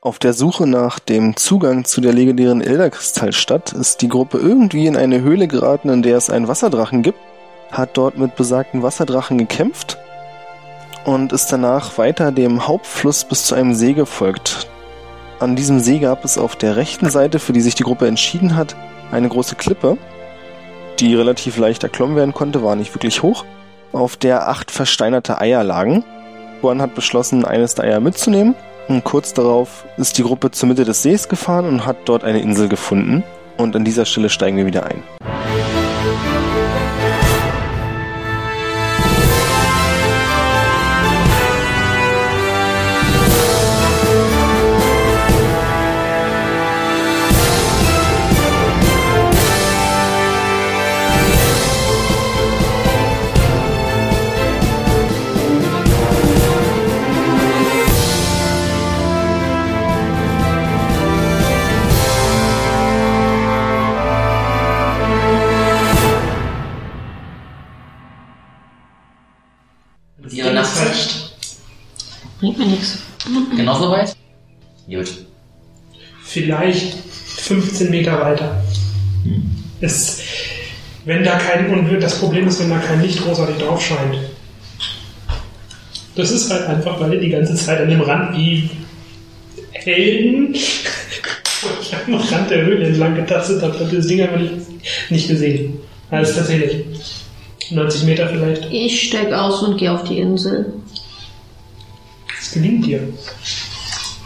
Auf der Suche nach dem Zugang zu der legendären Elderkristallstadt ist die Gruppe irgendwie in eine Höhle geraten, in der es einen Wasserdrachen gibt, hat dort mit besagten Wasserdrachen gekämpft und ist danach weiter dem Hauptfluss bis zu einem See gefolgt. An diesem See gab es auf der rechten Seite, für die sich die Gruppe entschieden hat, eine große Klippe, die relativ leicht erklommen werden konnte, war nicht wirklich hoch, auf der acht versteinerte Eier lagen. Juan hat beschlossen, eines der Eier mitzunehmen und kurz darauf ist die Gruppe zur Mitte des Sees gefahren und hat dort eine Insel gefunden. Und an dieser Stelle steigen wir wieder ein. Genauso weit? Gut. Vielleicht 15 Meter weiter. Es, wenn da kein, und das Problem ist, wenn da kein Licht großartig drauf scheint. Das ist halt einfach, weil ihr die ganze Zeit an dem Rand wie Helden am Rand der Höhle entlang getastet habt, habt ihr das Ding einfach nicht, nicht gesehen. Also tatsächlich. 90 Meter vielleicht. Ich steig aus und gehe auf die Insel. Es gelingt dir.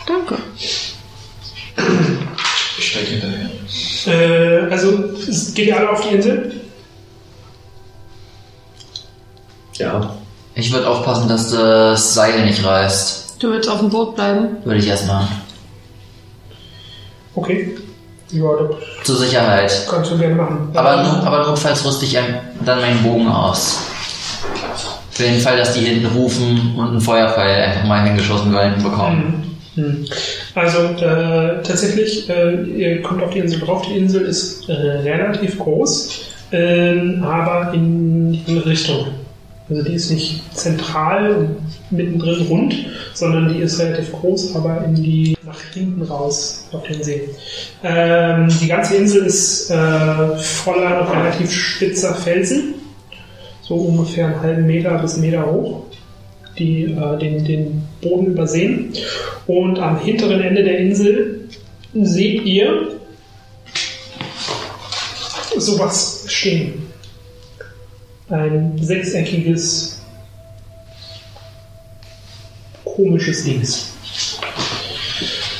Danke. Ich steige hinterher. Äh, also, geht ihr alle auf die Insel? Ja. Ich würde aufpassen, dass das Seil nicht reißt. Du willst auf dem Boot bleiben? Würde ich erstmal. Okay. Ja, das Zur Sicherheit. kannst du gerne machen. Aber, nur, aber notfalls rüste ich dann meinen Bogen aus. Für den Fall, dass die hinten rufen und einen Feuerpfeil einfach mal hingeschossen werden bekommen. Mhm. Mhm. Also äh, tatsächlich, äh, ihr kommt auf die Insel drauf. Die Insel ist äh, relativ groß, ähm, aber in die Richtung. Also die ist nicht zentral und mittendrin rund, sondern die ist relativ groß, aber in die nach hinten raus auf den See. Ähm, die ganze Insel ist äh, voller relativ spitzer Felsen, so ungefähr einen halben Meter bis Meter hoch die äh, den, den Boden übersehen. Und am hinteren Ende der Insel seht ihr sowas stehen. Ein sechseckiges, komisches Dings.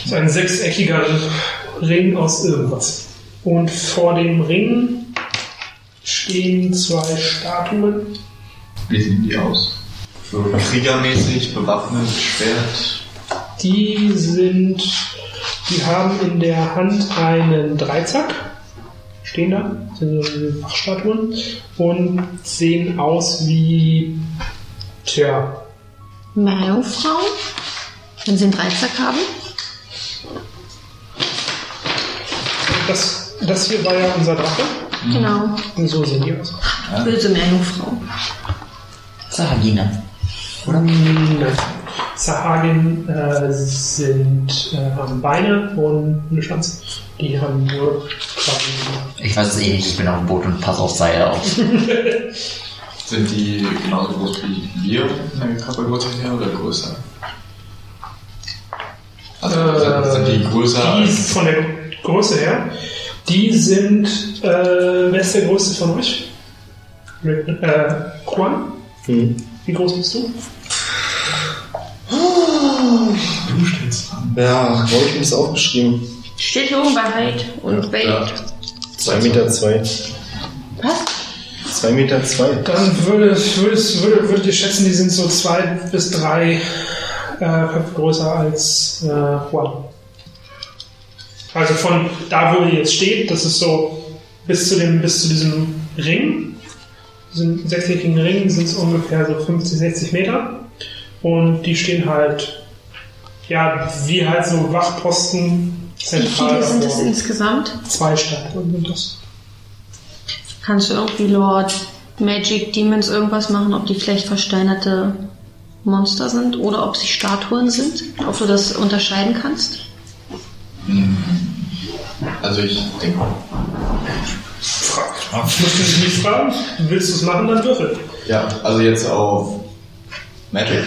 So ein sechseckiger Ring aus irgendwas. Und vor dem Ring stehen zwei Statuen. Wie sehen die aus? So kriegermäßig, bewaffnet, Schwert. Die sind, die haben in der Hand einen Dreizack, stehen da, sind so Fachstatuen und sehen aus wie, tja, Meerjungfrau? Wenn sie einen Dreizack haben? das, das hier war ja unser Drache Genau. und so sehen die aus. Böse Meerjungfrau. Sahagina. Nein. Sahagin äh, sind, äh, haben Beine und eine Schwanz. Die haben nur quasi Ich weiß es eh nicht, ich bin auf dem Boot und passe auf Seil auf. Sind die genauso groß wie wir in der Körpergröße her oder größer? Also Äh, sind, die größer Die als. von der Größe her, die sind, äh, wer ist der größte von euch? Äh, Juan, Hm. Wie groß bist du? Du stellst an. Ja, glaube ich, mir das aufgeschrieben. Steht hier oben bei Height und Weight. Ja. Zwei Meter zwei. Was? Zwei Meter zwei. Dann würdet, würdet, würdet, würdet ihr schätzen, die sind so zwei bis drei äh, Köpfe größer als äh, Juan. Also von da, wo ihr jetzt steht, das ist so bis zu dem, bis zu diesem Ring, diesem sechseckigen Ring, sind es ungefähr so 50, 60 Meter. Und die stehen halt, ja, wie halt so Wachposten Wie zentral viele sind es davor. insgesamt? Zwei Statuen sind das. Kannst du irgendwie Lord Magic Demons irgendwas machen, ob die vielleicht versteinerte Monster sind oder ob sie Statuen sind? Ob du das unterscheiden kannst? Also ich denke, Musst du dich nicht fragen? Willst du es machen, dann würfel. ja, also jetzt auf Magic.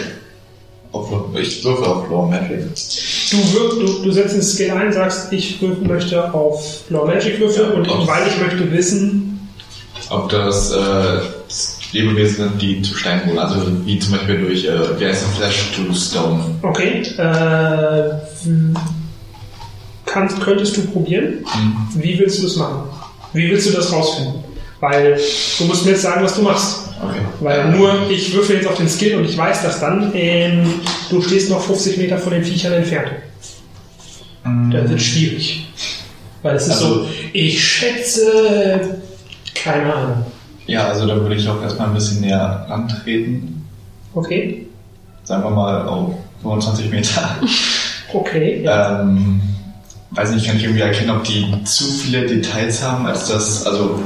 Auf, ich würfe auf Law Magic. Du, wirf, du, du setzt den Skill ein, sagst, ich möchte auf Law Magic würfeln Ja, und auf- weil ich möchte wissen, Ob das äh, Lebewesen sind, die zu Stein wurden. Also wie zum Beispiel durch, äh, wie heißt das, Flash to Stone. okay, äh, kannst, könntest du probieren? Mhm. Wie willst du es machen? Wie willst du das rausfinden? Weil du musst mir jetzt sagen, was du machst. Okay. Weil nur ich würfel jetzt auf den Skill und ich weiß das dann, ähm, du stehst noch 50 Meter von den Viechern entfernt. Das wird schwierig. Weil es ist Also- so, ich schätze, keine Ahnung. Ja, also da würde ich auch erstmal ein bisschen näher rantreten. Okay, Sagen wir mal auf 25 Meter. okay, ja. Ähm, weiß nicht, kann ich irgendwie erkennen, ob die zu viele Details haben, als das, also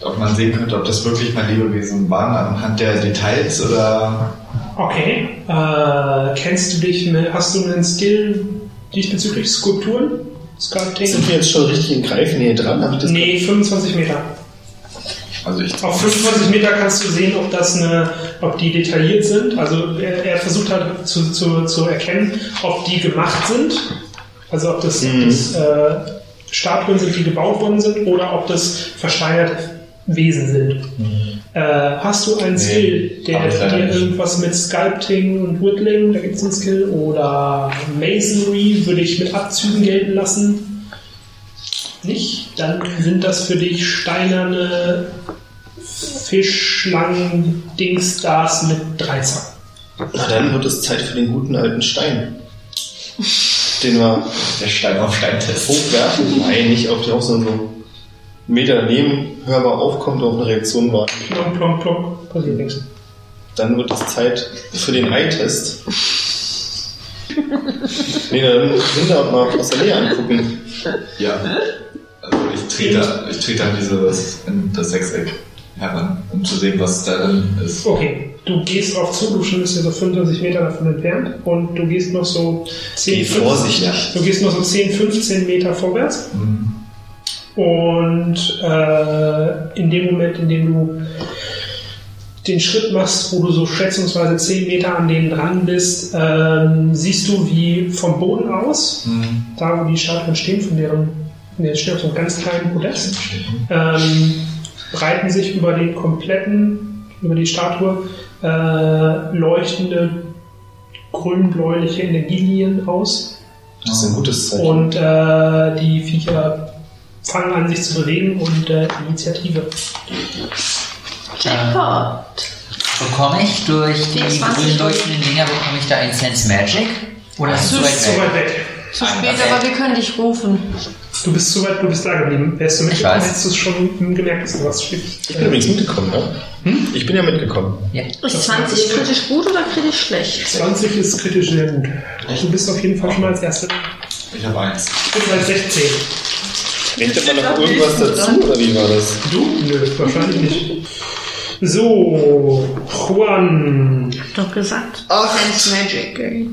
ob man sehen könnte, ob das wirklich mal Lebewesen waren anhand der Details oder Okay, äh, kennst du dich, mit, hast du einen Skill diesbezüglich Skulpturen? Sculpting? Sind wir jetzt schon richtig in Greifnähe dran? Hab ich das Nee, 25 Meter. also ich Auf 25 Meter kannst du sehen, ob das eine, ob die detailliert sind. Also er, er versucht halt zu, zu, zu erkennen, ob die gemacht sind. Also ob das, ob das äh, Statuen sind, die gebaut worden sind, oder ob das versteinerte Wesen sind. Äh, hast du einen Nee, Skill, der dir irgendwas mit Sculpting und Whittling, da gibt es einen Skill, oder Masonry würde ich mit Abzügen gelten lassen? Nicht? Dann sind das für dich steinerne Fischschlangen, Dingstars mit Dreizack. Na dann wird es Zeit für den guten alten Stein. Den wir der Stein auf Steintest. hochwerfen. Nein, nicht auf die Haus, sondern so Meter daneben, hörbar aufkommt, auf eine Reaktion warten. Plonk, plonk, plonk, passiert nichts. Dann wird es Zeit für den Eye-Test. nee, dann Kinder mal aus der Nähe angucken. Ja. Also ich trete, ich trete an dieses, in das Sechseck heran, um zu sehen, was da drin ist. Okay, du gehst drauf zu, du bist ja so 25 Meter davon entfernt und du gehst noch so 10, Geh 15 vorsichtig. Du gehst noch so 10, 15 Meter vorwärts Mhm. und äh, in dem Moment, in dem du den Schritt machst, wo du so schätzungsweise 10 Meter an denen dran bist, ähm, siehst du, wie vom Boden aus, Mhm. da wo die Statuen stehen, von deren, ne, stehen auf so einem ganz kleinen Podest, ähm, breiten sich über den kompletten, über die Statue äh, leuchtende grün-bläuliche Energielinien aus. Das ist ein gutes Zeichen. Und äh, die Viecher fangen an, sich zu bewegen und äh, Initiative. Jackpot. Bekomme ich durch die 24 grün leuchtenden Dinger, bekomme ich da ein Sense Magic? Oder ist es zu weit weg? Zu spät, aber wir können dich rufen. Du bist zu weit, du bist da geblieben. Wärst du mitgekommen, hättest du es schon gemerkt, dass du was steht. Ich bin übrigens mitgekommen, ja? Ich bin ja mitgekommen. Ja. Ist 20 kritisch gut oder kritisch schlecht? 20 ist kritisch sehr gut. Du bist auf jeden Fall schon mal als Erster. Ich habe eins. Du bist als 16. Redet man noch irgendwas dazu, oder wie war das? Du? Nö, wahrscheinlich nicht. So, Juan. Doch gesagt. Ach. Sense Magic. ey.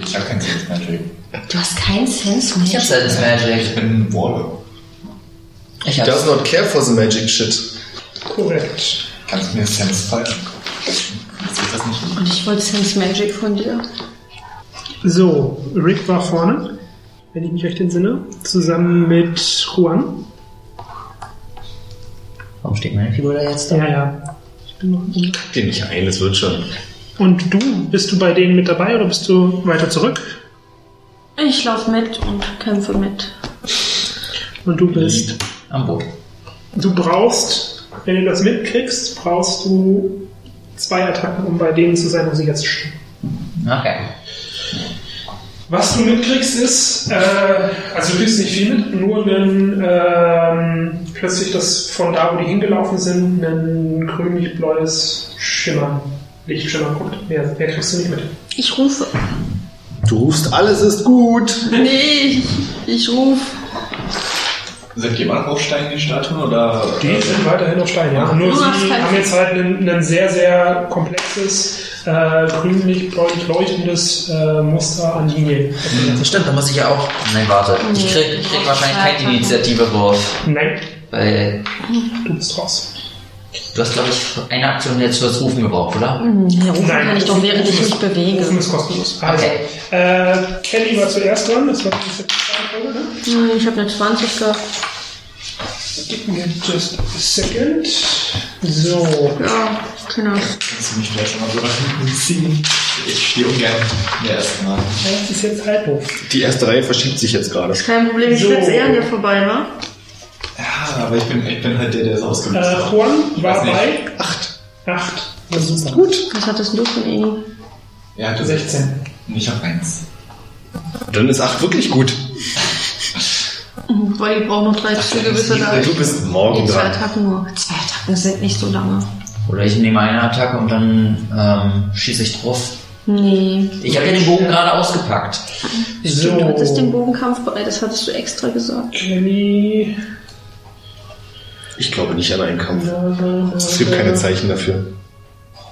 Ich habe kein Sense Magic. Du hast kein Sense Ich hab Magic. Sense Magic. Ich bin ein Warlock. Ich Does not care for the magic shit. Korrekt. Kannst du mir Sense nicht? Und ich wollte Sense Magic von dir. So, Rick war vorne, wenn ich mich recht entsinne, zusammen mit Juan. Warum steht meine Figur da jetzt da? Ja, ja. Ich bin noch Den nicht ein, das wird schon. Und du, bist du bei denen mit dabei oder bist du weiter zurück? Ich laufe mit und kämpfe mit. Und du bist. Am Boot. Du brauchst, wenn du das mitkriegst, brauchst du zwei Attacken, um bei denen zu sein, wo sie jetzt stehen. Okay. Was du mitkriegst ist, äh, also du kriegst nicht viel mit, nur einen, ähm, plötzlich das von da, wo die hingelaufen sind, ein grünlich-blaues Schimmern, Lichtschimmern kommt. Mehr, mehr kriegst du nicht mit. Ich rufe. Du rufst, alles ist gut. Nee, ich ruf. Sind die immer noch auf Stein, die Statuen? Oder? Die sind weiterhin auf Stein, ja. Nur sie haben jetzt halt ein, ein sehr, sehr komplexes, äh, grünlich, bläulich leuchtendes äh, Muster an Linien. Das stimmt, da muss ich ja auch. Nein, warte. Ich krieg, ich krieg wahrscheinlich keinen Initiativewurf. Nein, Weil du bist raus. Du hast, glaube ich, eine Aktion jetzt fürs Rufen gebraucht, oder? Ja, rufen kann ich doch, während ich mich bewege. Rufen ist kostenlos. Also, Okay. äh, Kelly war zuerst dran, das war die zweite Folge, ne? Hm, Ich habe eine 20 gehabt. Gib mir just a second. So, Ja, genau. Kannst du mich vielleicht schon mal so nach hinten ziehen? Ich stehe ungern in der ersten Reihe. das ist jetzt doof. Die erste Reihe verschiebt sich jetzt gerade. Kein Problem, ich So. sitze eher an dir vorbei, wa? Ja, aber ich bin, ich bin halt der, der es ausgenutzt Äh, hat. Juan Ich war weiß nicht. bei Acht. 8. Ja, super. Gut. Was hattest du von Eni? Er hatte 16. Und ich habe eins. Dann ist 8 wirklich gut. Weil die brauchen noch drei Züge, bis er da Du bist morgen zwei dran. Attacken nur. Zwei Attacken sind nicht so lange. Oder ich nehme eine Attacke und dann ähm, schieße ich drauf. Nee. Ich habe ja den Bogen gerade ausgepackt. Stimmt, du hattest den So, Bogenkampf bereit, das hattest du extra gesagt. Kelly. Ich glaube nicht an einen Kampf. Es gibt keine Zeichen dafür.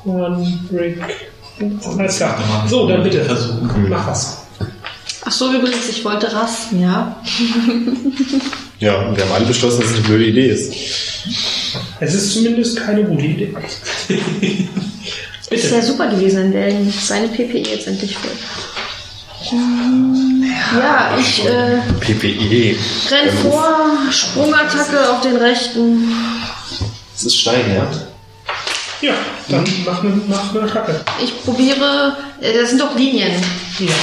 Juan, Rick. Alles klar. So, dann bitte. Versuchen. Mach was. Ach so, übrigens, ich wollte rasten, ja? Ja, und wir haben alle beschlossen, dass es eine blöde Idee ist. Es ist zumindest keine gute Idee. Ist ja super gewesen, wenn der seine PPE jetzt endlich voll. Ja, ich äh, PPE. renn vor, Sprungattacke auf den rechten. Es ist Stein, ja? Ja, dann mach eine, mach eine Attacke. Ich probiere, äh, das sind doch Linien. Ja.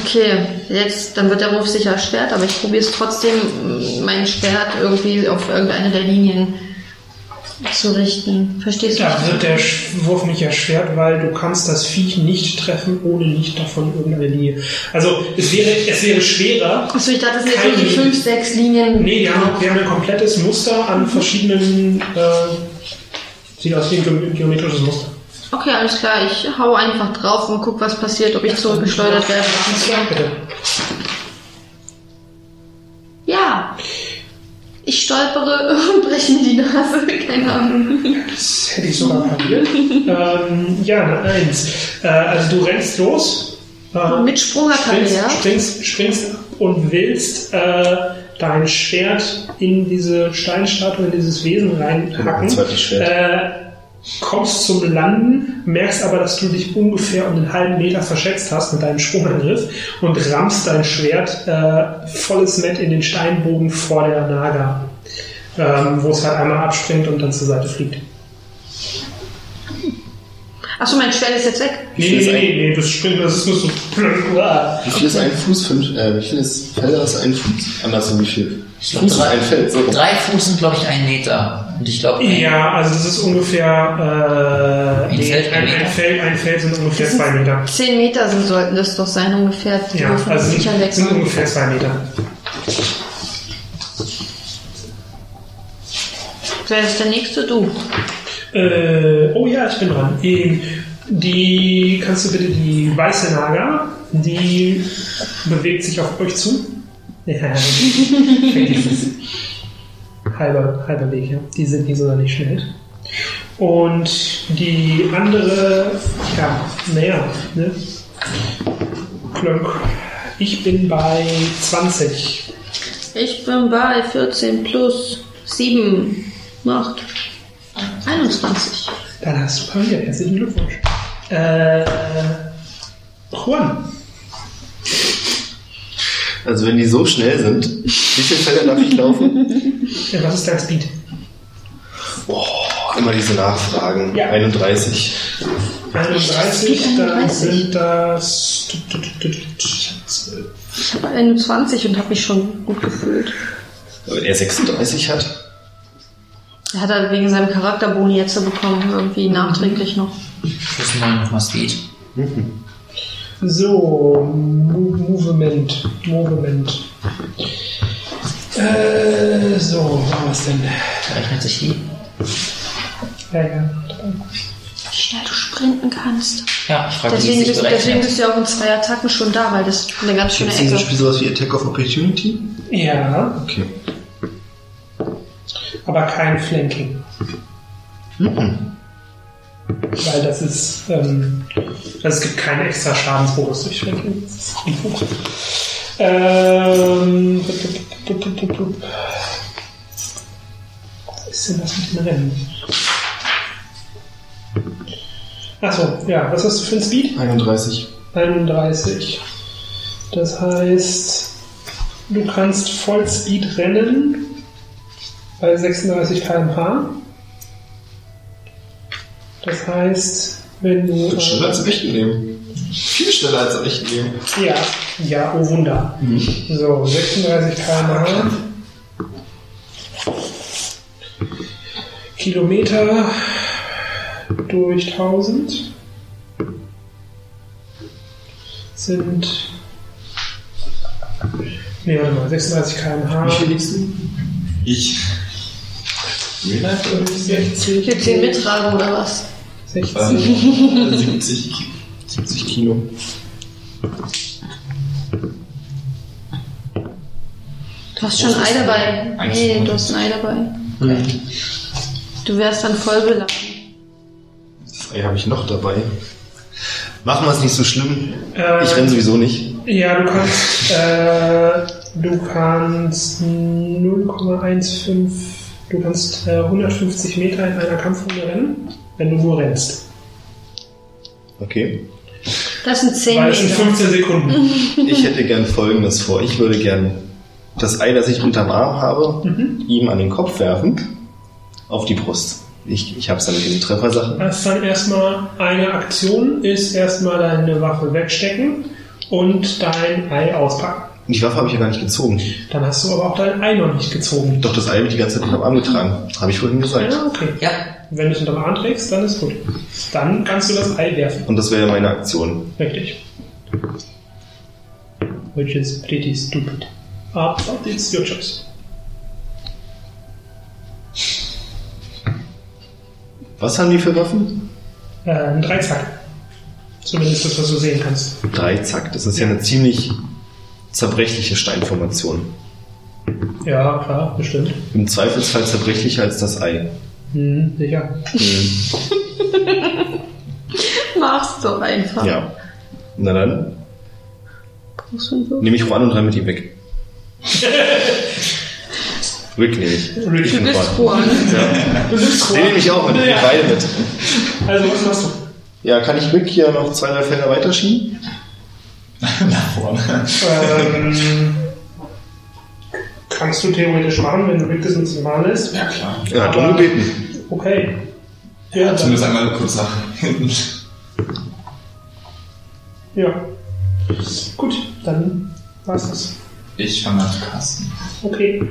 Okay, jetzt, dann wird der Wurf sicher erschwert, aber ich probiere es trotzdem, m, mein Schwert irgendwie auf irgendeine der Linien zu richten. Verstehst du? Da wird der Sch- Wurf nicht erschwert, weil du kannst das Viech nicht treffen, ohne nicht davon irgendeine Linie. Also es wäre, es wäre schwerer. Achso, ich dachte, das sind jetzt Linie. fünf, sechs Linien. Nee, die haben, die haben ein komplettes Muster an verschiedenen. Äh, sieht aus wie ein ge- geometrisches Muster. Okay, alles klar, ich hau einfach drauf und guck, was passiert, ob ich zurückgeschleudert werde. Ja, bitte. Ich stolpere und breche mir die Nase. Keine Ahnung. Das hätte ich sogar pariert. ähm, ja, eine Eins. Äh, also du rennst los. Äh, Mit Sprungattacke, ja? springst, springst und willst äh, dein Schwert in diese Steinstatue, in dieses Wesen reinhacken. Ein zweites Schwert. Kommst zum Landen, merkst aber, dass du dich ungefähr um einen halben Meter verschätzt hast mit deinem Sprungangriff und rammst dein Schwert äh, volles Met in den Steinbogen vor der Naga, ähm, wo es halt einmal abspringt und dann zur Seite fliegt. Achso, mein Schwert ist jetzt weg. Nee, nee, nee, nee, das springt, das ist nur so. Wie viel ist ein Fuß? Fünf, äh, wie viel ist Felder ist ein Fuß? Andersrum, wie viel? glaub, Fuß ist drei. ein Feld, so. Drei Fuß sind, glaube ich, ein Meter. Und ich glaube, Ja, also das ist ungefähr äh, Ein nee, Feld, ein ein? Feld, ein Feld sind ungefähr zwei Meter. Zehn Meter sind, sollten das doch sein, ungefähr. Die Ja, also sicher sind, sind sein. ungefähr zwei Meter. Wer ist der nächste? Du. Äh, oh ja, ich bin dran. Ähm, Die, kannst du bitte die weiße Naga, die bewegt sich auf euch zu. Halber, halber Weg, ja. Die sind nicht so nicht schnell. Und die andere, ja, naja, ne? Klönk. Ich bin bei 20. Ich bin bei 14 plus 7 macht 21. Dann hast du pariert. Herzlichen Glückwunsch. Äh, Juan. Also wenn die so schnell sind, wie viele Felder darf ich laufen? Ja, was ist dein Speed? Boah, immer diese Nachfragen. Ja. 31. 31, dann 31. sind das. Ich habe 21 und habe mich schon gut gefühlt. Wenn er 36 hat, Er hat halt wegen seinem Charakterboni jetzt bekommen, irgendwie nachträglich noch. plus 9 nochmal Speed. So, Mo Movement. Movement. Äh, so, wo haben wir es denn? Rechnet sich die? Ja, ja. Wie schnell du sprinten kannst. Ja, ich frage, wie Deswegen bist, deswegen bist du ja auch in zwei Attacken schon da, weil das eine ganz schöne gibt es in diesem Ecke. Spiel sowas wie Attack of Opportunity? Ja, Okay. Aber kein Flanking. Weil das ist, ähm, es gibt keinen extra Schadensbonus durch Flanking. Das ist Unfug. Ähm, was ist denn das mit dem Rennen? Achso, ja, was hast du für ein Speed? 31. 31. Das heißt, du kannst Vollspeed rennen bei 36 km/h. Das heißt, wenn du. Wird schneller als im echten Leben. Viel schneller als im echten Leben. Ja, ja, oh Wunder. So, 36 km/h. Kilometer durch 1000 sind. Nee, warte mal, 36 km/h. Wie viel liegst du? Ich. Real Life oder 60? Willst du ihn mittragen oder was? 60. Äh, 70. 70 Kilo. Du hast schon ein Ei dabei. Nee, du hast ein Ei dabei. Du wärst dann voll beladen. Das Ei habe ich noch dabei. Machen wir es nicht so schlimm. Äh, Ich renne sowieso nicht. Ja, du kannst, äh, du kannst 0,15, du kannst äh, 150 Meter in einer Kampfrunde rennen, wenn du nur rennst. Okay. Das sind 10 Weil es sind Meter. 15 Sekunden. Ich hätte gern Folgendes vor. Ich würde gern das Ei, das ich unterm Arm habe, ihm an den Kopf werfen. Auf die Brust. Ich, ich habe es dann mit den Treffersachen. Das ist dann erstmal eine Aktion, ist erstmal deine Waffe wegstecken und dein Ei auspacken. Die Waffe habe ich ja gar nicht gezogen. Dann hast du aber auch dein Ei noch nicht gezogen. Doch das Ei habe ich die ganze Zeit unterm Arm getragen. Habe ich vorhin gesagt. Ja, okay. Ja, Wenn du es unterm Arm trägst, dann ist gut. Dann kannst du das Ei werfen. Und das wäre ja meine Aktion. Richtig. Which is pretty stupid. Uh, but it's your choice. Was haben die für Waffen? Äh, ein Dreizack. Zumindest das, was du sehen kannst. Drei Zack. Das ist ja eine ziemlich zerbrechliche Steinformation. Ja, klar, bestimmt. Im Zweifelsfall zerbrechlicher als das Ei. Hm, sicher. Mach's doch einfach. Ja. Na dann, Brauchst du einen Würfel? nehme ich Juan und renn mit ihm weg. Rick nehme ich. Rick. Ich Du bist Juan. Juan. Du bist Den nehme ich auch mit. Ja. beide mit. Also, was machst du? Ja, kann ich Rick hier noch zwei, drei Felder weiterschieben? Nach vorne. Ähm, kannst du theoretisch machen, wenn du Rick das nicht so machen lässt. Ja, klar. Er hat gebeten. Okay. Ja, Zumindest dann, einmal kurz nach hinten. ja. Gut, dann war's das. Ich fange an zu casten. Okay.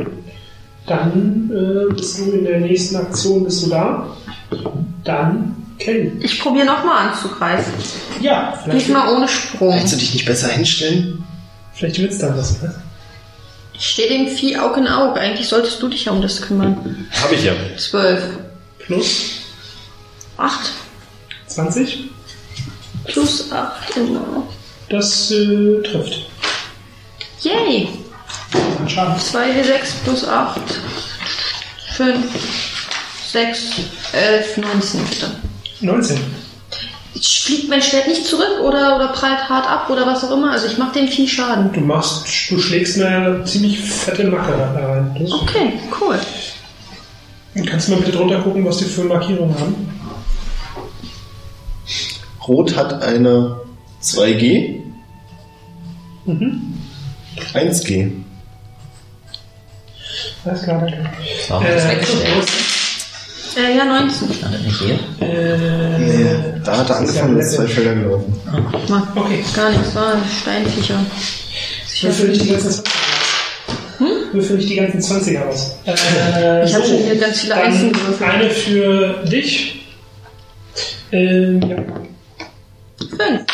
Dann äh, bist du in der nächsten Aktion, bist du da. Dann Kelly. Ich probiere nochmal anzugreifen. Ja, vielleicht, Diesmal ohne Sprung. Willst du dich nicht besser hinstellen? vielleicht wird's dann was. Ne? Ich stehe dem Vieh Aug in Aug. Eigentlich solltest du dich ja um das kümmern. Habe ich ja. Zwölf. Plus Acht. 20. Plus acht, genau. Das äh, trifft. Yay! Dann Schaden. 2w6 plus 8. 5, 6, 11, 19 bitte. 19. Fliegt mein Schwert nicht zurück oder, oder prallt hart ab oder was auch immer? Also ich mache dem Vieh Schaden. Du machst, du schlägst eine ziemlich fette Macke da rein. Das, Okay, cool. Kannst du mal bitte drunter gucken, was die für Markierungen haben? Rot hat eine 2G. Mhm. 1G. Alles klar, danke. das Äh? Äh, ja, 19. Landet nicht hier? Äh, Nee, da hat er angefangen, ist zwei Felder gelaufen. Mal, Okay. gar nichts, war Steinviecher. Würfel nicht die ganzen 20er aus. Würfel nicht die ganzen 20er aus. Äh, Ich hab schon hier ganz viele Einsen gewürfelt. Eine für dich. Ähm, ja. 5.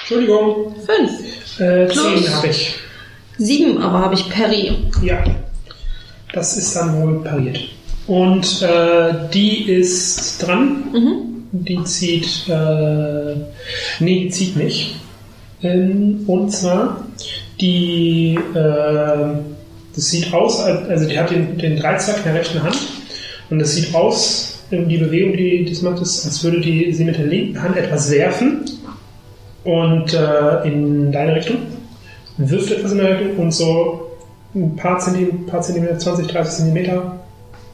Entschuldigung. 5. Äh, Plus. 10 habe ich. 7, aber habe ich Perry. Ja. Das ist dann wohl pariert. Und äh, die ist dran. Mhm. Die zieht. Äh, nee, die zieht nicht. Ähm, und zwar die. Äh, Das sieht aus, als- also die hat den, den Dreizack in der rechten Hand und es sieht aus, ähm, die Bewegung, die das macht, ist, als würde die sie mit der linken Hand etwas werfen und äh, in deine Richtung wirft etwas in deine Richtung und so ein paar Zentimeter, paar Zentimeter 20, 30 Zentimeter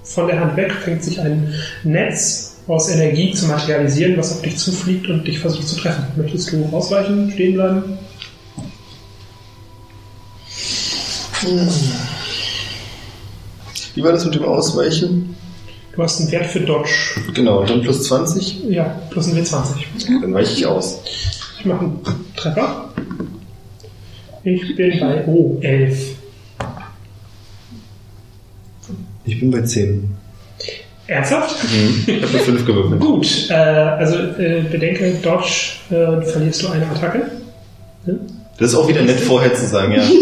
von der Hand weg, fängt sich ein Netz aus Energie zu materialisieren, was auf dich zufliegt und dich versucht zu treffen. Möchtest du ausweichen, stehen bleiben? Wie war das mit dem Ausweichen? Du hast einen Wert für Dodge. Genau, dann plus 20? Ja, plus ein W20. Dann weiche ich aus. Ich mache einen Treffer. Ich bin bei O11. Ich bin bei 10. Ernsthaft? Ich habe 5 gewürfelt. Gut, äh, also äh, bedenke, Dodge äh, verlierst du eine Attacke. Das ist auch wieder nett vorher zu sagen, ja.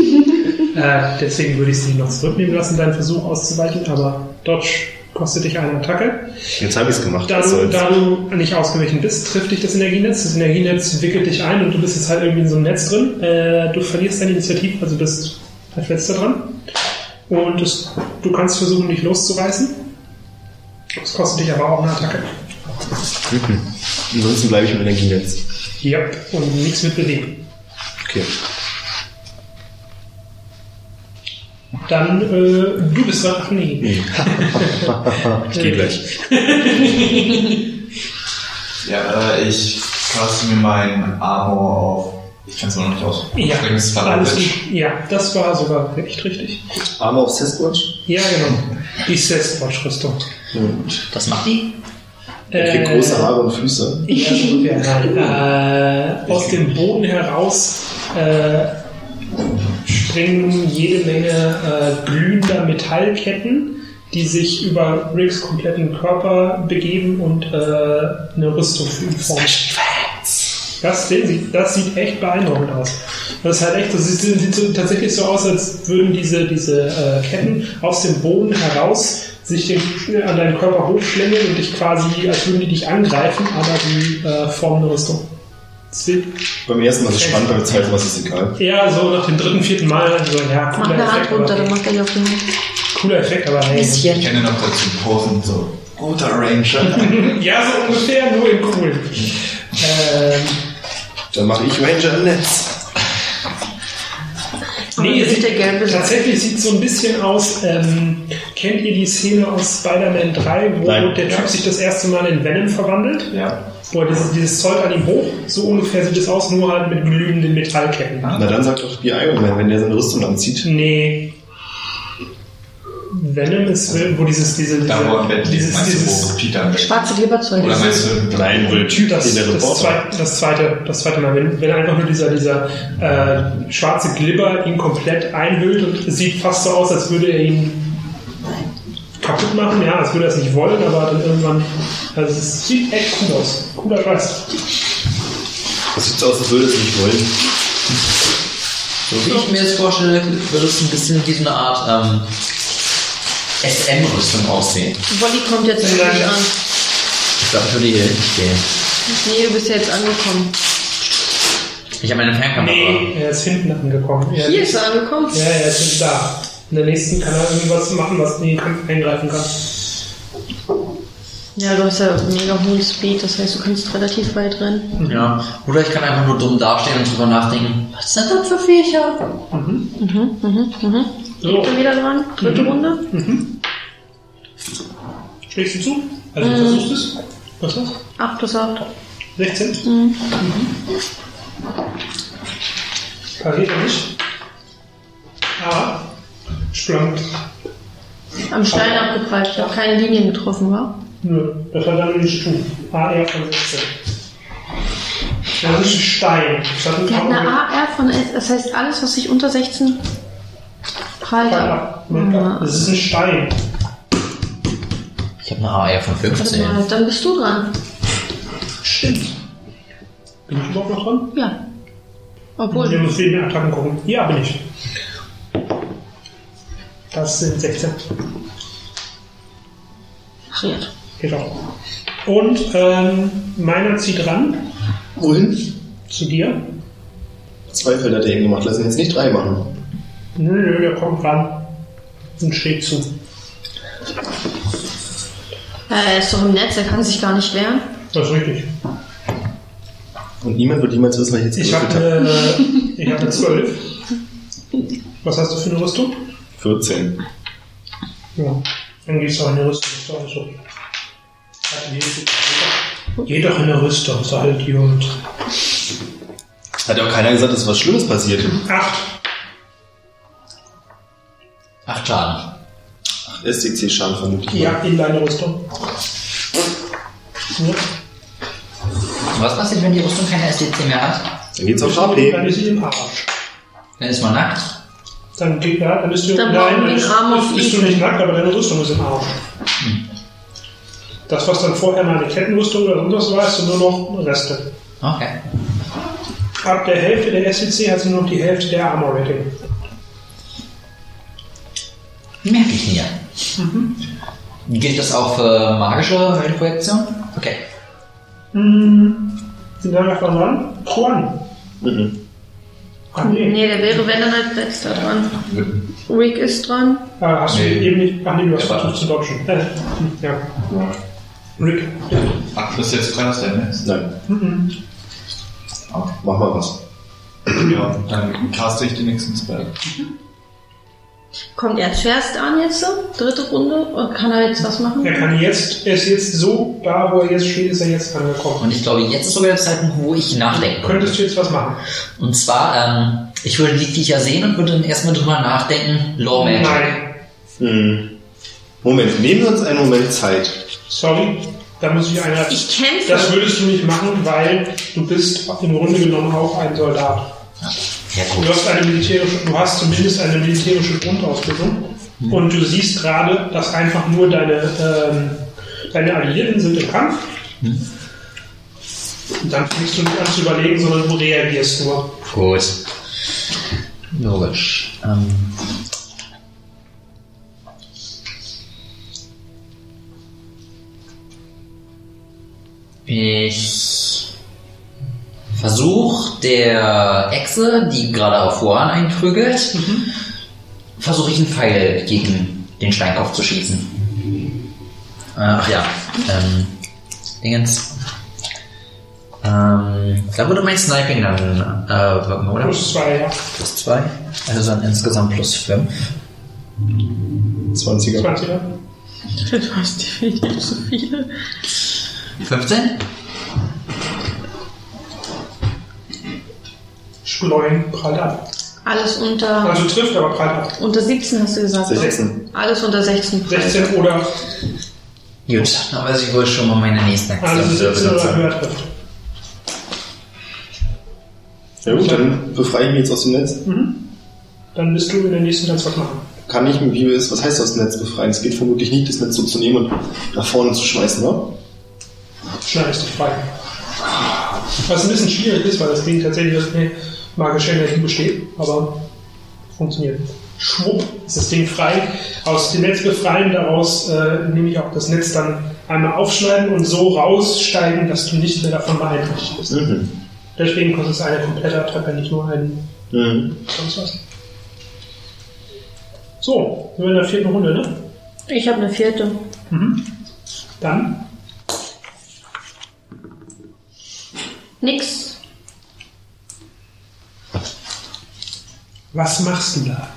Äh, deswegen würde ich sie noch zurücknehmen lassen, deinen Versuch auszuweichen, aber Dodge kostet dich eine Attacke. Jetzt habe ich es gemacht. Da du, da du nicht ausgewichen bist, trifft dich das Energienetz. Das Energienetz wickelt dich ein und du bist jetzt halt irgendwie in so einem Netz drin. Äh, du verlierst deine Initiative, also bist als letzter dran. Und es, du kannst versuchen, dich loszureißen. Das kostet dich aber auch eine Attacke. Mhm. Ansonsten bleibe ich im Energienetz. Ja, und nichts mit bewegen. Okay. Dann, äh, du bist dran. Ach nee. Ich gehe gleich. Ja, äh, ich caste mir mein Armor auf. Ich kann es noch nicht aus. Ja, Das war alles gut. ja, das war sogar echt richtig. Arme auf Sasquatch. Ja, genau. Die Sasquatch-Rüstung. Was macht die? Er kriegt große Haare und Füße. Ja, so. Nein. Äh, aus dem Boden heraus äh, springen jede Menge äh, glühender Metallketten, die sich über Riggs kompletten Körper begeben und äh, eine Rüstung formen. Das, das sieht echt beeindruckend aus. Das ist halt echt, das sieht, sieht so, tatsächlich so aus, als würden diese, diese äh, Ketten aus dem Boden heraus sich den, an deinen Körper hochschlängeln und dich quasi, als würden die dich angreifen, aber die äh, formen eine Rüstung. Beim ersten Mal ist es spannend, beim zweiten Mal ist es egal. eher so nach dem dritten, vierten Mal so, ja, Mach cooler eine Hand Effekt, runter, dann macht er den Mund. cooler Effekt, aber hey. Ich kenne noch dazu Posen, so. Guter Ranger. Ja, so ungefähr, nur in cool. Ähm, Dann mache ich Ranger im Netz. Nee, sieht der gelbe tatsächlich sieht so ein bisschen aus, ähm, kennt ihr die Szene aus Spider-Man 3, wo Nein. der Typ sich das erste Mal in Venom verwandelt? ja. Wo er dieses, dieses Zeug an ihm hoch, so ungefähr sieht es aus, nur halt mit glühenden Metallketten. Na dann sagt doch wie Iron Man, wenn der seine Rüstung anzieht. Nee. Venom ist, wo dieses, diese, diese, Da er dieses, du, dieses, wo Peter Bett Schwarze Glibberzeug. Oder meinst du, Nein, wo der Typ, das, den der das, zweite, das, zweite, das zweite Mal, wenn, wenn einfach nur dieser, dieser äh, schwarze Glibber ihn komplett einhüllt und es sieht fast so aus, als würde er ihn kaputt machen, ja, als würde er es nicht wollen, aber dann irgendwann, also es sieht echt cool aus. Cooler Scheiß. Das sieht so aus, als würde es nicht wollen. So wie ich mir das vorstelle, würde es ein bisschen wie so eine Art ähm, SM-Rüstung aussehen. Wolli kommt jetzt endlich Nein. an. Ich glaube, ich würde hier hinten stehen. Nee, du bist ja jetzt angekommen. Ich habe meine Fernkamera. Nee, er ist hinten angekommen. Er Hier ist er angekommen. Ja, er ist da. In der nächsten kann er irgendwas machen, was in den Kampf eingreifen kann. Ja, du hast ja mega hohen Speed, das heißt, du kannst relativ weit rennen. Ja. Oder ich kann einfach nur dumm dastehen und drüber nachdenken, was sind das für Viecher? Mhm, mhm, mhm. So, Bin wieder dran. Dritte Runde. schlägst du zu? Also du versuchst es. Was das? 8 plus 8. 16? Mhm. Pariert er nicht. Aber schlank. Am Stein abgeprallt. Ich habe keine Linien getroffen, wa? Nö, das hat nichts zu tun. AR von 16. Das ist ein Stein. Das hat hat eine AR von, das heißt, alles, was sich unter 16 ab. Ne? Das ist ein Stein. Ich habe eine AR von Warte 15. mal, dann bist du dran. Stimmt. Bin ich überhaupt noch dran? Ja. Wir Obwohl, müssen wegen den Attacken gucken. Ja, bin ich. Das sind 16. pariert. Geht auch. Und ähm, meiner zieht ran Wohin? zu dir. Zwei Felder hat er eben gemacht. Lass ihn jetzt nicht drei machen. Nö, nö, der kommt ran. und schräg zu. Äh, Er ist doch im Netz, er kann sich gar nicht wehren. Das ist richtig. Und niemand wird jemals wissen, was ich jetzt Ich habe gewürfelt eine, ich hab eine 12. Was hast du für eine Rüstung? 14. Ja. Dann gehst du auch in eine Rüstung. Ist doch alles okay. Geh doch in eine Rüstung, ist doch halt Idiot. Hat ja auch keiner gesagt, dass was Schlimmes passiert. Acht. Acht Schaden. SDC-Schaden vermutlich. Ja, in deine Rüstung. Ja. Was passiert, wenn die Rüstung keine SDC mehr hat? Dann geht's auf Dann HP. ist sie im Arsch. Dann ist man nackt. Dann, geht, ja, dann bist du, Dann nein, dann den bist, bist, bist du nicht nackt, aber deine Rüstung ist im Arsch. Das, was dann vorher mal eine Kettenrüstung oder irgendwas war, ist dann nur noch Reste. Okay. Ab der Hälfte der SCC hat sie nur noch die Hälfte der Armor Rating. Merke ich mir. Gilt das auch für magische Heldenprojektion? Okay. Hm, sind da noch dran? Juan. Mhm. Ach nee. Nee, der wäre, wenn dann als letzter dran. Rick ist dran. Ah, hast du Nee. eben nicht. Ach nee, du hast versucht zu dodgen. Äh, ja. Rick. Ach, das ist jetzt was der ist. Nein. Mhm. Mach mal was. Ja, dann caste ich den nächsten Spell. Kommt er zuerst an jetzt so? Dritte Runde? Und kann er jetzt was machen? Er kann jetzt, er ist jetzt so, da wo er jetzt steht, ist er jetzt angekommen. Und ich glaube, jetzt ist sogar der Zeitpunkt, wo ich nachdenken Könntest du jetzt was machen? Und zwar, ähm, ich würde die Viecher sehen und würde dann erstmal drüber nachdenken, Law Magic. Nein. Mhm. Moment, nehmen wir uns einen Moment Zeit. Sorry, da muss ich einer. Ich kämpfe. Das würdest du nicht machen, weil du bist im Grunde genommen auch ein Soldat. Ja, Du gut. hast eine militärische, du hast zumindest eine militärische Grundausbildung und du siehst gerade, dass einfach nur deine, ähm, deine Alliierten sind im Kampf. Und dann fängst du nicht an zu überlegen, sondern du reagierst nur. Gut. Logisch. Ähm, ich versuche der Echse, die gerade auf Juan einprügelt, versuche ich einen Pfeil gegen den Steinkopf zu schießen. Äh, Ach ja, ähm, Dingens. Ähm, da würde mein Sniping dann äh, wirken, oder? Plus zwei, ja. Plus 2. Also dann insgesamt plus 5. 20er. 20er. Du hast definitiv so viele. 15? Schleun prallt ab. Alles unter, Also trifft, aber prallt ab. unter 17 hast du gesagt. ne? 16. Alles unter 16. 16 oder Gut, dann weiß ich wohl schon mal meine nächsten also Aktionen 17 oder höher trifft. Ja gut, dann befreie ich mich jetzt aus dem Netz. Dann bist du in der nächsten Tanz was machen. Kann ich, wie ist, was heißt aus dem Netz befreien? Es geht vermutlich nicht, das Netz so zu nehmen und nach vorne zu schmeißen, ne? Schneidest dich frei. Was ein bisschen schwierig ist, weil das Ding tatsächlich aus einer magischen Energie besteht, aber funktioniert. Schwupp ist das Ding frei. Aus dem Netz befreien, daraus äh, nehme ich auch das Netz dann einmal aufschneiden und so raussteigen, dass du nicht mehr davon beeinträchtigt bist. Mhm. Deswegen kostet es eine komplette Treppe, nicht nur ein Mhm. sonst was. So, sind wir in der vierten Runde, ne? Ich habe eine vierte. Dann Nix. Was machst du da?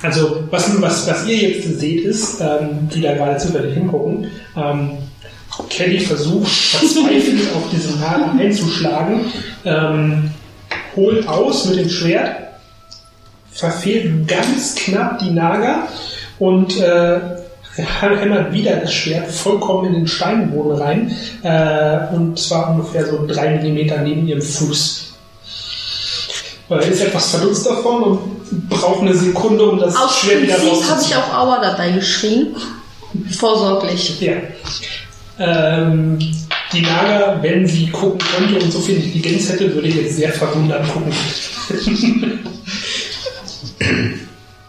Also, was, was, was ihr jetzt seht, ist, ähm, die da gerade zufällig hingucken, ähm, Kelly versucht verzweifelt auf diesen Nager einzuschlagen, ähm, holt aus mit dem Schwert, verfehlt ganz knapp die Nager und äh, hämmert wieder das Schwert vollkommen in den Steinboden rein, äh, und zwar ungefähr so drei Millimeter neben ihrem Fuß. Er ist etwas verdutzt davon und braucht eine Sekunde, um das Aus Schwert wieder Prinzip habe ich rauszuziehen. auch Aua dabei geschrien. Vorsorglich. Ja. Ähm, die Naga, wenn sie gucken könnte und so viel Intelligenz hätte, würde jetzt sehr verwundert gucken.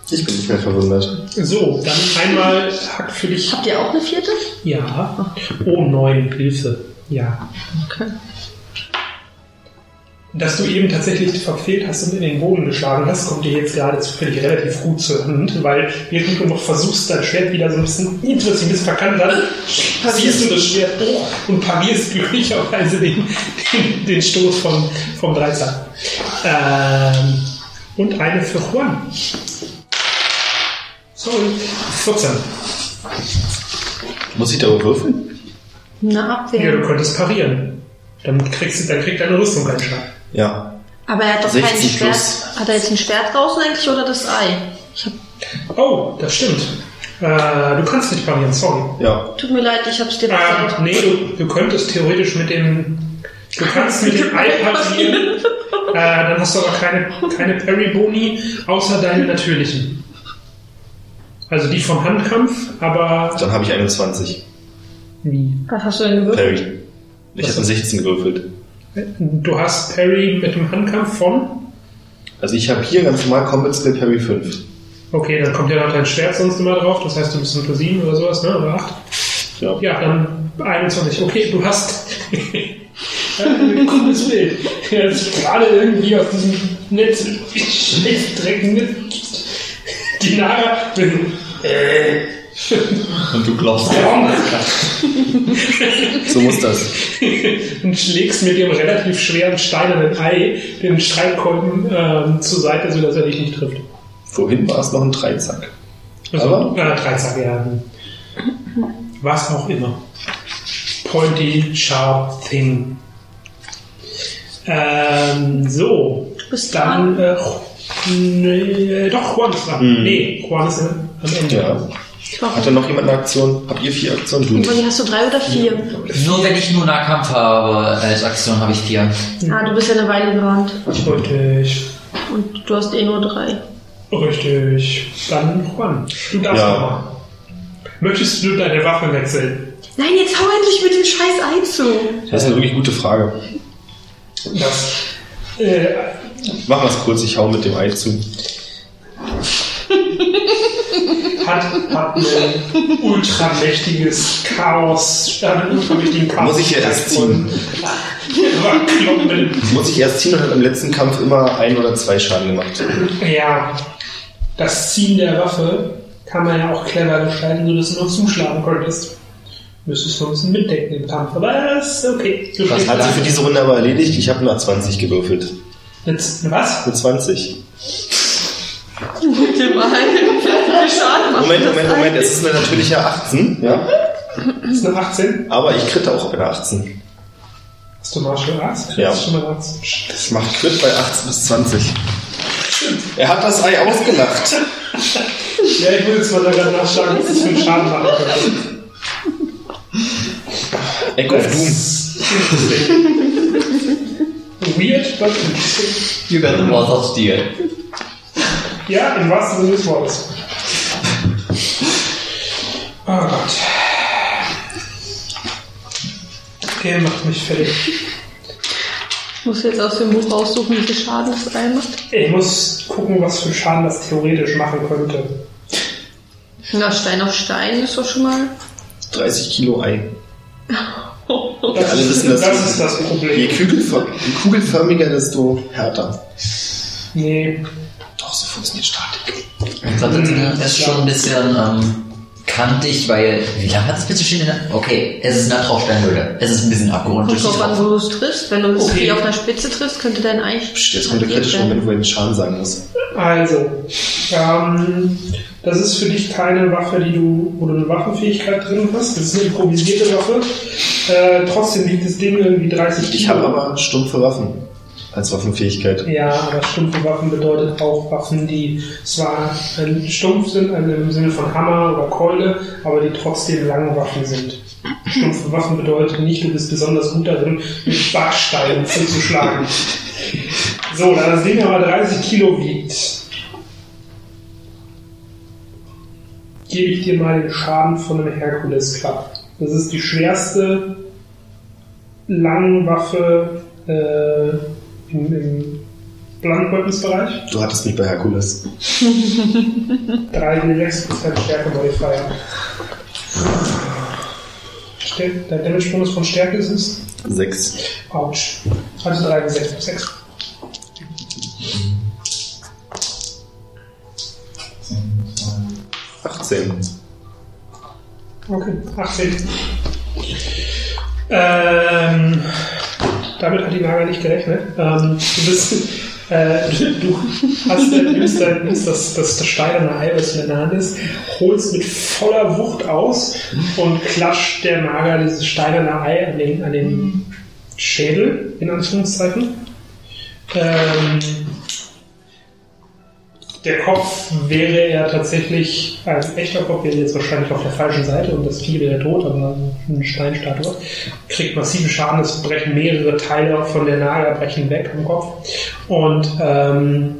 Ich bin nicht mehr verwundert. so, dann einmal Hack für dich. Habt ihr auch eine vierte? Ja. Oh, neun, Hilfe. Ja. Okay. Dass du eben tatsächlich verfehlt hast und in den Boden geschlagen hast, kommt dir jetzt gerade zufällig relativ gut zur Hand, weil während du noch versuchst, dein Schwert wieder so ein bisschen, wird ein bisschen verkannt hat, ziehst du das Schwert hoch und parierst glücklicherweise den, den, den Stoß vom, vom Dreizack. Ähm, und eine für Juan. Sorry, 14. Muss ich darüber würfeln? Eine Ja, Abwehr. du könntest parieren. Dann, kriegst du, dann kriegt deine Rüstung keinen Schaden. Ja. Aber er hat doch kein 16 Schwert. plus. Hat er jetzt ein Schwert draußen eigentlich oder das Ei? Ich hab, Oh, das stimmt. Äh, du kannst nicht parieren, sorry. Ja. tut mir leid, ich hab's dir Ähm, bezahlt. nee, du, du könntest theoretisch mit dem. Du kannst mit dem Ei parieren. äh, dann hast du aber keine, keine Parry-Boni, außer deine natürlichen. Also die vom Handkampf, aber. Dann habe ich 21. Wie? Was hast du denn gewürfelt? Parry. Ich habe eine 16 gewürfelt. Du hast Parry mit dem Handkampf von. Also ich habe hier ganz normal Combat Skill Parry 5. Okay, dann kommt ja noch dein Schwert sonst immer drauf, das heißt du bist unter 7 oder sowas, ne? Oder 8. Ja. Ja, dann 21. Okay, du hast ein cooles Bild. Er ist gerade irgendwie aus diesem Netz schlecht drecken mit die Nara. Äh, Und du glaubst. So muss das. und schlägst mit dem relativ schweren steinernen Ei den Streitkolben ähm, zur Seite, sodass er dich nicht trifft. Vorhin war es noch ein Dreizack. Also, Aber- äh, Dreizack, ja. Was auch immer. Pointy, sharp thing. Ähm, so. Bist Dann, äh, nee, doch, Juan ist dran. Nee, Juan ist am Ende. Ja. Hat da noch jemand eine Aktion? Habt ihr vier Aktionen? Du nicht. hast du drei oder vier? Nur wenn ich nur Nahkampf habe als Aktion, habe ich vier. Ah, du bist ja eine Weile gerannt. Richtig. Und du hast eh nur drei. Richtig. Dann Juan. Du darfst Ja. nochmal. Möchtest du deine Waffe wechseln? Nein, jetzt hau endlich mit dem scheiß Ei zu. Das ist eine wirklich gute Frage. Das, äh, Machen wir es kurz, ich hau mit dem Ei zu. hat, hat ein ultramächtiges Chaos, äh, ultramächtigen Chaos. Muss ich ja erst ziehen. Muss ich erst ziehen und hat im letzten Kampf immer ein oder zwei Schaden gemacht. Ja, das Ziehen der Waffe kann man ja auch clever gestalten, sodass du noch zuschlagen könntest. Müsstest noch ein bisschen mitdenken im Kampf, aber das ist okay. Du Das hat sich für diese Runde aber erledigt. Ich habe nach 20 gewürfelt. Jetzt, was? Mit 20. Mit dem Moment, Moment, Ei? Moment. Es ist eine natürliche 18, ja. Das ist eine 18. Aber ich kritte auch bei der 18. Hast du Martial Arts? Ja. Das ist schon mal 18. Das macht Crit bei 18 bis 20. Er hat das Ei ausgelacht. Ja, ich muss jetzt mal gerade nachschlagen, was das für einen Schaden machen könnte. Eck of Doom. Weird, but interesting. You got the Mouth of Steel. Ja, im wahrsten Sinne des Wortes. Oh Gott. Der macht mich fertig. Ich muss jetzt aus dem Buch raussuchen, wie viel Schaden das Ei macht. Ich muss gucken, was für Schaden das theoretisch machen könnte. Na, Stein auf Stein ist doch schon mal. 30 Kilo Ei. Das, alle wissen, dass- das ist das Je Problem. kugelför- je kugelförmiger, desto härter. Nee, Doch, so funktioniert Statik. Das ist schon ein bisschen ähm, kantig, weil. Wie lange hat das bitte der- Okay, es ist eine Tauchsteinhöhle. Es ist ein bisschen abgerundet. Kommt drauf an, wo du es triffst. Wenn du es Okay. auf einer Spitze triffst, könnte dein Ei. Psst, Jetzt kommt der kritische Moment, wo er den Schaden sagen muss. also. Ähm, das ist für dich keine Waffe, die du, wo du eine Waffenfähigkeit drin hast. Das ist eine improvisierte Waffe. Äh, trotzdem wiegt das Ding irgendwie 30 Ich habe aber stumpfe Waffen als Waffenfähigkeit. Ja, aber stumpfe Waffen bedeutet auch Waffen, die zwar äh, stumpf sind, also im Sinne von Hammer oder Keule, aber die trotzdem lange Waffen sind. Stumpfe Waffen bedeutet nicht, du bist besonders gut darin, mit Backsteinen zuzuschlagen. So, da das Ding aber 30 Kilo wiegt, gebe ich dir mal den Schaden von einem Herkules Club. Das ist die schwerste Langwaffe äh, in, im Blankgoldensbereich. Du hattest mich bei Herkules. 3 D6 ist halt Stärke Modifier. Der Damage-Bonus von Stärke ist es? 6. Autsch. Also 3 D6 plus 6. Okay, 18. Ähm, damit hat die Naga nicht gerechnet. Ähm, du bist, äh, du hast, äh, nimmst, dein, nimmst das, das, das steinerne Ei, was in der Hand ist, holst mit voller Wucht aus und klatscht der Naga dieses steinerne Ei an den, an den Schädel, in Anführungszeichen. Ähm, der Kopf wäre ja tatsächlich, ein echter Kopf wäre jetzt wahrscheinlich auf der falschen Seite und das Vieh wäre tot, aber eine Steinstatue. Kriegt massiven Schaden, es brechen mehrere Teile von der Nager, brechen weg am Kopf. Und ähm,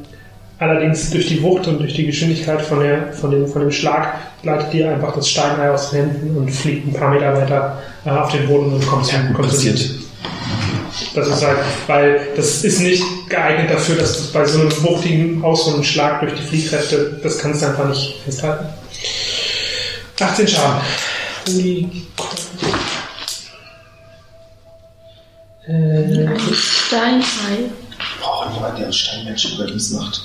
allerdings durch die Wucht und durch die Geschwindigkeit von, der, von, dem, von dem Schlag gleitet dir einfach das Steinei aus den Händen und fliegt ein paar Meter weiter äh, auf den Boden und kommt zum kommt Passiert. Das ist halt, weil das ist nicht geeignet dafür, dass du bei so einem wuchtigen ausholenden Schlag durch die Fliehkräfte, das kannst du einfach nicht festhalten. 18 Schaden. Holy äh, Steinei. Braucht niemand, der einen Steinmensch Überlebens macht.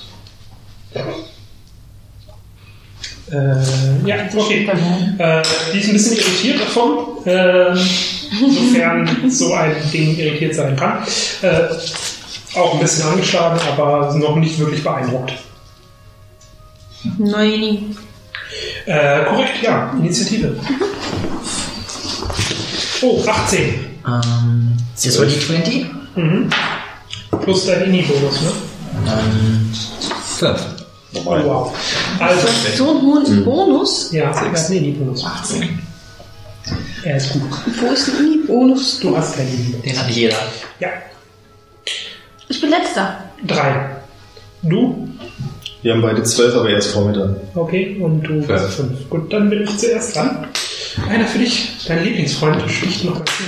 Äh, ja, okay. Äh, die ist ein bisschen irritiert davon, äh, sofern so ein Ding irritiert sein kann. Äh, auch ein bisschen angeschlagen, aber noch nicht wirklich beeindruckt. Nein. Äh, korrekt, ja. Initiative. Oh, 18. Ähm, das war die 20? Mhm. Plus dein Ini-Bonus, ne? Ähm, 5. Oh, wow. Also, So einen hohen Bonus? ja, er hat einen Ini-Bonus. 18. Er ist gut. Wo ist denn die Bonus? Du hast keinen Ini-Bonus. Den hat jeder. Ja, Ich bin letzter. drei. Du? Wir haben beide zwölf, aber erst Vormittag. Okay, und du Fünf. hast fünf. Gut, dann bin ich zuerst dran. Einer für dich, dein Lieblingsfreund, sticht noch mal zu.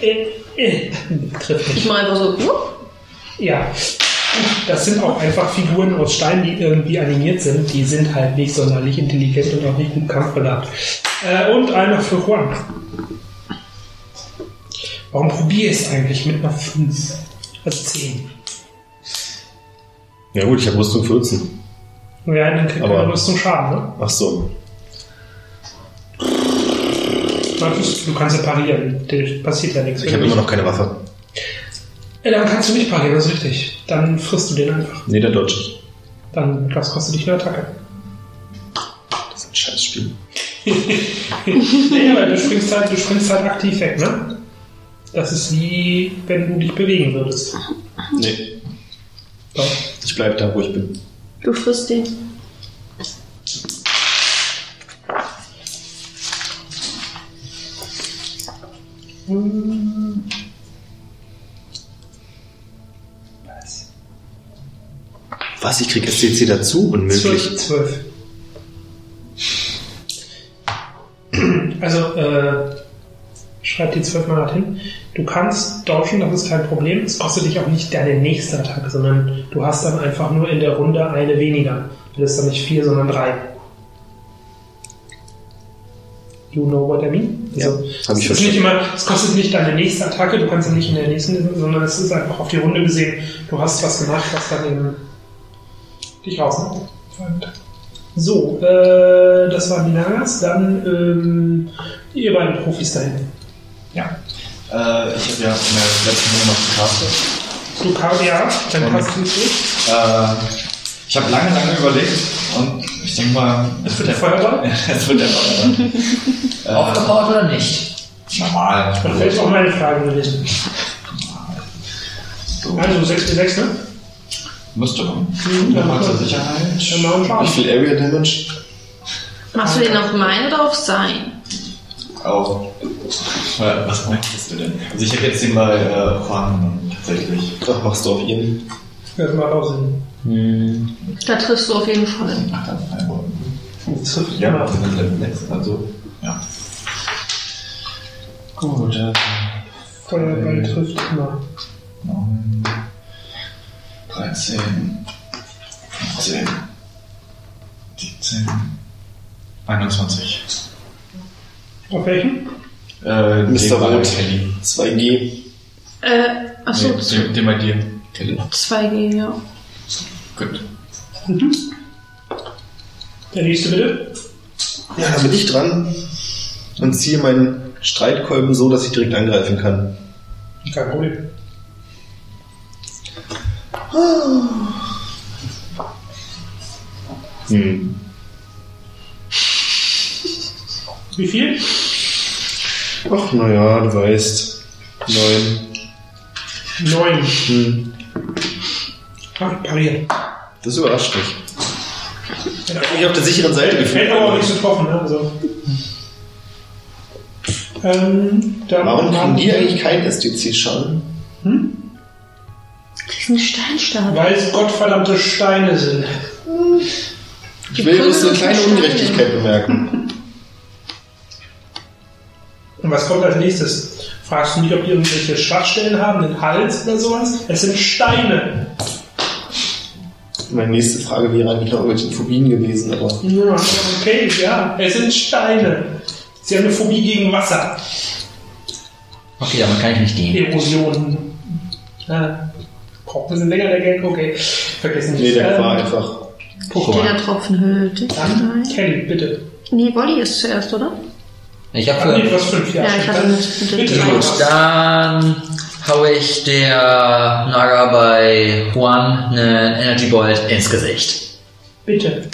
Äh, äh, trifft nicht. Ich mache einfach so. Ja, das sind auch einfach Figuren aus Stein, die irgendwie animiert sind. Die sind halt nicht sonderlich intelligent und auch nicht gut kampfbegabt. Äh, und einer für Juan. Warum probier es eigentlich mit einer 5? Also 10. Ja gut, ich habe Rüstung 14. Ja, dann kriegt Aber- man Rüstung Schaden, ne? Ach so. Du kannst ja parieren. Dir passiert ja nichts. Ich habe immer noch keine Waffe. Ja, dann kannst du nicht parieren, das ist richtig. Dann frisst du den einfach. Nee, der dodge ich. Dann, das kostet dich eine Attacke. Das ist ein Scheißspiel. Nee, aber du springst halt, du springst halt aktiv weg, ne? Das ist wie, wenn du dich bewegen würdest. Nee, Doch. ich bleib da, wo ich bin. Du frisst den. Was, ich krieg SCC dazu? Unmöglich. Zwölf. zwölf. Also, äh, schreib die zwölf mal hin. Du kannst dodgen, das ist kein Problem. Es kostet dich auch nicht deine nächste Attacke, sondern du hast dann einfach nur in der Runde eine weniger. Du hast dann nicht vier, sondern drei. You know what I mean? Ja, hab ich es ist nicht immer, es kostet nicht deine nächste Attacke, du kannst sie nicht in der nächsten, sondern es ist einfach auf die Runde gesehen, du hast was gemacht, was dann eben dich rausnimmt. So, äh, das waren die Nagas, dann ähm, ihr beiden Profis da hinten. Ja. Äh, ich habe ja in der letzten Runde noch gecastet. Du kam ja, dann passt du durch. Äh, ich habe lange, lange überlegt und ich denke mal, es Wird der Feuerball? es wird der Feuerball. äh, Aufgebaut oder nicht? normal. Das wäre jetzt auch meine Frage gewesen. So. Also 6 bis 6, ne? Müsste man. Mhm, ja. zur Sicherheit. Dann machen wir Wie viel Area Damage? Machst du den auf mein oder auf sein? Auf. Was möchtest du denn? Also ich habe jetzt den bei äh, Juan tatsächlich. Ach, machst du auf ihn? Das macht auch Sinn. Hm, Da triffst du auf jeden Fall. Ach, dann einmal. Das trifft Ja, wir sind Level 6, also. Ja. Gut, äh, Feuerball trifft immer. 9, 13, 15, 17, 21. Auf welchen? Äh, Mr. Rot. Kelly. 2G. Äh, achso, Nee, den, den bei dir. Kelly. 2G, ja. Gut. Der nächste bitte. Ja, da bin ich dran und ziehe meinen Streitkolben so, dass ich direkt angreifen kann. Kein Problem. Hm. Wie viel? Ach, naja, du weißt. Neun. Neun. Hm. Ah, pariert. Das überrascht mich. Ich habe mich auf der sicheren Seite gefühlt. Hätte aber auch nichts getroffen, ne? Also. Ähm, dann Warum kriegen die eigentlich keinen SDC-Schaden? Das ist ein Steinstab. Weil es gottverdammte Steine sind. Ich will bloß eine kleine Steine. Ungerechtigkeit bemerken. Und was kommt als nächstes? Fragst du nicht, ob die irgendwelche Schwachstellen haben, den Hals oder sowas? Es sind Steine. Meine nächste Frage wäre eigentlich noch irgendwelche Phobien gewesen, aber Ja, okay, ja. Es sind Steine. Sie haben eine Phobie gegen Wasser. Okay, damit kann ich nicht dienen. Erosion. Ja. Braucht ein bisschen länger der Gag? Okay. Vergessen nee, der Ähm, war einfach. Jeder Tropfen hüllt. Dann, Kelly, bitte. Nee, Wolli ist zuerst, oder? Ich Ah, nee, habe du hast fünf, ja. Ja, ich hatte mit- mit bitte, Gut, dann hau ich der Naga bei Juan einen Energy Bolt ins Gesicht. Bitte.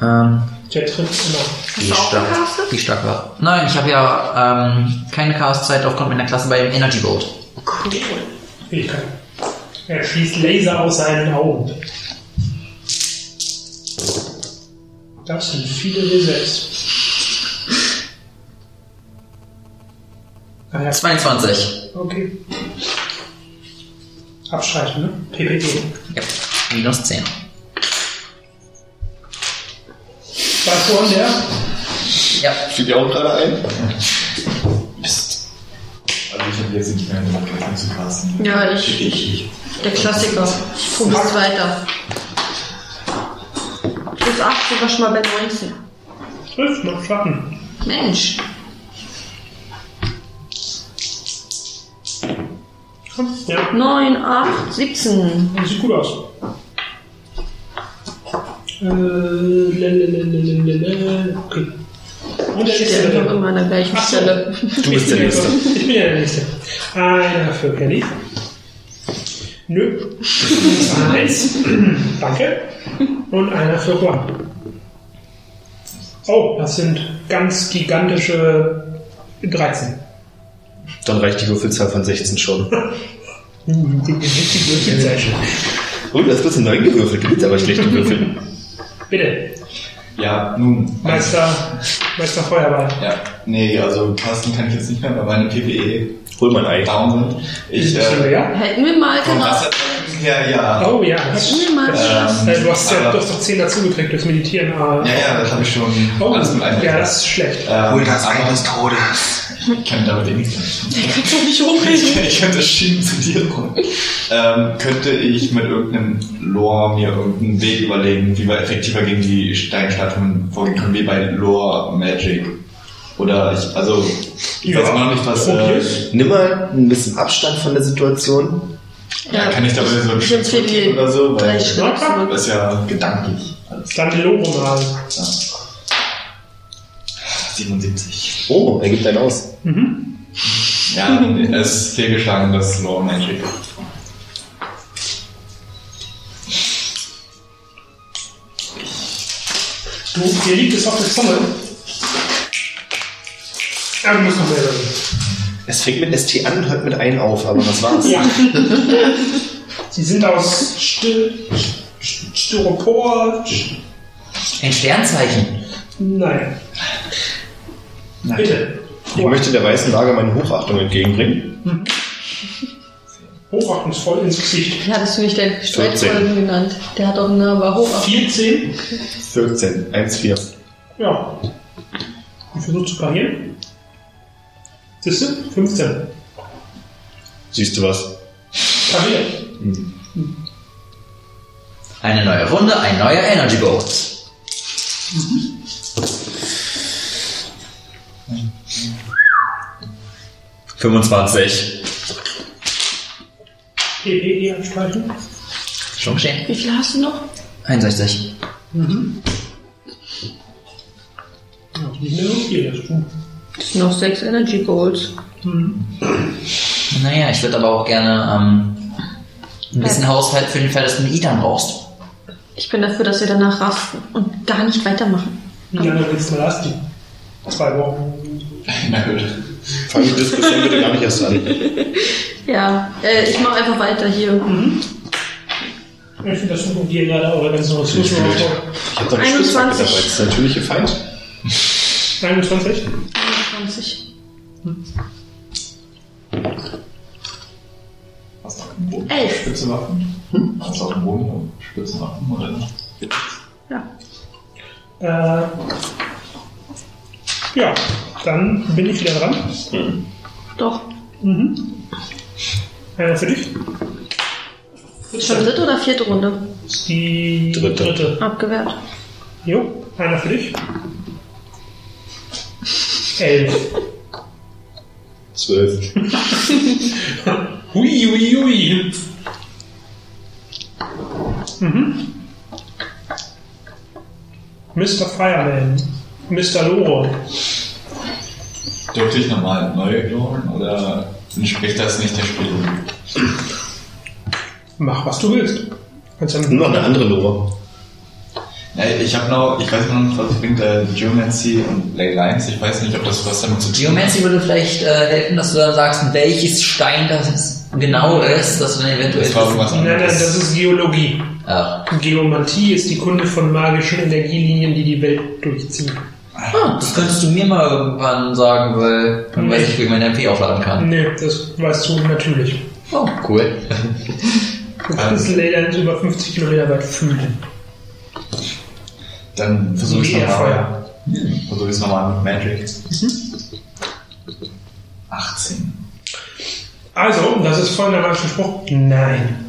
Ähm, Der trifft immer. wie stark, wie stark war? Nein, ich habe ja ähm, keine Castzeit aufgrund meiner Klasse bei dem Energy Bolt. Fähigkeit. Er schießt Laser aus seinen Augen. Das sind viele W6. Ah ja, 22. okay. Abstreichen, ne? PPE. Ja, minus 10. War vorhin der? Ja, Fiel dir auch gerade ein? Mist. Also ich habe jetzt nicht mehr die Möglichkeit zu casten. Ja, ich. Der Klassiker. Du bist weiter. Plus 8 sogar schon mal bei 19. Trifft noch Schatten. Mensch. Ja, 9, 8, 17. das sieht gut aus. Äh, lalalala, okay. Und der Ich nächste bitte. immer an der gleichen Ach. Stelle. Du bist der Nächste. Ich bin ja der Nächste. Einer für Kelly. Nö. Eins. Danke. Und einer für Juan. Oh, das sind ganz gigantische 13. Dann reicht die Würfelzahl von 16 schon. Oh, du hast bloß eine 9 gewürfelt, du willst aber schlechte Würfel. Bitte, Ja, nun. Meister, Meister Feuerball. Ja, nee, also casten kann ich jetzt nicht mehr, weil meine PPE Hol mal ein Ei. down sind. Ich, äh? Hätten wir mal. Wassertrinken her, ja. Oh ja. Hätten wir mal Ähm, Äh, du, hast ja, du hast doch 10 dazu gekriegt durchs Meditieren. aber- Ja, ja, das habe ich schon Oh, alles mit einberechnet. ja, das ist schlecht. Ähm, Hol das Ei des Todes. Ich kann damit eh nichts anfangen. Kannst du nicht hochreden? Ich könnte schieben zu dir rum. Ähm, könnte ich mit irgendeinem Lore mir irgendeinen Weg überlegen, wie wir effektiver gegen die Steinstatuen vorgehen können, wie bei Lore Magic. Oder ich, also, ich Ja, weiß immer noch nicht, was, äh. Nimm mal ein bisschen Abstand von der Situation. ja, kann ich da so ein wir die oder so, weil zurück? das ist ja gedanklich. Dann Lore mal. 77. Oh, er gibt einen aus. Ja, es ist fehlgeschlagen, das Lore Magic. Du, dir liegt es auf der Zunge. Ja, du musst noch mehr sagen. Es fängt mit ST an und hört mit ein auf, aber was war's? Ja. Sie sind aus Sti St- Styropor. St- ein Sternzeichen. Nein. Bitte. Ich möchte der weißen Lage meine Hochachtung entgegenbringen. Hochachtungsvoll ins Gesicht. Hattest du nicht den 14. Streitkolben genannt? Der hat auch einen Namen, war hoch. 14. 14, 1, 4. Ja. Ich versuche zu parieren. Siehst du? 15. Siehst du was? Pariert. Eine neue Runde, ein neuer Energy Bolt. Fünfundzwanzig. EPE anstreichen. Schon geschehen. Wie viel hast du noch? 61. Ja, nicht mehr so viel, das ist gut. Das sind noch sechs Energy Goals. Naja, ich würde aber auch gerne ähm, ein bisschen Haushalt für den Fall, dass du einen Itan brauchst. Ich bin dafür, dass wir danach rasten und gar nicht weitermachen. Wie lange willst du lassen? Zwei Wochen. Der Höhle. Fang die Diskussion bitte gar nicht erst an. Ja, äh, ich mache einfach weiter hier. Ich finde das gut, um dir gerade eure ganzen Ressourcen aufbauen. Ich habe doch eine 21. Spitzhacke dabei. Das ist der natürliche Feind. 21? 21. Hast du auf dem Boden Elf. spitze Waffen? Hm? Hast du auf dem Boden spitze Waffen oder? Ja. Äh, ja, dann bin ich wieder dran. Doch. Einer für dich. Schon dritte oder vierte Runde? Die Dritte. dritte. Abgewehrt. Jo, einer für dich. Elf. Zwölf. Hui, hui, hui. Mhm. Mr. Fireman. Mr. Loro. Dürfte ich nochmal neu klonen oder entspricht das nicht der Spielung? Mach, was du willst. Kannst dann Nur noch eine andere Lore. Ja, ich habe noch, ich weiß noch nicht, was bringt äh, Geomancy und Ley Lines. Ich weiß nicht, ob das was damit zu tun Geomancy würde vielleicht äh, helfen, dass du dann sagst, welches Stein das genau ist, dass du dann eventuell... Das war irgendwas Nein, nein, das ist Geologie. Ah. Geomantie ist die Kunde von magischen Energielinien, die die Welt durchziehen. Ah, das könntest du mir mal irgendwann sagen, weil dann weiß ich, wie ich meine MP aufladen kann. Nee, das weißt du natürlich. Oh, cool. Du kannst Leyland über 50 Kilometer weit fühlen. Dann versuche ich es Feuer. nochmal. Versuche ich es nochmal mit Magic. 18. Also, das ist folgendermaßen Spruch. Nein.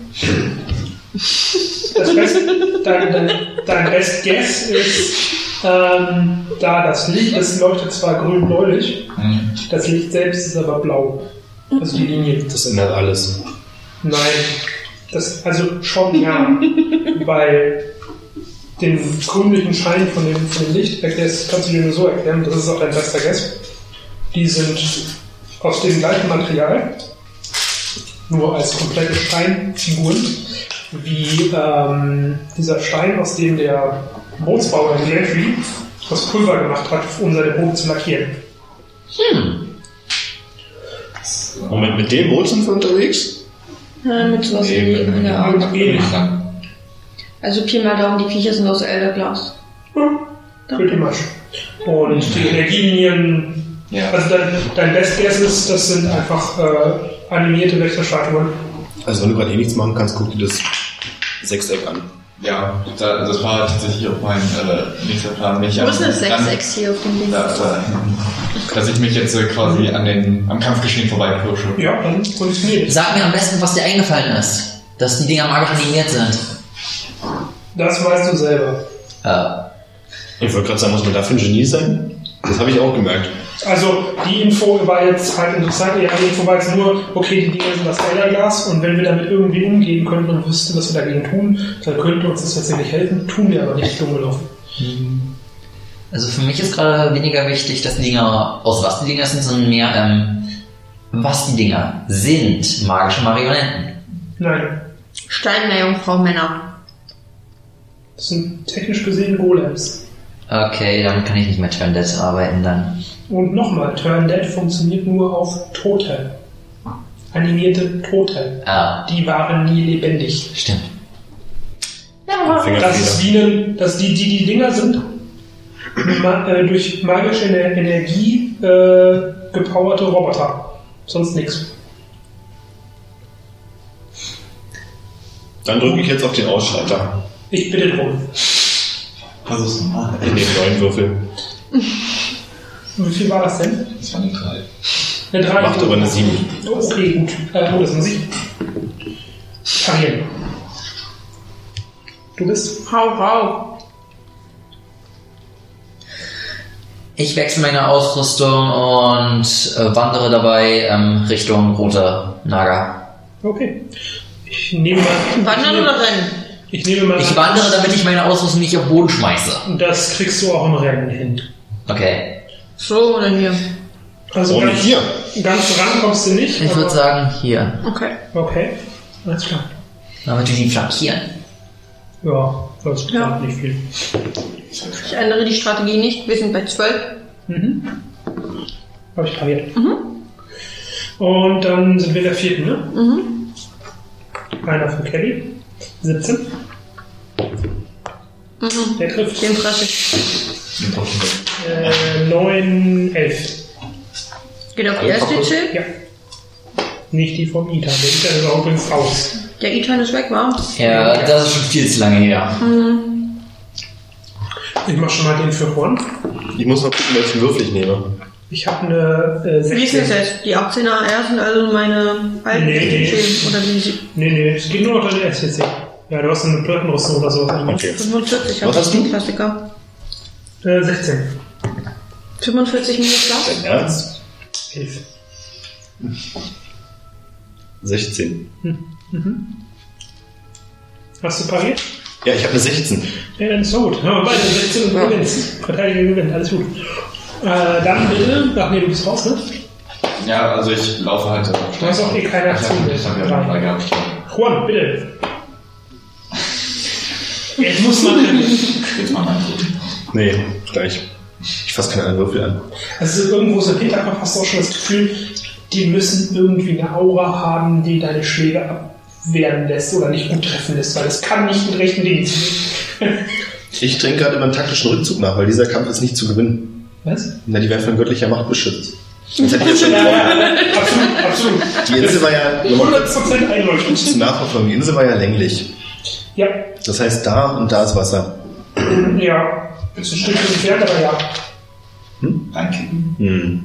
Das Best, dein, dein, dein Best Guess ist, ähm, da das Licht, es leuchtet zwar grün-bläulich, Hm. das Licht selbst ist aber blau. Also die Linie. Das ändert alles. Nein. Das, also schon ja. Weil den grünlichen Schein von dem, von dem Licht, das kannst du dir nur so erklären, das ist auch dein bester Guess. Die sind aus dem gleichen Material, nur als komplette Steinfiguren, wie ähm, dieser Stein, aus dem der Bootsbauer Gentry das Pulver gemacht hat, um seine Boote zu lackieren. Moment, mit dem Boot sind wir unterwegs? Ja, mit sowas Nee, in, mit- in der Art. Also Pi mal Daumen, die Viecher sind aus Elderglas. Pretty much. Und die Energielinien, Ja. also dein, dein Best Guess ist, das sind einfach äh, animierte Wächterstatuen. Also wenn du gerade eh nichts machen kannst, guck dir das Sechseck an. Ja, da, das war tatsächlich auch mein äh, nächster Plan. Mich Wo ist eine 6 hier auf dem Ding? Da, da, dass ich mich jetzt äh, quasi an den, am Kampfgeschehen vorbeipirsche. Ja, dann funktioniert es. Sag mir am besten, was dir eingefallen ist. Dass die Dinger magisch animiert sind. Das weißt du selber. Äh, Ich wollte gerade sagen, muss man dafür ein Genie sein? Das habe ich auch gemerkt. Also die Info war jetzt halt interessant. Ja, die Info war jetzt nur, okay, die Dinge sind das Elderglas und wenn wir damit irgendwie umgehen könnten und wüssten, was wir dagegen tun, dann könnte uns das tatsächlich helfen. Tun wir aber nicht dumm gelaufen. also für mich ist gerade weniger wichtig, dass die Dinger, aus was die Dinger sind, sondern mehr, ähm, was die Dinger sind. Magische Marionetten. Nein, Steinmeerjungfrau Männer. das sind technisch gesehen Golems. Okay, damit kann ich nicht mit Dead arbeiten dann. Und nochmal, Turn Dead funktioniert nur auf Tote. Animierte Tote. Ah, Die waren nie lebendig. stimmt. Das ist wie ein, dass die, die, die Dinger sind ma, äh, durch magische Ener- Energie äh, gepowerte Roboter. Sonst nichts. Dann drücke ich jetzt auf den Ausschalter. Ich bitte drum. Versuch's nochmal. In den neuen Würfel. Wie viel war das denn? Das war eine 3. Eine 3. Macht aber eine 7. Okay, gut. Äh, oh, das muss ich. Parieren. Du bist. Hau, hau. Ich wechsle meine Ausrüstung und äh, wandere dabei ähm, Richtung rote Naga. Okay. Ich nehme mal. Wandern oder rennen? Ich nehme mal. Ich wandere, damit ich meine Ausrüstung nicht auf den Boden schmeiße. Das kriegst du auch im Rennen hin. Okay. So oder hier? Also Warum ganz, hier? ganz ran kommst du nicht. Ich würde sagen, hier. Okay. Okay, alles klar. Damit wir die flankieren. Ja, das Ja. ja. nicht viel. Ich ändere die Strategie nicht. Wir sind bei 12. Mhm. Habe ich pariert. Und dann sind wir in der vierten, ne? Mhm. Einer für Kelly. 17. Mhm. Der trifft. Den treffe ich. Äh, 9, 11. Geht auf die erste Chill. Ja. Nicht die vom Ita. Der Ita ist auch übrigens raus. Der E-Turn ist weg, war? Ja, das ist schon viel zu lange her. Ich mach schon mal den für Juan. Ich muss noch gucken, welchen Würfel ich nehme. Ich habe eine äh, Wie ist 16. das jetzt? Die 18er R sind also meine alten Nee, nee. Oder die sie- Nee, nee, es geht nur noch deine SCC. Ja, du hast eine Plattenrüstung oder sowas. Okay. 45 Was hab hast ich, du? Klassiker. Äh, 16. 45 minus was? Dein Ernst? 11. 16. Hast du pariert? Ja, ich habe eine 16. Ja, dann ist so gut. Ja, beide 16 und du gewinnst. Verteidiger gewinnt, alles gut. Äh, dann bitte. Ach nee, du bist raus, ne? Ja, also ich laufe halt. Du hast auch eh keine Ich Aktion ich hab ja drei gehabt. Juan, bitte. Jetzt muss man. Jetzt mal mein Tod. Nee, gleich. Ich fasse keine anderen Würfel an. Also irgendwo so Hinterkopf hast du auch schon das Gefühl, die müssen irgendwie eine Aura haben, die deine Schläge abwehren lässt oder nicht gut treffen lässt, weil es kann nicht mit rechten Dingen. Ich trinke gerade über einen taktischen Rückzug nach, weil dieser Kampf ist nicht zu gewinnen. Was? Na, die werden von göttlicher Macht beschützt. Jetzt hätte ich ja schon Ja, ja, absolut, absolut. Die Insel war ja, 100% einleuchtend. zum Nachverfolgen, die Insel war ja länglich. Ja, Das heißt, da und da ist Wasser. ja. Ist ein Stückchen entfernt, aber ja. Danke. Hm.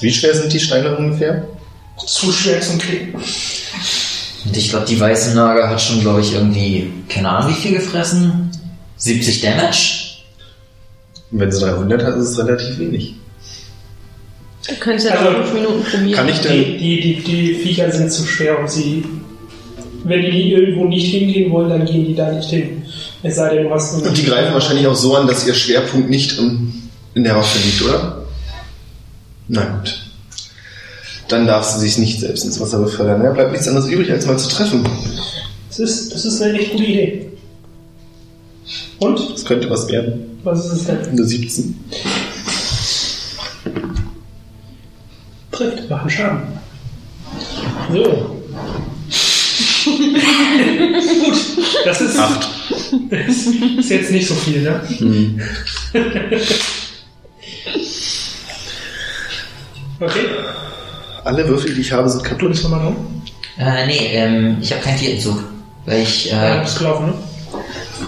Wie schwer sind die Steine ungefähr? Zu schwer zum Klicken. Und ich glaube, die weiße Nager hat schon, glaube ich, irgendwie, keine Ahnung, wie viel gefressen. 70 Damage. Wenn sie 300 hat, ist es relativ wenig. Du könntest ja Also, noch 5 Minuten probieren. Kann ich Die, denn... die, die, die Viecher sind zu schwer und sie. Wenn die irgendwo nicht hingehen wollen, dann gehen die da nicht hin. Es sei denn, du hast. Und die greifen wahrscheinlich auch so an, dass ihr Schwerpunkt nicht im, in der Waffe liegt, oder? Na gut. Dann darf sie sich nicht selbst ins Wasser befördern. Ja, bleibt nichts anderes übrig, als mal zu treffen. Das ist, das ist eine echt gute Idee. Und? Das könnte was werden. Was ist es denn? Eine 17. Trifft, machen Schaden. So. Gut, das ist, Acht. Ist, ist jetzt nicht so viel, ne? Okay, Alle Würfel, die ich habe, sind du kaputt. bist nochmal dran. Äh, nee, ähm, ich habe keinen vierten Zug. Weil ich, Ja, äh, du bist gelaufen, ne?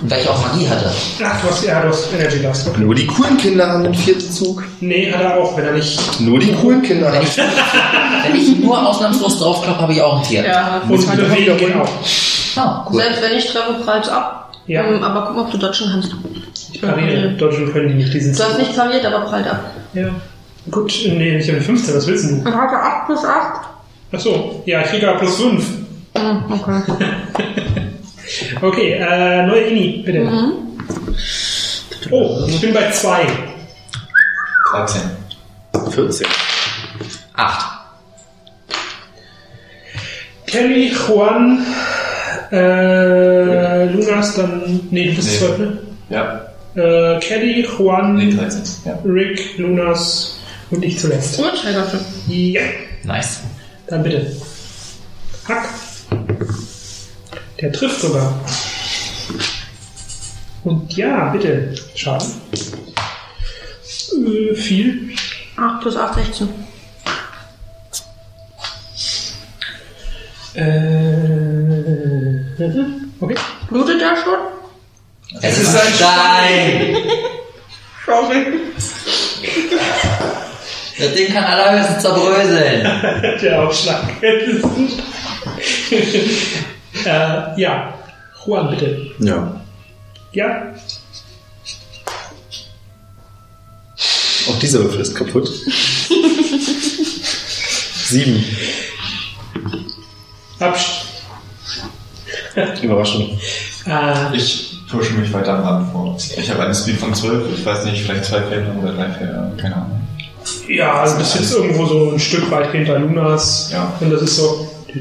weil ich auch Magie hatte. Ach, du hast, ja, du hast Energy Dust. Okay. Nur die coolen Kinder haben den vierten Zug. Nee, hat er auch, wenn er nicht. Nur die coolen Kinder Wenn haben. ich, wenn ich nur ausnahmslos draufkloppe, habe ich auch einen vierten. Ja, Und bewegen geht auch. Oh, cool. selbst wenn ich treffe, prallt ab. Ja. Ähm, aber guck mal, ob du dodgen kannst. Ich pariere. Dodgen können die nicht, die sind Du hast nicht pariert, aber prallt ab. Ja. Gut, nee, ich habe eine 15, was willst du? Und hatte 8 plus 8. Ach so, ja, ich kriege aber plus 5. Mhm, okay. Okay, äh, neue Ini, bitte. Oh, ich bin bei 2. 13. 14. Acht. Kelly, Juan, äh, Lunas, dann. Nee, du bist Nee. 12, ne? Ja. Äh, Kelly, Juan, Nee, 13. Ja. Rick, Lunas und ich zuletzt. Gut, Helgotte. Ja, Nice. dann bitte. Hack. Der trifft sogar. Und ja, bitte. Schaden. Äh, viel. 8 plus 8, 16. Äh, okay. Blutet der schon? Es ist ein Stein! Sorry. Das Ding kann allerhöchstens zerbröseln. Der Aufschlag. äh, ja. Juan, bitte. Ja. Ja. Auch dieser Würfel ist kaputt. Sieben. Absch Überraschung. Äh, Ich pushe mich weiter am Rand vor. Ich habe einen Speed von 12, ich weiß nicht, vielleicht zwei Felder oder drei Felder, keine Ahnung. ja, also bist jetzt irgendwo so ein Stück weit hinter Lunas. Ja. Und das ist so.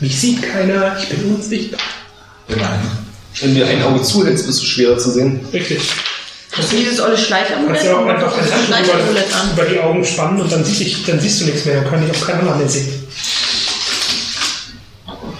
Mich sieht keiner, ich bin unsichtbar. Immerhin. Wenn du ein Auge zuhältst, bist du schwerer zu sehen. Richtig. Hast du dieses olle Schleichamulett? Kannst ja auch einfach das Schleichamulett über, an. über die Augen spannen und dann, sieh ich, dann siehst du nichts mehr, dann kann ich auch keinen anderen mehr sehen.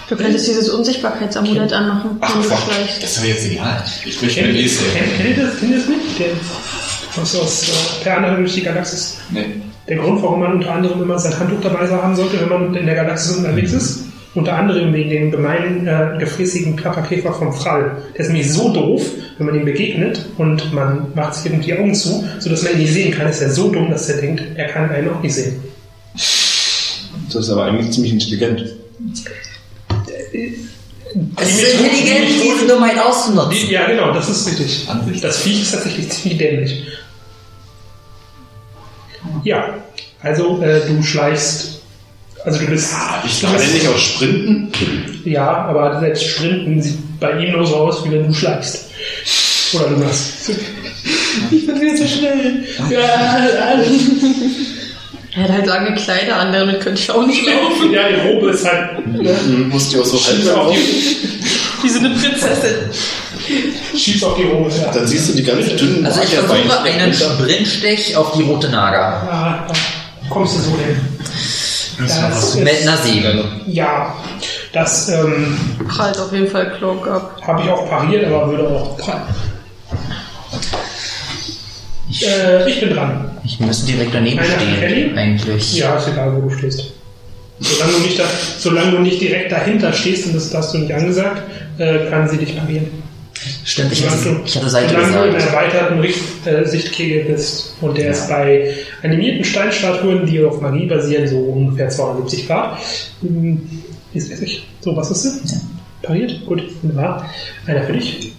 Du könntest dieses Unsichtbarkeitsamulett anmachen, Ach, fuck. Das wäre jetzt egal. Ich möchte ihr Esel. kennt- ihr das, kennt das nicht? Der, aus, aus äh, Per Anhalter durch die Galaxis. Nee. Der Grund, warum man unter anderem immer sein Handtuch dabei haben sollte, wenn man in der Galaxis unterwegs ist, unter anderem wegen dem gemeinen, äh, gefräßigen Klapperkäfer vom Frall. Der ist nämlich so doof, wenn man ihm begegnet und man macht sich irgendwie die Augen zu, sodass man ihn nicht sehen kann, ist er so dumm, dass er denkt, er kann einen auch nicht sehen. Das ist aber eigentlich ziemlich intelligent. Es ist intelligent, diese Dummheit auszunutzen. Ja, genau, das ist richtig. Das Viech ist tatsächlich ziemlich dämlich. Ja, also äh, du schleichst, also du bist, ich du Kann bist nicht auch sprinten? ja, aber selbst Sprinten sieht bei ihm nur so aus, wie wenn du schleichst. Oder du machst. Ich bin wieder so schnell. Ja, Er hat halt lange Kleider an, damit könnte ich auch nicht laufen. ja, die Robe ist halt. Ne, musst du auch so die, Wie so eine Prinzessin. schiebst auf die Robe. Ja. Dann siehst du die ganz dünnen Also ich versuche einen. Sprintstech auf die rote Nager. Ja, da kommst du so hin. Das Mit einer Säge. ja, das ähm, Prallt auf jeden Fall Cloak ab. habe ich auch pariert, aber würde auch prallen. Äh, ich bin dran. Ich müsste direkt daneben Einer stehen, eigentlich. Ja, ist egal, wo du stehst. Solange du nicht, da, solange du nicht direkt dahinter stehst, und das hast du nicht angesagt, äh, kann sie dich parieren. Stimmt, ich hatte, du- ich hatte Seite solange du in gesagt. erweiterten Richt, äh, Sichtkegel bist. Und der ist bei animierten Steinstatuen, die auf Magie basieren, so ungefähr 270 Grad. Hm, Ist Essig. So, was ist es? Ja. Pariert? Gut, wunderbar. Einer für dich.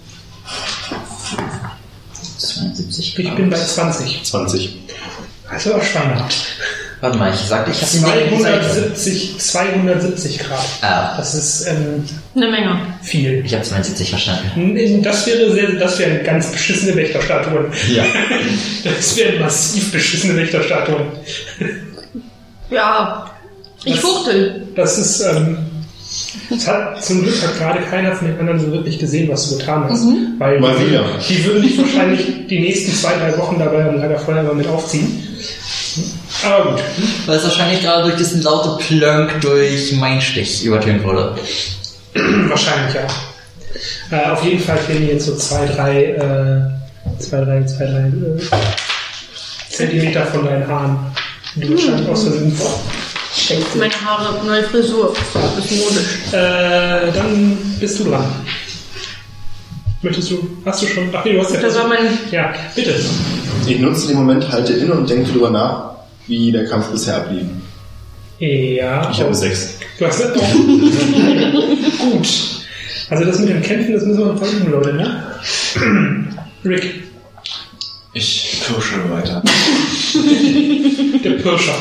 72 Ich bin bei 20. 20. Also auch Standard. Warte mal, ich sagte, ich habe die linke Seite. 270, 270 Grad. Ah, Das ist ähm, Eine Menge. viel. ich habe 72 verstanden. Das wäre sehr, das wären ganz beschissene Wächterstatuen. Ja. Das wären massiv beschissene Wächterstatuen. Ja. Ich Das- fuchtel. Das ist, ähm, hat zum Glück hat gerade keiner von den anderen so wirklich gesehen, was du getan hast. Weil Mal die, wieder. die würden dich wahrscheinlich die nächsten zwei, drei Wochen dabei am Lagerfeuer mal mit aufziehen. Aber gut. Weil es wahrscheinlich gerade durch diesen laute Plönk durch meinen Stich übertönt wurde. Wahrscheinlich ja. Äh, auf jeden Fall fehlen jetzt so zwei, drei, äh, zwei, drei, zwei, drei äh, Zentimeter von deinen Haaren. Die wahrscheinlich aus Versehen schenkst. Meine Haare, neue Frisur. So, ist modisch. Äh, dann bist du dran. Möchtest du, hast du schon, ach nee, du hast ja Das war mein. Ja, bitte. Ich nutze den Moment, halte inne und denke drüber nach, wie der Kampf bisher ablief. Ja. Ich habe sechs. Du hast das Gut. Also das mit dem Kämpfen, das müssen wir noch versuchen, Leute, ne? Rick, Ich pirsche weiter. der Pirscher.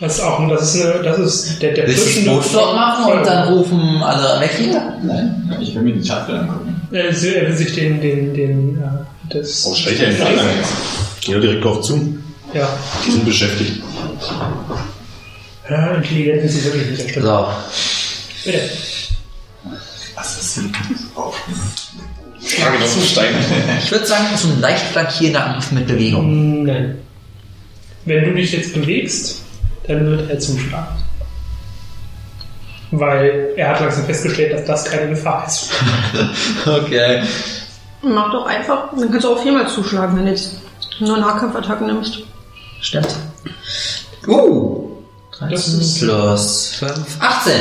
Das ist auch, das ist eine, das ist der, der Willst du flott machen und dann rufen alle weg hier? Nein, ich will mir die Tafel angucken. Er will sich den, den, den, äh, das. Oh, stell dir nicht an. Geh doch direkt drauf zu. Ja. Die sind beschäftigt. ja, intelligent sind sie wirklich nicht, das stimmt. So. Bitte. Was ist denn? Oh. Schlage doch einen Stein. Ich würde sagen, so ein leicht flankierender Angriff mit Bewegung. Hm, Nein. Wenn du dich jetzt bewegst, dann wird er zuschlagen. Weil er hat langsam festgestellt, dass das keine Gefahr ist. Okay. Mach doch einfach. Dann kannst du auch viermal zuschlagen, wenn du jetzt nur Nahkampfattacken nimmst. Stimmt. Uh. Das 13 ist- plus 5. 18.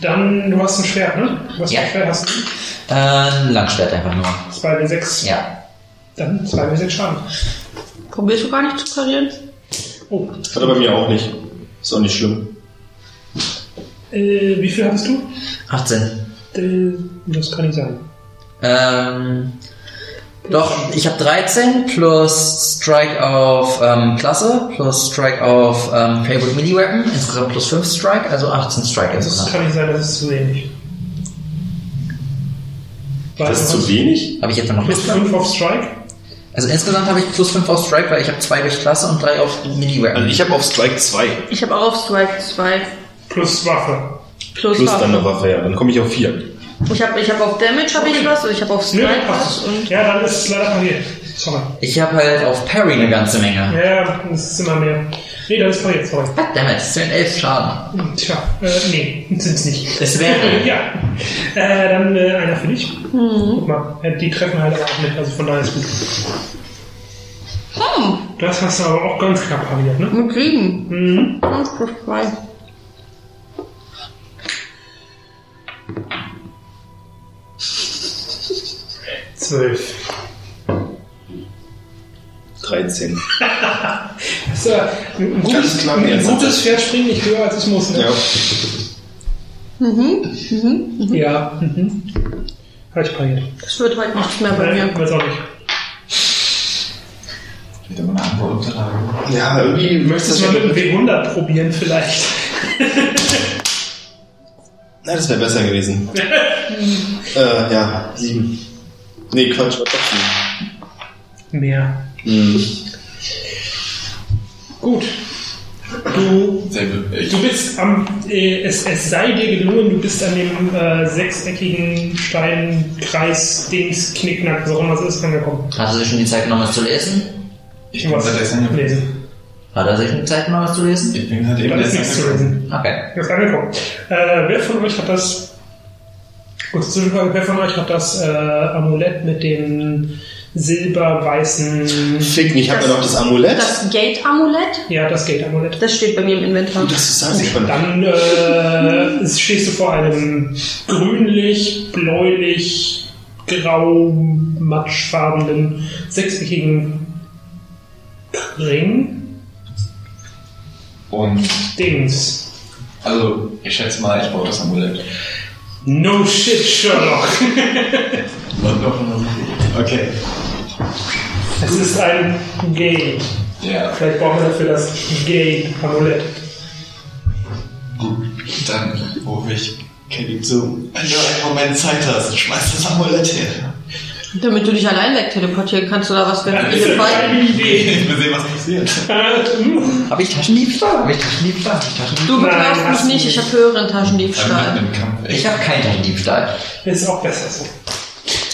Dann, du hast ein Schwert, ne? Was für Ja. ein Schwert hast du? Äh, ein Langschwert einfach nur. 2 bis 6. Ja. Dann 2 bis 6 Schaden. Probierst du gar nicht zu parieren? Oh. Hat er bei mir auch nicht. Ist auch nicht schlimm. Äh, wie viel hattest du? 18. Äh, das kann nicht sein. Ähm, Doch, ich habe 13 plus Strike auf ähm, Klasse, plus Strike auf ähm, Favorite Mini Weapon, insgesamt plus 5 Strike, also 18 Strike Das insgesamt. kann nicht sein, das ist zu wenig. Weil Das ist zu wenig? Habe ich jetzt noch Plus plus 5 auf Strike. Also insgesamt habe ich plus 5 auf Strike, weil ich habe 2 durch Klasse und 3 auf Mini Weapon. Also ich habe auf Strike 2 Ich habe auch auf Strike 2 Plus Waffe. plus, plus Waffe. dann eine Waffe, ja. Dann komme ich auf 4. Ich habe ich hab auf Damage habe ich was und ich habe auf Strike was passt. und Ja, dann ist es leider pariert. Sorry. Ich habe halt auf Parry eine ganze Menge. Ja, das ist immer mehr. Nee, das ist pariert, sorry. Goddammit, das sind 11 Schaden. Tja, äh, nee, sind's nicht. Es wäre. Ja. Äh, dann äh, einer für dich. Guck mal, äh, die treffen halt auch mit, also von daher ist gut. Hm, Das hast du aber auch ganz knapp pariert, ne? mit Kriegen. Mhm. 5 plus 2. Zwölf. 13. Das ist, äh, ein gutes, ein gutes Pferd springt nicht höher, als es muss, ne? Ja. Ja. Mhm. Habe ich pariert. Es wird heute nichts mehr bei mir. weiß auch nicht. Wieder mal eine andere Unterlage. Ja, irgendwie Möchtest du mal mit dem W100 probieren vielleicht? Na, das wäre besser gewesen. äh, ja, sieben. Nee, Quatsch, sieben. Mehr. Mhm. Gut. Du, du bist am, äh, es, es sei dir gelungen, du bist an dem äh, sechseckigen Steinkreis, Dings, Knickknack, so auch immer es ist, angekommen. Hat er sich schon die Zeit genommen, was zu lesen? ich bin seit gestern lesen. Hat er sich schon die Zeit genommen, was zu lesen? Ich bin halt eben zu lesen. Okay. Er ist angekommen. Äh, wer von euch hat das, kurze Zwischenfrage, wer von euch hat das äh, Amulett mit dem silber-weißen, Fick mich, hat er noch das Amulett? Das Gate-Amulett, ja, das Gate-Amulett. das steht bei mir im Inventar. Dass du sagst, ich Dann äh, stehst du vor einem grünlich, bläulich, grau, matschfarbenen, sechseckigen Ring. Und, Dings. also, ich schätze mal, ich brauche das Amulett. No shit, Sherlock. Okay. Es ist ein Gate. Ja, Vielleicht brauchen wir dafür das Gate-Amulett. gut. Dann rufe ich Kelly zu. Wenn du einen Moment Zeit hast, schmeiß das Amulett her. Damit du dich allein wegteleportieren kannst oder was, wenn Ja, du kleine Idee. Ich will sehen, was passiert. Äh. Habe ich Taschendiebstahl? Habe ich Taschendiebstahl? Hab ich Taschendiebstahl? Du hast mich nicht, ich habe höheren Taschendiebstahl. Ich habe keinen Taschendiebstahl. Ist auch besser so.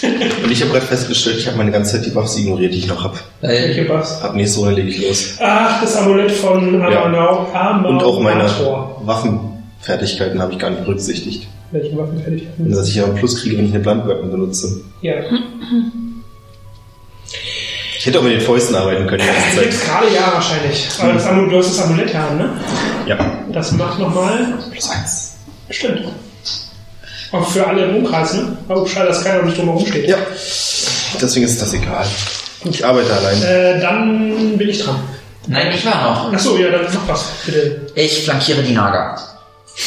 Und ich habe gerade festgestellt, ich habe meine ganze Zeit die Buffs ignoriert, die ich noch habe. Welche Weil Buffs? Ab nächste Runde lege ich los. Ach, das Amulett von Amanau. Amanau Und auch meine Ator. Waffenfertigkeiten habe ich gar nicht berücksichtigt. Welche Waffenfertigkeiten? Dass ich ja einen Plus kriege, wenn ich eine Blunt Weapon benutze. Ja. Ich hätte auch mit den Fäusten arbeiten können die ganze Jetzt Zeit. gerade ja wahrscheinlich. Aber das Amulett, du hast das Amulett ja, ne? Ja. Das macht nochmal. Plus eins. Stimmt. Auch für alle im Umkreis, ne? Aber schade, dass keiner um dich drumherum steht. Ja. Deswegen ist das egal. Ich arbeite allein. Äh, dann bin ich dran. Nein, ich war noch. Achso, ja, dann mach was, bitte. Ich flankiere die Naga.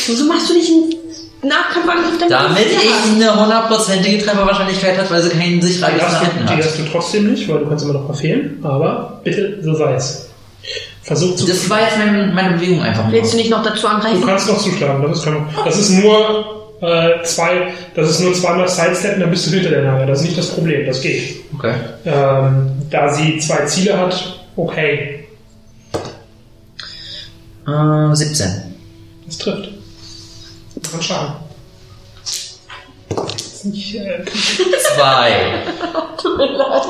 Wieso machst du nicht einen Nahkampfangriff, damit, Damit du ich eine hundertprozentige Trefferwahrscheinlichkeit habe, weil sie keinen sicheren du, hinten die hat. hast du trotzdem nicht, weil du kannst immer noch verfehlen. Aber bitte, so sei es. Versuch zu. Das war jetzt meine, meine Bewegung einfach. Willst du nicht noch dazu Du angreifen? kannst noch zuschlagen, das ist kein Das ist nur äh, zwei, das ist nur zweimal Sidesteppen, dann bist du hinter der Nager. Das ist nicht das Problem, das geht. Okay. Ähm, da sie zwei Ziele hat, okay, Äh, 17. das trifft. Kann schaden. Äh, Zwei. Tut mir leid.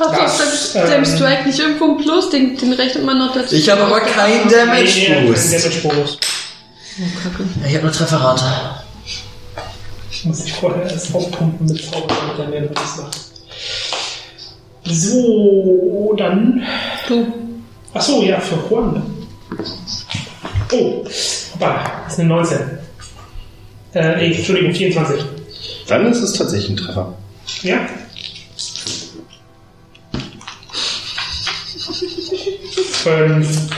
Hast Das, du dem ähm, Strike nicht irgendwo ein Plus? Den, den rechnet man noch dazu. Ich habe aber keinen nee, Damage nee, kein Boost. Damage-Bonus. Oh, Kacke. Ich habe nur Trefferrate. Ich muss dich vorher erst aufpumpen mit Zauber, damit er mehr Bonus macht. So, dann. Du. Achso, ja, für Juan. ne? Oh, hoppala, das ist eine 19. Äh, nee, Entschuldigung, 24. Dann ist es tatsächlich ein Treffer. Ja? Fünf.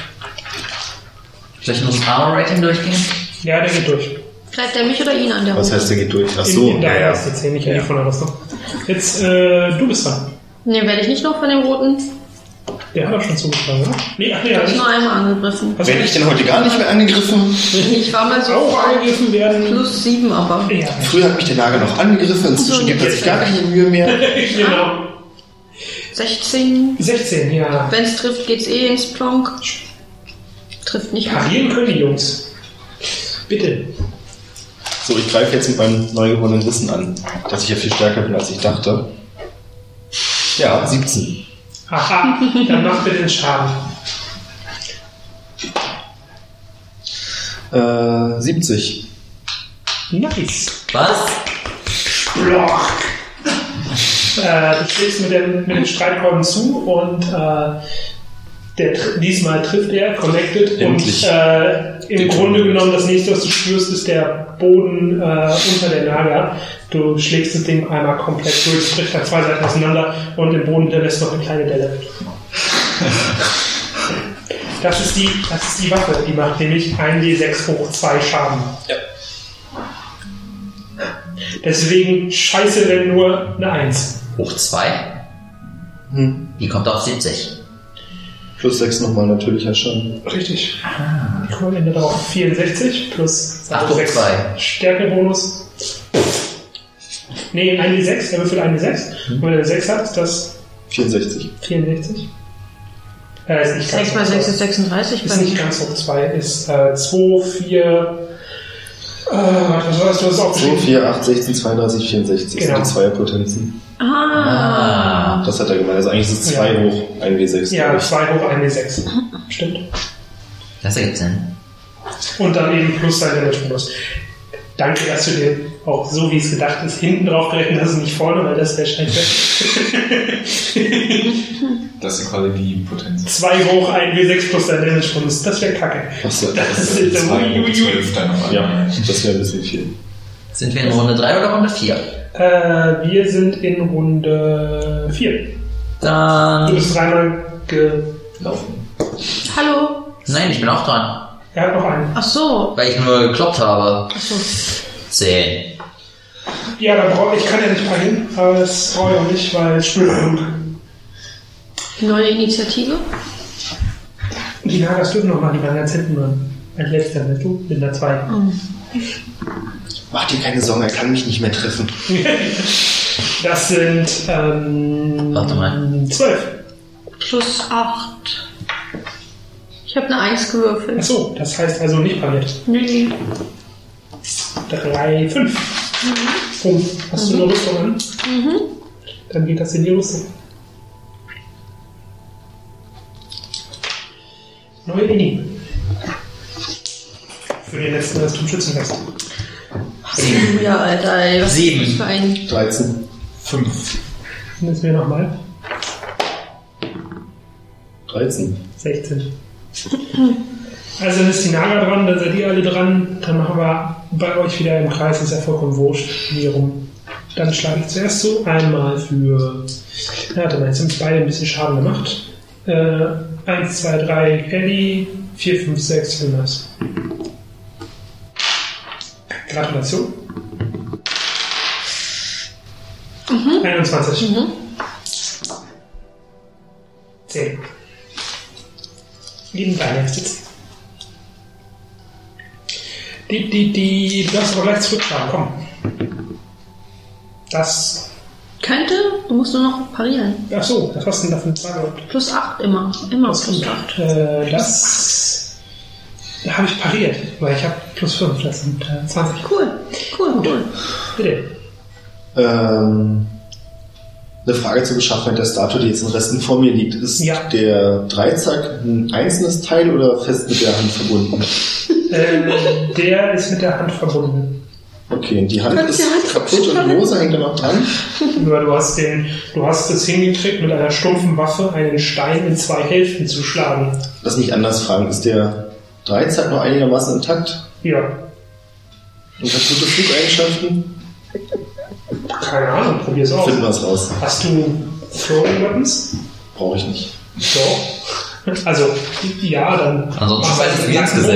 Ich nur das Armor Rating durchgehen? Ja, der geht durch. Greift er mich oder ihn an der Was heißt, der geht durch? Ach In- so, in ja, der ja. ersten Szene, nicht in die von der Rüstung. Jetzt, äh, du bist dran. Ne, werde ich nicht noch von dem Roten? Der hat doch schon zugeschlagen, oder? Nee, ach nee, Ich er habe hat nur einmal angegriffen. Was Werde ich denn heute gar nicht mehr angegriffen? Ich war mal so auch angegriffen werden? plus sieben, aber. Ja, Früher hat mich der Nager noch angegriffen, inzwischen gibt er sich gar keine Mühe mehr. genau. 16. 16, ja. Wenn es trifft, geht's eh ins Plonk. Trifft nicht mehr. Parieren können die Jungs. Bitte. So, ich greife jetzt mit meinem neu gewonnenen Wissen an, dass ich ja viel stärker bin, als ich dachte. Ja, 17. Haha, dann mach bitte den Schaden. Äh, 70. Nice. Was? Block. äh, du schlägst mit dem, mit dem Streitkolben zu und äh, der, diesmal trifft er, connected Endlich. und äh, im Grunde genommen das nächste, was du spürst, ist der Boden äh, unter der Nager. Du schlägst das Ding einmal komplett durch, es bricht an zwei Seiten auseinander und im Boden hinterlässt noch eine kleine Delle. Das ist die, das ist die Waffe, die macht nämlich 1d6 hoch 2 Schaden. Ja. Deswegen scheiße, wenn nur eine 1. Hoch 2? Hm. Die kommt auf 70. Plus 6 nochmal natürlicher Schaden. Richtig. Ich komme am Ende drauf 64 plus Ach, doch, sechs zwei. Stärkebonus. Nee, 1d6, er würfelt 1d6. Und wenn er 6 hat, ist das 64. 64. Äh, ist nicht ganz 6 mal hoch 6 zwei. ist 36 Ist nicht ganz hoch 2, ist äh, 2, 4. Äh, was war das? Du hast auch 2, geschrieben. 4, 8, 16, 32, 64 Genau. sind die Zweierpotenzen. Ah. Das hat er gemeint. Also eigentlich ist es 2 Ja. hoch 1 W6. Ja, glaub ich. 2 hoch 1d6. Stimmt. Das ergibt Sinn. Und dann eben plus sein Damage-Bonus. Danke, dass du dir auch so wie es gedacht ist, hinten drauf gerechnet hast und nicht vorne, weil das wäre scheiße. Das ist quasi die Potenz. 2 hoch 1 W6 plus dein Damage-Bonus, das wäre kacke. Achso, Das das ist Zwei ui, ui, hoch ui. zwölf dann noch ja, das wäre ein bisschen viel. Sind wir in Runde 3 oder Runde 4? Äh, wir sind in Runde 4. Du Dann. bist dreimal gelaufen. Hallo. Nein, ich bin auch dran. Er hat noch einen. Ach so. Weil ich nur gekloppt habe. Ach so. 10. Ja, da brauche ich kann ja nicht parieren, aber das brauche ich auch nicht, weil es spürt genug. Neue Initiative. Die Nagas dürfen noch mal, die waren ganz hinten dran. Ein letzter, du mit einer 2. Mach dir keine Sorgen, er kann mich nicht mehr treffen. Das sind ähm, Warte mal. 12. Plus 8. Ich habe eine 1 gewürfelt. Achso, das heißt also nicht pariert. Nee. 3, 5. Punkt. Hast du eine Rüstung an? Mhm. Dann geht das in die Rüstung. Neue Ini. Für den letzten das Schützenfest. Ja, Alter, ey. Was Sieben. ist das für ein 13. 5. Jetzt mir nochmal. 13. 16. Also dann ist die Naga dran, dann seid ihr alle dran. Dann machen wir bei euch wieder im Kreis, ist ja vollkommen wurscht, wie rum. Dann schlage ich zuerst so einmal für. Ja, warte mal, jetzt haben beide ein bisschen Schaden gemacht. Äh, 1, 2, 3 Eddie, 4, 5, 6 Jonas. Gratulation. 21. 10. Lieben Sitz. Die, die, die, du darfst aber gleich zurückschlagen, komm. Das. Könnte, du musst nur noch parieren. Ach so, was hast du denn da für eine Zahl? Plus 8 immer. Immer plus 8. Äh, das. Da habe ich pariert, weil ich habe plus 5, das sind äh, 20. Cool. Cool, cool. Bitte. Ähm, eine Frage zur Beschaffenheit der Statue, die jetzt in Resten vor mir liegt. Ist Ja. der Dreizack ein einzelnes Teil oder fest mit der Hand verbunden? Äh, der ist mit der Hand verbunden. Okay, und die Hand Kannst ist die Hand kaputt und die Hose hängt noch dran. Nur du hast den, du hast es hingekriegt, mit einer stumpfen Waffe einen Stein in zwei Hälften zu schlagen. Lass mich anders fragen. Ist der Dreizack noch einigermaßen intakt? Ja, Und hat gute Flugeigenschaften? keine Ahnung, probier's aus. Finden wir es raus. Hast du Throwing Weapons? Brauche ich nicht. Doch. Also, ja, dann. Ansonsten machst du schmeißt es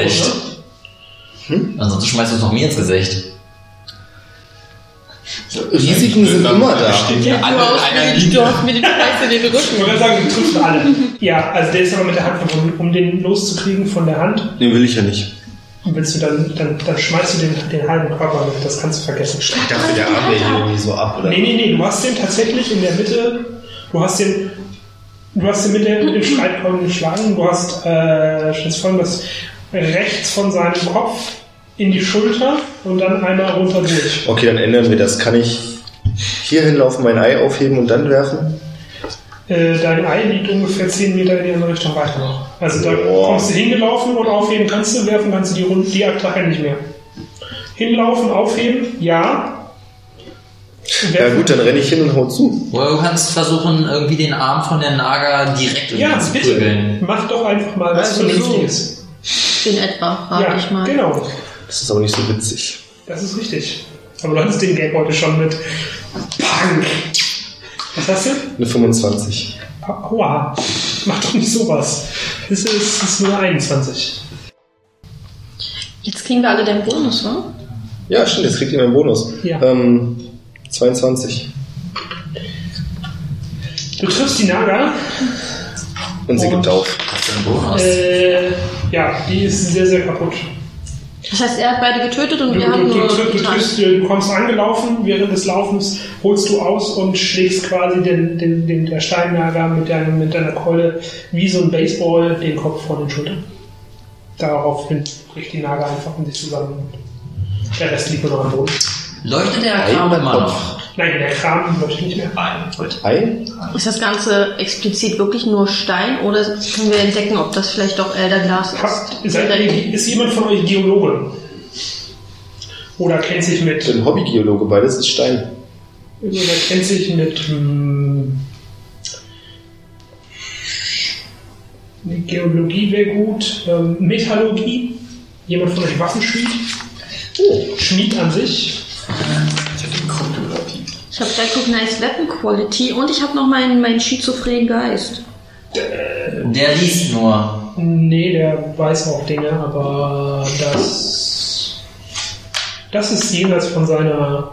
ne? Ansonsten schmeißt du es noch mir ins Gesicht. Risiken sind immer da. Du alle du hast mir den Scheiß in den Ich Rücken. wollte sagen, die trifft alle. Ja, also der ist aber mit der Hand verbunden. Um den loszukriegen von der Hand, Den will ich ja nicht. willst du dann, dann, dann schmeißt du den, den halben Körper mit. Das kannst du vergessen. Ich dachte, der Arm wäre hier irgendwie so ab, oder? Nee, nee, nee, du hast den tatsächlich in der Mitte, du hast den, du hast den mit, der, mit dem Streitkolben geschlagen, du hast äh, das folgendes rechts von seinem Kopf in die Schulter und dann einmal runter durch. Okay, dann ändern wir das. Kann ich hier hinlaufen, mein Ei aufheben und dann werfen? Äh, dein Ei liegt ungefähr 10 Meter in die andere Richtung weiter noch. Also da Boah. kommst du hingelaufen und aufheben kannst du, werfen kannst du die, Runde, die Attacke nicht mehr. Hinlaufen, aufheben, ja. Ja gut, dann renne ich hin und hau zu. Oder du kannst versuchen, irgendwie den Arm von der Naga direkt Ja, irgendwie zu bitte. prügeln. Mach doch einfach mal was Also so. Vernünftiges. In etwa, frage Ja, ich mal. genau. Das ist aber nicht so witzig. Das ist richtig. Aber du hattest den Gag heute schon mit Punk. Was hast du? Eine 25. Aua. Mach doch nicht sowas. Das ist, das ist nur 21. Jetzt kriegen wir alle den Bonus, wa? Ja, stimmt, jetzt kriegt ihr meinen Bonus. Ja. Ähm, 22. Du triffst die Naga. Und sie gibt auf. Was für ein Bonus? Äh, ja, die ist sehr, sehr kaputt. Das heißt, er hat beide getötet und Du, wir haben du, du, nur du, du, du kommst angelaufen, während des Laufens holst du aus und schlägst quasi den, den, den, der Steinnager mit, deinem, mit deiner Keule wie so ein Baseball den Kopf vor den Schultern. Daraufhin bricht die Nager einfach in sich zusammen. Der Rest liegt nur noch am Boden. Leuchtet der Ei Kram immer Kopf? noch? Nein, der Kram leuchtet nicht mehr. Nein, gut. Ei? Ist das Ganze explizit wirklich nur Stein oder können wir entdecken, ob das vielleicht auch Elderglas ist? seid ihr, ist jemand von euch Geologe? Oder kennt sich Ich mit, bin Hobbygeologe, beides ist Stein. oder kennt sich mit hm, Geologie wäre gut, ähm, Metallurgie, jemand von euch Waffenschmied? Oh. Schmied an sich. Ich hatte Kryptographie. Ich habe Recognized Weapon Quality und ich habe noch meinen, meinen schizophrenen Geist. Der liest nur. Nee, der weiß auch Dinge, aber das, das ist jenseits von seiner.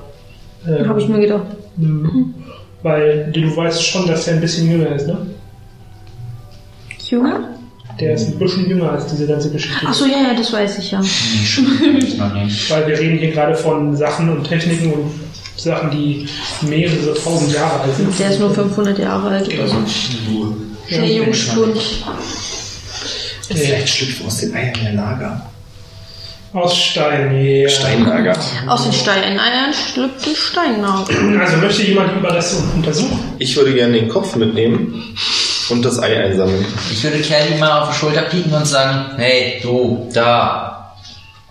ähm, Habe ich mir gedacht. Mhm. Weil du weißt schon, dass er ein bisschen jünger ist, ne? Jünger? Der ist ein bisschen jünger als diese ganze Geschichte. Achso, ja, ja, das weiß ich ja. Weil wir reden hier gerade von Sachen und Techniken und Sachen, die mehrere tausend Jahre alt sind. Der ist nur 500 Jahre alt oder so. Sehr jungspund. Vielleicht schlüpft aus den Eiern der Nager. Aus Stein, ja. Steinnager. Aus den Steineiern schlüpft ein Steinnagel. Also möchte jemand über das untersuchen? Ich würde gerne den Kopf mitnehmen und das Ei einsammeln. Ich würde Kelly mal auf die Schulter pieken und sagen, hey, du, da.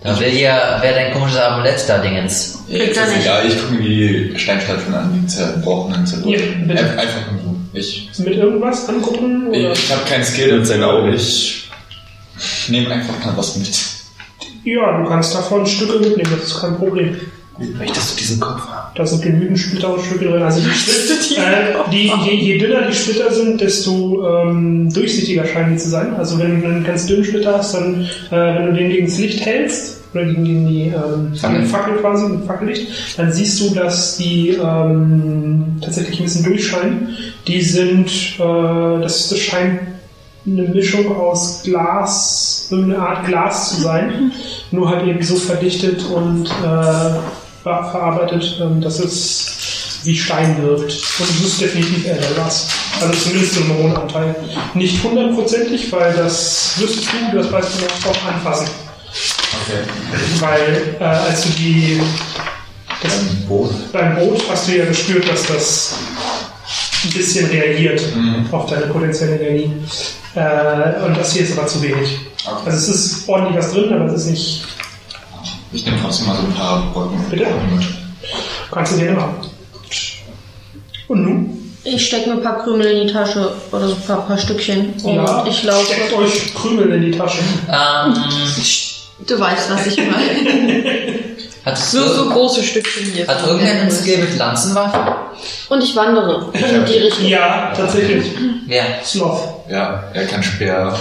Da will hier, wer dein komisches Amulett da Dingens. Kriegt er ist nicht. egal, ich gucke mir die Steinstatuen an, die zerbrochenen, Ja, zerbrechenen. bitte. Ein- Einfach irgendwo. Ich, Mit irgendwas angucken? Oder? ich habe keinen Skill Mit seinen Augen. Ich nehme einfach mal was mit. Ja, du kannst davon Stücke mitnehmen, das ist kein Problem. Möchtest du diesen Kopf haben? Da sind genügend Splitter und Stücke drin. Also die, Splitter, äh, die je, je dünner die Splitter sind, desto ähm, durchsichtiger scheinen die zu sein. Also wenn du einen ganz dünnen Splitter hast, dann, äh, wenn du den gegen das Licht hältst, oder gegen, gegen die ähm, Fackel. Fackel quasi, mit Fackellicht, dann siehst du, dass die ähm, tatsächlich ein bisschen durchscheinen. Die sind, äh, das, das scheint eine Mischung aus Glas, irgendeine Art Glas zu sein, nur halt eben so verdichtet und äh, verarbeitet, ähm, dass es wie Stein wirkt. Und es ist definitiv Elderglas. Also zumindest im hohen Anteil. Nicht hundertprozentig, weil das wüsstest du, das weißt du noch auch anfassen. Okay. Weil äh, als du die das, Ein Boot. beim Boot hast du ja gespürt, dass das ein bisschen reagiert auf deine potenzielle Energie. Äh, und das hier ist aber zu wenig. Okay. Also es ist ordentlich was drin, aber es ist nicht. Ich nehme trotzdem mal so ein paar Brocken Bitte? mit. Kannst du gerne machen. Und nun? Ich stecke mir ein paar Krümel in die Tasche oder so ein paar, paar Stückchen. Und ja, ich laufe. steckt euch Krümel in die Tasche. Ähm, Du weißt, was ich meine. hat, so, so große Stückchen hier. hat irgendwer einen Skill mit Lanzenwaffen? Und ich wandere in die Richtung. Ja, tatsächlich. Wer? Sloth. Ja, er kann Speer,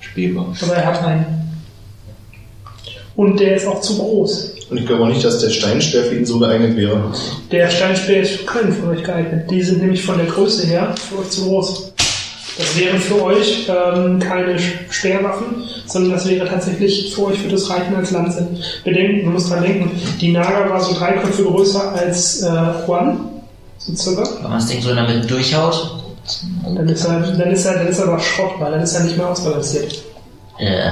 Speere. Aber er hat einen. Und der ist auch zu groß. Und ich glaube auch nicht, dass der Steinspeer für ihn so geeignet wäre. Der Steinspeer ist für keinen von euch geeignet. Die sind nämlich von der Größe her für euch zu groß. Das wären für euch ähm, keine Speerwaffen, sondern das wäre tatsächlich für euch für das Reichen als Lanze. Bedenken, du musst dran denken, die Naga war so drei Köpfe größer als äh, Juan, so circa. Wenn man das Ding so in der Mitte durchhaut. Dann ist er, dann ist er, dann ist er aber Schrott, weil dann ist er nicht mehr ausbalanciert. Äh,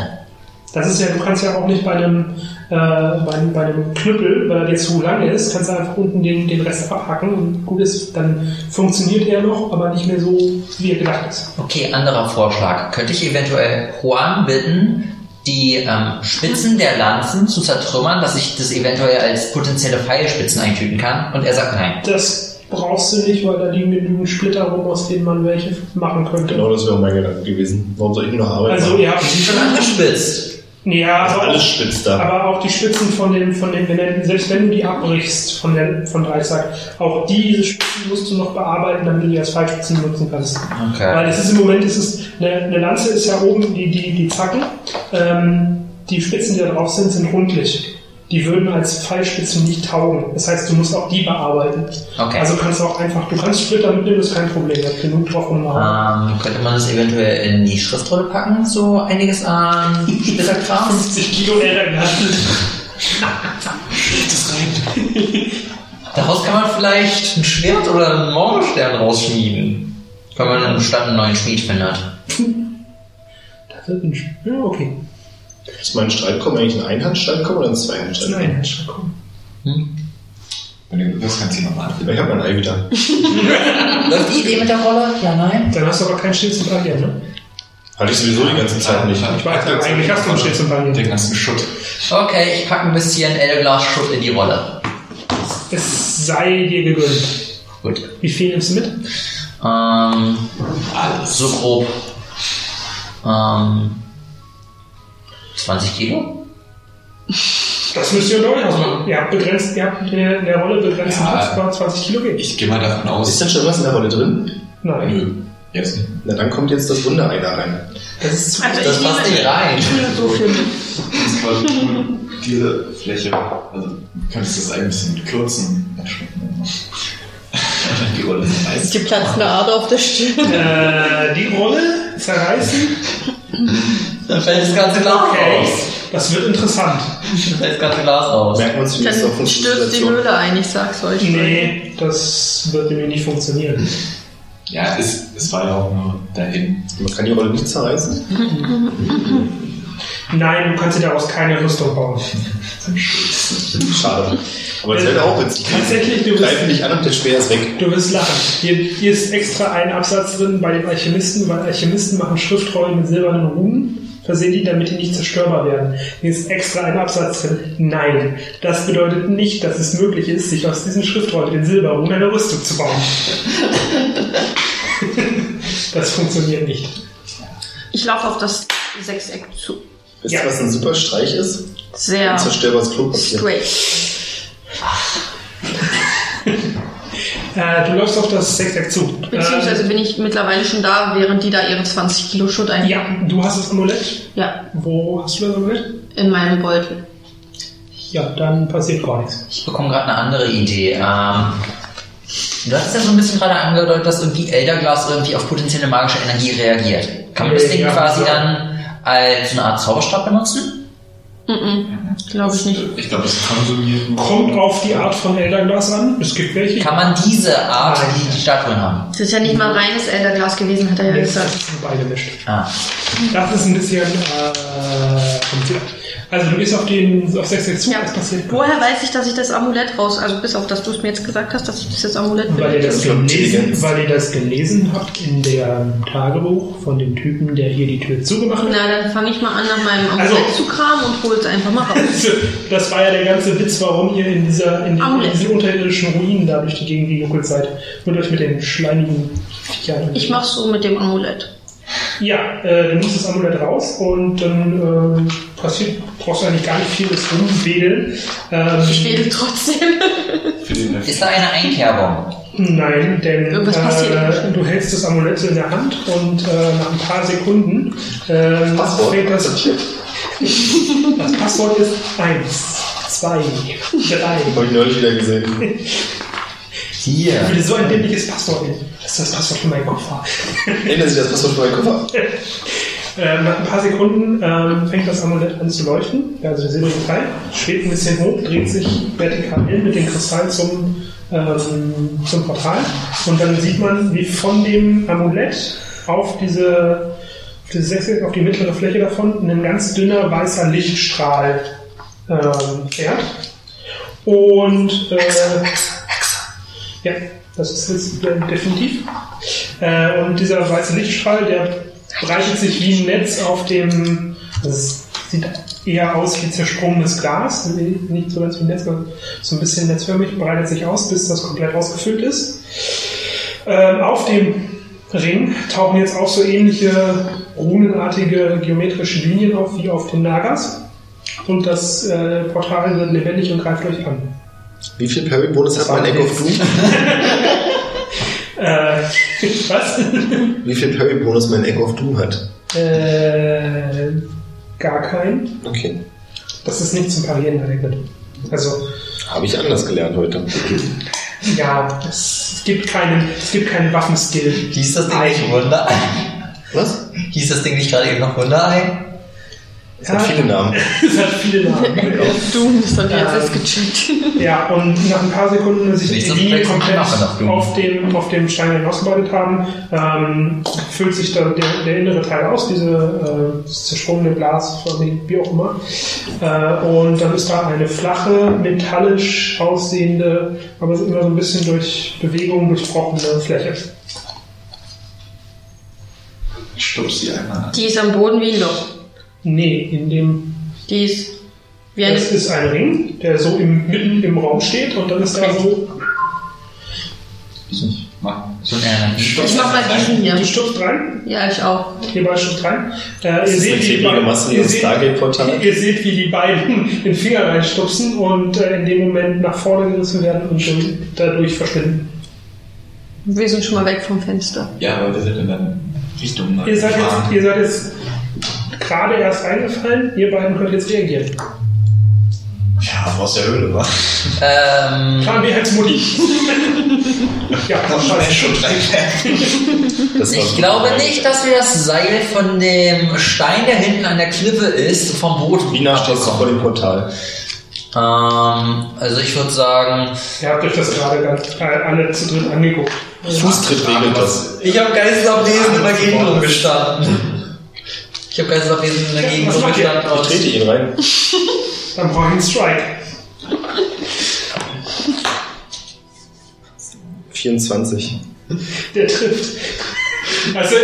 Das ist ja, du kannst ja auch nicht bei einem, äh, bei, einem- bei einem Knüppel, weil er dir zu lang ist, kannst du einfach unten den, den Rest abhacken und gut ist, dann funktioniert er noch, aber nicht mehr so, wie er gedacht ist. okay, anderer Vorschlag. Könnte ich eventuell Juan bitten, die ähm, Spitzen der Lanzen zu zertrümmern, dass ich das eventuell als potenzielle Pfeilspitzen eintüten kann? Und er sagt nein. Das brauchst du nicht, weil da liegen genügend Splitter rum, aus denen man welche machen könnte. Genau, das wäre mein Gedanke gewesen. Warum soll ich nur noch arbeiten? Also ihr habt sind schon angespitzt. Ja, Also aber, alles auch, spitz da. aber auch die Spitzen von dem, von dem, wenn er, selbst wenn du die abbrichst von der, von Dreisack, auch diese Spitzen musst du noch bearbeiten, damit du die als Pfeilspitzen nutzen kannst. Okay. Weil es ist im Moment, ist es, eine, eine Lanze ist ja oben die, die, die Zacken, ähm, die Spitzen, die da drauf sind, sind rundlich. Die würden als Pfeilspitzen nicht taugen. Das heißt, du musst auch die bearbeiten. Okay. Also kannst du auch einfach, du kannst Splitter mitnehmen, ist kein Problem. Da ist genug drauf umhauen. Ähm, könnte man das eventuell in die Schriftrolle packen, so einiges an Splitterkram? 50 Kilo Ärger Daraus kann man vielleicht ein Schwert oder einen Morgenstern rausschmieden. Wenn man einem Stand einen neuen Schmied findet. Das wird ein Sch- Ja, okay. Ist mein Streitkommen eigentlich ein Einhandstreitkommen oder ein Zweihandstreitkommen? Nein, Herr Schreckung. Wenn du kannst du nochmal an. Ich habe mein Ei wieder. Läuft die Idee mit der Rolle? Ja, nein. Dann hast du aber keinen Schild zum Parieren, ne? Hatte ich sowieso die ganze Zeit nicht. Ich weiß, eigentlich hast du einen Schild zum Parieren. Den ganzen Schutt. Okay, ich packe ein bisschen Edelglas-Schutt in die Rolle. Es sei dir gegönnt. Gut. Wie viel nimmst du mit? Ähm, so grob. Ähm, 20 Kilo? Das müsst ihr euch ausmachen. Ihr habt begrenzt, ihr habt in der, in der Rolle begrenzten Ja. Platz, war 20 Kilo geht. Ich gehe mal davon Ist aus. denn schon was in der Rolle drin? Nein. Nö, jetzt nicht. Na, dann kommt jetzt das Wunderei da rein. Das ist zu Also Das ich passt nicht rein. so viel mit. Das ist quasi nur diese Fläche. Also du könntest das ein bisschen kürzen. Die Rolle ist nice. Die platzende Ader auf der Stirn. Äh, die Rolle zerreißen. Dann fällt das ganze Glas Okay. raus. Das wird interessant. Dann fällt das ganze Glas raus. Merkt man von Dann stürzt die Höhle ein, ich sag's euch. Nee, das wird nämlich nicht funktionieren. Ja, es, es war ja auch nur dahin. Man kann die Rolle nicht zerreißen. Nein, du kannst dir daraus keine Rüstung bauen. Schade. Aber es wäre auch witzig. Tatsächlich, du greifen dich an und der Speer ist weg. du wirst lachen. Hier, hier ist extra ein Absatz drin bei den Alchemisten, weil Alchemisten machen Schriftrollen mit silbernen Runen, versehen die, damit die nicht zerstörbar werden. Hier ist extra ein Absatz drin. Nein, das bedeutet nicht, dass es möglich ist, sich aus diesen Schriftrollen mit den Silberrunen eine Rüstung zu bauen. das funktioniert nicht. Ich laufe auf das Sechseck zu. Wisst Ja. ihr, was ein super Streich ist? Sehr Ein zerstörbares Klopapier. straight. Äh, du läufst auf das Sechseck zu. Beziehungsweise Ähm, bin ich mittlerweile schon da, während die da ihre 20 Kilo Schutt ja, einpacken. du hast das Amulett. Ja, Wo hast du das Amulett? in meinem Beutel. Ja, dann passiert gar nichts. Ich bekomme gerade eine andere Idee. Ähm, du hast ja so ein bisschen gerade angedeutet, dass irgendwie Elderglas irgendwie auf potenzielle magische Energie reagiert. Kann man das Ding Ja, quasi ja. dann als eine Art Zauberstab benutzen? Mhm, glaube ich nicht. Ich glaube, es konsumiert nur. Kommt auf die Art von Elderglas an. Es gibt welche. Kann man diese Art, die die Statuen haben? Es ist ja nicht mal reines Elderglas gewesen, hat er ja Jetzt gesagt. sind beide mischt. Ah, Das ist ein bisschen äh, kompliziert. Also du gehst auf den auf 6 zu, Ja. was passiert? Woher weiß ich, dass ich das Amulett raus, also bis auf, dass du es mir jetzt gesagt hast, dass ich dieses Amulett Weil ihr, das gelesen, weil ihr das gelesen habt in der Tagebuch von dem Typen, der hier die Tür zugemacht hat. Na, dann fange ich mal an, nach meinem Amulett Also- zu kramen und hol es einfach mal raus. Das war ja der ganze Witz, warum ihr in, dieser, in, den, in diesen unterirdischen Ruinen da durch die Gegend gejuckelt seid. Und euch mit den schleimigen Viechern. Ich mach's so mit dem Amulett. Ja, äh, du nimmst das Amulett raus und dann ähm, passiert, brauchst du eigentlich gar nicht viel das Rumwedeln. Ähm, Ich wedel trotzdem. Ist da eine Einkerbung? Nein, denn äh, du hältst das Amulett so in der Hand und äh, nach ein paar Sekunden äh, fällt das. Das Passwort ist 1, zwei, drei. Habe ich neulich wieder gesehen. Hier. Ich würde so ein dämliches Passwort nehmen. Das ist das Passwort für meinen Koffer. Ändern Sie das Passwort für meinen Koffer? Äh, nach ein paar Sekunden ähm, fängt das Amulett an zu leuchten. Also der silbrige Teil schwebt ein bisschen hoch, dreht sich vertikal hin mit dem Kristall zum, ähm, zum Portal. Und dann sieht man, wie von dem Amulett auf diese, auf diese Sechseck, auf die mittlere Fläche davon ein ganz dünner weißer Lichtstrahl ähm, fährt. Und äh, ja, das ist jetzt äh, definitiv. Äh, und dieser weiße Lichtstrahl, der breitet sich wie ein Netz auf dem. Das sieht eher aus wie zersprungenes Glas, nicht so ganz wie ein Netz, sondern so ein bisschen netzförmig, breitet sich aus, bis das komplett ausgefüllt ist. Ähm, auf dem Ring tauchen jetzt auch so ähnliche runenartige geometrische Linien auf wie auf den Nagas. Und das äh, Portal wird lebendig und greift euch an. Wie viel Parry-Bonus hat mein Echo of Doom? Äh, was? Wie viel Parry-Bonus mein Echo of Doom hat? äh, gar kein. Okay. Das ist nicht zum Parieren geeignet. Also, Habe ich anders gelernt heute. ja, es gibt keinen, es gibt keinen Waffenskill. Hieß das Ding nicht Wunderei? Was? Hieß das Ding nicht gerade eben noch Wunderei? Es hat viele Namen. es hat viele Namen. Du bist dann Ähm, jetzt erst gecheckt. Ja, und nach ein paar Sekunden, sich die Linie komplett auf dem, auf dem Stein hinausgebreitet haben, ähm, füllt sich da der, der innere Teil aus, diese äh, zersprungene Glas, wie auch immer. Äh, und dann ist da eine flache, metallisch aussehende, aber immer so ein bisschen durch Bewegung durchbrochene Fläche. Ich stupse sie einmal an. Die ist am Boden wie ein Loch. Nee, in dem Die ist wie eine. Das ist ein Ring, der so im, mitten im Raum steht und dann ist da so. Mach. So Energie. Ich mach mal diesen hier. Du stürzt rein, Ja, ich auch. ihr beide stürzt rein. Äh, ihr, seht, wie die beiden, Masse ihr, seht, ihr seht, wie die beiden den Finger reinstupsen und äh, in dem Moment nach vorne gerissen werden und dadurch verschwinden. Wir sind schon mal weg vom Fenster. Ja, aber wir sind in Richtung. Ihr seid, jetzt, ihr seid jetzt gerade erst eingefallen, ihr beiden könnt jetzt reagieren. Ja, aus der Höhle, wa? Ähm, Plan B als Mutti. ja, Das scheiße. schon Das war ich glaube nicht, dass wir das Seil von dem Stein, der hinten an der Klippe ist, vom Boot stehst du vor dem Portal? Ähm, also ich würde sagen, Ihr habt euch das gerade ganz äh, alle zu dritt angeguckt. Fußtritt regelt das. ich habe Geistesabwesen in der Gegend rumgestanden. Ich habe Geistesabwesen in der Gegend was macht ihr? rumgestanden. Ich trete ihn rein. Dann brauche ich einen Strike. 24. Der trifft. Also,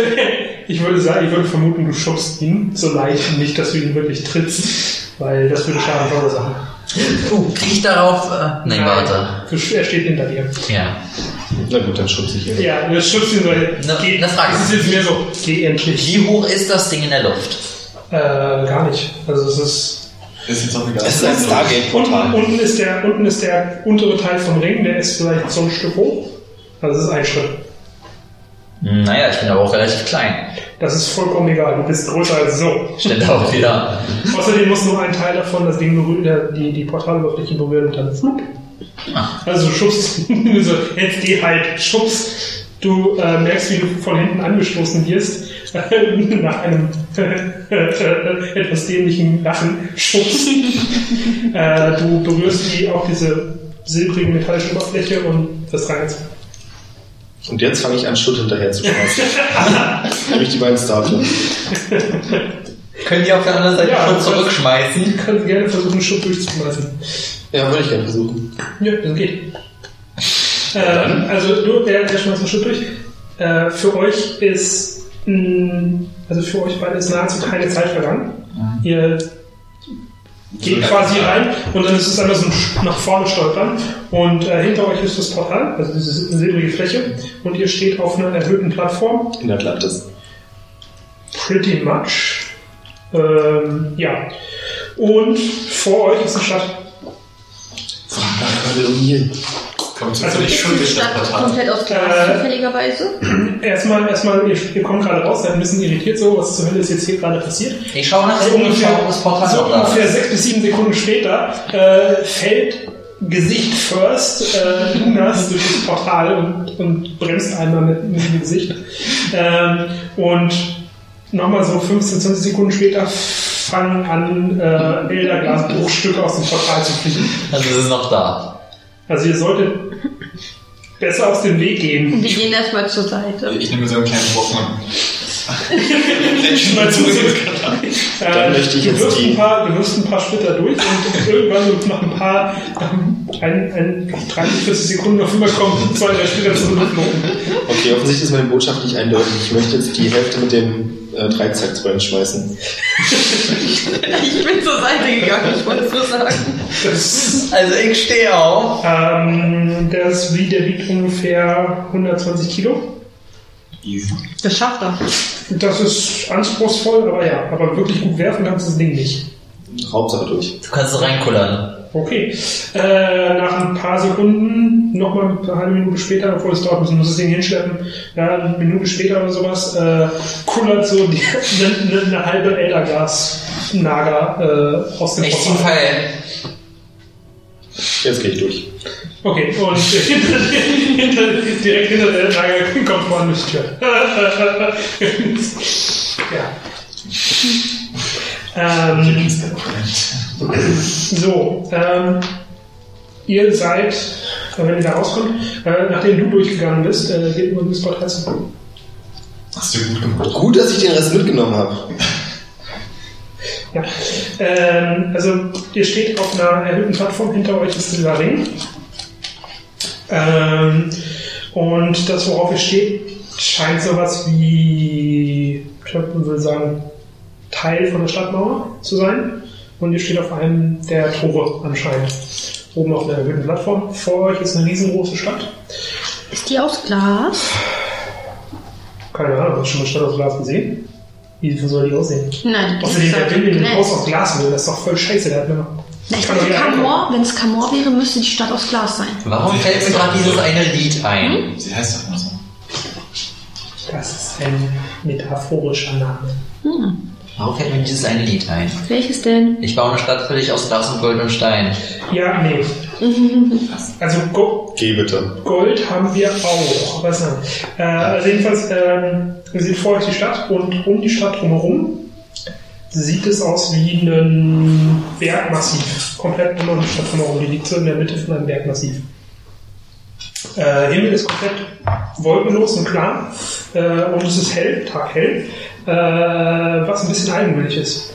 ich würde sagen, ich würde vermuten, du schubst ihn so leicht, nicht, dass du ihn wirklich trittst, weil das würde Schaden verursachen. Uh, krieg ich darauf? Äh, nein, warte. Er steht hinter dir. Ja. Na gut, dann schubse ich ihn. Ja, du schubst ihn so. Ne- Geh, ne Frage. Das ist jetzt mehr so, geh endlich. Wie hoch ist das Ding in der Luft? Äh, gar nicht. Also es ist. Ist jetzt auch egal. Es ist ein Unten, Stargate-Portal. unten, ist der, unten ist der untere Teil vom Ring, der ist vielleicht so ein Stück hoch. Also es ist ein Schritt. Naja, ich bin aber auch relativ klein. Das ist vollkommen egal. Du bist größer als so. Stimmt auch wieder. Außerdem muss nur ein Teil davon das Ding berühren, der- die, die Portaloberfläche berühren und dann flup. Also du schubst, so, jetzt geh halt, schubst. Du äh, merkst, wie du von hinten angestoßen wirst, nach einem etwas dämlichen Lachen schubst. äh, du berührst die, auch diese silbrige metallische Oberfläche und wirst reingezogen. Und jetzt fange ich an, Schutt hinterher zu schmeißen. Nämlich die beiden Starter. Können die auf der anderen Seite Ja, schon zurückschmeißen? Du kannst gerne versuchen, Schub durchzuschmeißen. Ja, würde ich gerne versuchen. Ja, das geht. Ähm, also du, der, der schmeißt den Schritt durch. Äh, für euch ist, mh, also für euch beide ist nahezu keine Zeit vergangen. Ihr geht quasi rein und dann ist es einmal so ein nach vorne stolpern und äh, hinter euch ist das Portal, also diese silbrige Fläche und ihr steht auf einer erhöhten Plattform. In Atlantis. Pretty much. Ähm, ja. Und vor euch ist eine Stadt. Frag nach Kardinal. Kommt Also zufällig schon die Stadt Portal. komplett aus Glas Äh, zufälligerweise? Erstmal, erstmal, ihr, ihr kommt gerade raus, seid ein bisschen irritiert, so, was zur Hölle ist jetzt hier gerade passiert. Ich schaue nach So ungefähr, das Portal so ungefähr sechs bis sieben Sekunden später äh, fällt Gesicht first äh, Lunas durch das Portal und, und bremst einmal mit, mit dem Gesicht. Ähm, und nochmal so 15, 20 Sekunden später fangen an, äh, Elderglasbruchstücke aus dem Portal zu fliegen. Also es ist noch da. Also ihr solltet besser aus dem Weg gehen. Wir gehen erstmal zur Seite. Ich nehme so einen kleinen Brocken und Mal zu Dann möchte ich du jetzt die- ein paar, du wirfst ein paar Splitter durch und irgendwann so nach ein paar, nach ein, ein 30, 40 Sekunden auf einmal kommen zwei, drei Splitter zur Luft flogen. Okay, offensichtlich ist meine Botschaft nicht eindeutig. Ich möchte jetzt die Hälfte mit dem äh, Dreizack zu schmeißen. Ich bin zur Seite gegangen, ich wollte es nur sagen. Das, Also ich stehe auf. ähm, das, wie, der wiegt ungefähr 120 Kilo. Easy. Das schafft er. Das ist anspruchsvoll, aber ja, aber wirklich gut werfen kannst du das Ding nicht. Hauptsache durch. Du kannst es reinkullern. Okay. Äh, nach ein paar Sekunden, nochmal eine halbe Minute später, obwohl es dauert, müssen muss das Ding hinschleppen, ja, eine Minute später oder sowas, äh, kullert so die, eine, eine, halbe Eldergas-Nager äh, aus dem ziehe Portal. Pfeil. Jetzt gehe ich durch. Okay, und hinter, hinter, direkt hinter der Nager kommt man durch die Tür. ja. Ähm, So, ähm, ihr seid, äh, wenn ihr da rauskommt, äh, nachdem du durchgegangen bist, äh, geht nur das Portal zu. Hast du gut gemacht. Gut, dass ich den Rest mitgenommen habe. Ja. Ähm, also, ihr steht auf einer erhöhten Plattform, hinter euch ist dieser Ring. Ähm, und das, worauf ihr steht, scheint sowas wie, ich würde sagen, Teil von der Stadtmauer zu sein. Und ihr steht auf einem der Tore anscheinend. Oben auf einer erhöhten Plattform. Vor euch ist eine riesengroße Stadt. Ist die aus Glas? Keine Ahnung, hast du schon mal Stadt aus Glas gesehen? Wie soll die aussehen? Nein, die Außerdem, ist der halt will in ein Glas. Haus aus Glas will, das ist doch voll scheiße. Der hat mir Na, ich kann dachte, Camor, wenn es Camor wäre, müsste die Stadt aus Glas sein. Warum fällt mir gerade dieses eine Lied ein? Sie heißt doch immer so. Das ist ein metaphorischer Name. Warum fällt mir dieses eine Lied ein? Welches denn? Ich baue eine Stadt für dich aus Glas und Gold und Stein. Ja, nee. Also Go Geh bitte. Gold haben wir auch. Was? Äh, also jedenfalls, ähm, ihr seht vor euch die Stadt und um die Stadt drumherum sieht es aus wie ein Bergmassiv. Komplett immer die Stadt drumherum. Die liegt so in der Mitte von einem Bergmassiv. Äh, Himmel ist komplett wolkenlos und klar äh, und es ist hell, taghell, äh, was ein bisschen eigentümlich ist.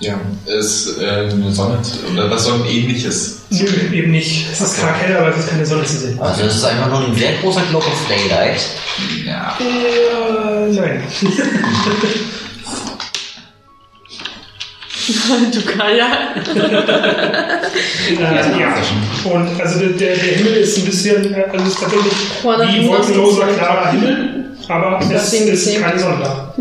Ja, ist äh, eine Sonne oder was Sonnenähnliches. Nö, eben nicht. Es ist taghell, aber es ist keine Sonne zu sehen. Also es ist einfach nur ein sehr großer Glock of Daylight. Ja. Äh, nein. du Kaya. Äh, ja. Und also der, der, Himmel ist ein bisschen, äh, also es ist tatsächlich wie wolkenloser, klarer Himmel, aber Das es ist keine Sonne da.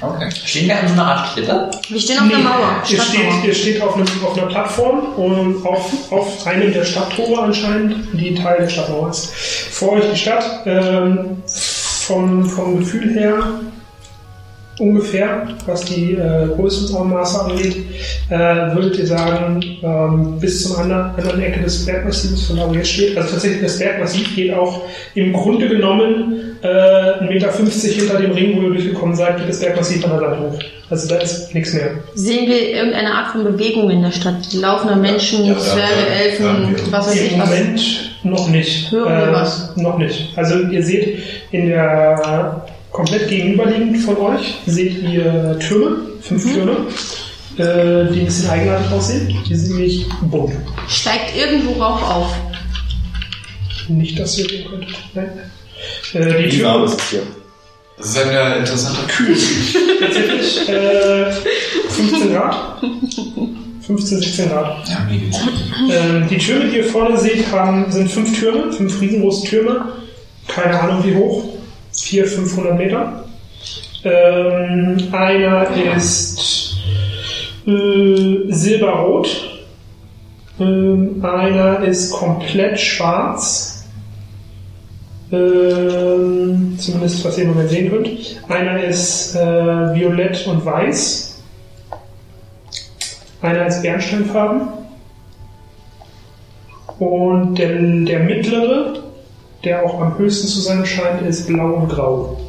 Okay. Stehen wir an so einer Art Klippe? Wir stehen auf der Mauer. ihr, steht, ihr steht auf, einem, auf einer Plattform und auf, auf einem der Stadttore anscheinend, die Teil der Stadtmauer ist. Vor euch die Stadt, ähm, vom, vom Gefühl her ungefähr, was die äh, Größenmaße angeht, äh, würdet ihr sagen, ähm, bis zum anderen, anderen Ecke des Bergmassivs, von da wo ihr jetzt steht. Also tatsächlich, das Bergmassiv geht auch im Grunde genommen äh, 1,50 Meter hinter dem Ring, wo ihr durchgekommen seid, geht das Bergmassiv an der Land hoch. Also da ist nichts mehr. Sehen wir irgendeine Art von Bewegung in der Stadt? Laufende Menschen, Ja, ja, Zwerge, ja, Elfen, wir. was weiß ich Im was. Moment noch nicht. Hören wir Äh, was? Noch nicht. Also ihr seht in der komplett gegenüberliegend von euch seht ihr Türme, fünf Mhm. Türme, äh, die ein bisschen eigenartig aussehen. Die sind nämlich bunt. Steigt irgendwo Rauch auf. Nicht, dass ihr sehen könntet. Nein. Äh, die Wie Türme ist hier? Das ist eine interessante kühl. Tatsächlich äh, 15 Grad. 15, 16 Grad. Ja, mega. Ähm, die Türme, die ihr vorne seht, haben, sind fünf Türme, fünf riesengroße Türme. Keine Ahnung wie hoch. 400, 500 Meter. Ähm, einer ist äh, silberrot. Ähm, einer ist komplett schwarz. Ähm, zumindest was ihr im Moment sehen könnt. Einer ist äh, violett und weiß. Einer ist bernsteinfarben. Und der, der mittlere, der auch am höchsten zu sein scheint, ist blau und grau.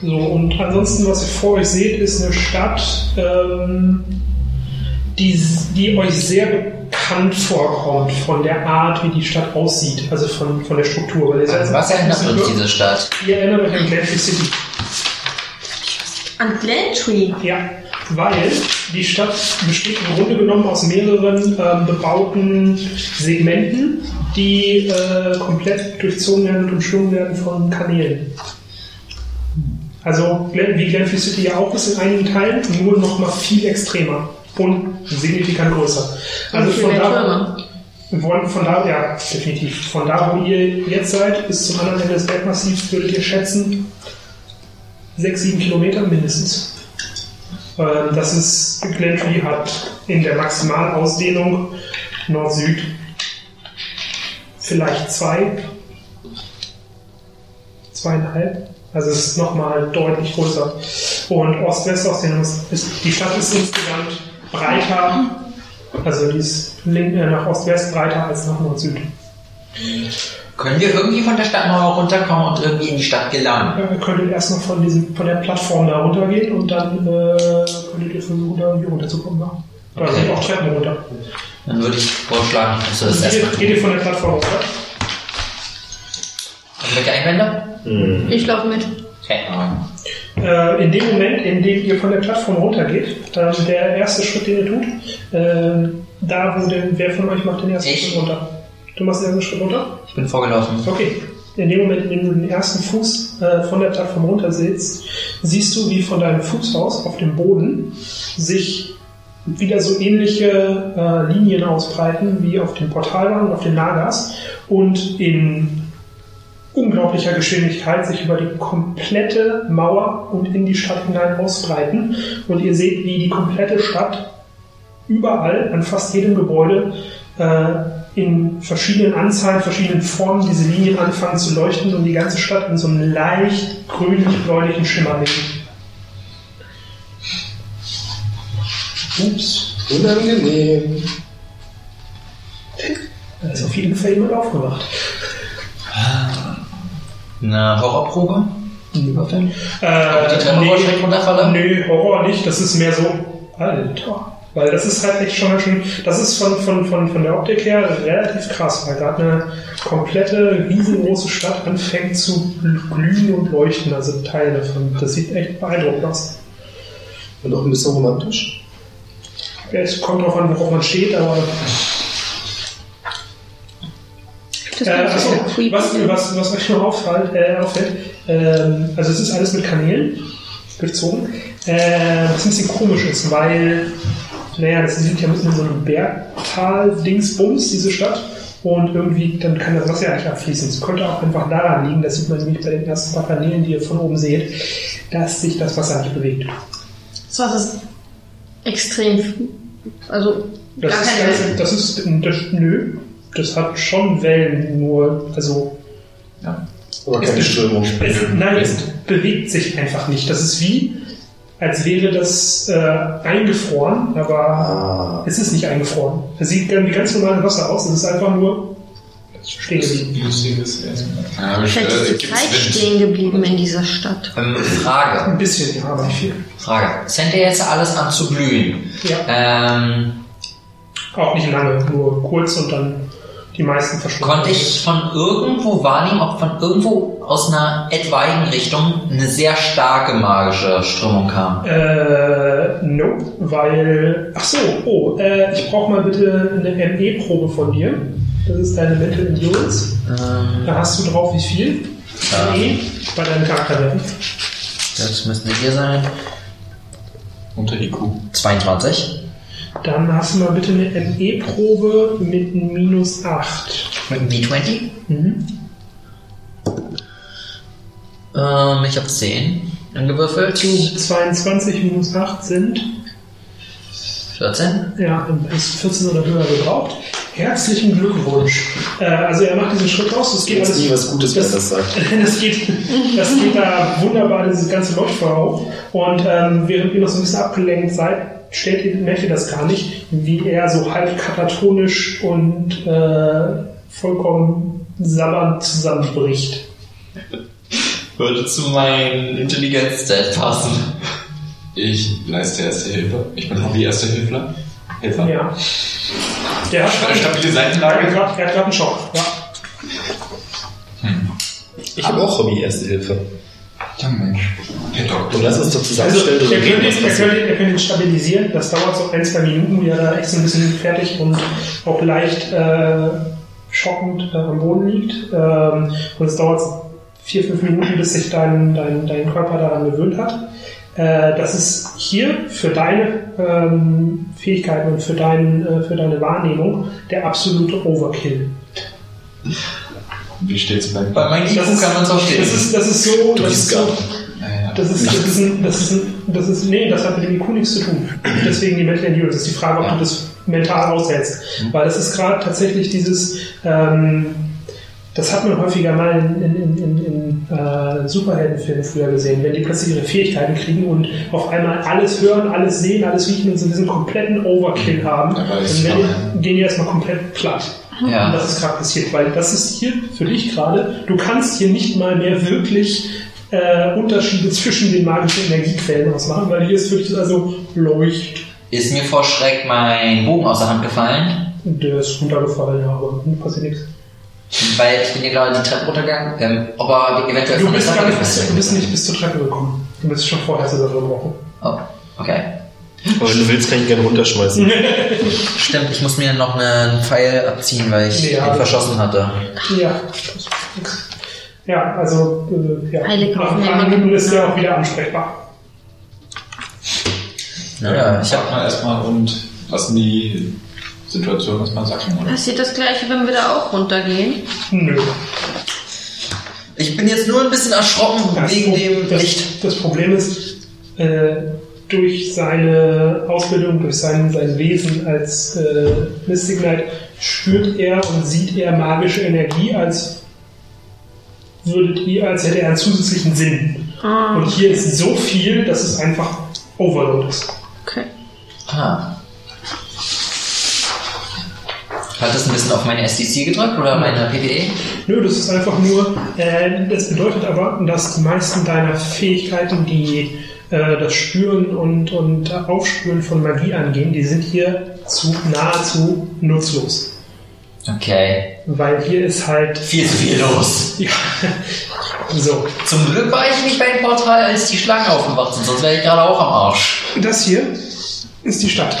So, und ansonsten, was ihr vor euch seht, ist eine Stadt, ähm, die, die euch sehr bekannt vorkommt von der Art, wie die Stadt aussieht, also von, von der Struktur. Weil An was erinnert uns diese Stadt? Ihr erinnert euch an Glentree City. An Glentree. Ja, weil die Stadt besteht im Grunde genommen aus mehreren ähm, bebauten Segmenten, die äh, komplett durchzogen werden und umschlungen werden von Kanälen. Also wie Glentree City ja auch ist in einigen Teilen, nur noch mal viel extremer und signifikant größer. Also von da, von, von da, ja, definitiv. Von da, wo ihr jetzt seid, bis zum anderen Ende des Bergmassivs, würdet ihr schätzen, sechs, sieben Kilometer mindestens. Ähm, Das ist, Glentree hat in der Maximalausdehnung Nord-Süd vielleicht zwei, zweieinhalb. Also es ist nochmal deutlich größer. Und Ost-West-Ausdehnung ist, die Stadt ist insgesamt breiter, also die ist äh, nach Ost-West breiter als nach Nord-Süd. Können wir irgendwie von der Stadtmauer runterkommen und irgendwie in die Stadt gelangen? Äh, Ihr könntet erstmal von, diesem, von der Plattform da runtergehen und dann äh, könntet ihr versuchen, da irgendwie runterzukommen. Ja. Da Okay. sind auch Treppen runter. Dann würde ich vorschlagen, dass wir das Geht, erstmal ihr- geht tun. ihr von der Plattform runter? Irgendwelche Einwände? Ich laufe mit. Okay. Äh, in dem Moment, in dem ihr von der Plattform runtergeht, ähm, der erste Schritt, den ihr tut, ähm, da wo denn, wer von euch macht den ersten Ich. Schritt runter? Du machst den ersten Schritt runter? Ich bin vorgelaufen. Okay. In dem Moment, in dem du den ersten Fuß äh, von der Plattform runter sitzt, siehst du, wie von deinem Fußhaus auf dem Boden sich wieder so ähnliche äh, Linien ausbreiten wie auf dem Portalwand und auf den Nagas und in unglaublicher Geschwindigkeit sich über die komplette Mauer und in die Stadt hinein ausbreiten. Und ihr seht, wie die komplette Stadt überall an fast jedem Gebäude äh, in verschiedenen Anzahlen, verschiedenen Formen diese Linien anfangen zu leuchten und die ganze Stadt in so einem leicht grünlich-bläulichen Schimmer liegen. Ups, unangenehm. Da ist auf jeden Fall jemand aufgewacht. Eine Horrorprobe? Äh, die Treppe vor Schreck runterfalle? Nö, Horror nicht. Das ist mehr so, Alter. Weil das ist halt echt schon schön, das ist von, von, von, von der Optik her relativ krass, weil gerade eine komplette, riesengroße Stadt anfängt zu glühen und leuchten, also Teile davon. Das sieht echt beeindruckend aus. Und auch ein bisschen romantisch. Ja, Es kommt drauf an, worauf man steht, aber Das Äh, creepy. was, was, was euch noch auffällt, äh, auffällt ähm, also es ist alles mit Kanälen durchzogen, äh, was ein bisschen komisch ist, weil, naja, das liegt ja mitten in so einem Bergtal-Dingsbums, diese Stadt, und irgendwie, dann kann das Wasser ja nicht abfließen. Es könnte auch einfach daran liegen, das sieht man nämlich bei den ersten paar Kanälen, die ihr von oben seht, dass sich das Wasser nicht bewegt. Das war das extrem. Also, Das gar ist, keine Wellen. das ist, das, nö, das hat schon Wellen, nur, also, Aber keine Es- Strömung. Nein, es bewegt sich einfach nicht. Das ist wie, als wäre das äh, eingefroren, aber Ah. es ist nicht eingefroren. Es sieht wie ganz normales Wasser aus. Es ist einfach nur stehen geblieben. Lustiges Ähm, Vielleicht ist die gibt's Zeit stehen geblieben in dieser Stadt. ähm, Frage. Ein bisschen, ja, aber nicht viel. Frage. Es fängt ja jetzt alles an zu glühen. Ja, Ähm, auch nicht lange, nur kurz und dann die meisten verschwunden. konnte ich von irgendwo wahrnehmen, ob von irgendwo aus einer etwaigen Richtung eine sehr starke magische Strömung kam? Äh, nope, weil. Ach so, oh, äh, ich brauche mal bitte eine ME-Probe von dir. Das ist deine Mental Endurance. Ähm, Da hast du drauf wie viel? Ja. ME bei deinem Charakterwerten. das müssten hier sein. Unter IQ. 22. Dann hast du mal bitte eine ME-Probe mit minus 8. Mit einem D20. Mhm. Ähm, ich habe 10 angewürfelt. Zu 22 minus 8 sind 14? Ja, ist 14 oder höher gebraucht. Herzlichen Glückwunsch. Äh, also er macht diesen Schritt raus. Das geht alles. nie was Gutes, wenn er das sagt. Das geht, das geht da wunderbar, dieses ganze Leuchtfeuer auf. Und ähm, während ihr noch so ein bisschen abgelenkt seid, stellt ihr das gar nicht, wie er so halb katatonisch und äh, vollkommen sabbernd zusammenbricht. Würde zu meinem Intelligenz-Stat passen. Ich leiste Erste Hilfe. Ich bin Hobby-Erste-Hilfler. Hilfer. Ja. Der hat Eine stabile hat Seitenlage. er hat gerade einen Schock. Ja. Ich habe auch Hobby Erste Hilfe. Ja, Mensch. Herr Doktor. Und lass uns doch Also, zusammenstellen, er und könnte, er, könnte, er könnte ihn stabilisieren. Das dauert so ein, zwei Minuten, wie er da echt so ein bisschen fertig und auch leicht äh, schockend äh, am Boden liegt. Ähm, und es dauert vier, fünf Minuten, bis sich dein, dein, dein Körper daran gewöhnt hat. Äh, das ist hier für deine ähm, Fähigkeiten und für, dein, äh, für deine Wahrnehmung der absolute Overkill. Wie steht's bei Bei meinem IQ kann man es auch stehen. das ist, das ist so, das ist so, das ist, das ist, ein, das ist, ein, das ist, nee, das hat mit dem IQ nichts zu tun. Deswegen die Mental Endurance. Das ist die Frage, ob du das mental aushältst. Weil das ist gerade tatsächlich dieses, ähm, das hat man häufiger mal in, in, in, in, äh, Superheldenfilmen früher gesehen, wenn die plötzlich ihre Fähigkeiten kriegen und auf einmal alles hören, alles sehen, alles riechen und so diesen kompletten Overkill haben, Ja, dann werden gehen die erstmal komplett platt. Ja. Und das ist gerade passiert, weil das ist hier für dich gerade, du kannst hier nicht mal mehr wirklich äh, Unterschiede zwischen den magischen Energiequellen ausmachen, weil hier ist wirklich also Leucht. Ist mir vor Schreck mein Bogen aus der Hand gefallen, Der ist runtergefallen, ja, aber passiert nichts. weil ich bin hier gerade die Treppe runtergegangen, ähm, ob er eventuell Du von der bist, Treppe gar nicht gefallen bis, du bist nicht bis zur Treppe gekommen. Du bist schon vorher zusammengebrochen. Oh, okay. Aber wenn du willst, kann ich gerne runterschmeißen. Stimmt, ich muss mir noch einen Pfeil abziehen, weil ich Nee, ihn verschossen hatte. Ja. Ja, also äh, ja. Heilig nach. Minuten ist er auch wieder ansprechbar. Naja, ich hab mal erstmal und lassen die Situation erstmal sacken, oder? Passiert das gleiche, wenn wir da auch runtergehen? Nö. Ich bin jetzt nur ein bisschen erschrocken Das wegen Pro- dem das, Licht. Das Problem ist, äh, durch seine Ausbildung, durch sein, sein Wesen als äh, Mystic Knight spürt er und sieht er magische Energie, als würdet ihr, als hätte er einen zusätzlichen Sinn. Ah, Und hier ist so viel, dass es einfach Overload ist. okay. Ah. Hat das ein bisschen auf meine SDC gedrückt oder meine E? PPE? Nö, das ist einfach nur, äh, das bedeutet aber, dass die meisten deiner Fähigkeiten, die äh, das Spüren und, und Aufspüren von Magie angehen, die sind hier zu nahezu nutzlos. Okay. Weil hier ist halt, Viel zu viel los. ja, so. Zum Glück war ich nicht beim Portal, als die Schlangen aufgewacht sind, sonst wäre ich gerade auch am Arsch. Das hier ist die Stadt.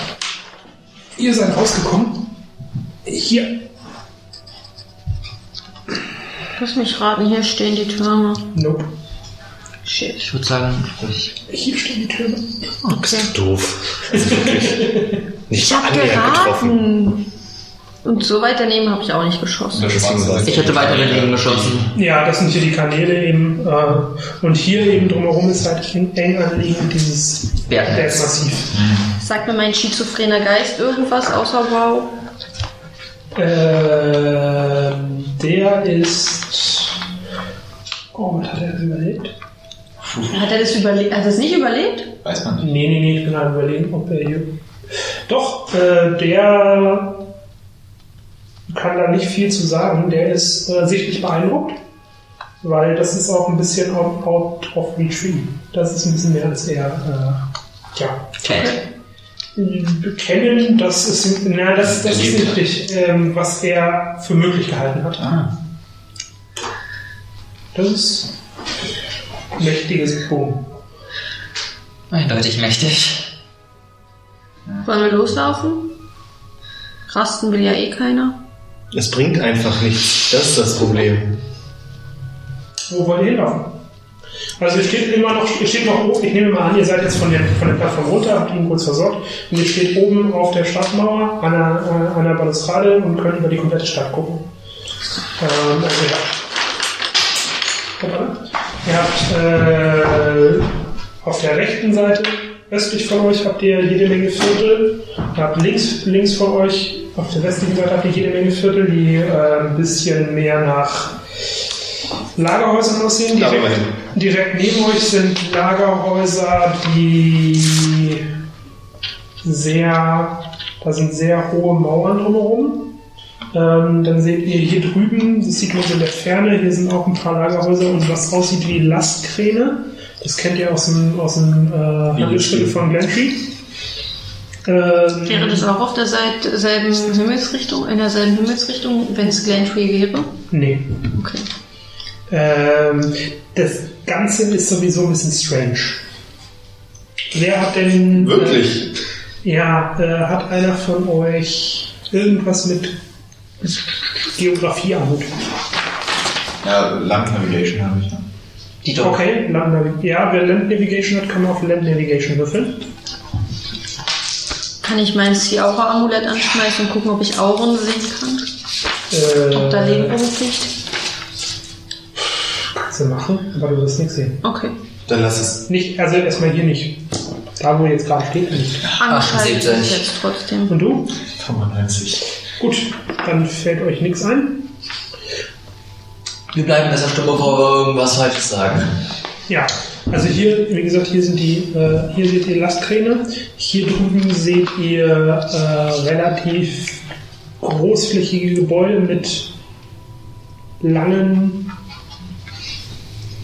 Ihr seid rausgekommen. Hier, Lass mich raten, hier stehen die Türme. nope. Shit. Ich würde sagen, ich. Hier stehen die Türme. Okay. Doof. Also wirklich. Nicht Ich hab annähernd getroffen. geraten. Und so weit daneben habe ich auch nicht geschossen. Ich hätte weiter daneben geschossen. Ja, das sind hier die Kanäle eben. Äh, und hier eben drumherum ist halt eng eng anliegend dieses. Bergmassiv. Sagt mir mein schizophrener Geist irgendwas außer wow? Ähm, der ist. Oh, was hat er überlebt? Hat er das überlebt? Hat er das nicht überlebt? Weiß man nicht. Nee, nee, nee, ich bin am überlegen, ob er hier. Doch, äh, der kann da nicht viel zu sagen. Der ist äh, sichtlich beeindruckt, weil das ist auch ein bisschen out, out of ihn. Das ist ein bisschen mehr als er. Äh, ja. Okay. Bekennen, das ist, na, das, das ist nicht richtig, ähm, was er für möglich gehalten hat. Ah. Das ist mächtiges Boom. Eindeutig mächtig. Wollen wir loslaufen? Rasten will ja eh keiner. Es bringt einfach nichts. Das ist das Problem. Wo wollt ihr hinlaufen? Also ihr steht immer noch, ihr steht noch oben, ich nehme mal an, ihr seid jetzt von der, von der Plattform runter, habt ihn kurz versorgt und ihr steht oben auf der Stadtmauer an der, äh, an der Balustrade und könnt über die komplette Stadt gucken. Ähm, also habt, Hoppala. Ihr habt äh, auf der rechten Seite östlich von euch habt ihr jede Menge Viertel. Ihr habt links, links von euch, auf der westlichen Seite habt ihr jede Menge Viertel, die äh, ein bisschen mehr nach Lagerhäusern aussehen. Direkt, direkt neben euch sind Lagerhäuser, die sehr, da sind sehr hohe Mauern drumherum. Ähm, dann seht ihr hier drüben, das sieht man so in der Ferne, hier sind auch ein paar Lagerhäuser und was aussieht wie Lastkräne. Das kennt ihr aus dem, aus dem äh, Handelsstück von Glentree. Ähm, Wäre das auch auf der Seite, selben Himmelsrichtung, in derselben Himmelsrichtung, wenn es Glentree wäre? Nee. Okay. Ähm, das Ganze ist sowieso ein bisschen strange. Wer hat denn. Wirklich? Äh, ja, äh, hat einer von euch irgendwas mit Geografie am Hut? Ja, Land Navigation habe ich. Ja. Die doch. Okay, Land Navi- ja, wer Land Navigation hat, kann auf Land Navigation würfeln. Kann ich mein Sea-Aura-Amulett anschmeißen und gucken, ob ich Auren sehen kann? Äh, Ob da Leben rumfliegt? Kannst du machen, aber du wirst nichts sehen. Okay. Dann lass es. Nicht, also erstmal hier nicht. Da, wo jetzt gerade steht, nicht. Angeschaltet 78. ist jetzt trotzdem. Und du? 95. Gut, dann fällt euch nichts ein. Wir bleiben besser stumm, bevor wir irgendwas Falsches sagen. Ja, also hier, wie gesagt, hier sind die, äh, hier seht ihr Lastkräne. Hier drüben seht ihr äh, relativ großflächige Gebäude mit langen,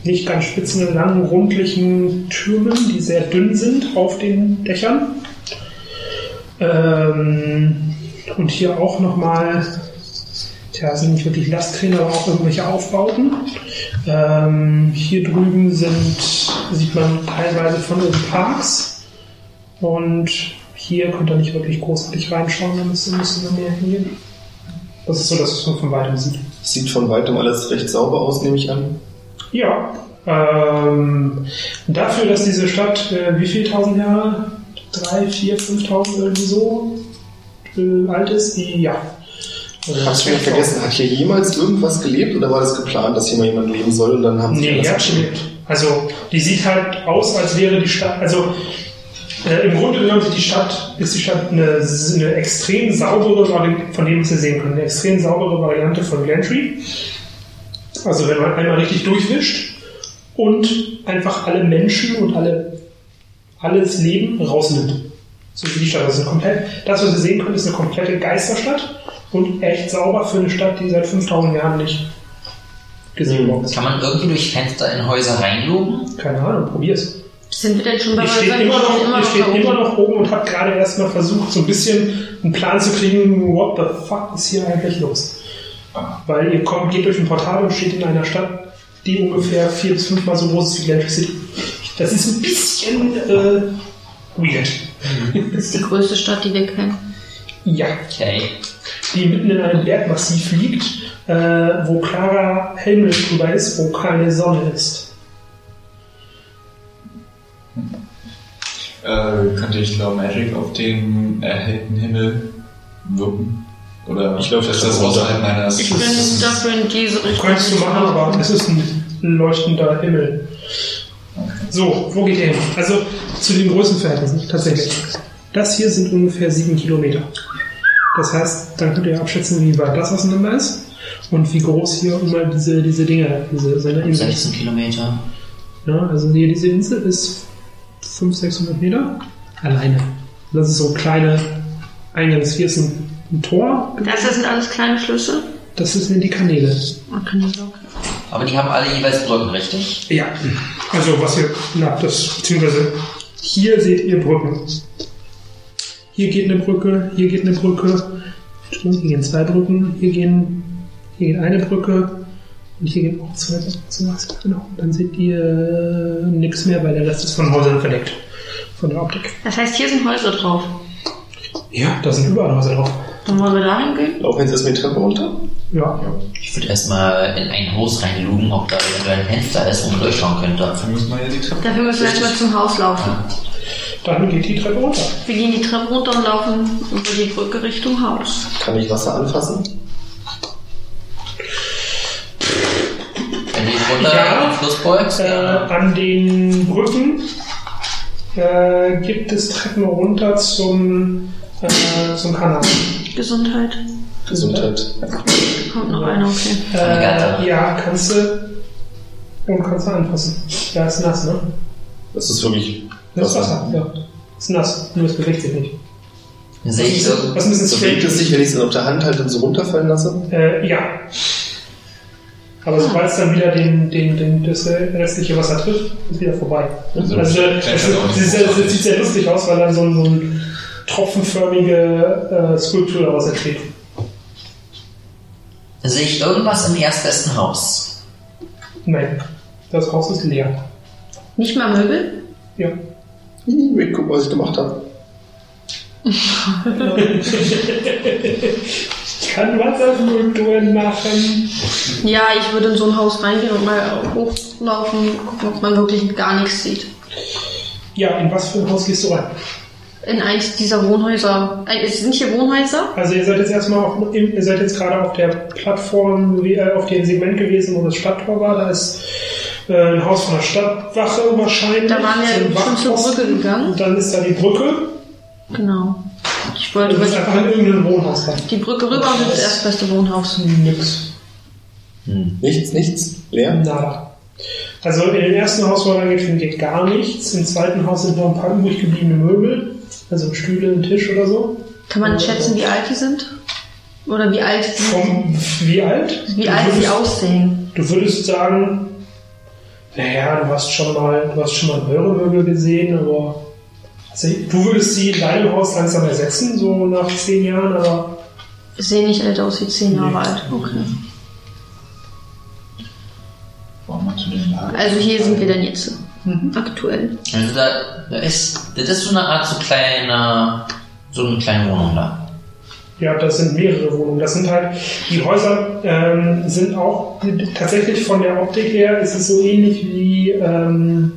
nicht ganz spitzen, langen, rundlichen Türmen, die sehr dünn sind auf den Dächern. Ähm, und hier auch nochmal, tja, sind nicht wirklich Lastkräne, aber auch irgendwelche Aufbauten. Ähm, hier drüben sind, sieht man teilweise von oben Parks. Und hier könnt ihr nicht wirklich großartig reinschauen, da müsst ihr müsst ihr mehr hingehen. Das ist so, dass es man von weitem sieht. Sieht von weitem alles recht sauber aus, nehme ich an. Ja. Ähm, dafür, dass diese Stadt, äh, wie viel tausend Jahre? Drei, vier, fünftausend irgendwie so äh, alt ist, die, ja. Äh, Hab's wieder vergessen, hat hier jemals irgendwas gelebt oder war das geplant, dass hier mal jemand leben soll und dann haben sie Nee, ja, abgeschickt? stimmt. Also, die sieht halt aus, als wäre die Stadt, also äh, im Grunde genommen die Stadt, ist die Stadt eine, eine extrem saubere, von dem was wir sehen können, eine extrem saubere Variante von Glentree. Also wenn man einmal richtig durchwischt und einfach alle Menschen und alle, alles Leben rausnimmt. So wie die Stadt. Also komplett, das, was wir sehen können, ist eine komplette Geisterstadt und echt sauber für eine Stadt, die seit 5000 Jahren nicht gesehen worden ist. Kann man irgendwie durch Fenster in Häuser reinloben? Keine Ahnung, probier's. Sind wir denn schon bei Ihr steht immer noch, ihr steht da immer oben. noch oben und habt gerade erst mal versucht, so ein bisschen einen Plan zu kriegen, what the fuck ist hier eigentlich los? Weil ihr kommt, geht durch ein Portal und steht in einer Stadt, die ungefähr vier bis fünfmal so groß ist wie Atlantic City. Das ist ein bisschen äh, weird. Das ist die größte Stadt, die wir kennen. Ja, Okay. die mitten in einem Bergmassiv liegt, äh, wo klarer Himmel drüber ist, wo keine Sonne ist. Äh, könnte ich Law Magic auf den erhellten Himmel wirken? Oder Ich glaub, das ist das außerhalb meines... Ich bin dafür in diese Richtung. Könntest du machen, aber es ist ein leuchtender Himmel. So, wo geht ihr hin? Also zu den Größenverhältnissen tatsächlich. Das hier sind ungefähr sieben Kilometer. Das heißt, dann könnt ihr abschätzen, wie weit das auseinander ist und wie groß hier immer diese, diese Dinge, diese so eine Insel ist. 16 Kilometer. Ja, also hier diese Insel ist 500, 600 Meter alleine. Das ist so ein kleiner Eingangs. Hier ist ein, ein Tor. Das sind alles kleine Flüsse. Das sind die Kanäle. Aber die haben alle jeweils Brücken, richtig? Ja, also was ihr, na, das, beziehungsweise hier seht ihr Brücken. Hier geht eine Brücke, hier geht eine Brücke, hier gehen zwei Brücken, hier gehen, hier geht eine Brücke und hier gehen auch zwei Brücken. Genau. Dann seht ihr äh, nichts mehr, weil der Rest ist von Häusern verdeckt. Von der Optik. Das heißt, hier sind Häuser drauf. Ja, da sind überall Häuser drauf. Dann wollen wir dahin gehen? Laufen jetzt erstmal die Treppe runter? Ja. Ich würde erstmal in ein Haus reinlugen, ob da eventuell ein Fenster ist, wo man durchschauen könnte. Dafür müssen wir ja die Treppe... Dafür müssen wir erstmal zum Haus laufen. Dann geht die Treppe runter. Wir gehen die Treppe runter und laufen über die Brücke Richtung Haus. Kann ich Wasser anfassen? Wenn jetzt runter Ja. am Fluss beugst, Äh, ja. an den Brücken äh, gibt es Treppen runter zum, äh, zum Kanal. Gesundheit. Gesundheit. Kommt noch einer, okay. Äh, ja, kannst du. Und kannst du anfassen. Ja, ist nass, ne? Das ist wirklich Das ist Wasser. Ja. Ist nass, nur es bewegt sich nicht. Sehe ich so. Was ein bisschen Bewegt es sich, wenn ich es auf der Hand halte und so runterfallen lasse? Äh, ja. Aber sobald es dann wieder den, den, den, das restliche Wasser trifft, ist wieder vorbei. Also, Also, es, nicht es, so es, es sieht sehr lustig aus, weil dann so, ein- so eine tropfenförmige äh, Skulptur daraus entsteht. Sehe ich irgendwas im erstbesten Haus? Nein, das Haus ist leer. Nicht mal Möbel? Ja. Ih, guck, was ich gemacht habe. Ich kann Wasserskulpturen machen. Ja, ich würde in so ein Haus reingehen und mal hochlaufen, gucken, ob man wirklich gar nichts sieht. Ja, in was für ein Haus gehst du rein? In eins dieser Wohnhäuser. Äh, Es sind hier Wohnhäuser? Also ihr seid jetzt erstmal auf, ihr seid jetzt gerade auf der Plattform, äh, auf dem Segment gewesen, wo das Stadttor war. Da ist äh, ein Haus von der Stadtwache wahrscheinlich. Da waren wir schon zur. Brücke gegangen. Und dann ist da die Brücke. Genau. Ich wollte Du über bist einfach in irgendeinem Wohnhaus rein. die Brücke rüber und das erstbeste Wohnhaus. Nix. Nichts, nichts? Leer? Nada. Also in dem ersten Haus, wo er reingeht, findet ihr gar nichts. Im zweiten Haus sind noch ein paar übrig gebliebene Möbel. Also Stühle, ein Tisch oder so. Kann man schätzen, wie alt die sind? Oder wie alt sie, Vom, wie alt? wie Du alt sie würdest- aussehen? Du würdest sagen, naja, du hast schon mal, du hast schon mal höhere Möbel gesehen, aber also, du würdest sie in deinem Haus langsam ersetzen, so nach zehn Jahren, aber Sehen nicht älter aus wie zehn Jahre Nee. alt. Okay. Also hier sind wir dann jetzt. Aktuell. Also da, da ist, das ist so eine Art so kleiner, so eine kleine Wohnung da. ja, das sind mehrere Wohnungen. Das sind halt, die Häuser ähm, sind auch tatsächlich von der Optik her, ist es so ähnlich wie, ähm,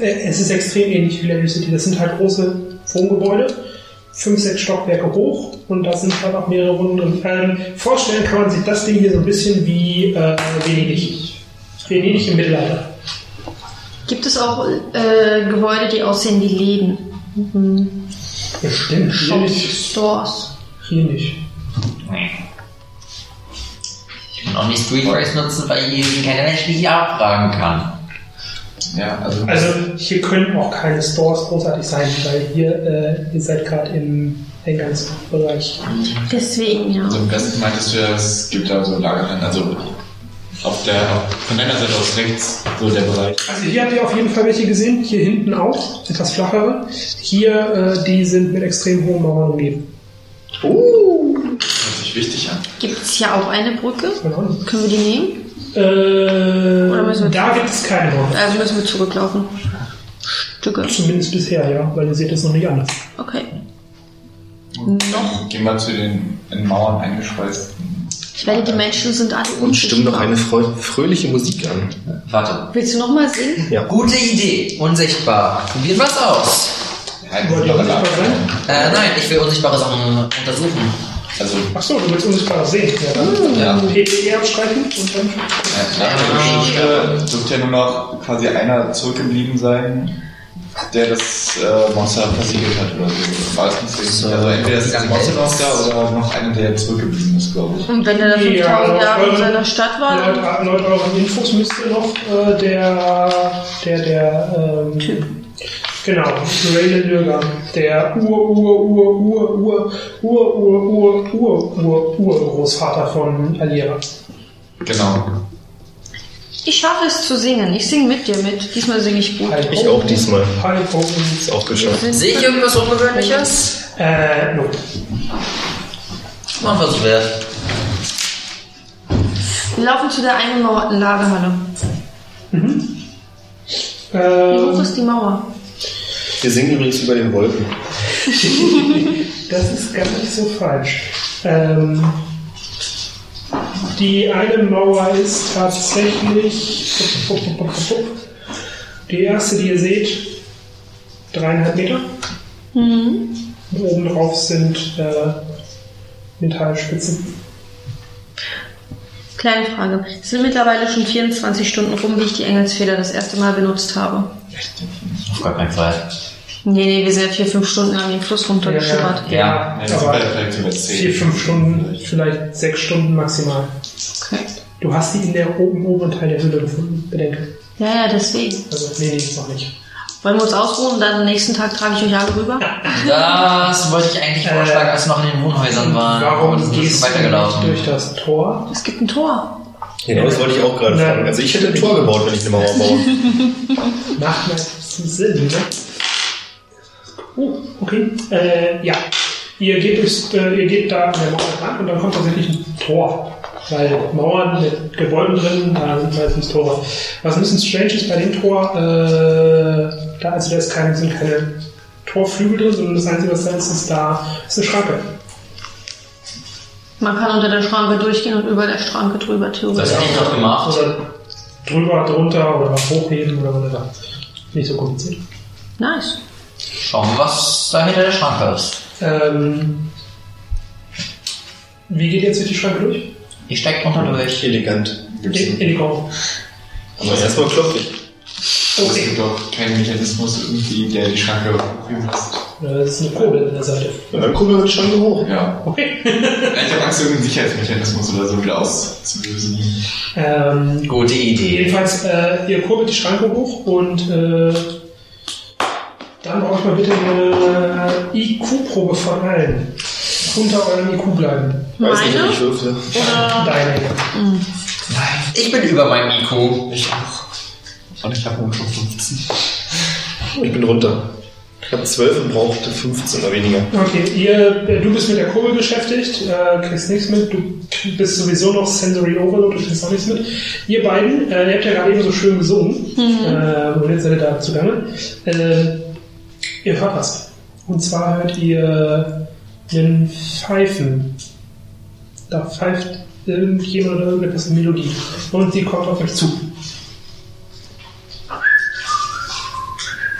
äh, es ist extrem ähnlich wie Larry City. Das sind halt große Wohngebäude, fünf, sechs Stockwerke hoch und da sind halt auch mehrere Wohnungen drin. Ähm, vorstellen kann man sich das Ding hier so ein bisschen wie äh, Venedig. Venedig im Mittelalter. Gibt es auch äh, Gebäude, die aussehen wie Läden? Mhm. Shops, nicht. Stores. Hier nicht. Nee. Ich kann auch nicht Streetwise nutzen, weil hier keine Menschen die ich abfragen kann. Ja, also, Also hier können auch keine Stores großartig sein, weil hier, äh, ihr seid gerade im Eingangsbereich. Deswegen, ja. also im Westen meintest du ja, es gibt da so Lagerhallen, also auf der, von deiner Seite aus rechts, so der Bereich. Also hier habt ihr auf jeden Fall welche gesehen, hier hinten auch, etwas flachere. Hier, äh, die sind mit extrem hohen Mauern umgeben. Hört sich wichtig an. Gibt es hier auch eine Brücke? Ahnung. Können wir die nehmen? Äh, Oder müssen wir- da gibt es keine Mauern. Also müssen wir zurücklaufen. Stücke. Zumindest bisher, ja, weil ihr seht es noch nicht anders. Okay. Noch? Gehen wir zu den in Mauern eingeschweißten. Ich werde, die Menschen sind alle Und stimmt noch eine fröhliche Musik an. Warte. Willst du nochmal singen? Ja. Gute Idee. Unsichtbar. Probiert was aus. Ja, Wollt ihr unsichtbar sein? Äh, nein, ich will unsichtbare Sachen untersuchen. Also, Achso, du willst unsichtbar sehen. Ja, dann ja. PPE abstreichen und dann. Ja, nach der Geschichte dürfte ja nur noch quasi einer zurückgeblieben sein, der das äh, Monster versiegelt hat oder so. War es nicht so? Also entweder ist das Monster noch da oder noch einer, der zurückgeblieben ist, glaube ich. Und wenn er da 5000 Ja, Jahre in seiner Stadt war, Laut, dann laut euren Infos müsste noch äh, der, der, der, ähm, Typ. genau, Raylan Lürger, der Ur, Ur, Ur, Ur, Ur, Ur, Ur, Ur, Ur, Ur, Urgroßvater von Alira. Genau. Ich schaffe es zu singen. Ich singe mit dir mit. Diesmal singe ich gut. Ich auch diesmal. Ist auch geschafft. Sehe ich irgendwas Ungewöhnliches? Äh, no. Mal ein Versuch wert. Wir laufen zu der eingemauerten Lagerhalle. Wie hoch Ähm, ist die Mauer? Wir singen übrigens über den Wolken. Das ist gar nicht so falsch. Ähm, die eine Mauer ist tatsächlich. Die erste, die ihr seht, dreieinhalb Meter. Mhm. Und oben drauf sind äh, Metallspitzen. Kleine Frage. Es sind mittlerweile schon 24 Stunden rum, wie ich die Engelsfeder das erste Mal benutzt habe. Auf gar keinen Fall. Nee, nee, wir sind ja vier, fünf Stunden lang den Fluss runtergeschippert. Ja, Ja. Ja, aber wir vielleicht sogar vier, fünf Stunden, vielleicht sechs Stunden maximal. Okay. Du hast die in der oben, oberen Teil der Höhle gefunden, bedenke. Ja, ja, deswegen. Also, nee, nee, noch nicht. Wollen wir uns ausruhen und dann am nächsten Tag trage ich euch alle rüber? Das wollte ich eigentlich vorschlagen, als wir noch in den Wohnhäusern waren. Aber Warum gehst du nicht weitergelaufen. durch das Tor? Es gibt ein Tor. Genau, das wollte ich auch gerade fragen. Also ich hätte ein Tor gebaut, wenn ich eine Mauer baue. Macht meistens Sinn, ne? Oh, okay. Äh, ja. Ihr geht, durchs, äh, ihr geht da an der Mauer dran und dann kommt tatsächlich ein Tor. Weil Mauern mit Gebäuden drin, da sind meistens Tore. Was ein bisschen strange ist bei dem Tor, äh, da, also da ist keine, sind keine Torflügel drin, sondern das Einzige, was da ist, ist da ist eine Schranke. Man kann unter der Schranke durchgehen und über der Schranke drüber Das theoretisch. hätte ich doch gemacht. Oder drüber, drunter oder hochheben oder whatever. Nicht so kompliziert. Nice. Schauen wir, was da hinter der Schranke ist. Ähm, wie geht jetzt durch die Schranke durch? Ich steig drunter durch. Elegant. In, in die Koffer. Aber erstmal klopfe ich. Es Okay. gibt doch keinen Mechanismus irgendwie, der die Schranke hochheben lässt. Das ist eine Kurbel an der Seite. Und dann gucken wir die Schranke hoch. Ja. Okay. Ich habe Angst, irgendeinen Sicherheitsmechanismus oder so wieder auszulösen. ähm, Gute Idee. jedenfalls, äh, ihr kurbelt die Schranke hoch und äh, dann brauche ich mal bitte eine IQ-Probe von allen. Unter eurem IQ bleiben. Weiß nicht, Meine? ich würfle. Oder Deine. Nein, ich bin über meinem IQ. Ich auch. Und ich habe nur schon 15. Ich bin runter. Ich habe 12 und brauchte 15 oder weniger. Okay, ihr, äh, du bist mit der Kurbel beschäftigt, äh, kriegst nichts mit, du bist sowieso noch Sensory Overload, du kriegst auch nichts mit. Ihr beiden, äh, ihr habt ja gerade eben so schön gesungen, äh, und jetzt seid ihr da zugange. Äh, ihr hört was. Und zwar hört ihr einen Pfeifen. Da pfeift irgendjemand oder irgendetwas eine Melodie. Und die kommt auf euch zu.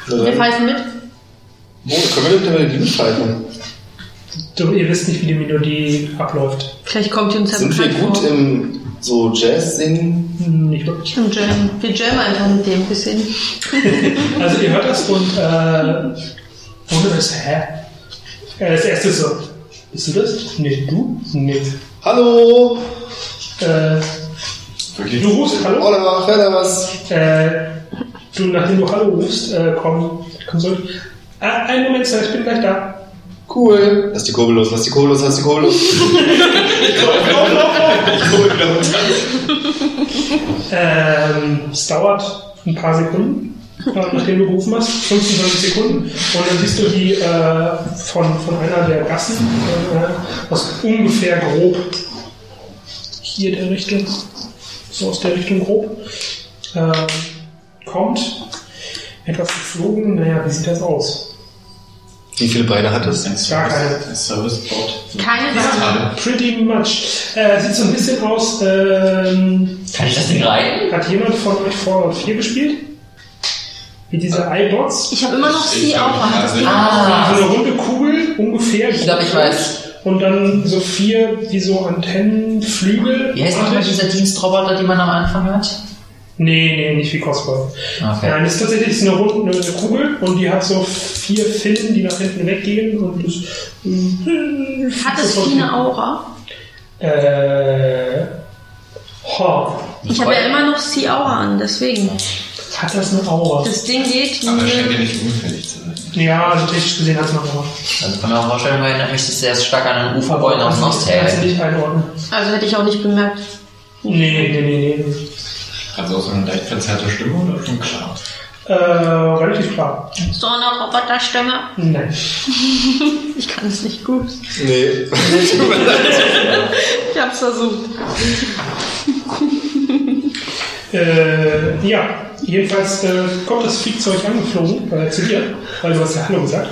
wir pfeifen mit? Wo können wir denn mit der Melodie pfeifen? Du, ihr wisst nicht, wie die Melodie abläuft. Vielleicht kommt die uns ja Sind wir gut vor. im so Jazz singen? Hm, Nicht wirklich. Im Jam. Wir jammen einfach mit dem ein bisschen. Also ihr hört das und äh, ohne das, hä? Äh, das erste ist so, bist du das? Nee, du? Nee. Hallo? Äh, Wirklich? du rufst Hallo? Hola, was? Äh, du, nachdem du Hallo rufst, äh, komm, komm zurück. Ah, einen Moment, Sir, ich bin gleich da. Cool. Lass die Kurbel los, lass die Kurbel los, lass die Kurbel los. Lauf, lauf, lauf. Ich kurbel runter. Ähm, es dauert ein paar Sekunden, nachdem du gerufen hast, 15, 20 Sekunden. Und dann siehst du die äh, von, von einer der Gassen, äh, aus ungefähr grob hier der Richtung, so aus der Richtung grob, äh, kommt etwas geflogen. Naja, wie sieht das aus? Wie viele Beine hat es? Ein Gar keine. Ein Servicebot. Keine Beine. pretty much. Äh, sieht so ein bisschen aus, ähm, Kann ich das Ding reiten? hat jemand von euch Fallout 4 gespielt? Wie diese iBots? Ich habe immer noch sie auch. Das also- Ah. So eine runde Kugel, ungefähr. Ich glaube, ich weiß. Und dann so vier, wie so Antennenflügel. Wie heißt nochmal dieser Dienstroboter, die man am Anfang hat? Nee, nee, nicht wie Cosplay. Okay. Nein, das ist tatsächlich eine, runde, eine Kugel und die hat so vier Finnen, die nach hinten weggehen und das. Hat das wie eine Aura? Äh. Ha. Ich habe ja immer noch Sea Aura an, deswegen. Hat das eine Aura? Das Ding geht Aber das scheint ja nicht unfällig zu sein. Ja, also technisch gesehen hat es eine Aura. Also kann man auch vorstellen, weil erinnert mich das sehr stark an einen Uferbeulen aus Kannst du- kannst du Nostale. nicht einordnen. Also hätte ich auch nicht bemerkt. Nee, nee, nee, nee, es auch so eine leicht verzerrte Stimme oder schon klar? Äh, relativ klar. So eine Roboterstimme. Nein. Ich kann es nicht gut. Nee. Ich hab's versucht. Äh, ja, jedenfalls äh, kommt das Fliegzeug angeflogen, äh, zu dir, weil du hast ja Hallo gesagt.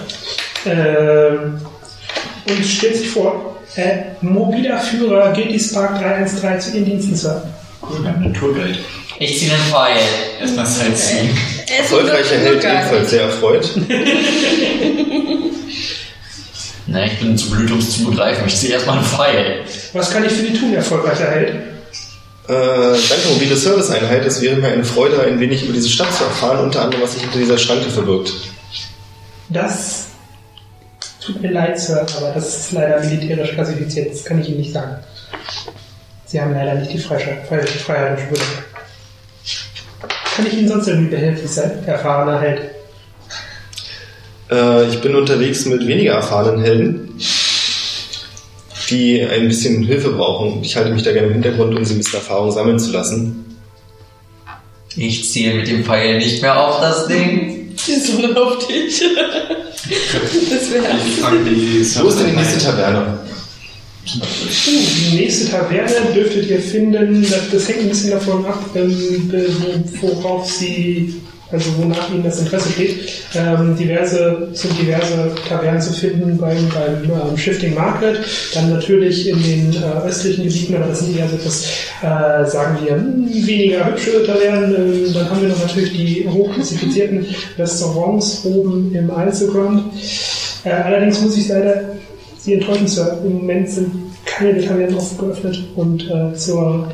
Äh, und stellt sich vor, äh, mobiler Führer GT Spark 313 zu Ihren Diensten, Sir. Tourguide. Ich ziehe den Pfeil. Erstmal Sightseeing. Erfolgreicher Held ebenfalls sehr erfreut. Ne, ich bin zu blöd, um es zu begreifen. Ich ziehe erstmal einen Pfeil. Was kann ich für die tun, erfolgreicher Held? Äh, danke, mobile Serviceeinheit. Es wäre mir eine Freude, ein wenig über diese Stadt zu erfahren, unter anderem, was sich hinter dieser Schranke verbirgt. Das tut mir leid, Sir, aber das ist leider militärisch klassifiziert. Das kann ich Ihnen nicht sagen. Sie haben leider nicht die Freiheit, und Schwürde. Kann ich Ihnen sonst irgendwie behilflich sein, erfahrener Held? Äh, ich bin unterwegs mit weniger erfahrenen Helden, die ein bisschen Hilfe brauchen. Ich halte mich da gerne im Hintergrund, um sie ein bisschen Erfahrung sammeln zu lassen. Ich ziele mit dem Pfeil nicht mehr auf das Ding. Sondern auf dich. das wäre Wo ist denn die nächste Taverne? Die nächste Taverne dürftet ihr finden, das, das hängt ein bisschen davon ab, ähm, worauf sie, also wonach ihnen das Interesse steht. Ähm, diverse, sind diverse Tavernen zu finden beim, beim ähm, Shifting Market, dann natürlich in den äh, östlichen Gebieten, aber das sind eher so etwas, äh, sagen wir, hm, weniger hübsche Tavernen. Ähm, dann haben wir noch natürlich die hochklassifizierten Restaurants oben im Einzelgrund. Äh, allerdings muss ich leider Sie enttäuschen, Sir. Im Moment sind keine Tavernen offen geöffnet und äh, zur,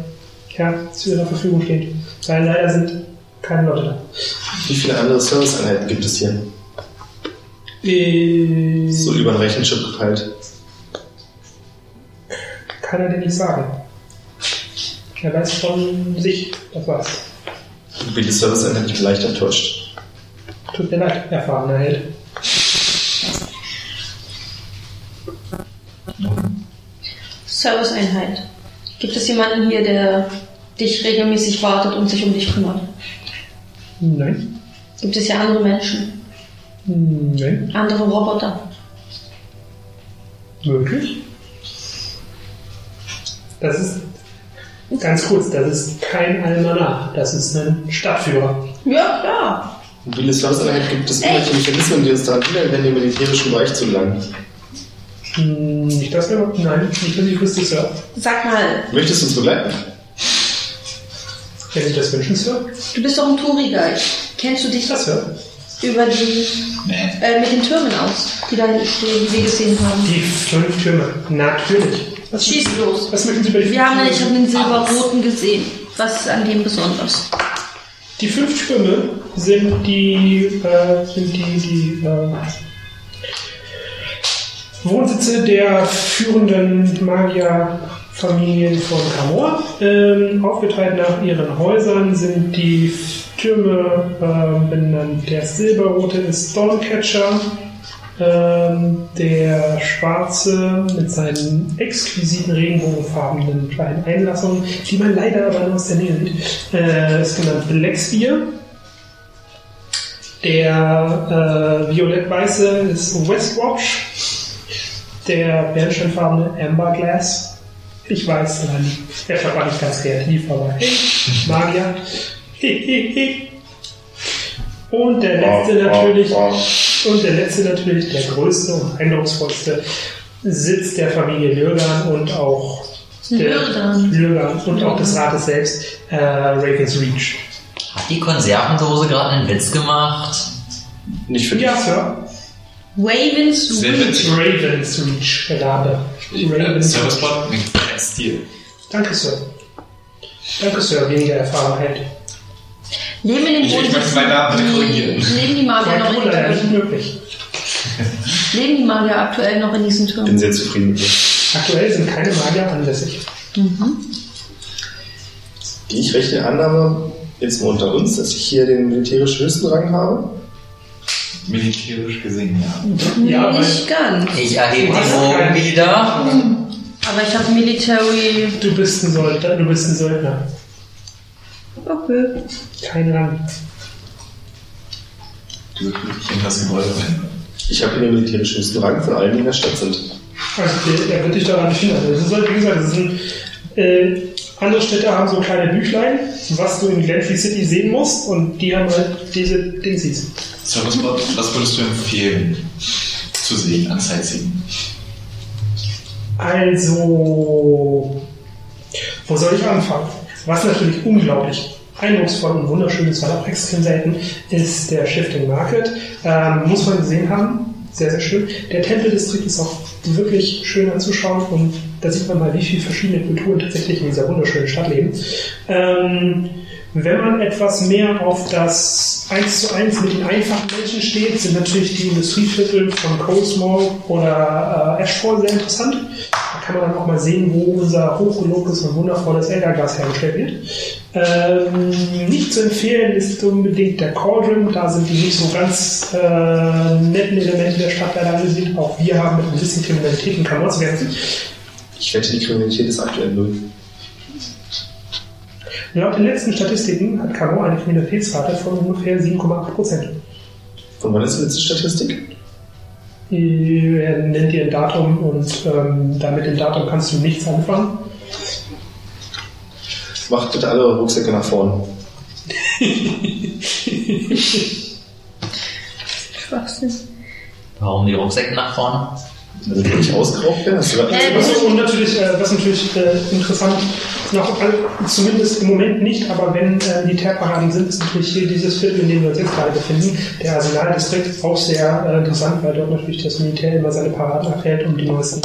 ja, zu Ihrer Verfügung stehen. Weil leider sind keine Leute da. Wie viele andere Serviceeinheiten gibt es hier? Äh, So über ein Rechenchip gepeilt. Kann er dir nicht sagen. Er weiß von sich, das war's. Mobile Serviceeinheit, ich bin leicht enttäuscht. Tut mir leid, erfahrener Held. Serviceeinheit. Gibt es jemanden hier, der dich regelmäßig wartet und sich um dich kümmert? Nein. Gibt es ja andere Menschen, Nein. andere Roboter? Wirklich? Das ist, ganz kurz, das ist kein Almanach. Das ist ein Stadtführer. Ja, ja. Mobile Serviceeinheit gibt es irgendwelche Mechanismen, die uns daran hindern, in den militärischen Bereich zu gelangen. Hm, Nicht das, nein, nicht, dass ich wüsste, Sir. Sag mal, Möchtest du uns begleiten? Wenn Sie das wünschen, Sir. du bist doch ein Touri-Guide. Kennst du dich Das, Sir. über die, Nee. äh, mit den Türmen aus, die, da, die wir gesehen haben? Die fünf Türme. Natürlich. Was Schieß möchten- los. Was möchten Sie über die Wir haben, ich habe den silberroten gesehen. Was ist an dem besonders? Die fünf Türme sind die, äh, sind die, die äh, Wohnsitze der führenden Magierfamilien von Camor. Ähm, aufgeteilt nach ihren Häusern sind die Türme äh, benannt. Der silberrote ist Stormcatcher. Ähm, der schwarze mit seinen exquisiten regenbogenfarbenen kleinen Einlassungen, die man leider aber nur aus der Nähe sieht, äh, ist genannt Blackspear. Der äh, violett-weiße ist Westwatch. Der bernsteinfarbene Amberglass. Ich weiß, nein, der Shop war nicht ganz kreativ, aber hey, Magier. Hey, hey, hey. Und der letzte natürlich, und der letzte natürlich, der größte und eindrucksvollste Sitz der Familie Lürgan und auch der Lürgan. Lürgan und auch des Rates selbst, äh, Ravens Reach. Hat die Konservendose gerade einen Witz gemacht? Nicht für dich. Ja, Sir. Ravens Reach. Ravens Reach, der Rabe. Äh, Ravens Serviceport mit kein Stil. Danke, Sir. Danke, Sir. Weniger Erfahrenheit. Leben in den Ich- ich möchte meinen Namen korrigieren. Leben die Magier noch in den nicht Türmen? möglich. Leben die Magier aktuell noch in diesen Ich bin Türmen? sehr zufrieden mit dir. Aktuell sind keine Magier ansässig. Gehe ich recht in Annahme, jetzt mal unter uns, dass ich hier den militärisch höchsten Rang habe? Militärisch gesehen, ja. Ja, Nicht ganz. Ich erhebe die keinen- wieder. Aber ich habe Military. du bist ein Söldner. Du bist ein Söldner. Okay. Kein Rang. Du wirst wirklich in das Gebäude rein. Ich habe hier den militärisch höchsten Rang von allen, die in der Stadt sind. Also, der, der wird dich daran nicht hindern. Das ist, halt, wie gesagt, das sind, äh, andere Städte haben so kleine Büchlein, was du in Glenfrey City sehen musst, und die haben halt diese Dingsies. Serviceport, was würdest du empfehlen zu sehen an Sightseeing? Also, wo soll ich anfangen? Was natürlich unglaublich eindrucksvoll und wunderschön ist, weil auch extrem selten, ist der Shifting Market. Ähm, muss man gesehen haben, Sehr, sehr schön. Der Tempeldistrikt ist auch wirklich schön anzuschauen und da sieht man mal, wie viele verschiedene Kulturen tatsächlich in dieser wunderschönen Stadt leben. Ähm, wenn man etwas mehr auf das 1 zu 1 mit den einfachen Menschen steht, sind natürlich die Industrieviertel von Coldsmall oder äh, Ashford sehr interessant. Da kann man dann auch mal sehen, wo unser hochgelobtes und wundervolles Elderglas hergestellt wird. Ähm, nicht zu empfehlen ist unbedingt der Cauldron, da sind die nicht so ganz äh, netten Elemente der Stadt leider angesehen. Auch wir haben mit ein bisschen Kriminalität in Kammer zu kämpfen. Ich wette, die Kriminalität ist aktuell null. Laut den letzten Statistiken hat Camo eine Kriminalitätsrate von ungefähr 7,8 Prozent. Von wann ist die letzte Statistik? Er nennt dir ein Datum und ähm, da mit dem Datum kannst du nichts anfangen. Macht bitte alle eure Rucksäcke nach vorne. Schwachsinn. Warum die Rucksäcke nach vorne? Also die nicht ausgeraubt werden? Äh, Also, und natürlich, äh, was natürlich äh, interessant ist, noch, zumindest im Moment nicht, aber wenn äh, Militärparaden sind, ist natürlich hier dieses Viertel, in dem wir uns jetzt gerade befinden, der Arsenaldistrikt, auch sehr interessant, weil dort natürlich das Militär immer seine Paraden abhält, um die neuesten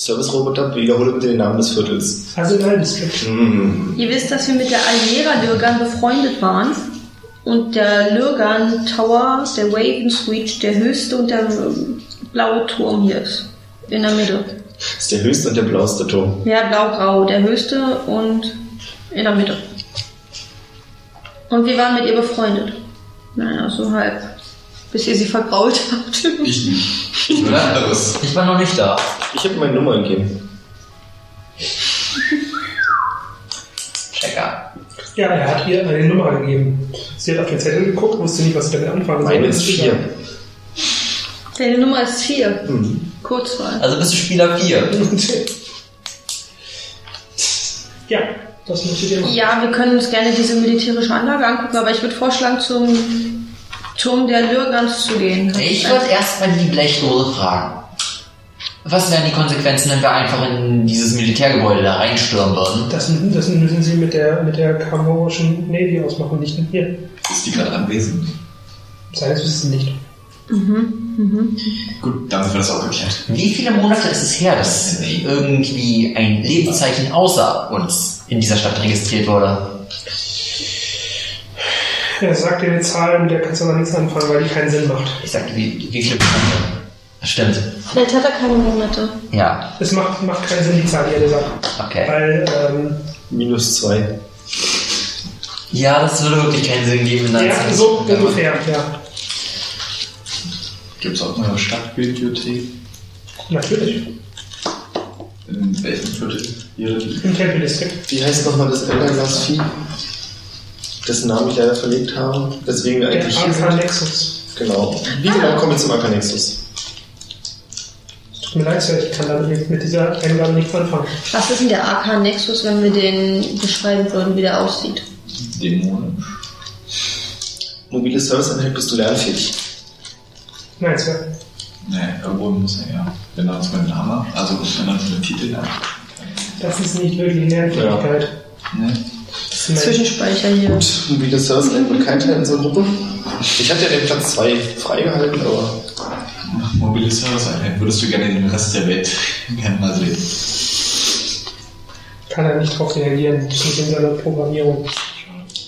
Service-Roboter, wiederhole bitte den Namen des Viertels. Arsenaldistrikt. Hm. Ihr wisst, dass wir mit der Almera Lürgan befreundet waren. Und der Lürgan Tower, der Waven Switch, der höchste und der blaue Turm hier ist. In der Mitte. Das ist der höchste und der blaueste Turm. Ja, blau-grau, der höchste und in der Mitte. Und wir waren mit ihr befreundet. Naja, so halb. Bis ihr sie vergrault habt. Ich nicht. Ich bin anderes. Ich war noch nicht da. Ich habe meine Nummer gegeben. Checker. Ja, er hat ihr eine Nummer gegeben. Sie hat auf den Zettel geguckt, wusste nicht, was sie damit anfangen soll. Meine ist vier. Deine Nummer ist 4. Hm. Kurzwahl. Also bist du Spieler 4. Ja, das möchtet ihr machen. Ja, wir können uns gerne diese militärische Anlage angucken, aber ich würde vorschlagen, zum Turm der Lürgans zu gehen. Ich würde erstmal die Blechdose fragen. Was wären die Konsequenzen, wenn wir einfach in dieses Militärgebäude da reinstürmen würden? Das, das müssen Sie mit der, mit der kamorischen Navy ausmachen, nicht mit mir. Ist die gerade anwesend? Seines Wissens nicht. Gut, dann haben wir das auch geklärt. Wie viele Monate ist es her, dass irgendwie ein Lebenszeichen außer uns in dieser Stadt registriert wurde? Er sagt dir eine Zahl, mit der kannst du aber nichts anfangen, weil die keinen Sinn macht. Ich sagte, wie, wie viele Monate? Stimmt. Vielleicht hat er keine Monate. Ja, Es macht, macht keinen Sinn, die Zahl, die er dir sagt. okay. Weil, ähm, Minus zwei. Ja, das würde wirklich keinen Sinn geben. ja, so ungefähr, ja. Gibt es auch eine Stadtbibliothek? Natürlich. In welchem Viertel? Hier? Im Tempeldistrikt. Wie heißt nochmal das Elderglas-Vieh? Dessen Namen ich leider verlegt habe. Deswegen wir Der eigentlich hier AK sind. Nexus. Genau. Wie genau kommen wir zum Arcanexus? Tut mir leid, ich kann damit mit dieser Eingabe nichts anfangen. Was ist denn der AK Nexus, wenn wir den beschreiben würden, wie der aussieht? Dämonisch. Mobile Serviceeinheit bist du lernfähig. Nein, Sir. Ne, irgendwo muss er ja. Wenn er uns meinen Namen, also wenn er uns den Titel hat. Das ist nicht wirklich Lernfähigkeit. Ne? Das ist mein- Zwischenspeicher hier. Gut, mobile Serviceeinheit wird kein Teil in unserer Gruppe. Ich hatte ja den Platz zwei freigehalten, aber Mobile Service-Einheit. Würdest du gerne den Rest der Welt gerne mal sehen? kann er nicht darauf reagieren. Das ist nicht in seiner Programmierung.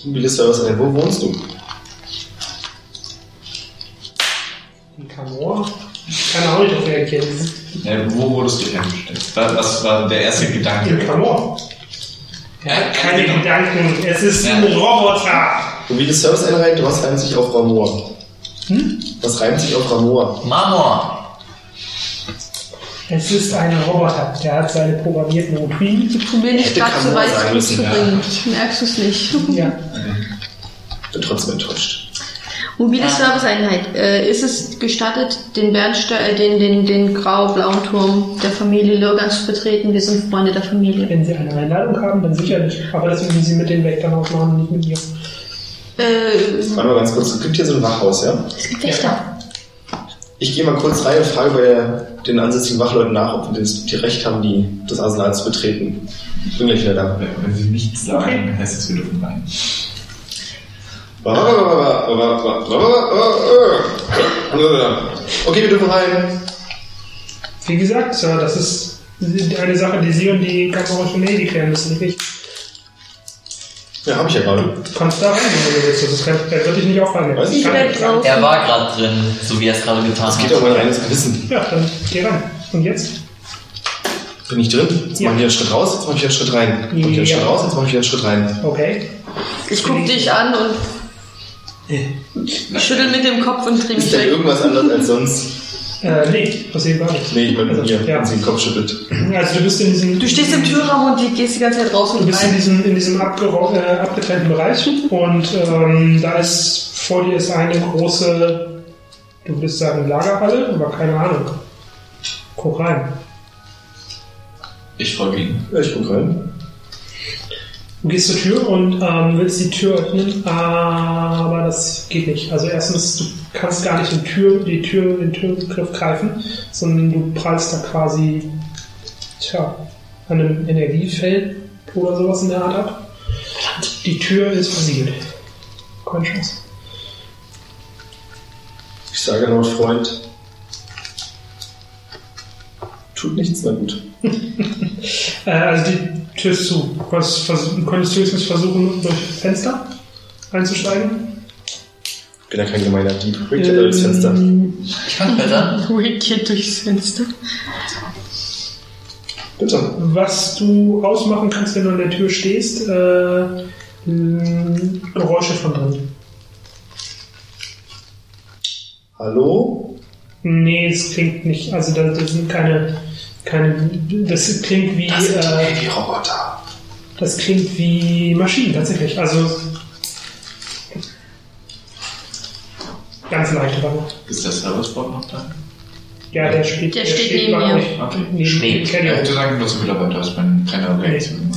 mobile Serviceeinheit, wo wohnst du? Camor kann er auch nicht darauf reagieren. Ne, wo wurdest du hergestellt? Was, war der erste Gedanke? In Camor. Er hat keine. Gedanken. Es ist Ja. ein Roboter. Mobile Serviceeinheit, was reimt sich auf Ramor? Was reimt sich auf Ramor? Marmor. Es ist ein Roboter. Der hat seine programmierten Routinen. Ich probiere nicht Hätte gerade so Kamor weit sagen müssen, zurückzubringen. Merkst du es nicht? Ja. Bin trotzdem enttäuscht. Mobile Serviceeinheit. Äh, ist es gestattet, den Bernste äh, den, den, den grau-blauen Turm der Familie Lürgans zu betreten? Wir sind Freunde der Familie. Wenn Sie eine Einladung haben, dann sicherlich. Aber das müssen Sie mit den Wächtern ausmachen, nicht mit mir. Äh, Warte mal ganz kurz, es gibt hier so ein Wachhaus, ja? es gibt Wächter. Ich gehe mal kurz rein und frage bei den ansässigen Wachleuten nach, ob wir das, die Recht haben, die, das Arsenal zu betreten. Bin gleich wieder da. Wenn wenn sie nichts sagen, heißt es, wir dürfen rein. Okay, wir dürfen rein. Wie gesagt, Sir, das ist eine Sache, die Sie und die Kamerasche Navy klären müssen, nicht ich. Ja, habe ich ja gerade. Du kannst da rein, wenn du willst. Das ist kein, er wird dich nicht aufhalten. Weiß Ich raus. Er war gerade drin, so wie er es gerade getan Es hat. geht um mein reines Gewissen. Ja, dann geh ran. Und jetzt? Bin ich drin? Jetzt Ja. mache ich einen Schritt raus, jetzt mache ich einen Schritt rein. Mach ich einen. Schritt raus, jetzt mache ich einen Schritt rein. Okay. Ich guck dich an und schüttel mit dem Kopf und dreh mich Ist da weg. irgendwas anders als sonst? Äh, nee, passiert gar nichts. Nee, ich bin Also, hier, ja. wenn sie den Kopf schüttelt. Also du bist in diesem, Du stehst im Türraum und die gehst die ganze Zeit raus du und bist in rein. diesem, in diesem äh, abgetrennten Bereich und ähm, da ist vor dir ist eine große, du würdest sagen Lagerhalle, aber keine Ahnung. Guck rein. Ich folge ihm. Ja, ich guck rein. Du gehst zur Tür und ähm, willst die Tür öffnen, aber das geht nicht. Also erstens, du kannst gar nicht den Tür, die Tür, den Türgriff greifen, sondern du prallst da quasi, tja, an einem Energiefeld oder sowas in der Art ab. Die Tür ist versiegelt. Keine Chance. Ich sage laut Freund. Tut nichts, na gut. Äh, also die Tür ist zu. Du konntest, vers konntest höchstens versuchen, durch Fenster einzusteigen. Bin ja kein gemeiner Dieb. Bringt ja durchs Fenster. Ähm, Ich kann besser. Wicked durchs Fenster. Bitte. Was du ausmachen kannst, wenn du an der Tür stehst, äh, mh, Geräusche von drin. Hallo? Nee, es klingt nicht, also da, das sind keine, keine, das klingt wie, äh, Die Roboter. das klingt wie Maschinen tatsächlich, also ganz leicht aber. Ist der Servicebot noch da? Ja, der steht, Der steht neben bei mir. euch. Okay. Neben Schwebt. Er Kelly. hätte sagen müssen, wie dabei, da ist mein keine immer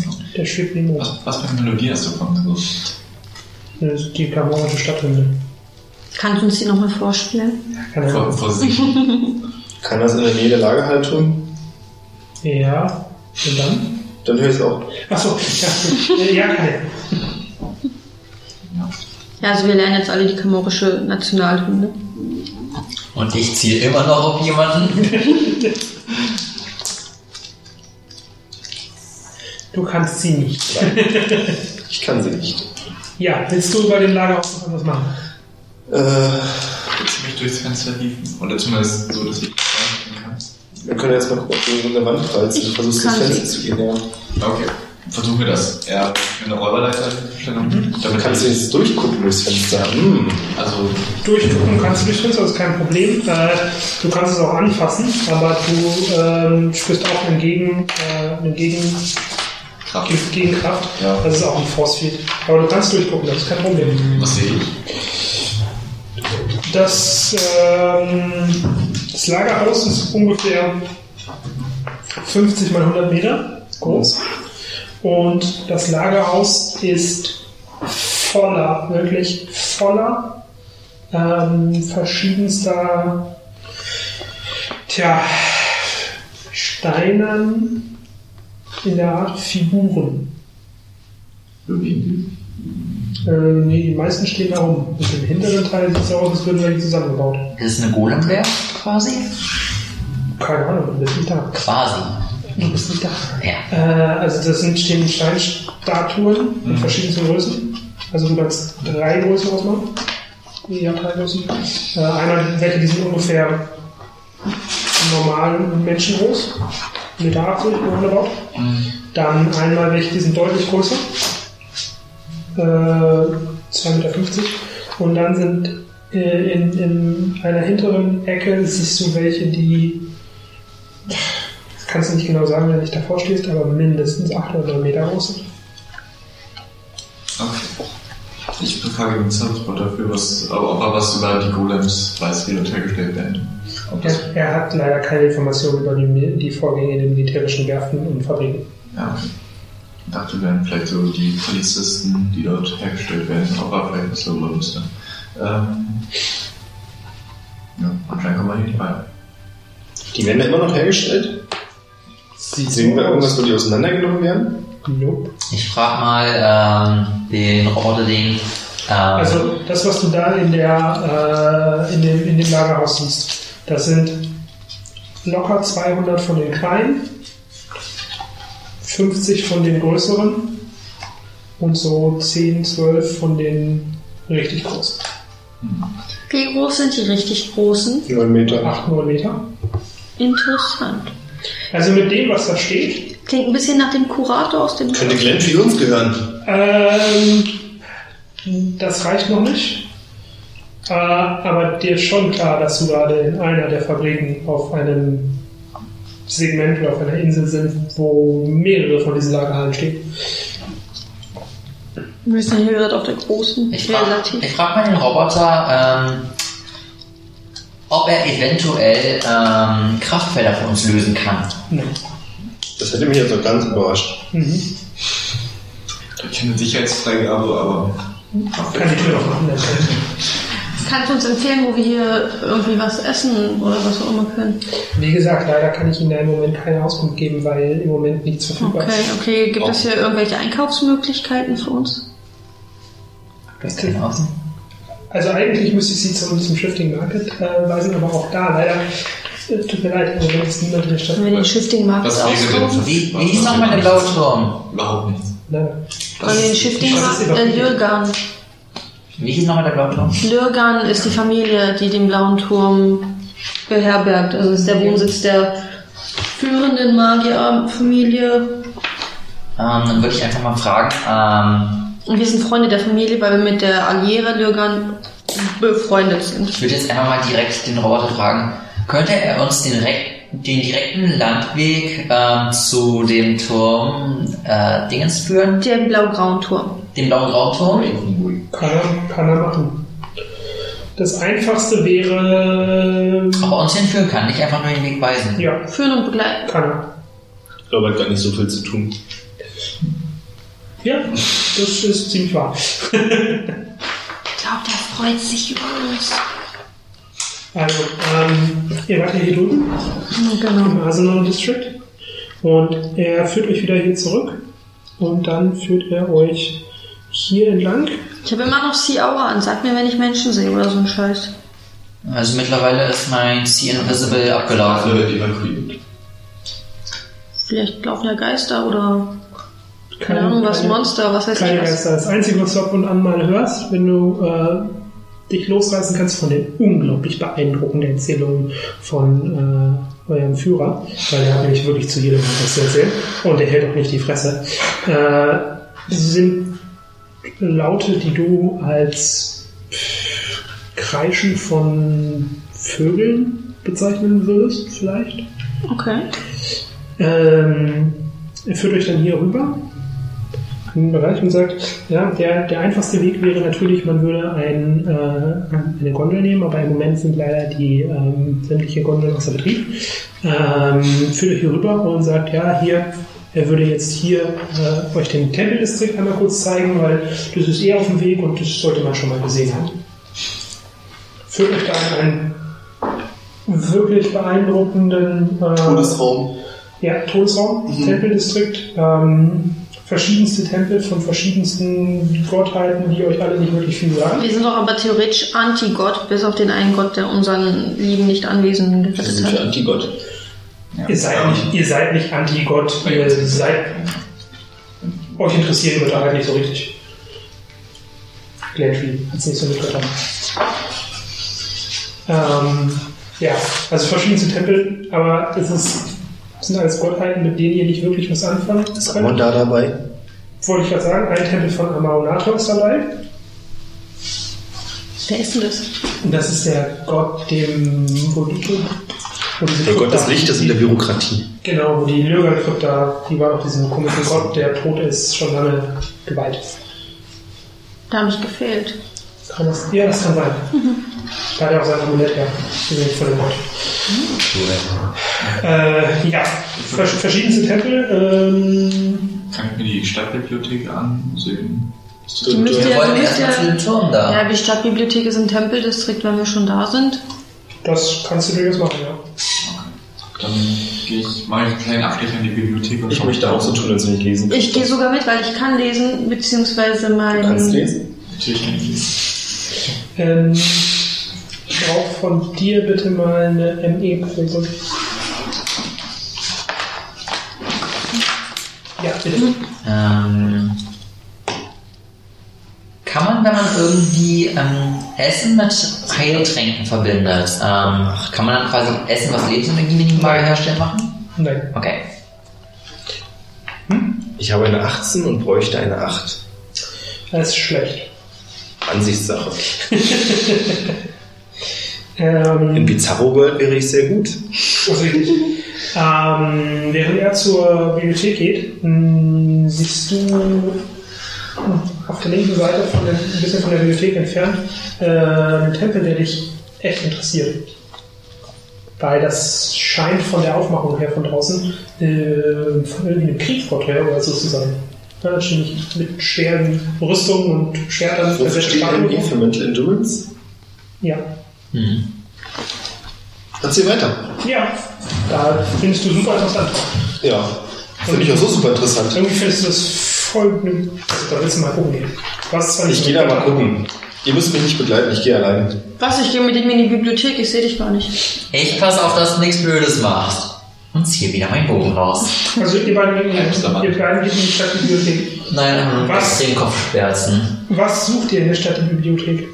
noch. Der schwebt neben uns. Was, was für eine Melodie hast du von? Also, Das ist die kamerunische Stadthymne. Kannst du uns die nochmal vorspielen? Keine vor, Ahnung. vor sich. Kann das in der Nähe der Lagerhalle tun? Ja, und dann? Dann höre ich es auch. Achso, ja, kann. Ja, also wir lernen jetzt alle die kamorische Nationalhymne. Und ich ziele immer noch auf jemanden. Du kannst sie nicht. Ich kann sie nicht. Ja, willst du über dem Lagerhaus noch was machen? Äh, du mich durchs Fenster hieven? Oder zumindest so, dass ich? Wir können jetzt mal gucken, ob du so eine Wand prallst. Du Ich versuchst das Fenster zu gehen, ja. Okay. Versuchen wir das. Mir eine Räuberleiterstellung. Du Damit kannst du jetzt durchgucken durchs Fenster. Hm. also, Durchgucken kannst du durchs Fenster, das ist kein Problem. Äh, du kannst es auch anfassen, aber du ähm, spürst auch eine, Gegen, äh, eine Gegen, Kraft. Gegenkraft. Ja. Das ist auch ein Force Field. Aber du kannst durchgucken, das ist kein Problem. Was sehe ich? Das, ähm, das Lagerhaus ist ungefähr 50 mal 100 Meter groß. Und das Lagerhaus ist voller, wirklich voller ähm, verschiedenster, tja, steinern in der Art Figuren. Äh, nee, die meisten stehen da rum. Und im hinteren Teil sieht es aus, als würden wir die zusammengebaut. Das ist eine Golemwehr quasi? Keine Ahnung, du bist nicht da. Quasi. Du bist nicht da. Ja. Äh, also das sind stehen Steinstatuen in verschiedensten Größen. Also du kannst drei Größen ausmachen. Ja, drei Größen. Äh, einmal welche, die sind ungefähr normal menschengroß. Meter 80 roundabout. Dann einmal welche, die sind deutlich größer. Äh, 2,50 Meter. Und dann sind in, in einer hinteren Ecke siehst du welche, die das kannst du nicht genau sagen, wenn du nicht davor stehst, aber mindestens 8 oder 9 Meter groß sind. Okay. Ich befrage den Servicebot dafür, was, ob er was über die Golems weiß, wie dort hergestellt werden. Das, Er, hat leider keine Informationen über die, die Vorgänge in den militärischen Werften und Fabriken. ja, okay. Ich dachte, wären vielleicht so die Polizisten, die dort hergestellt werden, ob er vielleicht was darüber wüsste. Ähm, ja, anscheinend kommen wir hier nicht weiter. Die werden da immer noch hergestellt? Sieht Sehen wir irgendwas, wo die auseinandergenommen werden? Nope. Ich frage mal ähm, den Roboter, den Also das, was du da in, der, äh, in, dem, in dem Lagerhaus siehst, das sind locker 200 von den kleinen, 50 von den größeren und so 10, 12 von den richtig großen. Wie groß sind die richtig großen? 9 Meter. 8, 9 Meter. Interessant. Also mit dem, was da steht, Klingt ein bisschen nach dem Kurator aus dem. Könnte Glenn wie uns gehören. ähm, das reicht noch nicht. Äh, aber dir ist schon klar, dass du gerade in einer der Fabriken auf einem Segment oder auf einer Insel sind, wo mehrere von diesen Lagerhallen stehen. Wir sind hier gerade auf der großen. Ich frage frag mal den Roboter, ähm, ob er eventuell ähm, Kraftfelder für uns lösen kann. Das hätte mich jetzt noch ganz überrascht. Mhm. Ich habe eine Sicherheitsfreigabe, aber Kann die Tür noch machen. Kannst du uns empfehlen, wo wir hier irgendwie was essen oder was auch immer können? Wie gesagt, leider kann ich Ihnen da im Moment keine Auskunft geben, weil im Moment nichts verfügbar Okay, ist. okay. Gibt es hier irgendwelche Einkaufsmöglichkeiten für uns? Das kann außen. Also eigentlich müsste ich Sie zum, zum Shifting Market äh, weisen, aber auch da leider, äh, tut mir leid, im Moment ist niemand in der Stadt. Wenn wir den Shifting denn auskaufen? Wie, wie hieß nochmal der blaue Turm? überhaupt nichts. Leider. Wollen wir den Shifting ist Äh. Lürgan. Wie hieß nochmal der blaue Turm? Lürgan ist die Familie, die den blauen Turm beherbergt. Also ist der Wohnsitz der führenden Magierfamilie. Ähm, dann würde ich einfach mal fragen, ähm, wir sind Freunde der Familie, weil wir mit der Alliere Lürgan befreundet sind. ich würde jetzt einfach mal direkt den Roboter fragen, könnte er uns den, den direkten Landweg ähm, zu dem Turm äh, Dingens führen? Den blau-grauen Turm. Den blauen Raumturm? Kann er, kann er machen. Das einfachste wäre. Ob er uns hinführen kann, nicht einfach nur den Weg weisen. Ja, Führen und begleiten. kann er. Ich glaube, hat gar nicht so viel zu tun. Ja, das ist ziemlich wahr. Ich glaube, der freut sich über uns. Also, ähm, ihr wart ja hier drüben Genau. im Arsenal District und er führt euch wieder hier zurück und dann führt er euch hier entlang. Ich habe immer noch Sea Hour an. Sag mir, wenn ich Menschen sehe oder so ein Scheiß. Also mittlerweile ist mein See Invisible abgelaufen. Vielleicht laufen ja Geister oder keine Ahnung, was keine- Monster, was weiß Keine was. Geister. Das Einzige, was du ab und an mal hörst, wenn du äh, dich losreißen kannst von den unglaublich beeindruckenden Erzählungen von äh, eurem Führer, weil der hat nämlich wirklich zu jedem was zu erzählen und der hält auch nicht die Fresse. Äh, sie sind Laute, die du als Kreischen von Vögeln bezeichnen würdest, vielleicht. Okay. Ähm, er führt euch dann hier rüber Bereich und sagt, ja, der, der einfachste Weg wäre natürlich, man würde ein, äh, eine Gondel nehmen, aber im Moment sind leider die ähm, sämtliche Gondeln außer Betrieb. Ähm, führt euch hier rüber und sagt, ja, hier, er würde jetzt hier äh, euch den Tempeldistrikt einmal kurz zeigen, weil das ist eher auf dem Weg und das sollte man schon mal gesehen haben. Führt euch da in einen wirklich beeindruckenden äh, Todesraum. ja, Todesraum, Tempeldistrikt, ähm, verschiedenste Tempel von verschiedensten Gottheiten, die euch alle nicht wirklich viel sagen. Wir sind doch aber theoretisch Anti-Gott, bis auf den einen Gott, der unseren lieben Nicht-Anwesenden Wir gerettet sind für hat. Antigott. Ihr seid nicht, ihr seid nicht Anti-Gott, ihr seid. Euch interessieren Götter halt nicht so richtig. Glentree hat es nicht so mit Göttern. Ähm, ja, also verschiedenste Tempel, aber es ist, sind alles Gottheiten, mit denen ihr nicht wirklich was anfangen Ist könnt. Amon da dabei? Wollte ich gerade sagen, ein Tempel von Amaonator ist dabei. Wer ist denn das? Und das ist der Gott, dem. Wo die, wo diese Der Gott des Lichtes und der Bürokratie. Genau, wo die Lürgerkrypta, die war doch diesen komischen Gott, der tot ist, schon lange geweiht. Da habe ich gefehlt. Kann das? Ja, das kann sein. Da hat er auch sein Amulett, ja. Die sind nicht von dem Gott. Äh, ja, vers verschiedenste Tempel. Ähm, Kann ich mir die Stadtbibliothek ansehen? Die müsst ihr, wollten die müsst ihr, dem Turm da. ja, die Stadtbibliothek ist im Tempeldistrikt, wenn wir schon da sind. das kannst du durchaus machen, ja. Dann gehe ich, mache ich einen kleinen Abstecher in die Bibliothek und Ich möchte auch so tun, als wenn ich lesen Ich gehe sogar mit, weil ich kann lesen, beziehungsweise mein... Du kannst lesen? Natürlich eigentlich. Ähm, ich brauche von dir bitte mal eine ME-Probe. Ja, bitte. Ähm, kann man, wenn man irgendwie ähm, Essen mit Heiltränken verbindet, ähm, kann man dann quasi Essen, was Lebensenergie minimal herstellen, machen? Nein. Okay. Ich habe eine 18 und bräuchte eine 8. Das ist schlecht. Ansichtssache. Ähm, In Bizarro World wäre ich sehr gut. Ähm, während er zur Bibliothek geht, mh, siehst du mh, auf der linken Seite, von der, ein bisschen von der Bibliothek entfernt, äh, einen Tempel, der dich echt interessiert. Weil das scheint von der Aufmachung her von draußen äh, von irgendwie einem Krieg vorher oder so zu sein. Ja, ziemlich mit schweren Rüstungen und Schwertern. Wofür steht ME für Mental Endurance? Ja. Mhm. Erzähl weiter. Ja, da findest du super interessant. Ja. Finde ich auch so super interessant. Irgendwie findest du das voll. Also, da willst du mal gucken gehen. Nicht Ich gehe da mal gucken. Ihr müsst mich nicht begleiten, ich gehe allein. Was? Ich gehe mit ihm in die Bibliothek, ich sehe dich gar nicht. Ich pass auf, dass du nichts Blödes machst. Und ziehe wieder meinen Bogen raus. Also ihr beiden, geht in die Stadtbibliothek. Nein, Was? extrem Kopfschmerzen. Was sucht ihr in der Stadtbibliothek?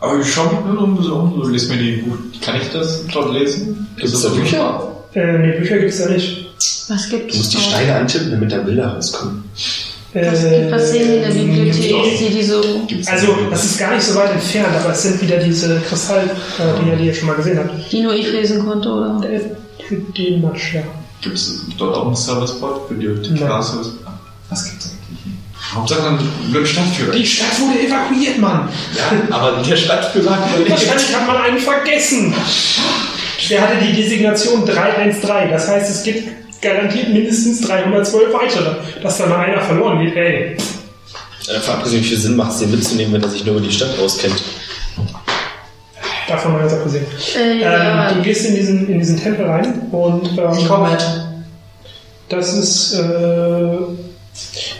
Aber ich schaue mich nur noch ein bisschen um. Du liest mir die Buch. Kann ich das dort lesen? Gibt es da Bücher? Äh, nee, Bücher gibt's da nicht. Was gibt's? Du musst die? Steine antippen, damit da Bilder rauskommen. Was, Äh, was sehen die in der Bibliothek, doch. die, die so... Also, das ist gar nicht so weit entfernt, aber es sind wieder diese Kristall-Dinger, die ihr schon mal gesehen habt. Die nur ich lesen konnte, oder? Für den Matsch, ja. Gibt es dort auch einen Serviceport für die Nein. TK-Service? Was gibt's eigentlich? Hauptsache ein blöder Stadtführer. Die Stadt wurde evakuiert, Mann! Ja, aber der Stadtführer hat Wahrscheinlich hat man einen vergessen. Der hatte die Designation 313. Das heißt, es gibt garantiert mindestens 312 weitere. Dass da mal einer verloren geht, ey. Äh, abgesehen, wie viel Sinn macht es, den mitzunehmen, wenn er sich nur über die Stadt auskennt? Davon mal ganz abgesehen. Äh, ja. Ähm, du gehst in diesen, in diesen Tempel rein und Ich ähm, komme mit. das ist äh,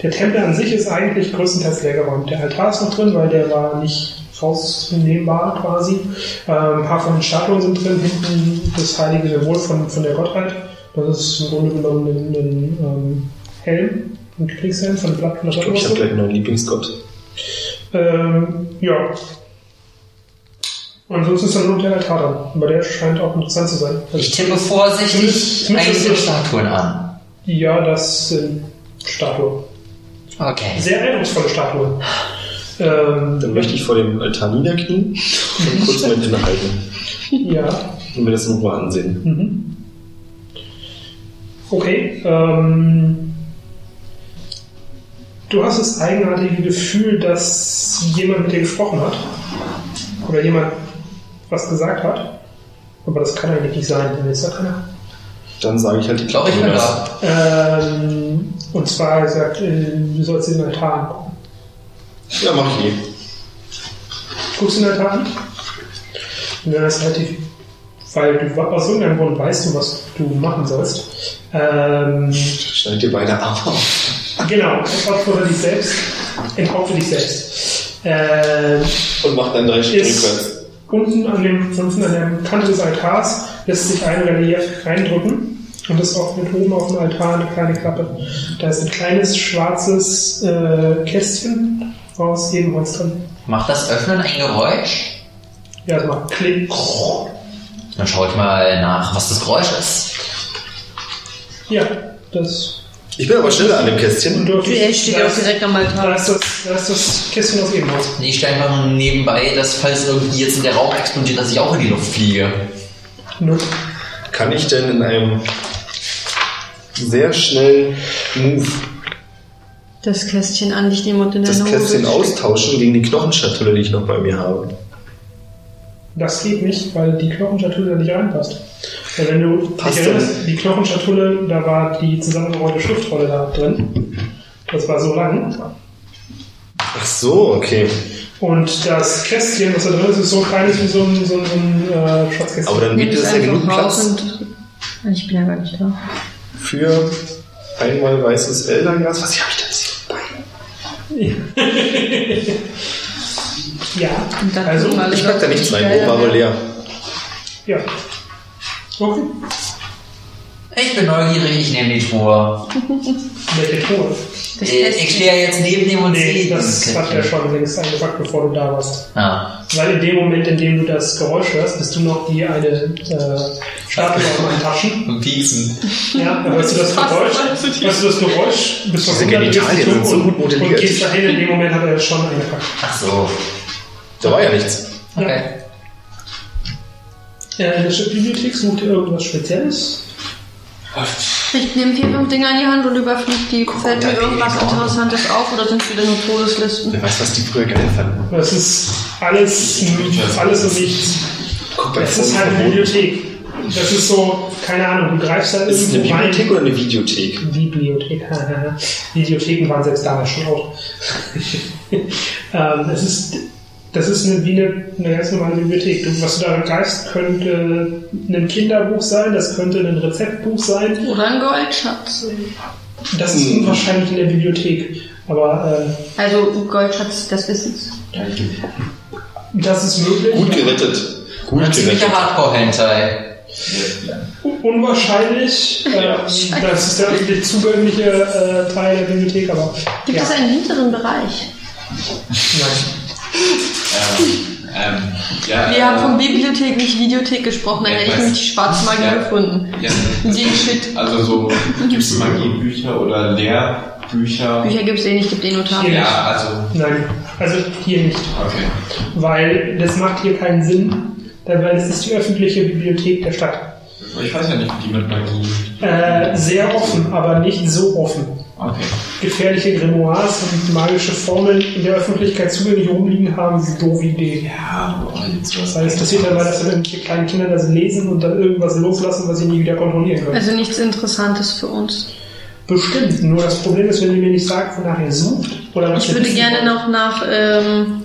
der Tempel an sich ist eigentlich größtenteils leer geräumt. Der Altar ist noch drin, weil der war nicht rausnehmbar quasi. Ähm, ein paar von den Statuen sind drin, hinten das heilige Symbol von, von der Gottheit. Das ist im Grunde genommen ein, ein ähm, Helm, ein Kriegshelm von Blatt von der Ich glaube, ich habe Gottheit. gleich einen neuen Lieblingsgott. Ähm, ja. Ansonsten ist dann nur der Altar dran. Aber der scheint auch interessant zu sein. Ich tippe vorsichtig einzelne Statuen an. Ja, das sind Statuen. Okay. Sehr eindrucksvolle Statuen. Ähm, Dann möchte ich vor dem Altar niederknien und kurz mein innehalten ja. und mir das in Ruhe ansehen. Mhm. Okay. Ähm, du hast das eigenartige Gefühl, dass jemand mit dir gesprochen hat. Oder jemand was gesagt hat. Aber das kann eigentlich nicht sein, denn ist da keiner. Dann sage ich halt die glaube, ich bin da. Ähm, und zwar er sagt, äh, du sollst den Altar angucken. Ja, mach ich eh. Guckst du den Altar an? Und dann ist halt die, weil du aus irgendeinem Grund weißt du, was du machen sollst. Ähm, Schneid dir beide Arme auf. genau, enthaupte dich selbst. Enthaupte dich selbst. Ähm, Und mach dann drei Schritte rückwärts. Unten an dem, unten an der Kante des Altars lässt sich ein Relief reindrücken. Und das ist auch mit oben auf dem Altar eine kleine Klappe. Da ist ein kleines schwarzes äh, Kästchen aus jedem Holz drin. Macht das Öffnen ein Geräusch? Ja, das macht Klick. Dann schaue ich mal nach, was das Geräusch ist. Ja, das. Ich bin aber schneller an dem Kästchen. Und dort Er steht da auch direkt am Da Altar. ist das, da ist das Kästchen aus Ebenholz. Nee, Ich stelle mal nebenbei, dass falls irgendwie jetzt in der Rauch explodiert, dass ich auch in die Luft fliege. Nope. Kann ich denn in einem sehr schnellen Move Das Kästchen an dich nehmen und in das deine Kästchen Hose stecken. austauschen gegen die Knochenschatulle, die ich noch bei mir habe? Das geht nicht, weil die Knochenschatulle da nicht reinpasst. Weil wenn du Passt dich erinnerst, die Knochenschatulle, da war die zusammengerollte Schriftrolle da drin. Das war so lang. Ach so, okay. Und das Kästchen, was da drin ist, ist so klein ist wie so ein, so ein, so ein äh, Schatzkästchen. Aber dann bietet es ja genug Platz und... Ich bin ja gar nicht da. für einmal weißes Elderglas. Was habe ich denn jetzt hier? Ja, dann also, Ich pack da nichts rein, oben wohl leer. ja. Okay, Ich bin neugierig, ich nehme die Truhe. welche Truhe? Das Fest- Ich stehe ja jetzt neben dem und sehe das hat er schon längst eingepackt, bevor du da warst. Ah, Weil in dem Moment, in dem du das Geräusch hörst, bist du noch die eine äh, Statue auf meinen Taschen. und pieksen. Ja, dann hörst du das Geräusch, hörst du das Geräusch, bist Diese drehst dich Genitalien sind so und, gut modelliert. und gehst dahin, in dem Moment hat er schon eingepackt. Ach so. Da war ja nichts. Okay. Ja, in der Bibliothek sucht ihr irgendwas Spezielles? Ich nehme vier, fünf Dinge in die Hand und überfliege die. Fällt mir irgendwas Interessantes auf oder sind es wieder nur Todeslisten? Wer weiß, was die früher geil fanden. Das ist alles, alles und nichts. Guck Es ist halt eine Bibliothek. Das ist so, keine Ahnung, du greifst da Ist es eine. Bibliothek oder eine Videothek? Bibliothek. Videotheken waren selbst damals schon out. ähm, es ist, das ist eine, wie eine, eine ganz normale Bibliothek. Du, was du da greifst, könnte ein Kinderbuch sein, das könnte ein Rezeptbuch sein. Oder ein Goldschatz. Das ist unwahrscheinlich in der Bibliothek. Aber Also Goldschatz des Wissens. äh, das ist möglich. Gut gerettet. Und ein Gut ziemlicher gerettet. Hardcore-Hentai. Unwahrscheinlich. Äh, das ist der öffentlich zugängliche äh, Teil der Bibliothek, aber Gibt ja. es einen hinteren Bereich? Ähm, ähm, ja, Wir äh, haben von Bibliothek, nicht Videothek gesprochen, dann Ja, hätte ich nämlich die schwarze Magie Ja. gefunden. Ja, Den Shit. also so gibt es Magiebücher oder Lehrbücher. Bücher gibt es eh nicht, gibt eh nur Tafeln. Ja, also Nein, also hier nicht. okay. Weil das macht hier keinen Sinn, weil es ist die öffentliche Bibliothek der Stadt. Ich weiß ja nicht, wie die mit Magie. Äh, sehr offen, aber nicht so offen. Okay. Gefährliche Grimoires und magische Formeln in der Öffentlichkeit zugänglich rumliegen haben, ist eine doofe Idee. Ja, aber jetzt was. Weil es passiert dann mal, dass dann irgendwelche kleinen Kinder das lesen und dann irgendwas loslassen, was sie nie wieder kontrollieren können. Also nichts Interessantes für uns. Bestimmt. Nur das Problem ist, wenn ihr mir nicht sagt, wonach ihr sucht oder was Ich würde gerne wollt. noch nach ähm,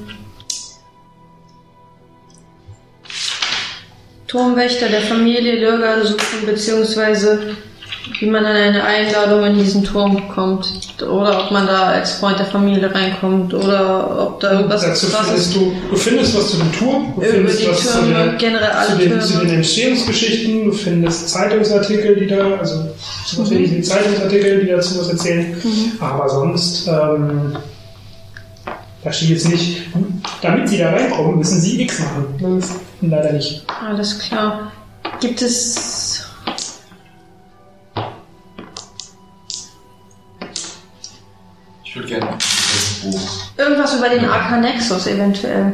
Turmwächter der Familie Lürger suchen, beziehungsweise wie man an eine Einladung in diesen Turm kommt. Oder ob man da als Freund der Familie reinkommt. Oder ob da irgendwas Dazu findest du, du findest was zu dem Turm, du über findest die was zu, Türme, der, generell zu, alle den, zu den Türme. Entstehungsgeschichten, du findest Zeitungsartikel, die da, also Mhm. Zeitungsartikel, die dazu was erzählen. Aber sonst, ähm, da steht jetzt nicht, damit sie da reinkommen, müssen sie X machen. Leider nicht. Alles klar. Gibt es Ich würde gerne das Buch. irgendwas über den Arcanexus eventuell?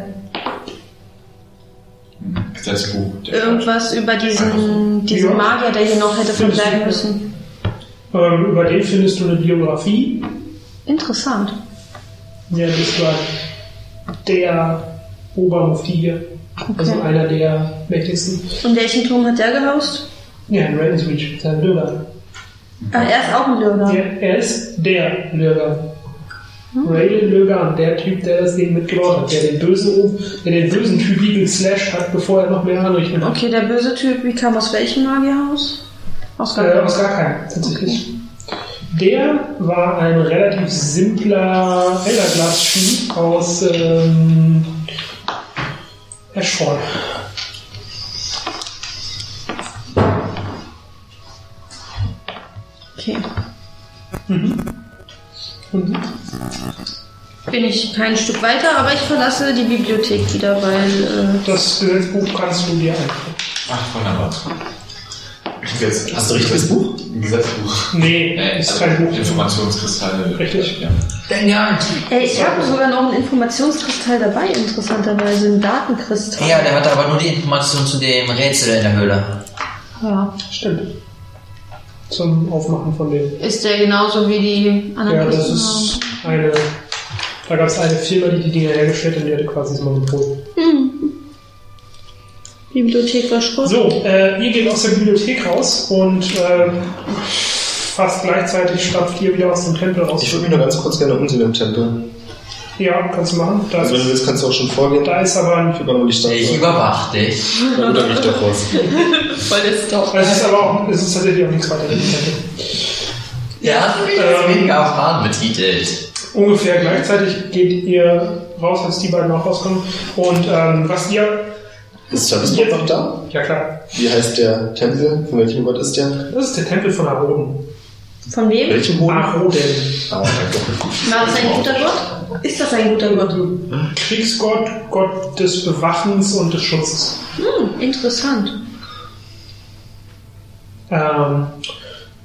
Das Buch. der- Irgendwas über diesen, diesen Ja. Magier, der hier noch hätte Findest verbleiben müssen? Ähm, über den findest du eine Biografie. Interessant. Ja, das war der Obermufti hier. Also Okay. einer der mächtigsten. In welchem Turm hat der gehaust? Ja, in Ravensreach, sein Bürger. Ah, er ist auch ein Lürger. Ja, er ist der Löger. Raylan Lögan, der Typ, der das Ding mitgebaut hat, der den bösen, der den bösen Typ geslasht hat, bevor er noch mehr anrichten hat. Okay, der böse Typ, wie kam aus welchem Magierhaus? Aus Äh, gar aus gar keinem, tatsächlich. Der war ein relativ simpler Elderglas-Typ aus ähm, Ashford. Okay. Mhm. Bin ich kein Stück weiter, aber ich verlasse die Bibliothek wieder, weil äh, Das Gesetzbuch kannst du dir einfach. Ach, wunderbar. Jetzt, Hast du ein richtiges Buch? Ein Gesetzbuch. Nee, Äh, ist also kein Buch. Informationskristalle. Richtig. Ja. Ja, ey, ich habe sogar noch einen Informationskristall dabei, interessanterweise, einen Datenkristall. ja, der hatte aber nur die Information zu dem Rätsel in der Höhle. Ja. Stimmt. Zum Aufmachen von dem. Ist der genauso wie die anderen Ja, das Kisten ist eine. Da gab es eine Firma, die die Dinger hergestellt hat und die hatte quasi das Monopol. haben? Bibliothek war Schrott. So, äh, ihr geht aus der Bibliothek raus und äh, fast gleichzeitig stapft ihr wieder aus dem Tempel raus. Ich würde mich nur ganz kurz gerne umsehen im Tempel. Ja, kannst du machen. Da, Also wenn du willst, kannst du auch schon vorgehen. da ist aber ein. Ich die Stadt. Ich überwach dich. Na gut, dann ich doch raus. Voll ist doch. Es ist aber auch, es ist tatsächlich auch nichts weiter. Der mich als Ähm, mega erfahren betitelt. ungefähr gleichzeitig geht ihr raus, als die beiden auch rauskommen. Und ähm, was ihr, Ist Tavismod noch da? ja klar, Wie heißt der Tempel? Von welchem Gott ist der? das ist der Tempel von Aroden. Von wem? Welchem Boden? Aroden, Ah, danke. War das ein guter Gott? Ist das ein guter Gott? Kriegsgott, Gott des Bewachens und des Schutzes. Hm, interessant. Ähm,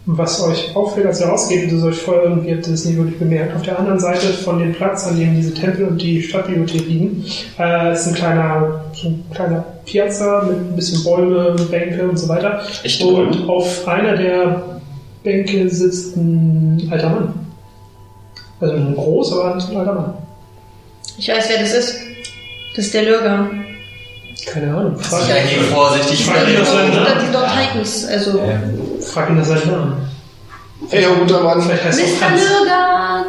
was euch auffällt, als ihr rausgeht, das euch vorher irgendwie habt ihr das nicht wirklich bemerkt. Auf der anderen Seite von dem Platz, an dem diese Tempel und die Stadtbibliothek liegen, äh, ist ein kleiner, so ein kleiner Piazza mit ein bisschen Bäume, Bänke und so weiter. Echte und Bäume? auf einer der Bänke sitzt ein alter Mann. Also ein großer, aber ein alter Mann. Ich weiß, wer das ist. Das ist der Lürger. Keine Ahnung. Frag, Ja, geh vorsichtig Frag ihn nach seinem Oder die Namen. dort Titans. Also. Frag ihn nach seinem Namen. Hey, oh, guter Mann. Vielleicht heißt er Mr. Lürger!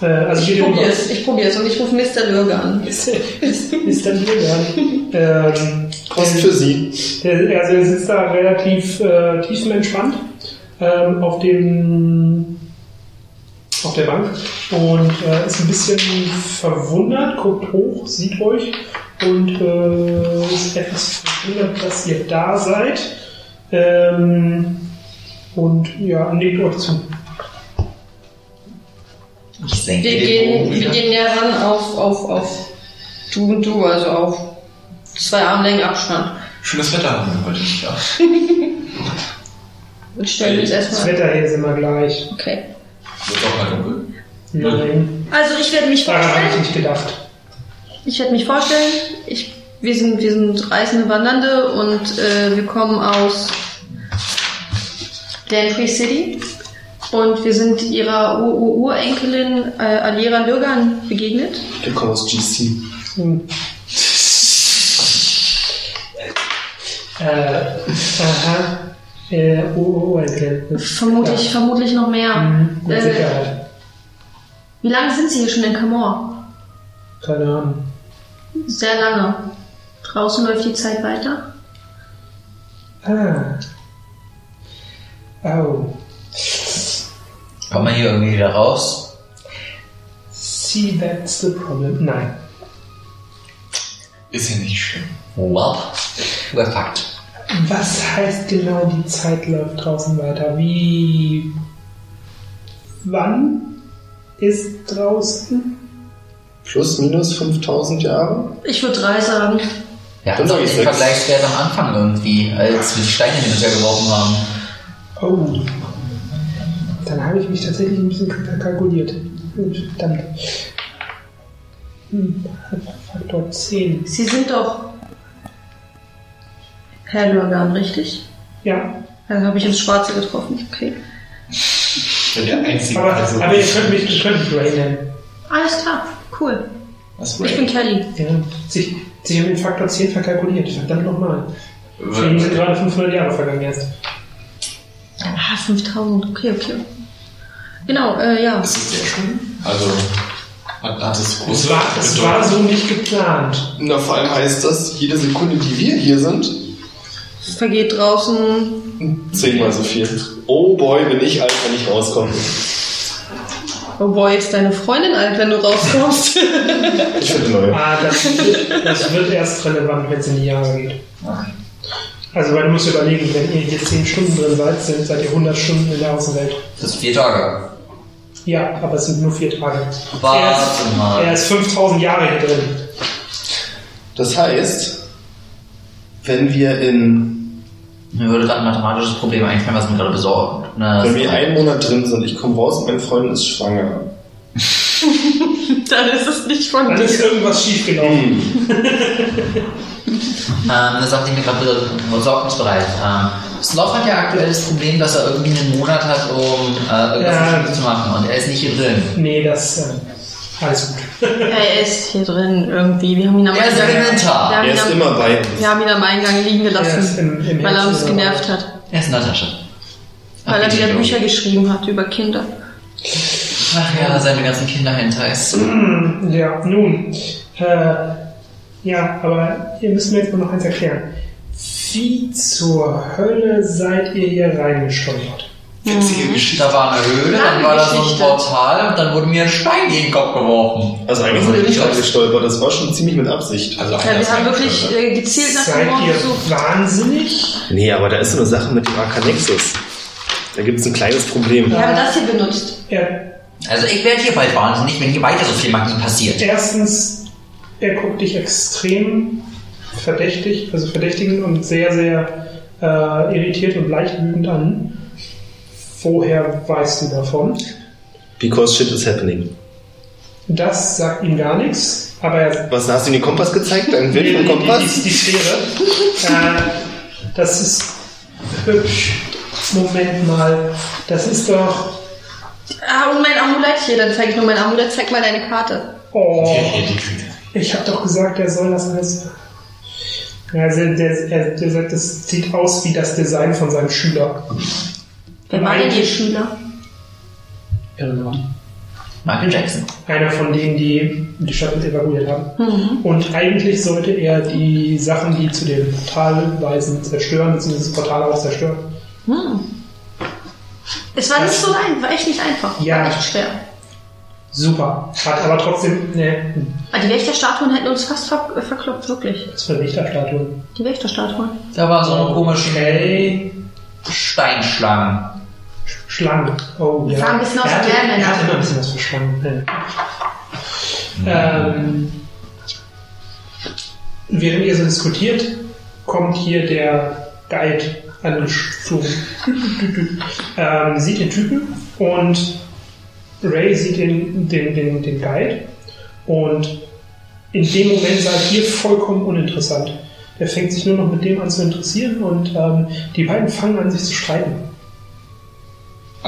Äh, also Ich probier's, ich probier's und ich rufe Mr. Lürger an. Dann Bürger. ähm, Kost für Sie. der, also er sitzt da relativ äh, tiefenentspannt ähm, auf dem auf der Bank und äh, ist ein bisschen verwundert, guckt hoch, sieht euch und äh, ist etwas verwundert, dass ihr da seid. Ähm, und ja, nickt euch zu. Ich senke Wir den gehen, wir gehen näher ran auf, auf, auf du und du, also auf zwei Armlängen Abstand. Schönes Wetter haben wir heute nicht. Ja. Und stellen uns Das erstmal. Wetter hier ist immer gleich. Okay. Wird doch mal dunkel. Nein, Also ich werde mich daran habe ich vorstellen. nicht gedacht. Ich werde mich vorstellen. Ich, wir, sind, wir sind reisende Wandernde und äh, wir kommen aus Dantry City. Und wir sind ihrer Ur -Ur Urenkelin äh, Alera Lürgan begegnet. Wir kommen aus GC. Hm. Aha. Äh, oh, oh, oh, okay. Vermutlich, vermutlich noch mehr. Mhm, mit Äh, Sicherheit. wie lange sind Sie hier schon in Camor? Keine Ahnung. Sehr lange. Draußen läuft die Zeit weiter. Ah. Oh. Kommen wir hier irgendwie wieder raus? See, that's the problem. Nein. Ist ja nicht schlimm. Well, we're fucked. Was heißt genau, die Zeit läuft draußen weiter? Wie. Wann ist draußen? Plus, minus 5000 Jahre? Ich würde drei sagen. Hatten Dann doch sag den ich sechs. Vergleichswert am Anfang irgendwie, als wir die Steine hin und her geworfen haben. Oh. Dann habe ich mich tatsächlich ein bisschen k- kalkuliert. Gut, Verdammt. Hm, Faktor 10. Sie sind doch Herr Lürgan, richtig? Ja, Dann habe ich ins Schwarze getroffen. Okay. Ich bin der Einzige. aber, also- aber ihr könnt mich, ihr könnt Ray nennen. Alles klar. Cool. Was Ich bin Kelly. Ja, sich, sich haben den Faktor 10 verkalkuliert. Verdammt nochmal. Für ihn sind gerade 500 Jahre vergangen erst. Ah, 5000. Okay, okay. Genau, äh, ja. Ist es sehr schön? Also, hat, hat es große Es war, es war so nicht geplant. Na, vor allem heißt das, jede Sekunde, die wir hier sind, Es vergeht draußen. zehnmal so viel. Oh boy, bin ich alt, wenn ich rauskomme. Oh boy, ist deine Freundin alt, wenn du rauskommst. Ich finde neu. Ah, das, wird- das wird erst relevant, wenn es in die Jahre geht. Also, weil du musst überlegen, wenn ihr hier 10 Stunden drin seid, sind, seid ihr 100 Stunden in der Außenwelt. Das ist vier Tage. Ja, aber es sind nur vier Tage. Er ist, Warte mal. er ist 5000 Jahre hier drin. Das heißt, wenn wir in, Mir würde gerade ein mathematisches Problem einfallen, was mir gerade besorgt. Na, wenn wir einen Monat drin sind, ich komme raus und meine Freundin ist schwanger. Dann ist es nicht von Dann ist dir. irgendwas schiefgelaufen. Ähm, eine Sache, die mir gerade be- besorgnisbereit. Ähm, Sloth hat ja aktuell das Problem, dass er irgendwie einen Monat hat, um äh, irgendwas Ja. Zu machen und er ist nicht hier drin. Nee, das. Äh, alles gut. Er ist hier drin irgendwie. Wir haben ihn am Er ist Eingang. Wir haben Er ist am- immer bei uns. Wir haben ihn am Eingang liegen Er ist gelassen, im, im weil er uns genervt hat. Er ist in der Tasche. Weil er Ach, wieder. Bücher geschrieben hat über Kinder. Ach ja, seine ganzen Kinderhentais. dabei. Ja, nun. Äh, ja, aber ihr müsst mir jetzt mal noch eins erklären. Wie zur Hölle seid ihr hier reingesteuert? Witzige Geschichte. Da war eine Höhle, dann war da so ein. Portal und dann wurde mir ein Stein gegen den Kopf geworfen. Also eigentlich sind wir nicht reingestolpert, das war schon ziemlich mit Absicht. Also Ja, wir haben wirklich äh, gezielt nach dem Seid Mord ihr gesucht. wahnsinnig? Nee, aber da ist so eine Sache mit dem Arcanexus. Da gibt es ein kleines Problem. Wir haben das hier benutzt. Er, Also ich werde hier bald wahnsinnig, wenn hier weiter so viel Magie passiert. erstens, er guckt dich extrem verdächtig, also verdächtigend und sehr, sehr äh, irritiert und leicht wütend an. Woher weißt du davon? Because shit is happening. Das sagt ihm gar nichts, aber er Was, hast du ihm den Kompass gezeigt? Ein Bild vom Die, Kompass? die, die Sphäre. äh, das ist hübsch. Moment mal. Das ist doch. Ah, und mein Amulett hier, dann zeige ich nur mein Amulett, zeig mal deine Karte. Oh, die ich habe doch gesagt, er soll das alles. Also der, der, der sagt, das sieht aus wie das Design von seinem Schüler. Wer war denn Ihr Schüler? Irgendwann. Michael Jackson. Einer von denen, die die Stadt mit evakuiert haben. Mhm. Und eigentlich sollte er die Sachen, die zu dem Portal weisen, zerstören, beziehungsweise das Portal auch zerstören. Hm. Es war nicht so leicht, war echt nicht einfach. Ja. War echt schwer. Super. Hat aber trotzdem. Ne, die Wächterstatuen hätten uns fast ver äh, verkloppt, wirklich. was für Lichterstatuen. Die Wächterstatuen. Da waren so eine komischen Okay. Steinschlangen. Schlangen. Oh ja. Sah ein bisschen aus er, er hat immer ein bisschen was für Schlangen. Ja. Ähm, während ihr so diskutiert, kommt hier der Guide angeflogen. ähm, sieht den Typen und Ray sieht den, den, den, den Guide und in dem Moment seid ihr vollkommen uninteressant. Er fängt sich nur noch mit dem an zu interessieren und ähm, die beiden fangen an, sich zu streiten.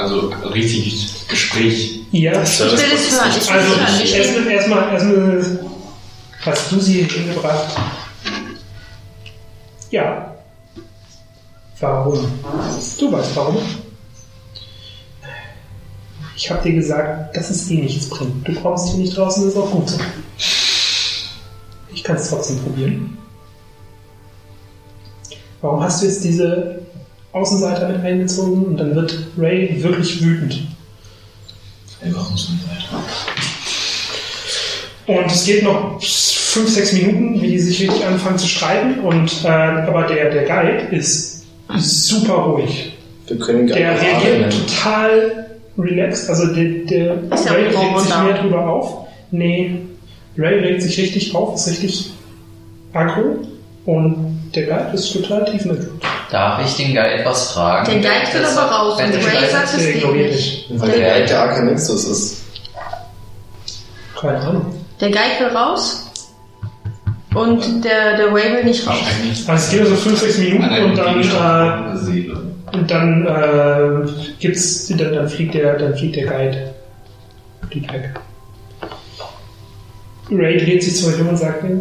Also richtig Gespräch. Ja, Ich will es hören, ich will Also es hören. Ich will erstmal, erstmal, erstmal hast du sie hingebracht. Ja. Warum? Du weißt warum. Ich habe dir gesagt, dass es eh nichts bringt. Du kommst hier nicht draußen, das ist auch gut so. Ich kann es trotzdem probieren. Warum hast du jetzt diese Außenseiter mit eingezogen und dann wird Ray wirklich wütend? Und es geht noch fünf, sechs Minuten, wie die sich richtig anfangen zu streiten. Und, äh, aber der, der Guide ist super ruhig. Wir können gar Der reagiert total relaxed. Also der, der Ray regt sich mehr drüber auf. Nee, Ray regt sich richtig auf, ist richtig aggro. Und der Guide ist total tiefenentspannt. Darf ich den Guide was fragen? Der Guide will aber raus und Ray sagt, es Der geht nicht. Weil der alte Arcanexus ist. Keine Ahnung. Der Guide will raus und der, der Ray will nicht raus. Also es geht also fünf, sechs Minuten An und dann, äh. Und dann äh, gibt's, dann, dann fliegt der, dann fliegt der Guide. Fliegt weg. Ray dreht sich zu euch um und sagt, "Es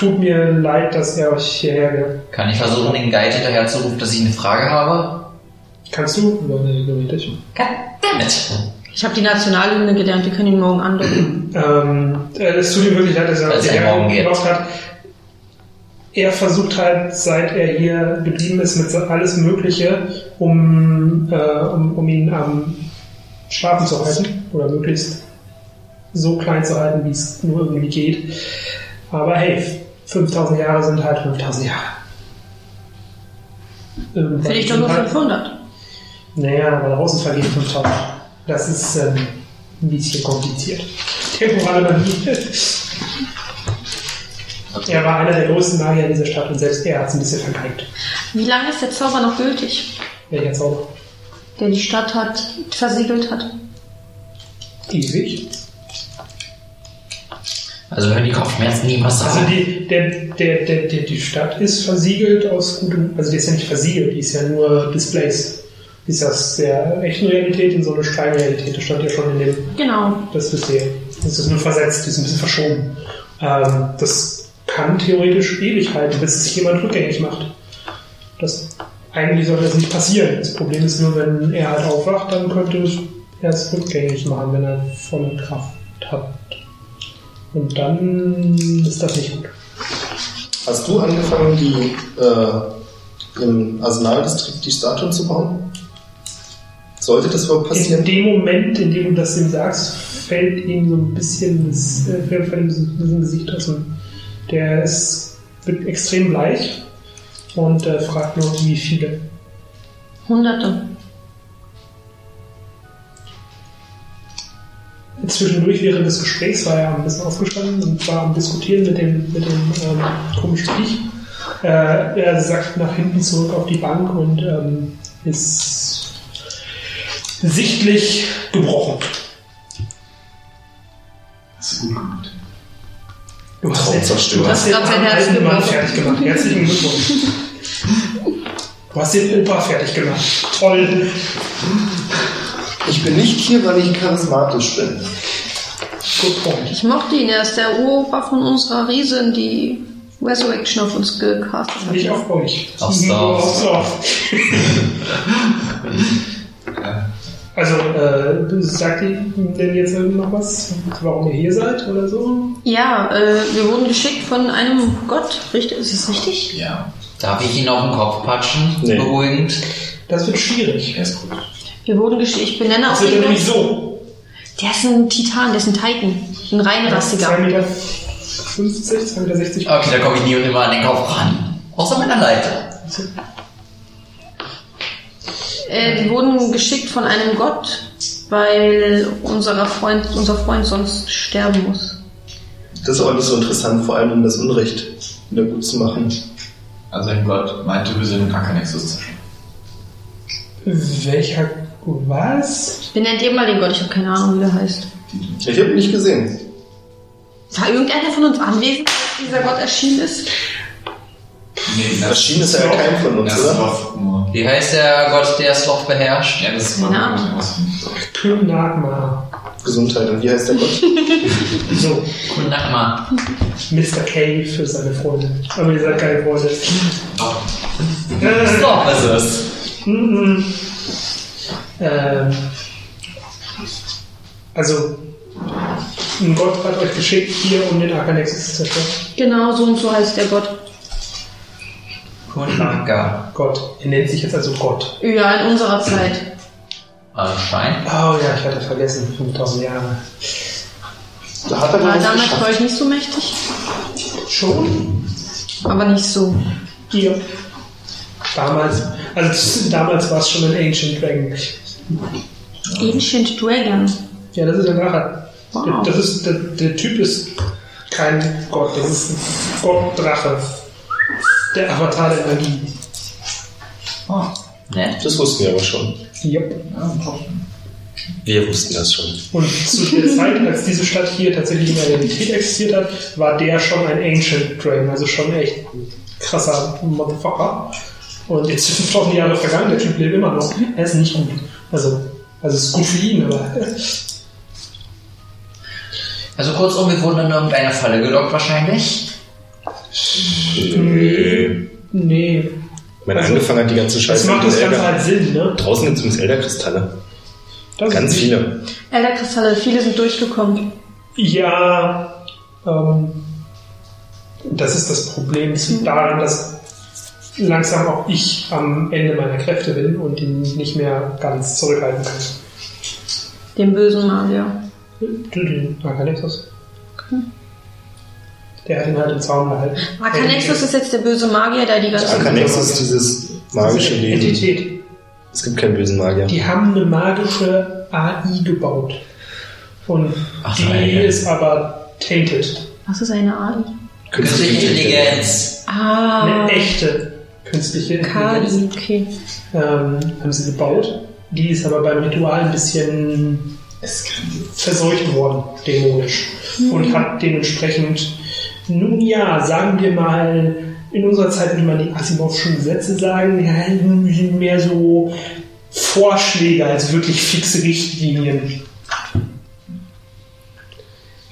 tut mir leid, dass er euch hierher ge Kann ich versuchen, den Guide hinterher zu rufen, dass ich eine Frage habe? Kannst du? Nein, ignoriert dich. Goddammit. Ich habe die Nationalhymne gelernt, wir können ihn morgen andocken. Ähm, äh, es tut ihm wirklich leid, dass er er hierher morgen gebracht hat. Er versucht halt, seit er hier geblieben ist, mit alles Mögliche, um, äh, um, um ihn am Schlafen zu halten oder möglichst so klein zu halten, wie es nur irgendwie geht. Aber hey, 5000 Jahre sind halt 5000 Jahre. Irgendwann Finde ich doch nur halt- 500. naja, aber draußen vergeht 5000. Das ist ähm, ein bisschen kompliziert. Temporale Magie. Er war einer der größten Magier dieser Stadt und selbst er hat es ein bisschen vergeigt. Wie lange ist der Zauber noch gültig, Welcher Zauber? der die Stadt hat, versiegelt hat? Ewig. Also hören die Kopfschmerzen nie was Also sagen. die, der, der, der, der, die Stadt ist versiegelt aus gutem, also die ist ja nicht versiegelt, die ist ja nur Displays. Die ist aus der echten Realität in so eine Scheinrealität. Das stand ja schon in dem Genau. Das wisst ihr. Das ist nur versetzt, die ist ein bisschen verschoben. Ähm, das kann theoretisch ewig halten, bis es sich jemand rückgängig macht. Das, eigentlich sollte das nicht passieren. Das Problem ist nur, wenn er halt aufwacht, dann könnte er es rückgängig machen, wenn er volle Kraft hat. Und dann ist das nicht gut. Hast du angefangen, die äh, im Arsenaldistrikt die Statuen zu bauen? Sollte das überhaupt In passieren? dem Moment, in dem du das ihm sagst, fällt ihm so ein bisschen das, äh, fällt ihm so ein bisschen Gesicht aus und der ist, wird extrem bleich und äh, fragt nur, wie viele. Hunderte. Zwischendurch während des Gesprächs war er ein bisschen aufgestanden und war am Diskutieren mit dem, mit dem ähm, komischen Viech. Äh, er sackt nach hinten zurück auf die Bank und ähm, ist sichtlich gebrochen. Hast du gut gemacht. Du hast Traum jetzt, zerstört. du hast den alten Mann fertig gemacht. Herzlichen Glückwunsch. Du hast den Opa fertig gemacht. Toll. Ich bin nicht hier, weil ich charismatisch bin. Good point. Ich mochte ihn, er ist der Uropa von unserer Riesin, die Resurrection auf uns gecastet hat. Nicht auf euch. Auf Dorf. Also, äh, sagt ihr denn jetzt noch was, warum ihr hier seid oder so? Ja, äh, wir wurden geschickt von einem Gott, richtig? Ist es richtig? Ja. Darf ich ihn auf den Kopf patschen? Nee. Beruhigend. Das wird schwierig. Er ist gut. Wir wurden geschickt, ich benenne Das auch den nämlich so. Der ist ein Titan, der ist ein Titan. Ein 2 reinrassiger. Meter 50, 2 Meter 60. Okay, da komme ich nie und immer an den Kopf ran. Außer meiner Leiter. Äh, wir wurden geschickt von einem Gott, weil unser Freund, unser Freund sonst sterben muss. Das ist auch alles so interessant, vor allem um das Unrecht wieder gut zu machen. Also ein Gott meinte, wir sind Akanexus zerstören. Welcher. Was? Benennt ihr mal den Gott, ich habe keine Ahnung, wie der heißt. Ich habe ihn nicht gesehen. War irgendeiner von uns anwesend, als dieser Gott erschienen ist? Nee, Erschienen ist ja kein von uns, Das oder? nur. Wie heißt der Gott, der Sloth beherrscht? Ja, das ist Keine Ahnung. Könagma. Gesundheit. Und wie heißt der Gott? So, Kunakma. Mr. K für seine Freunde. Aber ihr seid keine Freunde. Äh, Sloth ist es. Mhm. Ähm, also, ein Gott hat euch geschickt hier, um den Arkanexus zu zerstören. Genau, so und so heißt der Gott. Kunaka. Gott. Er nennt sich jetzt also Gott. Ja, in unserer Zeit. Anscheinend. Oh ja, ich hatte vergessen. 5000 Jahre. Da hat er War damals geschafft. bei euch nicht so mächtig, Schon? aber nicht so. Hier. Damals, also damals war es schon ein Ancient Dragon. Ancient Dragon. Ja, das ist ein Drache. Wow. Das ist, der, der Typ ist kein Gott, das ist ein Gott-Drache. Der Avatar der Magie. Oh, nett. Das wussten wir aber schon. Yep. Wir wussten das schon. Und zu der Zeit, als diese Stadt hier tatsächlich in der Realität existiert hat, war der schon ein Ancient Dragon, also schon echt ein krasser Motherfucker. Und jetzt sind 5000 Jahre vergangen, der Typ lebt immer noch. Er ist nicht gut. Also, also es ist gut für ihn, aber Also kurzum, wir wurden in irgendeine Falle gelockt wahrscheinlich. nee. nee. Wenn Also, angefangen hat, die ganze Das Scheiße macht mit das Ganze halt Sinn, ne? Draußen gibt es übrigens Elderkristalle. Das Ganz viele. Elderkristalle, viele sind durchgekommen. Ja, ähm, das ist das Problem. Es liegt daran, dass langsam auch ich am Ende meiner Kräfte bin und ihn nicht mehr ganz zurückhalten kann. Den bösen Magier. Du, den Arcanexus. Der hat ihn halt im Zaum gehalten. Arcanexus ist jetzt der böse Magier, der die ganze Arcanexus ist dieses magische Diese Leben. Entität. Es gibt keinen bösen Magier. Die haben eine magische AI gebaut. Und Ach die eine. ist aber tainted. Was ist eine AI? Künstliche Intelligenz. Ah, Eine echte künstliche. KI, okay. ähm, haben sie gebaut. Die ist aber beim Ritual ein bisschen verseucht worden, dämonisch. Und hat dementsprechend, nun ja, sagen wir mal, in unserer Zeit würde man die Asimovschen Gesetze sagen, ja, mehr so Vorschläge als wirklich fixe Richtlinien.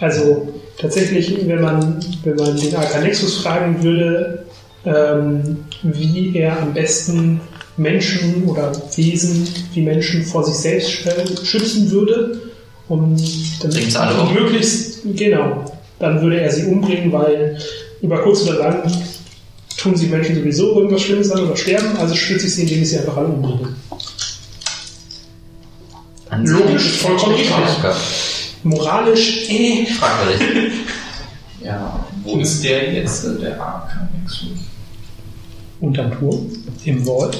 Also tatsächlich, wenn man, wenn man den Arcanexus fragen würde, ähm, wie er am besten Menschen oder Wesen wie Menschen vor sich selbst sch- schützen würde, um damit um? möglichst genau, dann würde er sie umbringen, weil über kurz oder lang tun sie Menschen sowieso irgendwas Schlimmes an oder sterben, also schütze ich sie, indem ich sie einfach alle umbringe. Logisch, vollkommen richtig. Moralisch, eh. Fragwürdig. Ja, wo ist der jetzt, der Arcanexus? Unterm Turm, im Vault.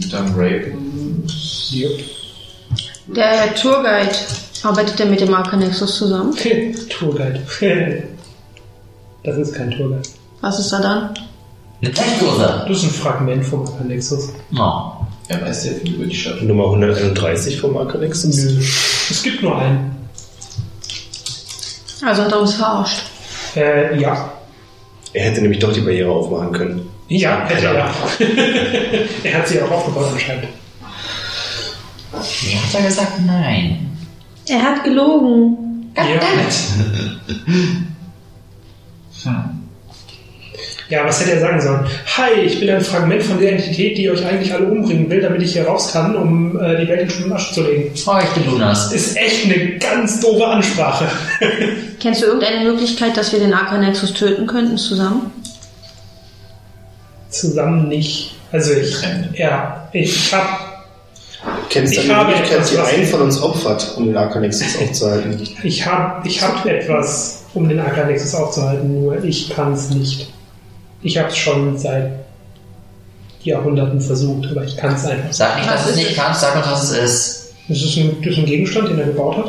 Hinterm Raven. Der Tourguide arbeitet er mit dem Arcanexus zusammen. Okay, Tourguide. Das ist kein Tourguide. Was ist da dann? Eine Testdose. Das ist ein Fragment vom Alexus. Oh. Er weiß sehr viel über die Stadt. Nummer 131 vom Arcanexus. Nö. Es gibt nur einen. Also hat er uns verarscht. Äh, ja. Er hätte nämlich doch die Barriere aufmachen können. Ja, hätte er. er hat sie auch aufgebaut anscheinend. Mir hat er gesagt nein. Er hat gelogen. Ja. Ja, was hätte er sagen sollen? Hi, ich bin ein Fragment von der Entität, die euch eigentlich alle umbringen will, damit ich hier raus kann, um äh, die Welt in Schutt und Asche zu legen. Oh, ich bin Lunas. Ist echt eine ganz doofe Ansprache. Kennst du irgendeine Möglichkeit, dass wir den Arcanexus töten könnten zusammen? Zusammen nicht. Also ich, ja, ich hab, Kennst du Ich habe Möglichkeit, etwas, die was- einen von uns opfert, um den Arcanexus aufzuhalten? ich hab, ich hab etwas, um den Arcanexus aufzuhalten, nur ich kann es nicht. Ich habe es schon seit Jahrhunderten versucht, aber ich kann es einfach. Sag nicht, dass Was du es ist nicht kannst, sag uns, was es ist. Das ist ein, das ist ein Gegenstand, den er gebaut hat.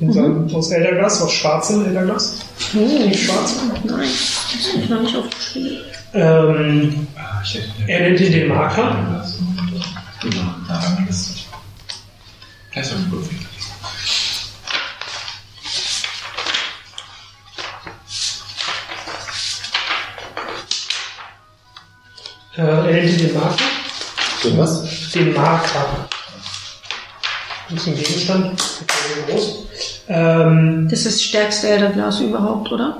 In seinem, aus Elderglas, aus schwarzem Elderglas. Nicht schwarz. Nein, das habe ich noch nicht aufgeschrieben. Ähm, er nennt ihn den Marker. Genau, gut. Äh, er nennt ihn den Marker. So was? Den Marker. Das ist ein Gegenstand. Groß. Ähm, Das ist das stärkste Elderglas überhaupt, oder?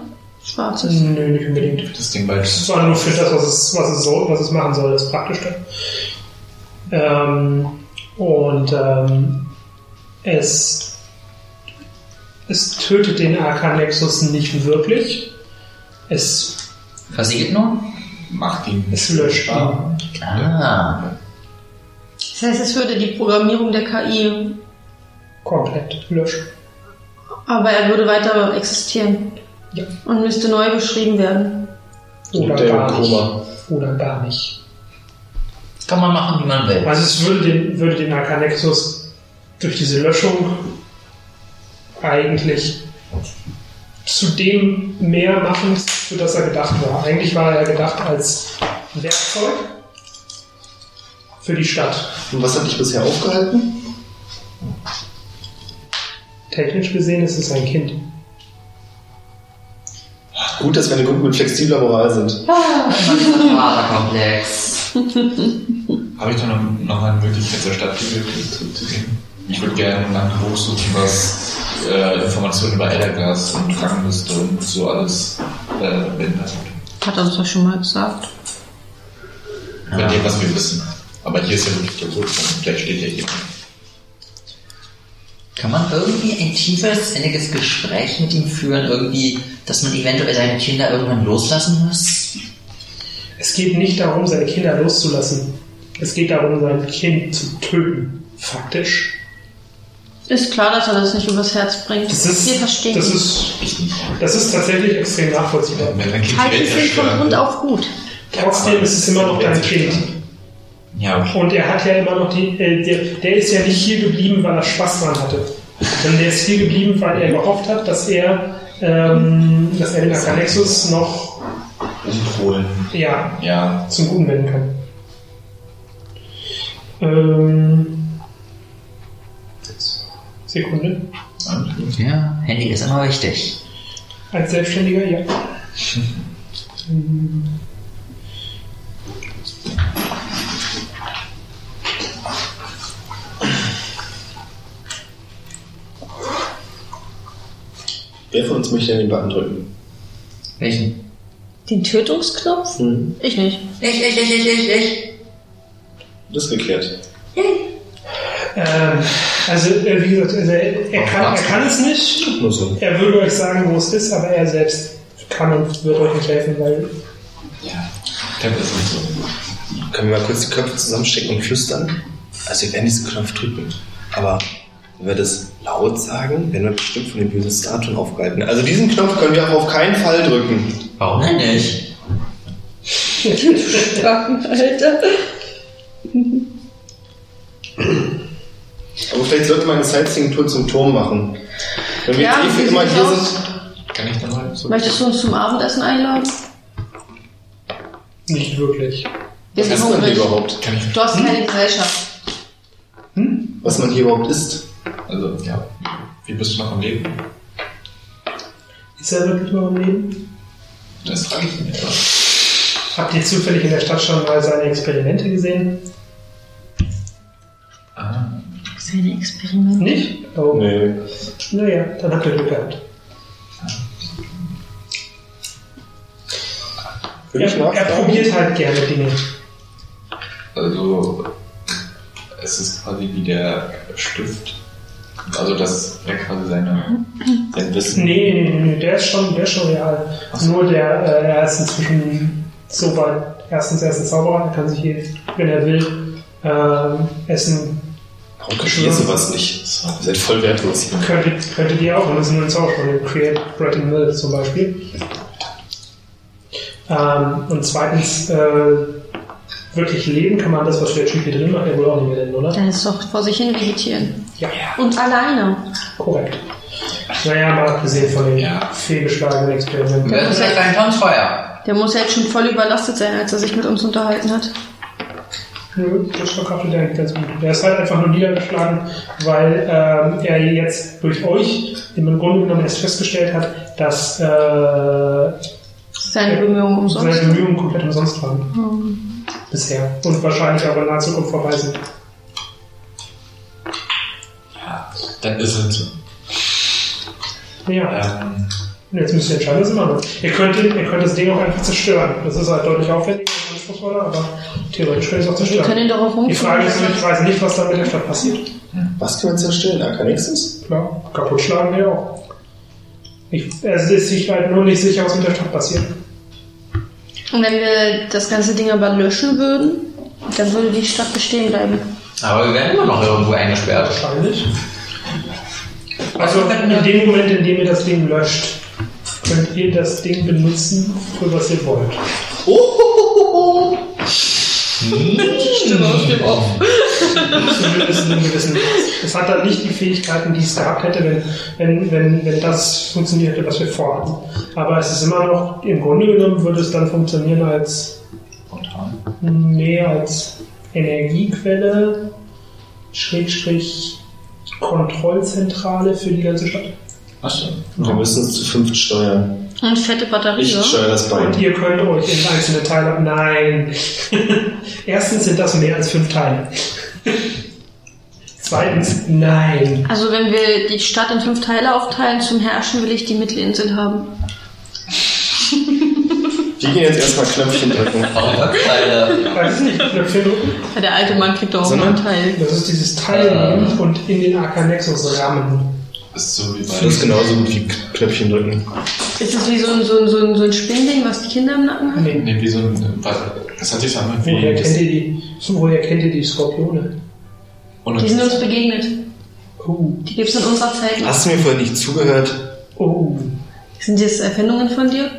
Schwarzes. nö, nicht unbedingt. Das Ding bald. Das war nur für das, was es, was es, soll, was es machen soll, das Praktische. Ähm, und ähm, es, es tötet den Arcanexus nicht wirklich. Es, Versiegelt nur? Macht ihn. es löscht ihn. Ah. Das heißt, es würde die Programmierung der KI, Komplett löschen. aber er würde weiter existieren. Ja. Und müsste neu beschrieben werden. Oder der gar nicht. Oder gar nicht. Kann man machen, wie man will. Also es würde den, würde den Arcanexus durch diese Löschung eigentlich zu dem mehr machen, für das er gedacht war. Eigentlich war er gedacht als Werkzeug für die Stadt. Und was hat dich bisher aufgehalten? Technisch gesehen ist es ein Kind. Gut, dass wir eine Gruppe mit flexibler Moral sind. Vaterkomplex. Habe ich da noch, noch eine Möglichkeit, zur Stadtbibliothek zurückzugehen? Ich würde gerne nach einem Buch suchen, was äh, Informationen über Elderglas und Krankenliste und so alles äh, beinhaltet. Hat er uns doch schon mal gesagt. Bei dem, was wir wissen. Aber hier ist ja wirklich der Tod. Vielleicht steht ja hier. Kann man irgendwie ein tiefes, inniges Gespräch mit ihm führen? Irgendwie, dass man eventuell seine Kinder irgendwann loslassen muss? Es geht nicht darum, seine Kinder loszulassen. Es geht darum, sein Kind zu töten. Faktisch. Ist klar, dass er das nicht übers Herz bringt. Das ist, Wir verstehen das ist, das ist tatsächlich extrem nachvollziehbar. Halten Sie von Grund auf gut. Trotzdem ist es immer noch dein Kind. Ja. Und er hat ja immer noch die, äh, der, der ist ja nicht hier geblieben, weil er Spaß dran hatte. Sondern der ist hier geblieben, weil er gehofft hat, dass er, ähm, dass er den Arcanexus noch umholen. ja, Ja, zum Guten wenden kann. Ähm, Sekunde. und Ja, Handy ist immer wichtig. Als Selbstständiger, ja. Wer von uns möchte denn den Button drücken? Welchen? Den Tötungsknopf? Hm. Ich nicht. Ich, ich, ich, ich, ich, ich. Das ist geklärt. Ähm, also, äh, wie gesagt, also er, er, kann, er kann es nicht. Nur so. Er würde euch sagen, wo es ist, aber er selbst kann und wird euch nicht helfen, weil ja, Tempel ist nicht so. Können wir mal kurz die Köpfe zusammenstecken und flüstern? Also wir werden diesen Knopf drücken. Aber Wenn wir das laut sagen, werden wir bestimmt von den bösen Statuen aufgehalten. Also diesen Knopf können wir auch auf keinen Fall drücken. Warum denn nicht? Fragen, Alter. Aber vielleicht sollte man eine Sightseeing-Tour zum Turm machen. Wenn wir Ja, jetzt eh immer hier aus? sind. Kann ich dann mal so. Möchtest du uns zum Abendessen einladen? Nicht wirklich. Wir Was ist man hier überhaupt? Kann ich. Du hast keine Gesellschaft. Was man hier überhaupt isst? Also, ja. Wie bist du noch am Leben? Ist er wirklich noch am Leben? Das frage ich mich. aber- Habt ihr zufällig in der Stadt schon mal seine Experimente gesehen? Ah. Seine Experimente. Nicht? Oh. Nee. Naja, dann habt ihr Glück gehabt. Ich Er, er probiert halt gerne Dinge. Also, es ist quasi wie der Stift. Also, dass er quasi seine, sein Wissen. Nee, nee, nee, der ist schon, der ist schon real. So. Nur der, äh, er ist inzwischen so weit. Erstens, er ist ein Zauberer, er kann sich hier, wenn er will, ähm, Essen Warum könnt ihr sowas nicht? Ihr seid voll wertlos. könnte, könntet ihr auch, und das ist nur ein Zauberspruch, Create Bread and Milk zum Beispiel. Ähm, und zweitens, äh, wirklich leben kann man das, was der Typ hier drin macht, ja wohl auch nicht mehr nennen, oder? Dann ist doch vor sich hin vegetieren. Ja, Und alleine. korrekt. Naja, mal abgesehen von den Ja. fehlgeschlagenen Experimenten. Wir sind ein Tonsfeuer. Der muss ja jetzt schon voll überlastet sein, als er sich mit uns unterhalten hat. Nö, das verkraftet er eigentlich ganz gut. Er ist halt einfach nur niedergeschlagen, weil ähm, er jetzt durch euch im Grunde genommen erst festgestellt hat, dass äh, Seine Bemühungen umsonst. seine Bemühungen komplett umsonst waren. Bisher. Und wahrscheinlich auch in naher Zukunft vorbei sind. Ja, dann ist es so. Ja, Ähm, und jetzt müsst ihr entscheiden, was ihr machen. Ihr könnt, ihr könnt das Ding auch einfach zerstören. Das ist halt deutlich aufwendiger und anspruchsvoller, aber theoretisch könnt ihr es auch Wir können zerstören. ihn doch auch Die Frage ist, ich weiß nicht, was da mit der Stadt passiert. Was können wir zerstören? Arcanexus? Klar, kaputt schlagen wir auch. Ich, es ist sich halt nur nicht sicher, was mit der Stadt passiert. Und wenn wir das ganze Ding aber löschen würden, dann würde die Stadt bestehen bleiben. Aber wir werden immer noch irgendwo eingesperrt. Wahrscheinlich. Also in dem Moment, in dem ihr das Ding löscht, könnt ihr das Ding benutzen, für was ihr wollt. Zumindest in einem gewissen Maß. Es hat dann nicht die Fähigkeiten, die es gehabt hätte, wenn, wenn, wenn, wenn das funktioniert hätte, was wir vorhatten. Aber es ist immer noch, im Grunde genommen würde es dann funktionieren als mehr als Energiequelle, Schrägstrich Kontrollzentrale für die ganze Stadt. Achso. Wir müssen es zu fünft steuern. Und fette Batterie, Ich steuere das Und Bein. ihr könnt euch in einzelne Teile. Nein. Erstens sind das mehr als fünf Teile. Zweitens, nein. Also wenn wir die Stadt in fünf Teile aufteilen zum Herrschen, will ich die Mittelinsel haben. Wir gehen jetzt erstmal Knöpfchen drücken. Weiß ich nicht, Knöpfchen drücken. Ja, der alte Mann kriegt doch auch mal einen Teil. Das ist dieses Teil nehmen und in den Arcanexus rammen. Ist so wie Das ist bei. genauso gut wie Knöpfchen drücken. Ist das wie so ein, so ein, so ein, so ein Spinnding, was die Kinder im Nacken haben? Nee. Nee, wie so ein. Was, das hat sich an Woher wie. kennt ihr die, woher kennt ihr die Skorpione? Und Die sind uns begegnet. Oh. Die gibt's in unserer Zeit. Hast du mir vorhin nicht zugehört? Oh. Sind das Erfindungen von dir?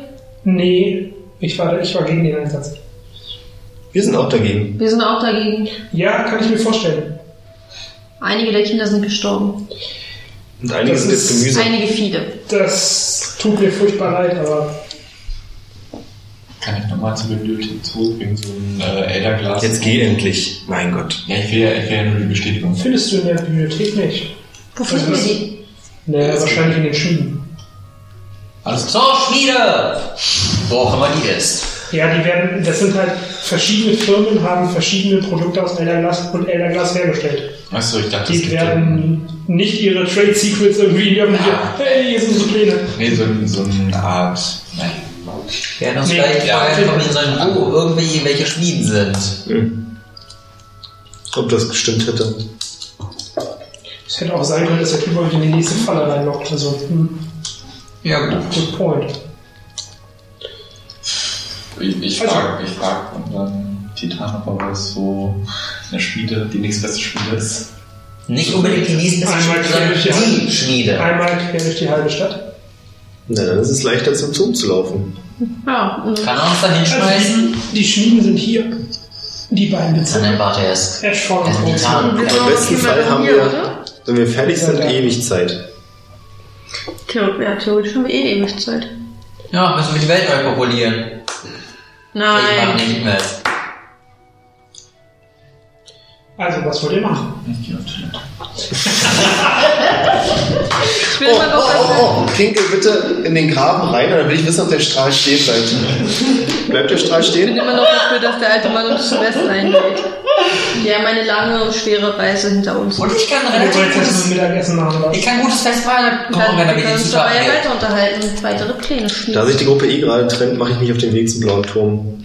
Nee, ich war, ich war gegen den Einsatz. Wir sind auch dagegen. Wir sind auch dagegen. Ja, kann ich mir vorstellen. Einige der Kinder sind gestorben. Und einige Das sind jetzt ist Gemüse. Einige viele. Das tut mir furchtbar leid, aber Kann ich nochmal zur Bibliothek zurück wegen so ein äh, Elderglas? Jetzt geh endlich. Mein Gott. Ja, ich will ja, ich will ja nur die Bestätigung. findest du in der Bibliothek nicht. Wo finden wir die? Naja, wahrscheinlich in den Schmieden. Alles So, Schmiede! Wo auch immer die ist. Ja, die werden, das sind halt verschiedene Firmen, haben verschiedene Produkte aus Elderglas und Elderglas hergestellt. Achso, ich dachte, Die gibt ja. werden nicht ihre Trade Secrets irgendwie in irgendwelche, hey, hier sind unsere Pläne. Nee, so, ein- so eine Art. Nein. Wir werden uns Nee, gleich ja, vorher okay. informieren sollen, wo irgendwie welche Schmieden sind. Hm. Ob das gestimmt hätte. Es hätte auch sein können, dass der Typ euch in die nächste Falle reinlockt. Also, hm, Ja, gut. good point. Ich, ich Also- frage ich frag und dann Titan, ob er weiß, wo eine Schmiede, die nächstbeste Schmiede ist. Nicht unbedingt die Einmal Schmiede, sondern die Schmiede. Einmal quer durch die halbe Stadt. Na, dann ist es leichter zum Turm zu laufen. Ja, und Kann er uns da Also hinschmeißen? die, die Schmieden sind hier. Die beiden Dann Bezirke. warte erst. Erst. Tarn. wir sind Im besten Fall mehr haben wir- oder? Wenn wir fertig sind, Ja, ja. ewig Zeit. Ja, theoretisch haben wir eh ewig Zeit. Ja, müssen wir die Welt neu populieren. Ich mach Nein. nicht mit. Also, was wollt ihr machen? Ich will Oh, immer noch, wir- oh, oh, oh, Pinkel bitte in den Graben rein, dann will ich wissen, ob der Strahl stehen bleibt. Bleibt der Strahl Ich bin stehen? immer noch dafür, dass der alte Mann uns zu West einlädt. Wir haben eine lange und schwere Reise hinter uns. Und ich kann Wir relativ gutes, Mittagessen machen. ich kann gutes Festmahl kochen, wenn dann wir können die uns dabei weiter unterhalten und weitere Pläne Da schmieden. sich die Gruppe eh gerade trennt, mache ich mich auf den Weg zum blauen Turm.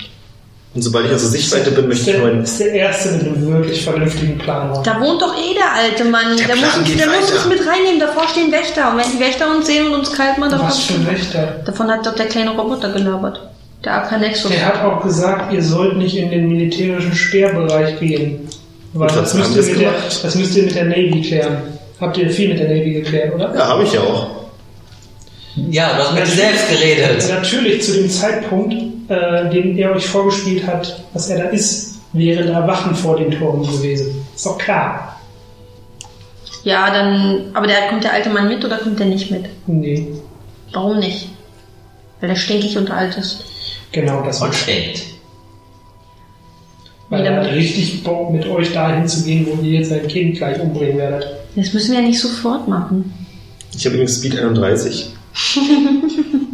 Und sobald ich aus der Sichtweite bin, möchte ich der, meinen. ist der Erste mit einem wirklich vernünftigen Plan. heute. Da wohnt doch eh der alte Mann. Der, Plan muss, uns, der muss uns mit reinnehmen. Davor stehen Wächter. Und wenn die Wächter uns sehen und uns kalt machen, dann Was für ein Wächter? Davon hat doch der kleine Roboter gelabert. Der Arcanexus. Er hat auch gesagt, ihr sollt nicht in den militärischen Sperrbereich gehen. Weil das müsst, ihr mit der, das müsst ihr mit der Navy klären. Habt ihr viel mit der Navy geklärt, oder? Ja, habe ich ja auch. Ja, du hast mit dir selbst geredet. Natürlich zu dem Zeitpunkt, äh, den er euch vorgespielt hat, was er da ist, wären da Wachen vor den Toren gewesen. Ist doch klar. Ja, dann. Aber der, kommt der alte Mann mit oder kommt der nicht mit? Nee, Warum nicht? Weil der stinkig und alt ist. genau das Und stinkt. Weil Nee, er hat richtig Bock, mit euch dahin zu gehen, wo ihr jetzt sein Kind gleich umbringen werdet. Das müssen wir ja nicht sofort machen. Ich habe übrigens Speed 31.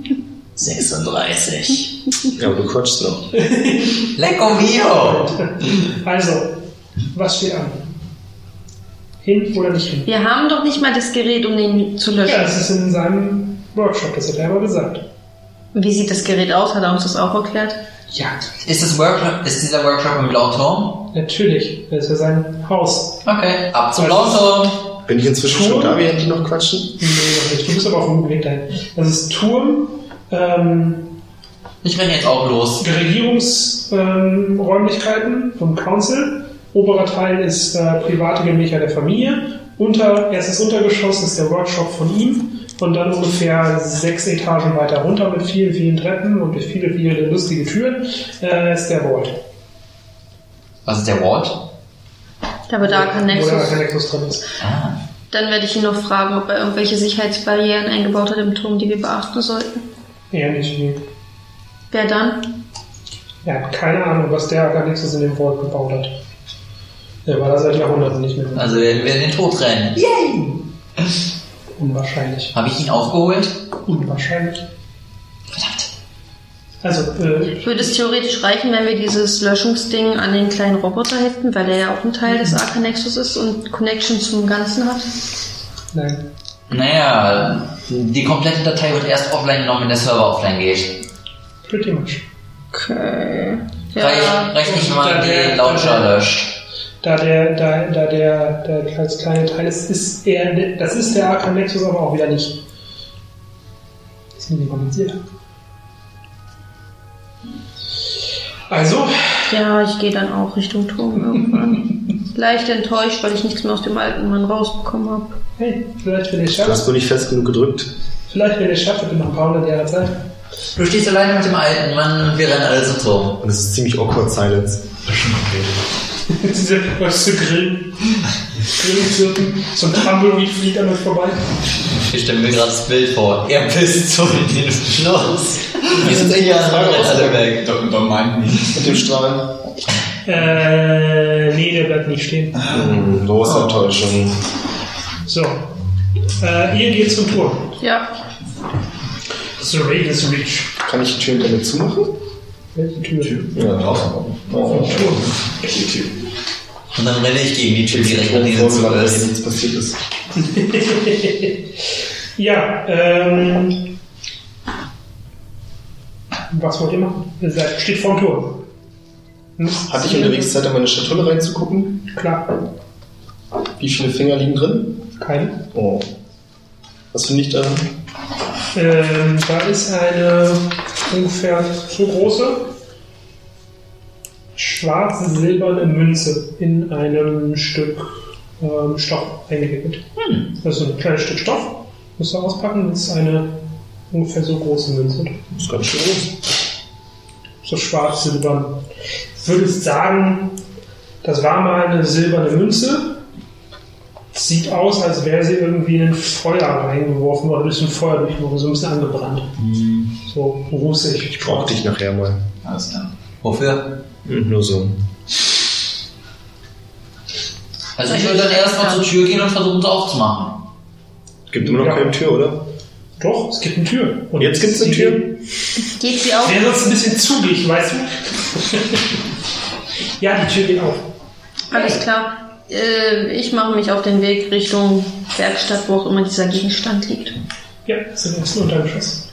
36. Ja, aber du quatschst noch. Lecco mio! Also, was steht an? Hin oder nicht hin? Wir haben doch nicht mal das Gerät, um den zu löschen. Ja, das ist in seinem Workshop, das hat er aber gesagt. Wie sieht das Gerät aus? Hat er uns das auch erklärt? Ja, Ist, das Workshop, ist dieser Workshop im blauen Turm? natürlich. Das ist ja sein Haus. Okay, ab zum blauen Turm. Bin ich inzwischen schon da, während die noch quatschen? Nee, noch nicht. Du bist aber auf dem Weg dahin. Das ist Turm, ähm, Ich renne jetzt auch los. Regierungsräumlichkeiten ähm, vom Council. Oberer Teil ist äh, private Gemächer der Familie. Unter, erstes Untergeschoss ist der Workshop von ihm. Und dann ungefähr sechs Etagen weiter runter mit vielen, vielen Treppen und durch viele, viele lustige Türen äh, ist der Vault. Was ist der Walt? Da wird Wo der Arcanexus. Arcanexus drin ist. Ah. Dann werde ich ihn noch fragen, ob er irgendwelche Sicherheitsbarrieren eingebaut hat im Turm, die wir beachten sollten. Ähnlich wie. Wer dann? Er hat keine Ahnung, was der Arcanexus in dem Vault gebaut hat. Er war da seit Jahrhunderten nicht mehr. Also werden wir in den Tod rennen. Unwahrscheinlich. Habe ich ihn aufgeholt? Unwahrscheinlich. Verdammt. Also, äh, Würde es theoretisch reichen, wenn wir dieses Löschungsding an den kleinen Roboter heften, weil er ja auch ein Teil des Arcanexus ist und Connection zum Ganzen hat? nein. Naja, die komplette Datei wird erst offline genommen, wenn der Server offline geht. Pretty much. Okay. Reicht, Ja. reicht nicht, wenn man Da der- die Launcher löscht. Da der, da, da der, der als kleine Teil ist, ist er, das ist der Arkham Nexus aber auch wieder nicht. Ist ein bisschen komplizierter. Also, Ja, ich gehe dann auch Richtung Turm irgendwann. Leicht enttäuscht, weil ich nichts mehr aus dem alten Mann rausbekommen habe. hey, vielleicht wenn es Du hast nur nicht fest genug gedrückt. vielleicht wenn schafft, habt ihr noch ein paar hundert Jahre Zeit. Du stehst alleine mit dem alten Mann und wir rennen alle zum Turm. Und es ist ziemlich awkward Silence. Diese, was zu grillen. Grillenzirpen. So ein Tumbleweed fliegt an euch vorbei. Ich stelle mir gerade das Bild vor. Er pisst so in den Schloss. Wir sind Frage alle weg. Don't, don't mind me. Mit dem Strahl. Äh, nee, der bleibt nicht stehen. Hm, große Enttäuschung. So. Äh, ihr geht zum Turm. Ja. The Ravens Reach. Kann ich die Tür mir zumachen? Welche Tür? Ja, draußen. Oh, Turm. Und dann renne ich gegen die Tür direkt an denen zu ist. nichts passiert ist. Ja, ähm. Was wollt ihr machen? Ihr seid, steht vorm Turm. Hm? Hatte ich unterwegs Zeit, in meine Schatulle reinzugucken? Klar. Wie viele Finger liegen drin? Keine. Oh. Was finde ich da? Ähm, da ist eine ungefähr so große schwarze silberne Münze in einem Stück ähm, Stoff eingewickelt. Das ist ein kleines Stück Stoff. Musst du auspacken, das ist eine ungefähr so große Münze. Das ist ganz schön groß. So schwarz, silbern. Würdest sagen, das war mal eine silberne Münze. Sieht aus, als wäre sie irgendwie in ein Feuer reingeworfen oder durch ein Feuer durchgeworfen, so ein bisschen angebrannt. So rußig. Ich brauch dich nachher mal. Alles klar. Wofür? Hm, Nur so. Also ich würde dann erstmal zur Tür gehen und versuchen, sie aufzumachen. Gibt immer noch Ja. keine Tür, oder? Doch, es gibt eine Tür. Und Jetzt gibt's eine sie- Tür? Geht sie auf? Wäre sonst ein bisschen zugig, weißt du? ja, die Tür geht auf. Alles klar. Äh, ich mache mich auf den Weg Richtung Werkstatt, wo auch immer dieser Gegenstand liegt. Ja, das ist im ersten Untergeschoss.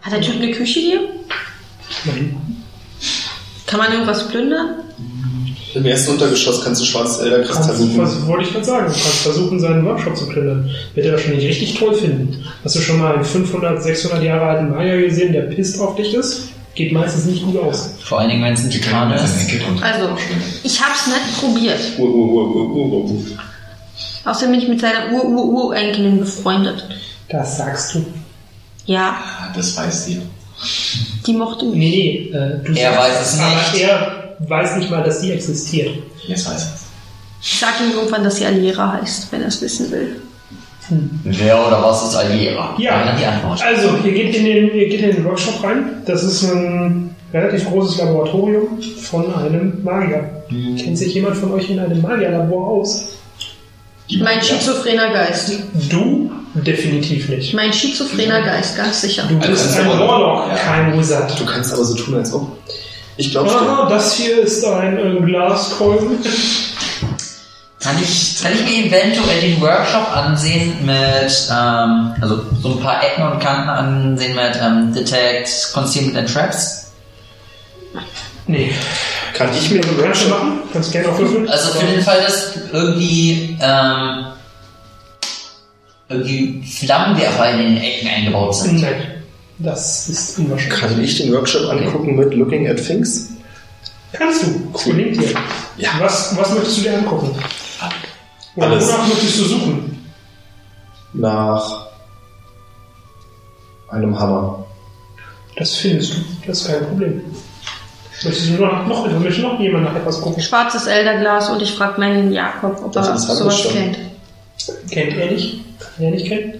Hat der Typ eine Küche hier? Nein. Kann man irgendwas plündern? Im ersten Untergeschoss kannst du Elderkristall Kannst, suchen. was wollte ich gerade sagen? Du kannst versuchen, seinen Workshop zu plündern. Wird er wahrscheinlich richtig toll finden. Hast du schon mal einen 500, 600 Jahre alten Magier gesehen, der pisst auf dich ist? Geht meistens nicht gut aus. Vor allen Dingen, wenn es ein Titan ist. Also, ich hab's nicht probiert. Uh, uh, uh, uh, uh, uh. Außerdem bin ich mit seiner Ur-Ur-Urenkelin befreundet. Das sagst du. Ja, Ah, Das weiß sie. die mochte mich. Nee, nee, äh, du Er sagst weiß es Aber nicht. er weiß nicht mal, dass die existiert. Jetzt weiß es. Ich sag ihm irgendwann, dass sie Aliera heißt, wenn er es wissen will. Wer oder was ist Alliera? Ja. Dann die Antwort. Also, ihr geht, in den, ihr geht in den Workshop rein. Das ist ein relativ großes Laboratorium von einem Magier. Kennt sich jemand von euch in einem Magierlabor aus? Die Mein schizophrener Geist. Du? Definitiv nicht. Mein schizophrener Geist, ganz sicher. Du Also, bist das ist ein Warlock, ja. kein Wizard. Du kannst aber so tun, als ob. Ich glaub's dir. Aha, das hier ist ein äh, Glaskolben. Kann ich, kann ich mir eventuell den Workshop ansehen mit, ähm, also so ein paar Ecken und Kanten ansehen mit ähm, Detect, Concealment and Traps? Nee. Kann ich mir den du Workshop machen? Kannst gerne auch würfeln. Also für den Fall, dass irgendwie, ähm, irgendwie Flammenwerfer in den Ecken eingebaut sind. Nein. Das ist unwahrscheinlich. Kann ich den Workshop angucken mit Looking at Things? Kannst du. Dir. Ja. Was, was möchtest du dir angucken? Oder Alles. wonach möchtest du suchen? Nach einem Hammer. Das findest du. Das ist kein Problem. Möchtest du noch, noch, möchte noch jemand nach etwas gucken? Schwarzes Elderglas und ich frage meinen Jakob, ob Das er sowas schon. kennt. Kennt er nicht? Kann er nicht kennen?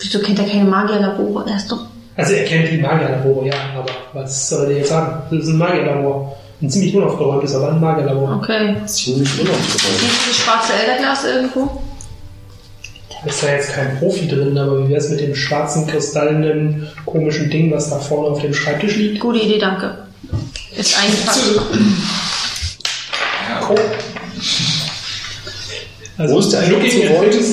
Wieso kennt er keine Magierlabore? Er ist doch. Also er kennt die Magierlabore, ja, aber was soll er dir jetzt sagen? Das ist ein Magierlabor. Ein ziemlich unaufgeräumtes, aber ein Magierlabor. Okay. Ziemlich unaufgeräumt. Siehst du das schwarze Elderglas irgendwo? Da ist da jetzt kein Profi drin, aber wie wär's mit dem schwarzen, kristallenen, komischen Ding, was da vorne auf dem Schreibtisch liegt? Gute Idee, danke. Ist eingepackt. Cool. Also, Wo ist der Looking at? Things,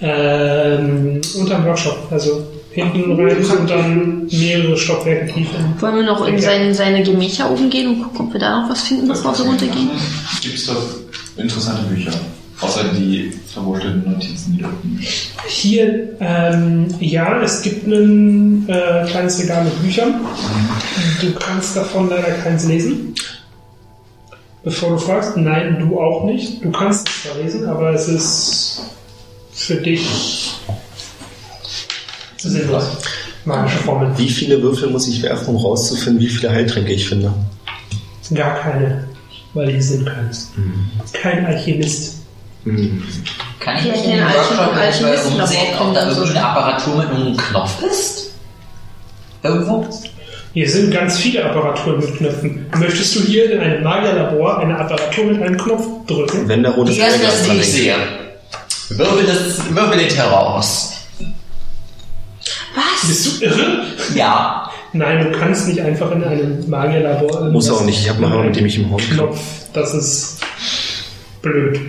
Ähm, unterm Workshop, also hinten rein und dann mehrere Stockwerke tiefer. Wollen wir noch in seine, seine Gemächer oben gehen und gucken, ob wir da noch was finden, bevor wir runtergehen? Gibt es dort interessante Bücher? Außer die verwurzelten Notizen, die liegen. Hier, ähm, ja, es gibt ein äh, kleines Regal mit Büchern. Du kannst davon leider keins lesen. Bevor du fragst, nein, du auch nicht. Du kannst es zwar lesen, aber es ist für dich sinnlos. Magische Formel. Wie viele Würfel muss ich werfen, um rauszufinden, wie viele Heiltränke ich finde? Gar keine, weil die sind keins. Kein Alchemist. Hm. Kann ich mich in Alchem- Workshop eventuell ob da wir so irgendeine Apparatur mit einem Knopf ist? Irgendwo? Hier sind ganz viele Apparaturen mit Knöpfen. Möchtest du hier in einem Magierlabor eine Apparatur mit einem Knopf drücken? Wenn erste, Elderglas die dran sehe. Wirbel, das, wirbel den Terror aus. Bist du irre? Ja. Nein, du kannst nicht einfach in einem Magierlabor. Muss auch nicht, ich habe einen Hammer, mit dem ich im Haus Knopf, das ist blöd.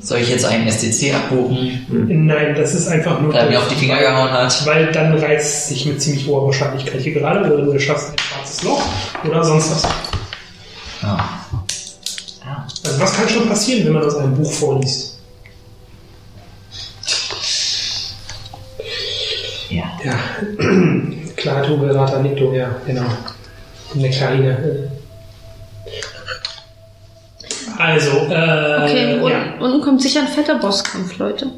Soll ich jetzt einen STC abbuchen, Nein, das ist einfach nur. weil er mir auf die Finger gehauen hat? Weil dann reißt es sich mit ziemlich hoher Wahrscheinlichkeit hier gerade oder du schaffst ein schwarzes Loch oder sonst was. Ja. Ja. Also was kann schon passieren, wenn man aus einem Buch vorliest? Ja. Ja, Klato, Verata, Nicto, ja, genau. Eine kleine. Also, äh, Okay, und, ja, unten kommt sicher ein fetter Bosskampf, Leute.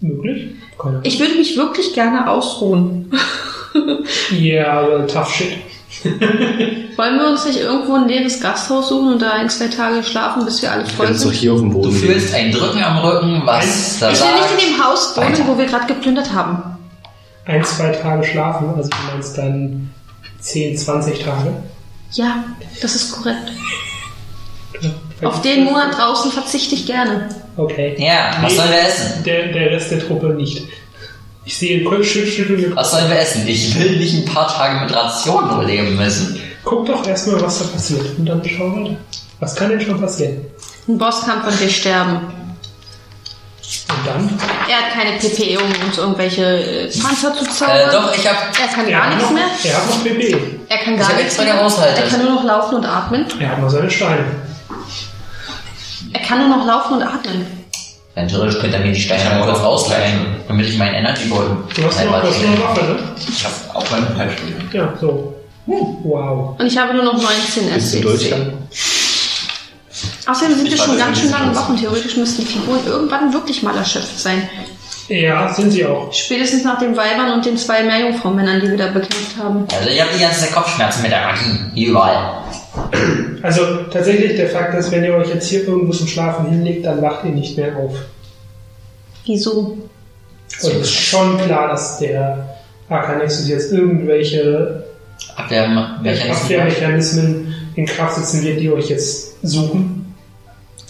möglich. Keine Ich würde mich wirklich gerne ausruhen. Ja, aber tough shit. Wollen wir uns nicht irgendwo ein leeres Gasthaus suchen und da ein, zwei Tage schlafen, bis wir alle voll doch sind? hier auf dem Du Boden fühlst ein Drücken am Rücken, was da Ich will nicht in dem Haus wohnen, wo wir gerade geplündert haben. Ein, zwei Tage schlafen, also du meinst dann 10, 20 Tage. Ja, das ist korrekt. Auf den Monat draußen verzichte ich gerne. Okay. Ja, was sollen wir essen? Der, der Rest der Truppe nicht. Ich sehe Schütteln. Was sollen wir essen? Ich will nicht ein paar Tage mit Rationen überleben müssen. Guck doch erstmal, was da passiert. Und dann schau weiter. Was kann denn schon passieren? Ein Bosskampf und wir sterben. Und dann? Er hat keine PPE, um uns irgendwelche äh, Panzer zu Äh, zaubern. doch, ich hab. Er kann gar nichts noch, mehr. Er hat noch PP. Er kann gar nichts mehr. Er kann nur noch laufen und atmen. Er hat noch seine Steine. Er kann nur noch laufen und atmen. Rein theoretisch könnte er mir die Steine mal kurz ausleihen, damit ich meinen Energy Ball Du hast noch, du hast noch eine Waffe, ne? Ich habe auch meine Peitschule. Ja, so. Wow. Und ich habe nur noch 19 Bist du SDC. Deutschland? Außerdem sind wir schon ganz schön lange und theoretisch müssten die Figuren irgendwann wirklich mal erschöpft sein. Ja, sind sie auch. Spätestens nach den Weibern und den zwei Meerjungfrau-Männern, die wir da bekämpft haben. Also ich habe die ganze Zeit Kopfschmerzen mit der Magie. Überall. Also tatsächlich der Fakt ist, wenn ihr euch jetzt hier irgendwo zum Schlafen hinlegt, dann wacht ihr nicht mehr auf. Wieso? Und es ist schon klar, dass der Arcanexus jetzt irgendwelche Abwehrmechanismen. Abwehrmechanismen in Kraft setzen wird, die euch jetzt suchen.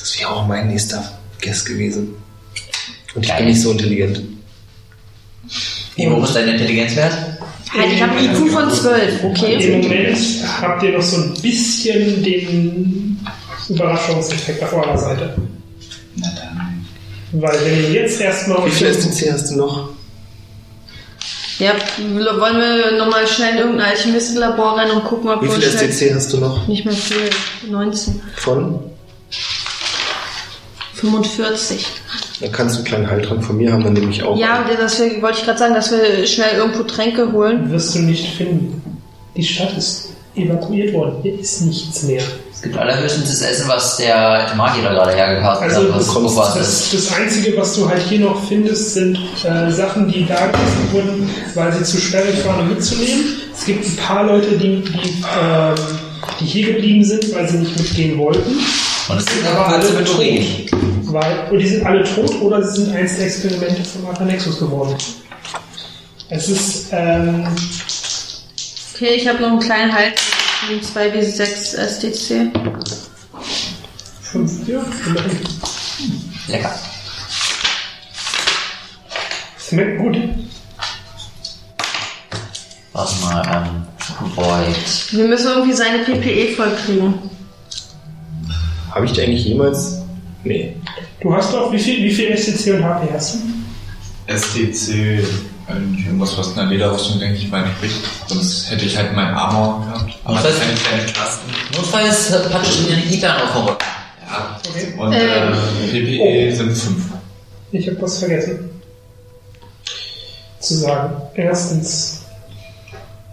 Das wäre auch mein nächster Guess gewesen. Und ich Geil. bin nicht so intelligent. Wie hoch ist dein Intelligenzwert? Halt, ich habe einen IQ von 12, Im okay? Moment habt ihr noch so ein bisschen den Überraschungseffekt auf eurer Seite. Na dann. Weil wenn ihr jetzt erstmal Wie viel STC hast du noch? Ja, wollen wir nochmal schnell in irgendein Alchemistenlabor rein und gucken, ob Wie wir viel uns schnell... STC hast du noch? Nicht mehr viel. 19. Von? 45. Dann kannst du einen kleinen Heiltrank von mir haben, dann nehme ich auch. Ja, das wir, wollte ich gerade sagen, dass wir schnell irgendwo Tränke holen. wirst du nicht finden. Die Stadt ist evakuiert worden. Hier ist nichts mehr. Es gibt allerhöchstens das Essen, was der Magier da gerade hergekauft hat. Also was das, wo was das, ist. das Einzige, was du halt hier noch findest, sind äh, Sachen, die da gelassen wurden, weil sie zu sperrig waren, um mitzunehmen. Es gibt ein paar Leute, die, die, ähm, die hier geblieben sind, weil sie nicht mitgehen wollten. Und es sind aber alle. Urin. Weil, und die sind alle tot oder sie sind eins der Experimente von Arcanexus geworden. Es ist, ähm, Okay, ich habe noch einen kleinen Halt. 2 wie 6 SDC. fünf, ja, immerhin. Lecker. Schmeckt gut. Warte mal, ähm, Void. Wir müssen irgendwie seine PPE vollkriegen. Habe ich die eigentlich jemals? Nee. Du hast doch, wie viel, wie viel STC und HP hast du? STC, äh, irgendwas, was einer Lederrüstung, denke ich mal, entspricht. Sonst hätte ich halt meinen Armor gehabt. Aber das sind keine kleinen Tasten. Notfalls äh, patsche ich mir eine Itan auf Rücken. Ja. Okay. Und Ähm. äh, PPE sind 5. Ich habe was vergessen zu sagen. Erstens,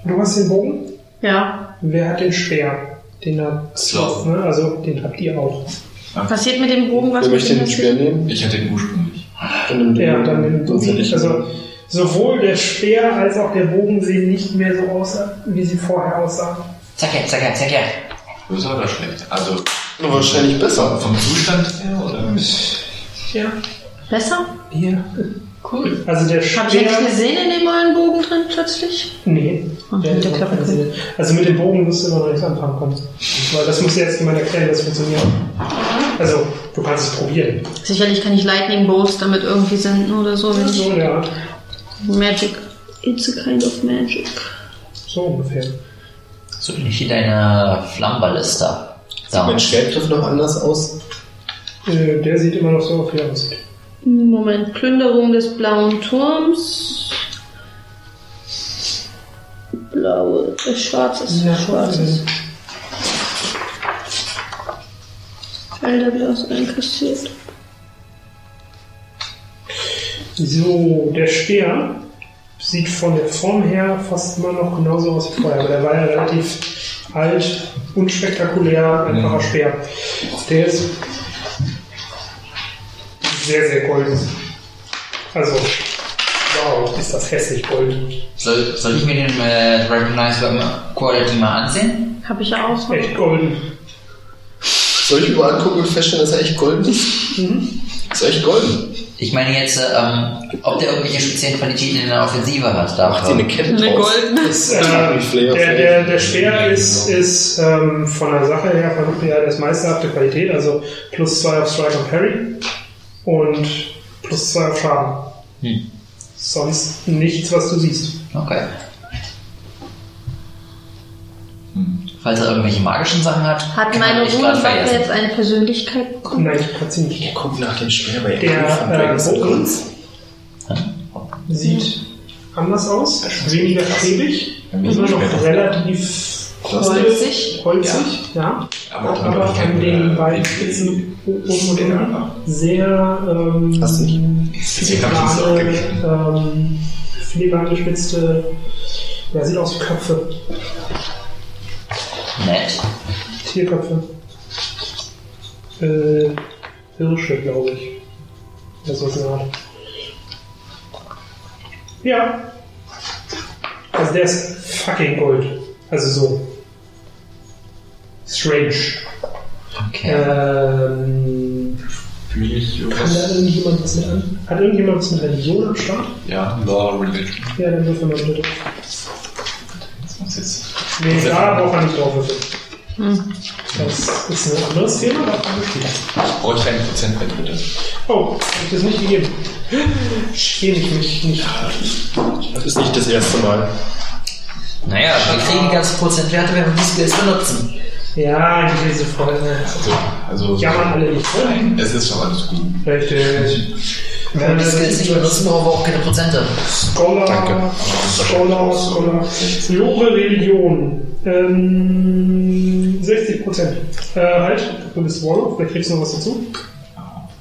du hast den Bogen. Ja. Wer hat den Speer? Den hat Sloth. ne? Also den habt ihr auch. Passiert mit dem Bogen was? Möchte dem den Speer nehmen? Ich hatte den ursprünglich. Dann. Ja, dann Sonst hätte ich Also sowohl der Speer als auch der Bogen sehen nicht mehr so aus, wie sie vorher aussahen. Zacke, zacke, zacke. Größer oder schlecht? Also wahrscheinlich besser. vom Zustand her oder? Ja. Besser? Hier. Cool. Also der Habe ich Speer. eigentlich eine Sehne in dem neuen Bogen drin plötzlich? Nee. Ach, Der mit der Klappe. Also mit dem Bogen musst du immer noch nichts anfangen können. Weil das muss jetzt jemand erklären, wie das funktioniert. Also, du kannst es probieren. Sicherlich kann ich Lightning Bolts damit irgendwie senden oder so, wenn So ich Art. Magic. It's a kind of magic. So ungefähr. So ähnlich wie deine Flammballista. Da. Mein Schwertgriff noch anders aus. Äh, der sieht immer noch so auf wie er aussieht. Moment, Plünderung des blauen Turms. Blaue, äh, schwarzes, schwarzes. Felderglas einkassiert. So, der Speer sieht von der Form her fast immer noch genauso aus wie vorher, aber der war ja relativ alt, unspektakulär, einfacher Speer. Der ist sehr, sehr golden. Also, wow, ist das hässlich gold. Soll, soll ich mir den äh, Recognize Quality mal ansehen? Habe ich ja auch. Echt golden. Soll ich mir mal angucken und feststellen, dass er echt golden ist? Ist er echt golden? Ich meine jetzt, äh, ähm, ob der irgendwelche speziellen Qualitäten in der Offensive hat. Macht sie eine. Kette Eine goldene. Ist, äh, der, der, der Speer ist, ist ähm, von der Sache her vermutlich ja das meisterhafte Qualität, also plus 2 auf Strike und Parry und plus 2 auf Schaden. Hm. Sonst nichts, was du siehst. Okay. Falls er irgendwelche magischen Sachen hat, Hat kann meine ich vergessen. jetzt eine Persönlichkeit bekommen? Nein, hat sie nicht. Der guckt nach dem Speer bei Der von äh, Bogen Gods. sieht anders aus, weniger schäbig, immer noch relativ Holzig. holzig, ja. Aber Aber, ich an den beiden Spitzen oben und Den unten sehr ähm, Hast du filigrane, ähm, filigran gespitzte, ja, sieht aus wie Köpfe, Nett. Tierköpfe. Äh, Hirsche, glaube ich. Das was in der Art. Ja. Also der ist fucking Gold. Also so. Strange. Äh, Ähm, kann da irgendwas? irgendjemand was mit an? Hat irgendjemand was mit Religion am Start? Ja, Law Religion. Ja, dann würfeln wir bitte. Das muss jetzt. Nee, da braucht man nicht drauf würfeln. Das ist ein anderes Thema. Brauche ich einen Prozentwert bitte? Oh, hab ich das nicht gegeben. Schäme ich mich nicht. Das ist nicht das erste Mal. Naja, wir kriegen ganze Prozentwerte, wenn wir die Skills benutzen. Ja, diese Folge. Also, also Jammern alle nicht. Nein, es ist schon alles gut. Richtig. Wenn wir die Skills nicht benutzen, brauchen wir auch keine Prozente. Scholar, Danke. Scholar, Scholar. Lore Religion. Ähm, 60 Prozent. Äh, halt, du bist Warlock, vielleicht kriegst du noch was dazu.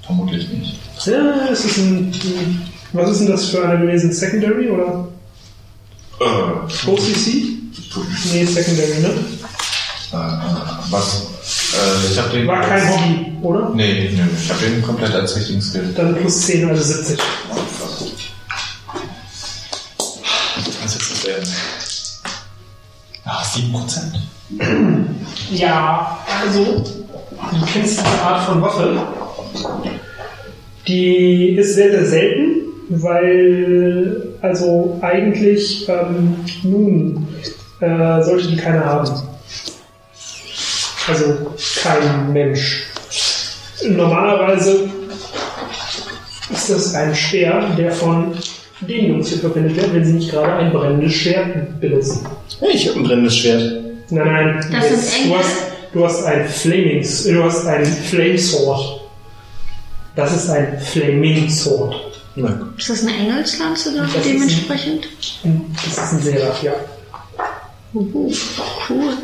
Vermutlich nicht. Ja, es ist ein, was ist denn das für einer gewesen? Secondary oder Äh, OCC? Nee, Secondary, ne? Äh, was? Äh, ich habe den. War kein Hobby, oder? Nee, nee, ich habe den komplett als richtigen Skill. Dann plus 10, also 70. Was jetzt das werden? Ah, 7%. Ja, also, du kennst diese Art von Waffe. Die ist sehr, sehr selten, weil, also eigentlich, ähm, nun, äh, sollte die keiner haben. Also kein Mensch. Normalerweise ist das ein Speer, der von den Jungs hier verwendet wird, wenn sie nicht gerade ein brennendes Schwert benutzen. Hey, ich habe ein brennendes Schwert. Nein, nein, Das jetzt, sind du, hast, du hast ein Flamings, du hast ein Flame Sword. Das ist ein Flaming Sword. Ist das eine Engelslanze da Das ist dementsprechend? Das ist ein Seraph, ja. Uh, cool.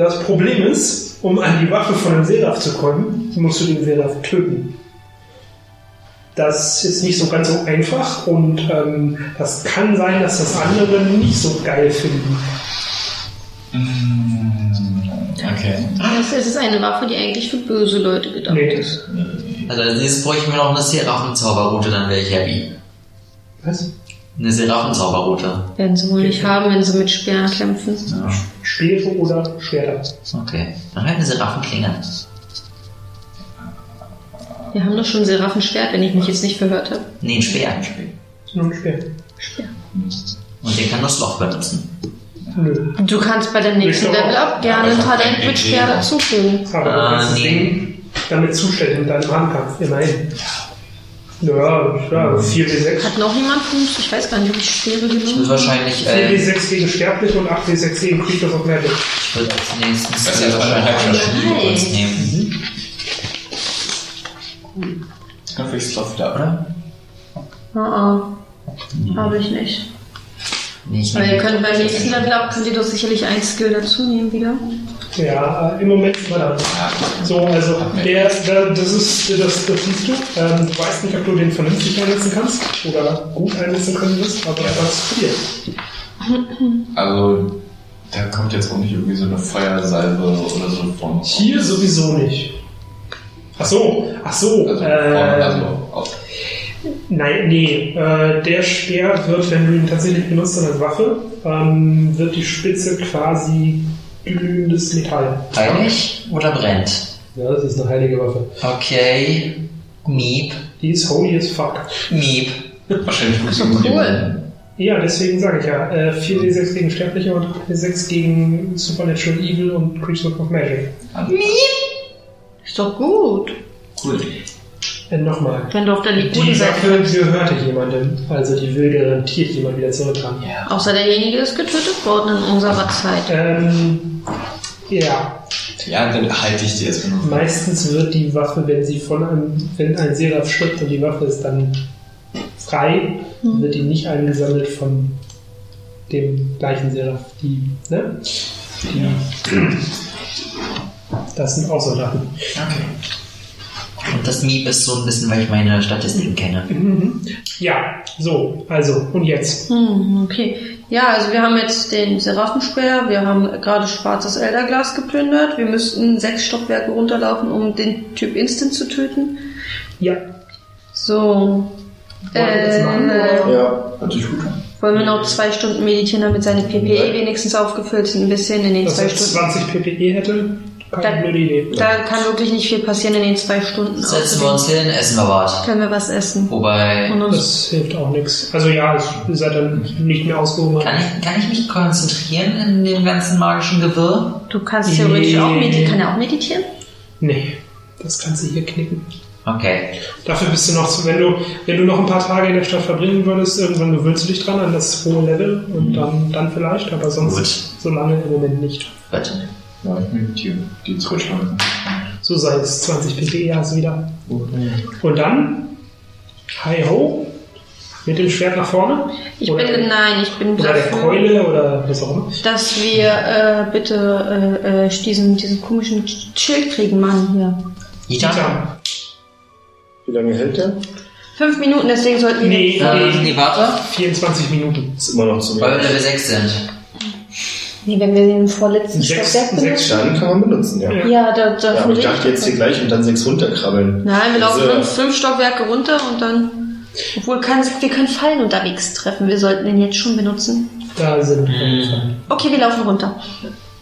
Das Problem ist, um an die Waffe von einem Seraph zu kommen, musst du den Seraph töten. Das ist nicht so ganz so einfach und ähm, das kann sein, dass das andere nicht so geil finden. Okay. Das ist eine Waffe, die eigentlich für böse Leute gedacht Nee. ist. Also als nächstes bräuchten wir noch eine Seraphenzauberroute, dann wäre ich happy. Was? Eine Seraphenzauberroute. Werden sie wohl nicht haben, wenn sie mit Speeren kämpfen. Ja. Speere oder Schwerter? Okay. Dann halt eine Seraphenklinge. Wir haben doch schon Seraphenschwert, wenn ich mich jetzt nicht verhört habe. Nee, ein Speer. Nur ein Speer. Speer. Und den kann Nussloch benutzen. Nö. Du kannst bei dem nächsten Level up gerne ein einfach Talent mit. Speer dazufügen. Aber du kannst das nee. Ding damit zustellen in deinem Handkampf, immerhin. Ja, ja, 4W6. Hat noch jemand uns? Ich weiß gar nicht, ob ich Speere Ich würde genommen habe. wahrscheinlich, äh, 4W6 gegen Sterbliche und 8W6 gegen Creatures of Magic. ich würde als nächstes Das ist wahrscheinlich kurz nehmen. Dann fliegst du drauf wieder. Oder? Ah, ah. Habe ich nicht. Nee, ich Aber ihr könnt beim nächsten Level up, könnt ihr doch sicherlich ein Skill dazu nehmen wieder. Ja, äh, im Moment ist man da. So, also, der, der, das ist, das, das siehst du. Ähm, du weißt nicht, ob du den vernünftig einsetzen kannst oder gut einsetzen können wirst, aber er hat es probiert. Also, da kommt jetzt auch nicht irgendwie so eine Feuersalbe oder so von. Hier sowieso nicht. Ach so, ach so. Also, äh, also auf. Nein, nee. Äh, der Speer wird, wenn du ihn tatsächlich benutzt als Waffe, ähm, wird die Spitze quasi glühendes Metall. Heilig oder brennt? Ja, das ist eine heilige Waffe. Okay. Miep. Die ist holy as fuck. Miep. Wahrscheinlich gut so Cool. Ja, deswegen sage ich ja, äh, 4d6 gegen Sterbliche und 6 gegen Supernatural Evil und Creature of Magic. Ist doch gut. Cool. Äh, Nochmal. Wenn du auf der Die Waffe bist. gehörte jemandem, also die will garantiert jemand wieder zurückhaben. Außer derjenige ist getötet worden in unserer Zeit. Ähm, ja, Ja, dann halte ich die erstmal noch. meistens wird die Waffe, wenn sie von einem, wenn ein Seraph stirbt und die Waffe ist dann frei, wird die nicht eingesammelt von dem gleichen Seraph. Die, ne? Die, das sind auch Soldaten. Okay. Und das Miep ist so ein bisschen, weil ich meine Statistiken kenne. Ja, so, also, und jetzt? Hm, okay. Ja, also wir haben jetzt den Seraphenspeer, wir haben gerade schwarzes Elderglas geplündert. Wir müssten sechs Stockwerke runterlaufen, um den Typ Instant zu töten. Ja, So. Wollen wir das machen, Äh? Ja, natürlich gut. wollen wir noch zwei Stunden meditieren, damit seine PPE wenigstens aufgefüllt sind? Ein bisschen in den dass zwei er Stunden. 20 PPE hätte, keine blöde Idee. Da kann wirklich nicht viel passieren in den zwei Stunden. Setzen wir uns hin, essen wir was. Können wir was essen? Wobei, Und uns Das hilft auch nichts. Also ja, ihr seid dann nicht mehr ausgehungert. kann ich, kann ich mich konzentrieren in dem ganzen magischen Gewirr? Du kannst theoretisch auch meditieren. Kann er auch meditieren? Nee, das kannst du hier knicken. Okay. Dafür bist du noch, zu- wenn du, wenn du noch ein paar Tage in der Stadt verbringen würdest, irgendwann gewöhnst du dich dran an das hohe Level und dann, dann vielleicht, aber sonst Gut. so lange im Moment nicht. Gut. Ja, ich meditiere. Die zurückschlagen. So sei es 20 PPE hast du wieder. Und dann, hi ho, mit dem Schwert nach vorne. Ich oder, bin, nein, ich bin oder der dafür, Keule oder was auch immer. dass wir äh, bitte äh, äh, diesen, diesen komischen Schild kriegen, Mann, hier. Ita? Wie lange hält der? Fünf Minuten, deswegen sollten wir... Nee, nee, nee, warte. 24 Minuten. Ist immer noch zu Weil wir wenig. Level 6 sind. Nee, wenn wir den vorletzten Sechs, Stockwerk sechs benutzen. Dann kann man benutzen, ja. Ja. Da, da Ja, aber ich dachte jetzt hier gleich und dann sechs runterkrabbeln. Nein, wir laufen Also- fünf, fünf Stockwerke runter und dann... Obwohl, kann, wir können Fallen unterwegs treffen. Wir sollten den jetzt schon benutzen. Da sind Mhm. Okay, wir laufen runter.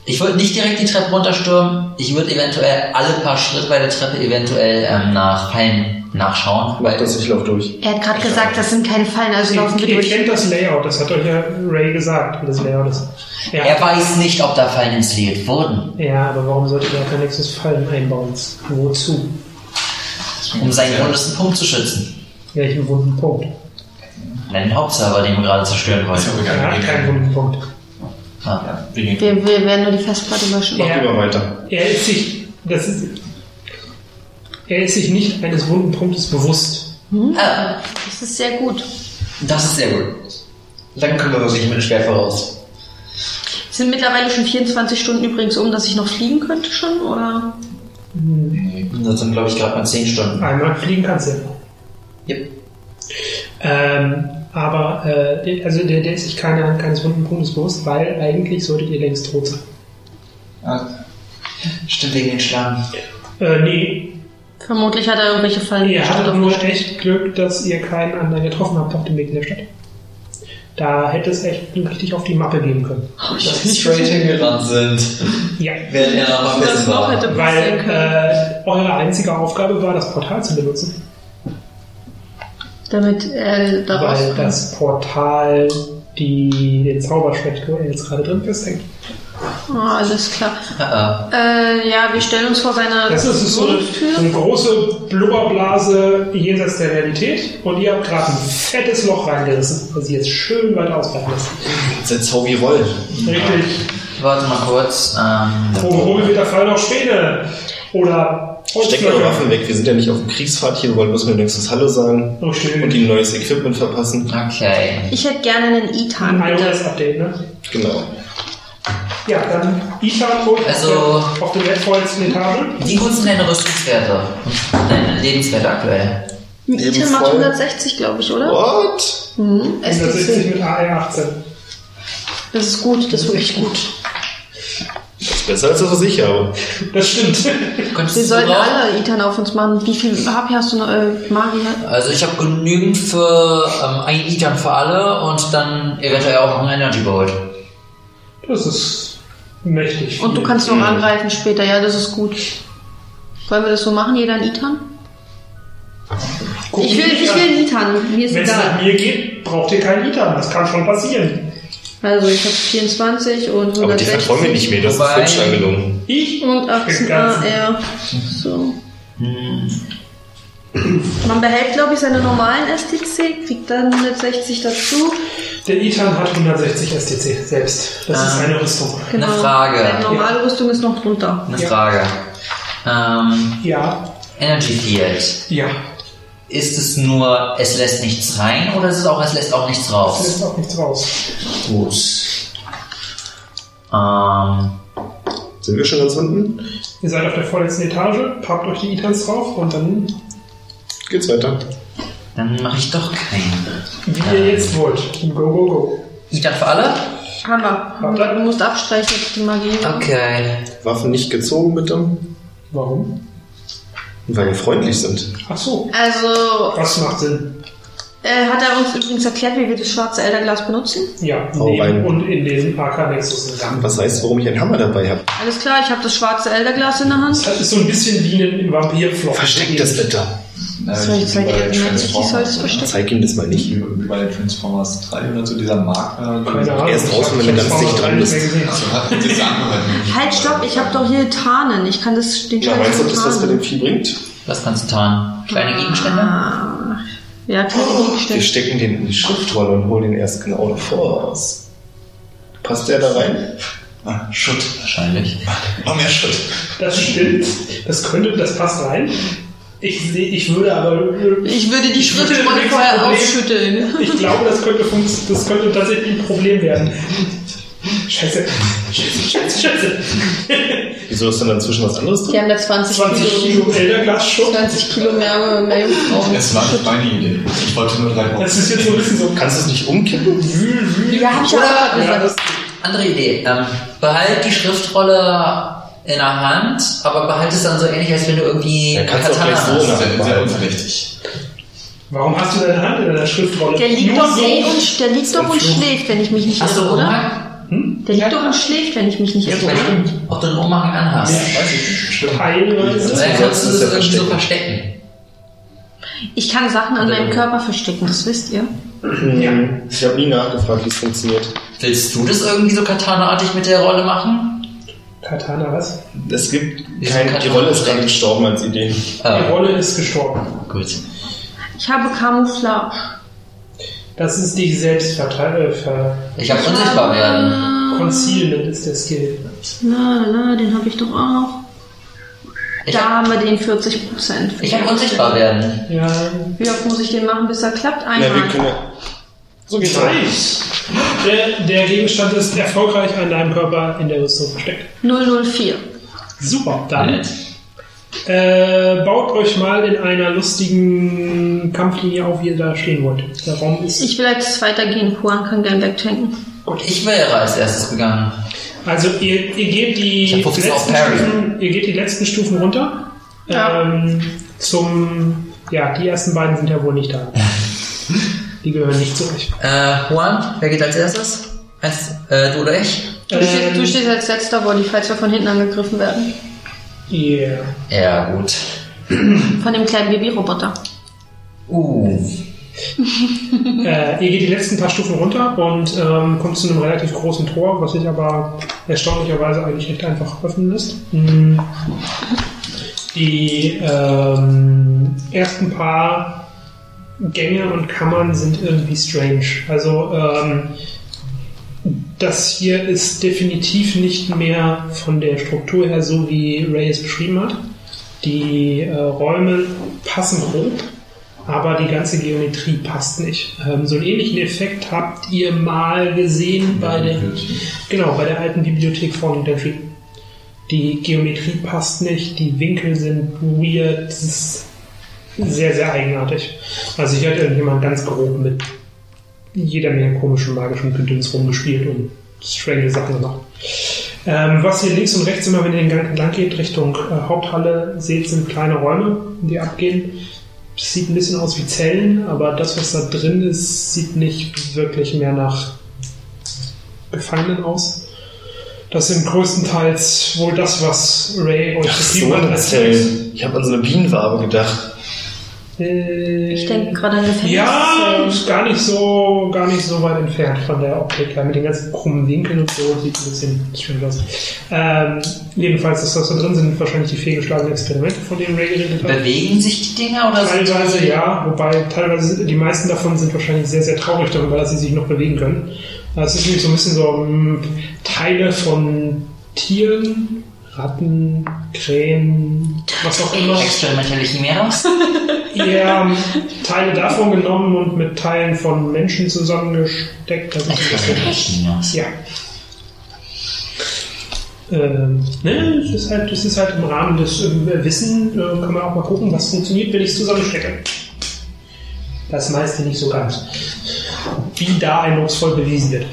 Ich würde nicht direkt die Treppe runterstürmen. Ich würde eventuell alle paar Schritte bei der Treppe eventuell ähm, nach Fallen nachschauen. Weil das, ich lauf durch. Er hat gerade gesagt, das sind keine Fallen, also laufen Ihr, wir ihr durch. kennt das Layout, das hat euch ja Ray gesagt, wie das Layout ist. Ja, er weiß nicht, ob da Fallen installiert wurden. ja aber warum sollte der kein nächstes Fallen einbauen? Wozu? Um seinen wundesten Punkt zu schützen. Welchen wunden Punkt? Den Hauptserver, den wir gerade zerstören ja Er hat keinen wunden Punkt. Ah. Ja, wir. Wir, werden nur die Festplatte löschen. Ja. Mach lieber weiter. Er ist sich, das ist, er ist sich nicht eines wunden Punktes bewusst. Ah, Das ist sehr gut. das ist sehr gut. Dann können wir wirklich mit dem Schwert voraus. Es sind mittlerweile schon 24 Stunden übrigens um, dass ich noch fliegen könnte schon, oder? Das sind, glaube ich, gerade mal 10 Stunden. Einmal fliegen kannst du ja. Yep. Ähm, aber äh, der- also der, der ist sich keine, keines wunden Punktes bewusst, weil eigentlich solltet ihr längst tot sein. Ah, Stimmt wegen den Schlangen. Äh, nee, Vermutlich hat er irgendwelche Fallen ihr hattet nur echt Glück, dass ihr keinen anderen getroffen habt auf dem Weg in der Stadt. Da hätte es echt richtig auf die Mappe gehen können. Dass wir straight hingerannt sind. Ja. Während er noch am noch war. Weil äh, eure einzige Aufgabe war, das Portal zu benutzen. Damit er da weil das Portal die, den Zauberschwert jetzt gerade drin festhängt. Oh, alles klar. Ah, Äh, ja, wir stellen uns vor seiner Das ist so eine, so eine große Blubberblase jenseits der Realität und ihr habt gerade ein fettes Loch reingerissen, das ihr jetzt schön weit ausbreiten lässt. Jetzt Zau wie Roll. Richtig. ah. Warte mal kurz. Ähm, Wo wird der Fall noch Späne. Oder Steckt eure. Waffen weg. Wir sind ja nicht auf dem Kriegsfahrt hier. Wir wollen bloß mit nächstes Hallo sagen Oh, schön. und ihm neues Equipment verpassen. okay. Ich hätte gerne einen Itan, Ein iOS-Update, ne? Genau. Ja, dann Ethan holt Also- auf, der, wertvollsten Etage. Wie gut sind deine Rüstungswerte? Deine Lebenswerte aktuell? Eben macht voll. 160, glaube ich, oder? What? Mhm. 160 SDC. mit AR 18. Das ist gut, das ist wirklich gut. Besser als das, was ich habe. Das stimmt. Könntest Wir sollten brauchen? alle Ethan auf uns machen. Wie viel HP hast du noch? Äh, Magier? Also ich habe genügend für ähm, ein Ethan für alle und dann eventuell auch noch ein Energy Bolt. Das ist mächtig. Und du kannst noch angreifen später. Ja, das ist gut. Wollen wir das so machen? Jeder ein Ethan? Guck Ich will, ich will ein Ethan. Mir ist Wenn es nach egal. mir geht, braucht ihr keinen Itan. Das kann schon passieren. Also ich habe 24 und Aber die 160 vertrauen mir nicht mehr, das ist angenommen. Ich und 18 Ganz- AR. So. Man behält, glaube ich, seine normalen STC, kriegt dann 160 dazu. Der Itan hat 160 STC selbst. Das ist Ah. eine Rüstung. Eine Frage. Seine normale Rüstung ist noch drunter. Eine Ja. Frage. Ähm, Ja, Energy Field. ja. Ist es nur, es lässt nichts rein oder ist es auch, es lässt auch nichts raus? lässt auch nichts raus. Gut. Ähm, Sind wir schon ganz unten? Ihr seid auf der vorletzten Etage, packt euch die Itans drauf und dann, Geht's weiter. Dann mache ich doch keinen. wie ihr jetzt wollt. Go, go, go. Ethan für alle? Hammer. Warte. Du musst abstreichen, die Magie. Okay. Waffen nicht gezogen, bitte. Warum? Weil wir freundlich sind. Ach so, Also, was macht Sinn? äh, hat er uns übrigens erklärt, wie wir das schwarze Elderglas benutzen? Ja, Hau neben und in den AK Nexus zusammen. Was heißt, warum ich einen Hammer dabei habe? Alles klar, ich habe das schwarze Elderglas in der Hand. Das ist so ein bisschen wie ein Vampirfloch. Versteck das bitte. Soll ich Solls verstecken? Zeig ihm das mal nicht. Wie wie bei den Transformers 3 oder so, dieser Marker. Ahnung. Erst raus, wenn du ganz dicht dran bist. Halt, stopp, ich habe doch hier Tarnen. Ich kann das, den Scheiß meinst du, ob das was bei dem tarnen. Vieh bringt? Was kannst du tun? Kleine Gegenstände? Ah. Ja, kleine Wir Gegenstände. stecken den in die Schriftrolle und holen den erst genau davor raus. Passt der da rein? Ah, Schutt. Wahrscheinlich. Noch mehr Schutt. Das stimmt. Das könnte, das passt rein. Ich sehe, ich würde aber. Ich würde die Schriftrolle das vorher Problem- ausschütteln. Ich glaube, das könnte, das könnte tatsächlich ein Problem werden. Scheiße. Scheiße, scheiße, scheiße. Wieso ist denn dazwischen was anderes Die drin? haben da 20, 20 Kilo, Kilo Elderglas-Schutt. 20 Kilo mehr, mehr Jungfrauen. Es war nicht meine Idee. Ich wollte nur drei Das ist jetzt so ein bisschen so. Kannst du es nicht umkippen? Wühl, wühl. Ja, hab ich Oder- auch Ja, Andere Idee. Ähm, behalt die Schriftrolle in der Hand, aber behalt es dann so ähnlich, als wenn du irgendwie Ja, kannst du auch Katana gleich so hast. nach- Sehr, sehr unverdächtig. warum hast du deine Hand in deiner Schriftrolle? Der liegt Nur doch so. und, der liegt doch und schläft, wenn ich mich nicht Hast irre, einen oder? Umhang? Der liegt doch und schläft, wenn ich mich nicht irre, oder? du auch den Umhang anhast. Weiß ich nicht. Stimmt. Teilweise. Dann kannst du Das das ist ja irgendwie so verstecken. verstecken. Ich kann Sachen an meinem Körper verstecken, das wisst ihr. Ja. Ich habe nie nachgefragt, wie es funktioniert. Willst du das irgendwie so Katana-artig mit der Rolle machen? Katana, was? Es gibt Wieso kein, kann die Rolle ist gerade gestorben als Idee. Die Ah, Rolle ist gestorben. gut. Ich habe Camouflage. Das ist die Selbstverteidigung. Ver Ich habe unsichtbar werden. Concealment ist der Skill. Na, na, na, den habe ich doch auch. Ich da hab- haben wir den 40 Prozent. Ich habe unsichtbar werden. Ja. Wie oft muss ich den machen, bis er klappt? Ja, wir Einmal. können ja. So geht's. Nice. Der, der Gegenstand ist erfolgreich an deinem Körper in der Rüstung versteckt. 004. Super. Dann äh, baut euch mal in einer lustigen Kampflinie auf, wie ihr da stehen wollt. Der Raum ist. Ich will jetzt weitergehen. Juan kann gern wegtanken. Ich wäre als erstes gegangen. Also ihr, ihr geht die Ich hab 15 auf letzten. Stufen, ihr geht die letzten Stufen runter. Ja. Ähm, zum ja, die ersten beiden sind ja wohl nicht da. Die gehören nicht zu euch. Äh, Juan, wer geht als erstes? Als, äh, du oder ich? Du, stehst, Ähm, du stehst als letzter Body, falls wir von hinten angegriffen werden. Yeah. Ja, gut. Von dem kleinen Babyroboter. Uh. Äh, ihr geht die letzten paar Stufen runter und ähm, kommt zu einem relativ großen Tor, was sich aber erstaunlicherweise eigentlich recht einfach öffnen lässt. Mm. Die ähm, ersten paar Gänge und Kammern sind irgendwie strange. Also ähm, das hier ist definitiv nicht mehr von der Struktur her so, wie Ray es beschrieben hat. Die äh, Räume passen grob, aber die ganze Geometrie passt nicht. Ähm, so einen ähnlichen Effekt habt ihr mal gesehen bei der, genau, bei der alten Bibliothek von Delphi. Die Geometrie passt nicht, die Winkel sind weird, das sehr, sehr eigenartig. Also hier hat irgendjemand ganz grob mit jeder Menge komischen magischen Gedöns rumgespielt und strange Sachen gemacht. Ähm, was ihr links und rechts immer, wenn ihr den Gang entlang geht, Richtung äh, Haupthalle seht, sind kleine Räume, die abgehen. Sieht ein bisschen aus wie Zellen, aber das, was da drin ist, sieht nicht wirklich mehr nach Gefangenen aus. Das sind größtenteils wohl das, was Ray euch beschrieben hat als Zellen. Ich habe an so eine Bienenwabe gedacht. Äh, Ich denke gerade an Gefängnis. Ja, ist gar nicht so, gar nicht so weit entfernt von der Optik her. Mit den ganzen krummen Winkeln und so sieht ein bisschen schön aus. Ähm, jedenfalls ist das da drin, sind wahrscheinlich die fehlgeschlagenen Experimente, von denen Ray geredet hat. Bewegen sich die Dinger oder sind Teilweise die- ja, wobei teilweise sind, die meisten davon sind wahrscheinlich sehr, sehr traurig darüber, dass sie sich noch bewegen können. Es ist nämlich so ein bisschen so mh, Teile von Tieren, Ratten, Krähen, was auch immer. Experimentelle Chimäras? eher Teile davon genommen und mit Teilen von Menschen zusammengesteckt. Das ist Experimentelle Chimäras. ja. Ähm, ne, es ist halt, es ist halt im Rahmen des ähm, Wissen, äh, kann man auch mal gucken, was funktioniert, wenn ich es zusammenstecke. Das meiste nicht so ganz. Wie da eindrucksvoll bewiesen wird.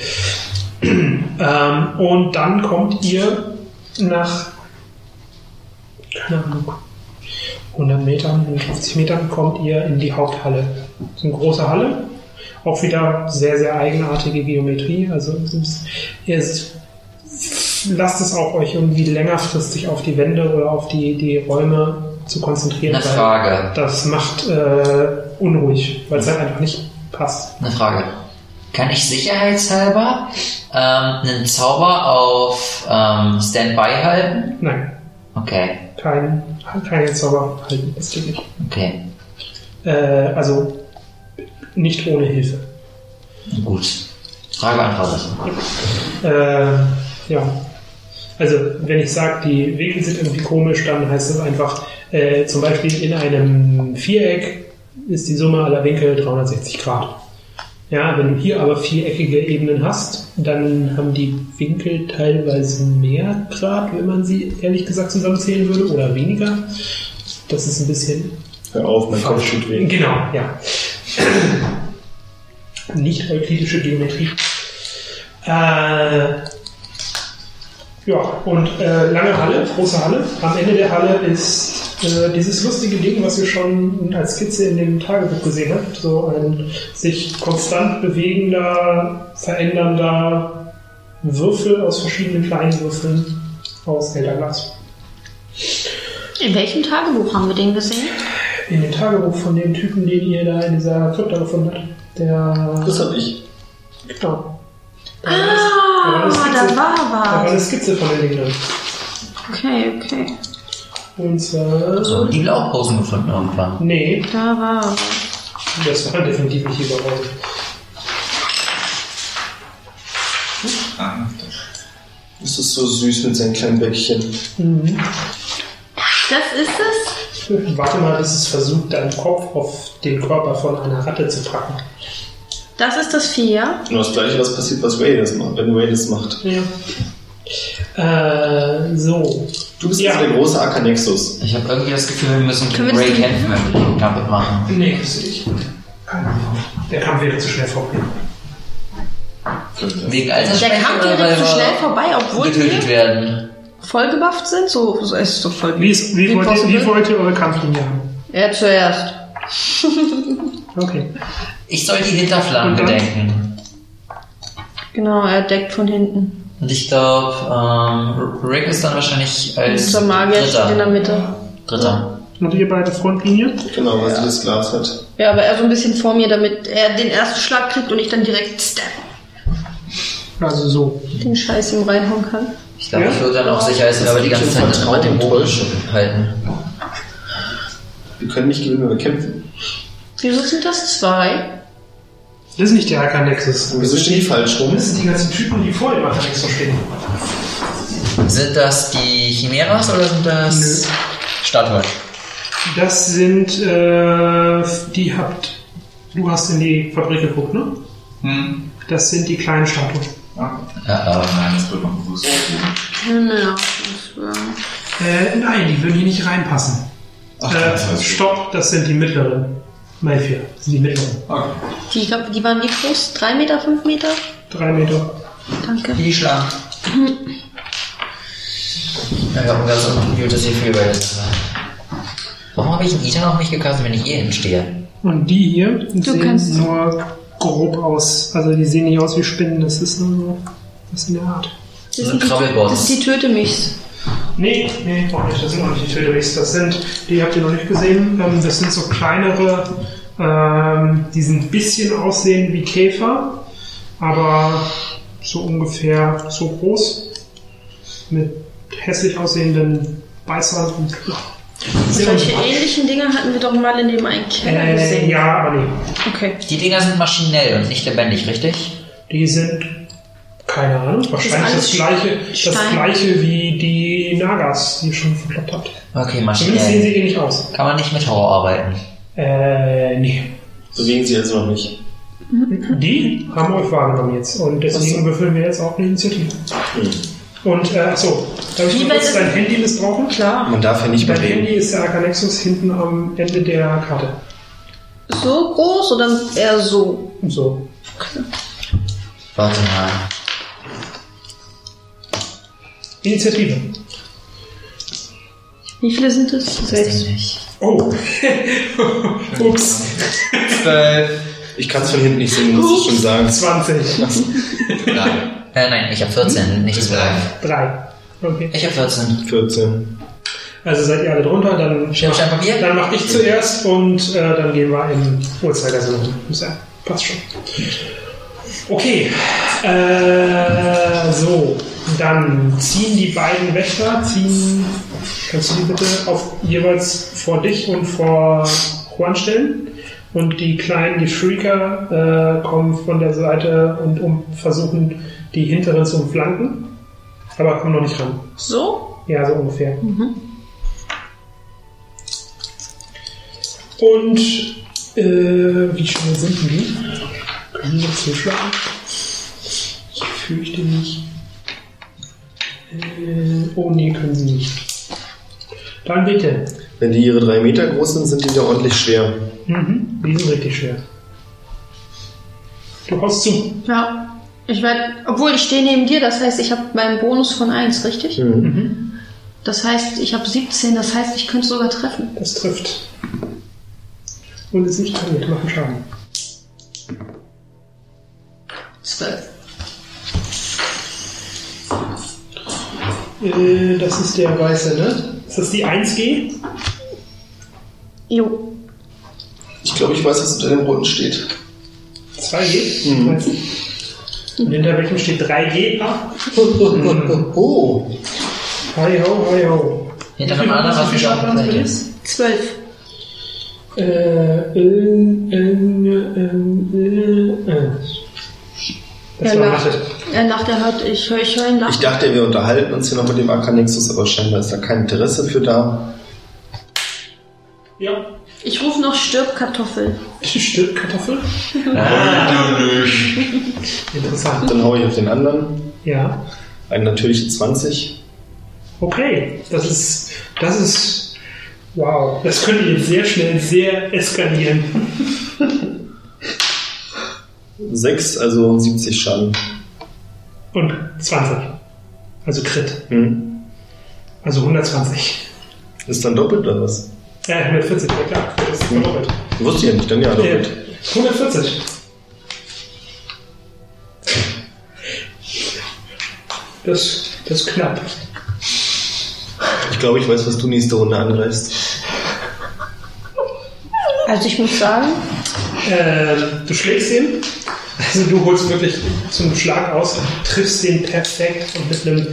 ähm, und dann kommt ihr nach, keine Ahnung, 100 Metern, 150 Metern kommt ihr in die Haupthalle. Das ist eine große Halle. Auch wieder sehr, sehr eigenartige Geometrie. Also ihr lasst es auch euch irgendwie längerfristig auf die Wände oder auf die, die Räume zu konzentrieren. Eine Frage. Das macht äh, unruhig, weil es halt einfach nicht passt. Eine Frage. Kann ich sicherheitshalber ähm, einen Zauber auf ähm, Standby halten? Nein, Okay, kein, keine Zauber halten. Das geht nicht. okay. Äh, also nicht ohne Hilfe. Gut. Frage beantwortet. Äh, ja. Also, wenn ich sage, die Winkel sind irgendwie komisch, dann heißt das einfach, äh, zum Beispiel in einem Viereck ist die Summe aller Winkel 360 Grad. Ja, wenn du hier aber viereckige Ebenen hast, dann haben die Winkel teilweise mehr Grad, wenn man sie ehrlich gesagt zusammenzählen würde, oder weniger. Das ist ein bisschen Hör auf, mein Kopf tut weh. Genau, ja. Nicht euklidische Geometrie. Äh, ja, und äh, lange Halle, große Halle. Am Ende der Halle ist äh, dieses lustige Ding, was ihr schon als Skizze in dem Tagebuch gesehen habt. So ein sich konstant bewegender, verändernder Würfel aus verschiedenen kleinen Würfeln aus Elderglas. In welchem Tagebuch haben wir den gesehen? In dem Tagebuch von dem Typen, den ihr da in dieser Krypta gefunden habt. Der. Das hab ich. Genau. Ah, eine Skizze- da Da war war eine was. Skizze von dem Ding drin. Okay, okay. Und zwar. So, die Laubhosen gefunden irgendwann. Nee, Da war das war definitiv nicht überraschend. Ah, Das ist so süß mit seinen kleinen Bäckchen. Mhm. Das ist es? Warte mal, bis es versucht, deinen Kopf auf den Körper von einer Ratte zu packen. Das ist das Vier. Nur das gleiche, was passiert, was Ray das macht, wenn Ray das macht. Ja. Äh, so. Du bist Ja. also der große Akanexus. Ich habe irgendwie das Gefühl, wir müssen Können Ray das- kämpfen, wenn wir den Kampf machen. Nee, das sehe ich. Keine Ahnung. Der Kampf wäre zu schnell vorbei. Wegen Der Altersschwäche kam oder weil direkt zu schnell vorbei, obwohl getötet wir werden? voll gebufft sind. So, so es ist doch voll Wie, ist, wie, wollt ihr, wie wollt ihr eure Kampflinie haben? Er zuerst. Okay. Ich soll die Hinterflanke Und dann? denken. Genau, er deckt von hinten. Und ich glaube, ähm, Rick ist dann wahrscheinlich als Unser Magier steht in der Dritter. Mitte. Dritter. Und ihr beide Frontlinie? Genau, weil sie das Glas hat. Ja, aber er so ein bisschen vor mir, damit er den ersten Schlag kriegt und ich dann direkt step Also so. den Scheiß ihm reinhauen kann. Ich glaube, Ja? ich würde dann auch sicherheitshalber die ganze Zeit immer Vertrauen den Bogen halten. Wir können nicht gewinnen, wenn wir kämpfen. Wieso sind das zwei? Das ist nicht der. Und wieso stehen die falsch rum? Das sind die ganzen Typen, die vor dem AK-Nexus stehen. Sind das die Chimäras oder sind das Nö. Statuen? Das sind, äh, die habt, du hast in die Fabrik geguckt, ne? Hm. Das sind die kleinen Statuen. Ah, Ja, äh, nein, das wird noch bewusst. Ja, war- Äh, nein, die würden hier nicht reinpassen. Ach, Äh, das heißt stopp, das sind die mittleren. Malfia, das sind die mittleren. Okay. Die, ich glaub, die waren wie groß? Drei Meter, fünf Meter? Drei Meter. Danke. die schlagen. Ja, und ganz unten gutes Gefühl bei der Sache. Warum habe ich einen Ita noch nicht gekauft, wenn ich eh hinten stehe? Und die hier sehen kannst- nur grob aus. Also die sehen nicht aus wie Spinnen, das ist nur so was in der Art. Das, Ein sind die, Krabbelboss. das ist die Tötemichs. Nee, nee, auch nicht. Das sind auch nicht die Töterichs. Das sind, die habt ihr noch nicht gesehen, ähm, das sind so kleinere, ähm, die sind ein bisschen aussehen wie Käfer, aber so ungefähr so groß. Mit hässlich aussehenden Beißern und Solche ähnlichen Dinge hatten wir doch mal in dem einen Keller Äh, gesehen. ja, aber nee. Okay. Die Dinger sind maschinell und nicht lebendig, richtig? Die sind, keine Ahnung, wahrscheinlich das, alles gleiche, das gleiche wie die Nagas, die ihr schon verkloppt habt. Okay, Zumindest sehen maschinell. sie ähnlich aus. Kann man nicht mit Horror arbeiten. Äh, nee. Bewegen sie also noch nicht. Die haben euch wahrgenommen jetzt und deswegen würfeln wir jetzt auch eine Initiative. Und, äh, achso, darf ich kurz ist- dein Handy missbrauchen? Klar. Man darf ja nicht Dein bewegen. Handy ist der Arcanexus hinten am Ende der Karte. So groß oder eher so? So. Warte mal. Initiative. Wie viele sind es? Das Sechs. Oh. Ups. Ich kann es von hinten nicht sehen, muss ich schon sagen. 20. Drei. Äh, nein, ich habe 14, nicht 12. 3. Okay. Ich habe 14. 14. Also seid ihr alle drunter, dann, Papier? dann mach ich zuerst und äh, dann gehen wir im Uhrzeigersinn. Ja, passt schon. Okay, äh, so, dann ziehen die beiden Wächter, ziehen, kannst du die bitte auf jeweils vor dich und vor Juan stellen? Und die kleinen, die Shrieker, äh, kommen von der Seite und um, versuchen, die hinteren zu umflanken, aber kommen noch nicht ran. So? Ja, so ungefähr. Und äh, wie schnell sind die? Die zuschlagen? Ich fürchte nicht. Äh, oh nee, können sie nicht. Dann bitte. Wenn die ihre drei Meter groß sind, sind die ja ordentlich schwer. Mhm. Die sind richtig schwer. Du haust zu. Ja. Ich werde, obwohl ich stehe neben dir, das heißt, ich habe meinen Bonus von 1, richtig? Mhm. Das heißt, ich habe 17, das heißt, ich könnte sogar treffen. Das trifft. Und ist nicht pariert, machen Schaden. 12. Äh, das ist der weiße, ne? Ist das die 1G? Jo. Ich glaube, ich weiß, was unter dem roten steht. 2G? Mhm. Und hinter welchem steht 3G? Ah, Oh, hi ho, hi ho. Hinter einem anderen, was wir gleich jetzt? ist. 12. Äh, äh, äh, äh, äh. Das Er war lacht. Er lacht, er hört, ich höre ich hör ihn Ich lachen. dachte, wir unterhalten uns hier noch mit dem Arcanexus, aber scheinbar ist da kein Interesse für da. Ja. Ich rufe noch Stirbkartoffel. Stimmt, Kartoffel? Interessant. Dann hau ich auf den anderen. Ja. Eine natürliche 20. Okay. Das ist, das ist, wow. Das könnte jetzt sehr schnell sehr eskalieren. 6, also 70 Schaden. Und 20. Also Crit. Hm. Also 120. Ist dann doppelt oder was? Ja, 140, ja klar. Das ist doppelt. Wusste ich ja nicht, dann ja Ja, doppelt. 140. Das, das ist knapp. Ich glaube, ich weiß, was du nächste Runde angreifst. Also ich muss sagen, Äh, du schlägst ihn. Also du holst wirklich zum Schlag aus, triffst den perfekt und mit einem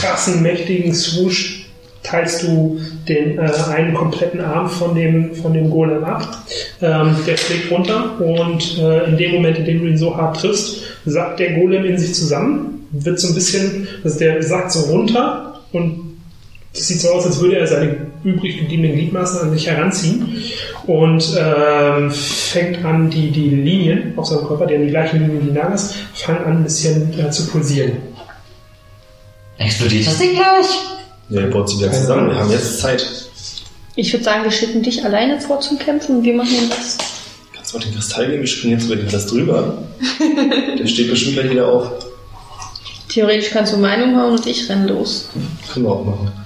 krassen, mächtigen Swoosh teilst du den äh, einen kompletten Arm von dem, von dem Golem ab. Ähm, der schlägt runter und äh, in dem Moment, in dem du ihn so hart triffst, sackt der Golem in sich zusammen, wird so ein bisschen, also der sackt so runter und das sieht so aus, als würde er seine übrig gebliebenen Gliedmaßen an sich heranziehen und ähm, fängt an, die, die Linien auf seinem Körper, die haben die gleichen Linien wie die Nagas, fangen an ein bisschen äh, zu pulsieren. Explodiert das Ding gleich? Ja, ihr baut sie wieder zusammen. Wir haben jetzt Zeit. ich würde sagen, wir schicken dich alleine vor zum Kämpfen und wir machen den Rest. Kannst du mal den Kristall geben? Wir springen jetzt über den Rest drüber. Der steht bestimmt gleich wieder auf. Theoretisch kannst du Meinung hauen und ich renn los. Können wir auch machen.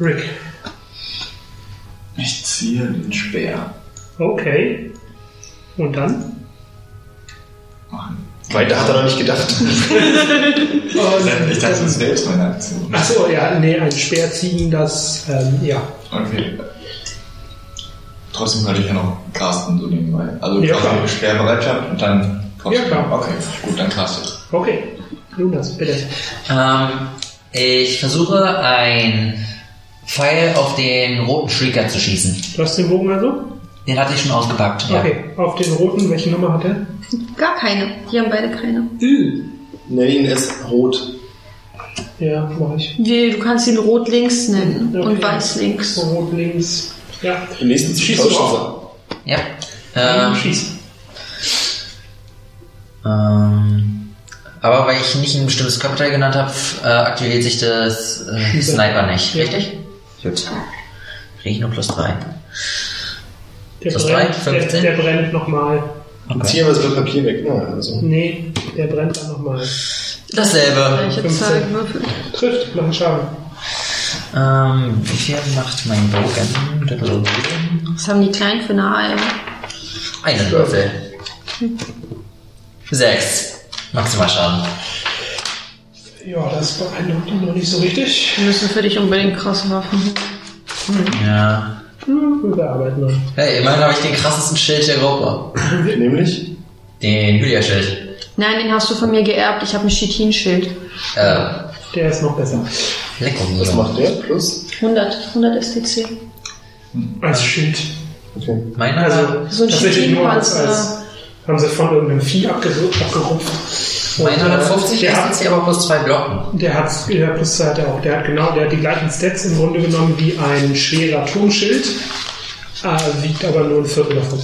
Rick. Ich ziehe den Speer. Okay. Und dann? Weiter hat er noch nicht gedacht. Ich dachte, das ist selbst meine Aktion. Achso, ja, nee, ein Speer ziehen, das, ähm, ja. Okay. Trotzdem könnte ich ja noch casten, so nebenbei. Also Ja, quasi klar. Speerbereitschaft und dann trotzdem. Ja, klar. Okay, gut, dann caste ich. Okay. Lunas, bitte. Ähm, ich versuche ein Pfeil auf den roten Shrieker zu schießen. Du hast den Bogen also? Den hatte ich schon ausgepackt. Ja. Okay. Auf den roten, welche Nummer hat er? Gar keine. Die haben beide keine. Nenn ihn es rot. Ja, mach ich. Wie, du kannst ihn rot links nennen Okay. und weiß links. Rot links. Ja. Im nächsten Schießt du auch? sie. Ja. Ähm, Ähm, Schieß. ähm, aber weil ich nicht ein bestimmtes Körperteil genannt habe, äh, aktiviert sich das äh, Sniper nicht. Ja. Richtig? Gut. Kriege ich nur plus 3. Der Plus brennt, drei, 15? Der, der brennt nochmal. Ziehen wir das Papier weg. Ja, also. Nee, der brennt dann nochmal. Dasselbe. Welche 15. Zahl würfeln? Trifft, macht einen Schaden. Ähm, wie viel macht mein Bogen? Was haben die Kleinen für eine AR? Einen Würfel. Sechs. Maximal Schaden. Ja, das beeindruckt ihn noch nicht so richtig. Wir müssen für dich unbedingt krasse Waffen haben. Ja. Hm, wir bearbeiten noch. Hey, immerhin habe ich den krassesten Schild der Gruppe. Nämlich? Den Hylia-Schild. Nein, den hast du von mir geerbt. Ich habe ein Chitin-Schild. Äh, Der ist noch besser. lecker Was macht der? Plus? 100, 100 STC. Als Schild. Okay. Meiner? Also So ein nur als, Chitinpanzer. als haben sie von irgendeinem Vieh abgerupft. Abgerupft. meiner Und, hat 50 der hat, STC, aber plus zwei Blocken. der hat, der plus zwei hat er auch. Der hat genau, der hat die gleichen Stats im Grunde genommen wie ein schwerer Turmschild. Äh, wiegt aber nur ein Viertel davon.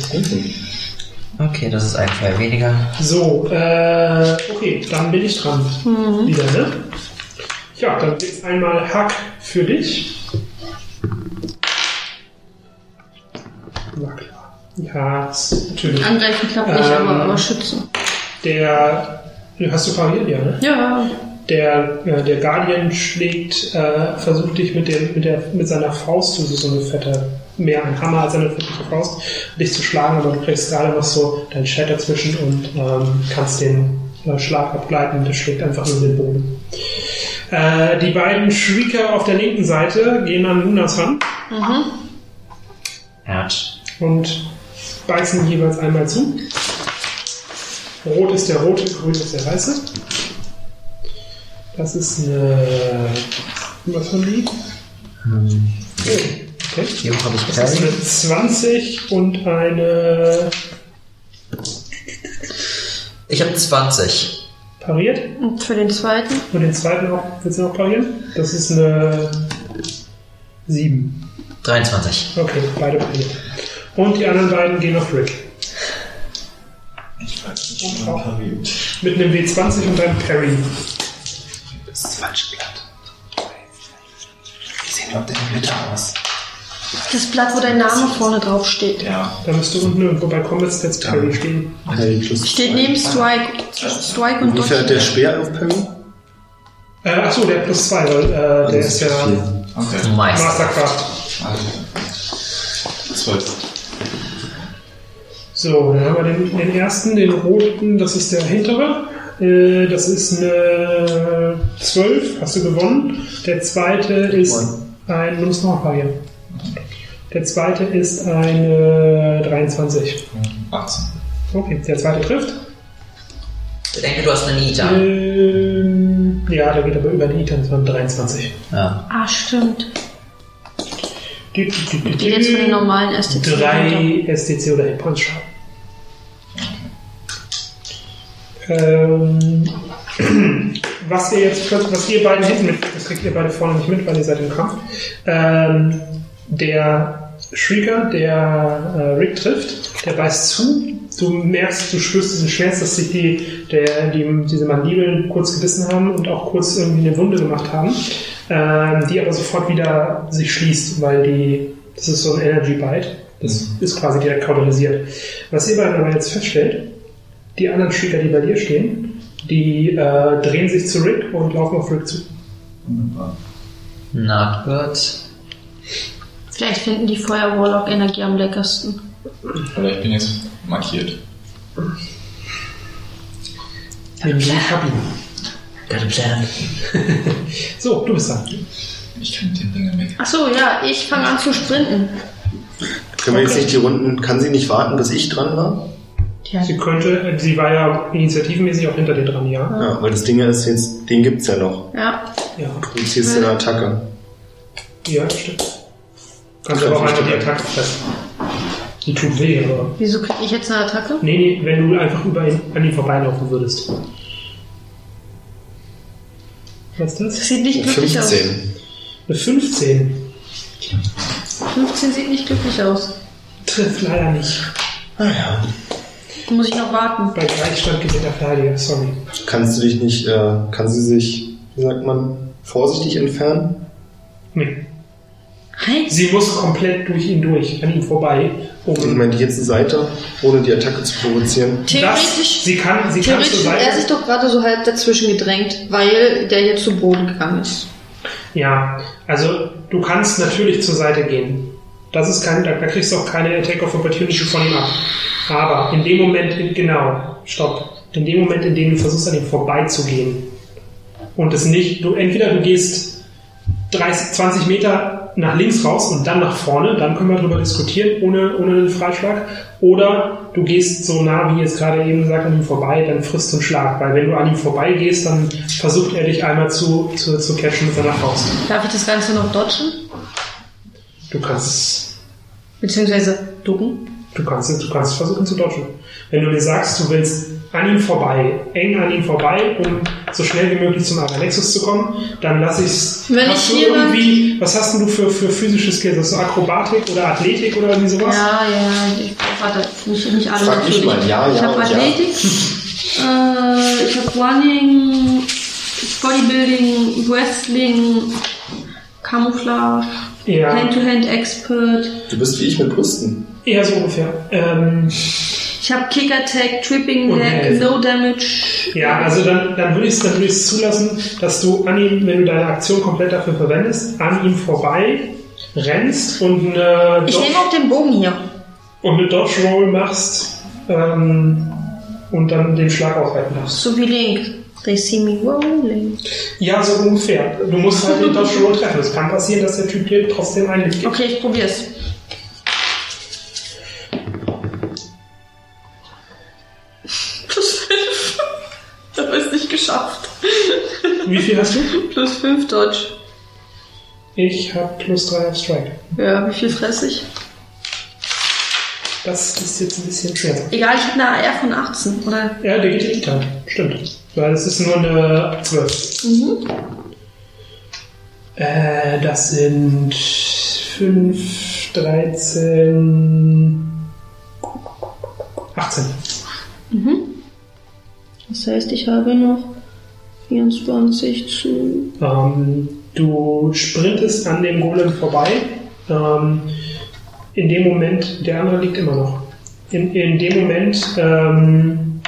Okay, das ist ein Pfeil weniger. So, äh, okay, dann bin ich dran. Wieder, ne? Ja, dann gibt's einmal Hack für dich. Na klar. Ja, natürlich. Angreifen klappt nicht, Ähm. aber, aber schützen. Der. Hast du pariert, ja, ne? Ja, Der, äh, der Guardian schlägt, äh, versucht dich mit, dem, mit, der, mit seiner Faust, das ist so eine fette, mehr ein Hammer als eine fette Faust, dich zu schlagen, aber du kriegst gerade noch so dein Schwert dazwischen und ähm, kannst den äh, Schlag abgleiten und der schlägt einfach nur den Boden. Äh, die beiden Shrieker auf der linken Seite gehen an Lunas ran Herz. und beißen jeweils einmal zu. Rot ist der rote, grün ist der weiße. Das ist eine. Was haben die? Oh, okay. Hier habe ich Das ist eine 20 und eine Ich habe 20. pariert. und für den zweiten. Und den zweiten auch, willst du noch parieren? Das ist eine 7. 23. Okay, beide pariert. Und die anderen beiden gehen auf Rick. Ich weiß nicht. Mit einem W20 und einem Parry. Das ist das falsche Blatt. Wie sehen überhaupt deine Blätter aus? Das Blatt, wo dein Name vorne drauf steht. Ja. Da müsste unten irgendwo bei Combat Stats Parry stehen. Parry plus Steht neben Strike, Strike und Wie viel hat der. Speer auf Parry? Äh, achso, der hat plus 2, weil äh, der ist ja. Okay. Mastercraft. Also, zwölf. So, dann haben wir den, den ersten, den roten, das ist der hintere. Äh, das ist eine 12, hast du gewonnen. Der zweite ist ein, du musst noch parieren. Der zweite ist eine 23. 18. Okay, der zweite trifft. Bedenke, du hast eine Nita. Ähm, ja, der geht aber über die Itan, das waren 23. Ja. Ah, stimmt. Die, die, die, die, Geht jetzt von den normalen STC runter. 3 STC oder Hitpoints Schaden. Ähm, was ihr jetzt, was ihr beiden hinten mit, das kriegt ihr beide vorne nicht mit, weil ihr seid im Kampf. Ähm, der Shrieker, der äh, Rick trifft, der beißt zu. Du merkst, du spürst diesen Schmerz, dass sich die, der, die, diese Mandibeln kurz gebissen haben und auch kurz irgendwie eine Wunde gemacht haben, ähm, die aber sofort wieder sich schließt, weil die, das ist so ein Energy Bite. Das ist quasi direkt kautalisiert. Was ihr beiden aber jetzt feststellt, die anderen Shrieker, die bei dir stehen, Die äh, drehen sich zu Rick und laufen auf Rick zu. Wunderbar. Not good. Vielleicht finden die Feuer Warlock Energie am leckersten. Oder ich bin jetzt markiert. Nimm die Kabine. Got a plan. So, du bist dran. Ich kann mit den Dingen weg. Achso, ja, ich fange an zu sprinten. Können wir jetzt nicht die Runden, kann sie nicht warten, bis ich dran war? Ja, Sie könnte, sie war ja initiativmäßig auch hinter dir dran, ja. Ja, weil das Ding ist jetzt, den gibt's ja noch. ja. Ja, Du ziehst eine Attacke. ja das stimmt. Kannst aber auch einfach die Attacke fressen. Die tut weh, aber. Wieso kriege ich jetzt eine Attacke? Nee, nee, wenn du einfach über ihn, an ihm vorbeilaufen würdest. Was ist das? Das sieht nicht glücklich aus. 15. Eine 15. 15 sieht nicht glücklich aus. Trifft leider nicht. Ah ja. Da muss ich noch warten. Bei Gleichstand gewinnt der Verteidiger, sorry. Kannst du dich nicht, äh, kann sie sich, wie sagt man, vorsichtig entfernen? Nee. Hey, Sie muss komplett durch ihn durch, an ihm vorbei. Um Ich meine, die jetzt zur Seite, ohne die Attacke zu provozieren. das, theoretisch, sie kann, sie kann theoretisch zur hat er sich Seite. doch gerade so halb dazwischen gedrängt, weil der jetzt zu Boden gegangen ist. Ja, also du kannst natürlich zur Seite gehen. Das ist kein, da, kriegst du auch keine Attack of Opportunity von ihm ab. Aber in dem Moment, genau, stopp. In dem Moment, in dem du versuchst, an ihm vorbeizugehen und es nicht, du entweder du gehst 30, 20 Meter nach links raus und dann nach vorne, dann können wir darüber diskutieren, ohne, ohne einen Freischlag. Oder du gehst so nah, wie jetzt gerade eben gesagt, an ihm vorbei, dann frisst du einen Schlag. Weil wenn du an ihm vorbeigehst, dann versucht er dich einmal zu, zu, zu catchen mit seiner Faust. Darf ich das Ganze noch dodgen? Du kannst, Beziehungsweise ducken? du kannst, du kannst versuchen zu dodgen. Wenn du mir sagst, du willst an ihm vorbei, eng an ihm vorbei, um so schnell wie möglich zum Aranexus zu kommen, dann lass ich's. Wenn hast ich du irgendwie, was hast denn du für, für physische Skills? Hast du Akrobatik oder Athletik oder irgendwie sowas? Ja, ja, ich warte, nicht, nicht alle Frag natürlich. mal, ja, ich ja habe und ja. Athletik, äh, ich habe Running, Bodybuilding, Wrestling, Camouflage, Ja, Hand-to-Hand Expert. Du bist wie ich mit Brüsten. eher so ungefähr. Ähm, Ich habe Kick Attack, Tripping Health. No Damage. ja, also dann, dann würde ich es dann zulassen, dass du an ihm, wenn du deine Aktion komplett dafür verwendest, an ihm vorbei rennst und eine, Ich Dodge, nehme auch den Bogen hier. und eine Dodge Roll machst ähm, und dann den Schlag ausweiten darfst. So wie Link. They see me rolling. Ja, so ungefähr. Du musst halt den Dodge Roll treffen. Es kann passieren, dass der Typ dir trotzdem einen gibt. Okay, ich probier's. Plus 5. Aber ist nicht geschafft. Wie viel hast du? Plus 5 Dodge. Ich habe plus 3 auf Strike. Ja, wie viel fresse ich? Das ist jetzt ein bisschen schwer. Egal, ich habe eine AR von 18, oder? Ja, der geht in die Tat. Stimmt. Weil es ist nur eine 12. Mhm. Äh, das sind 5, 13, 18. Das heißt, ich habe noch 24 zu. Ähm, du sprintest an dem Golem vorbei. Ähm, in dem Moment, der andere liegt immer noch. In, in dem Moment ähm,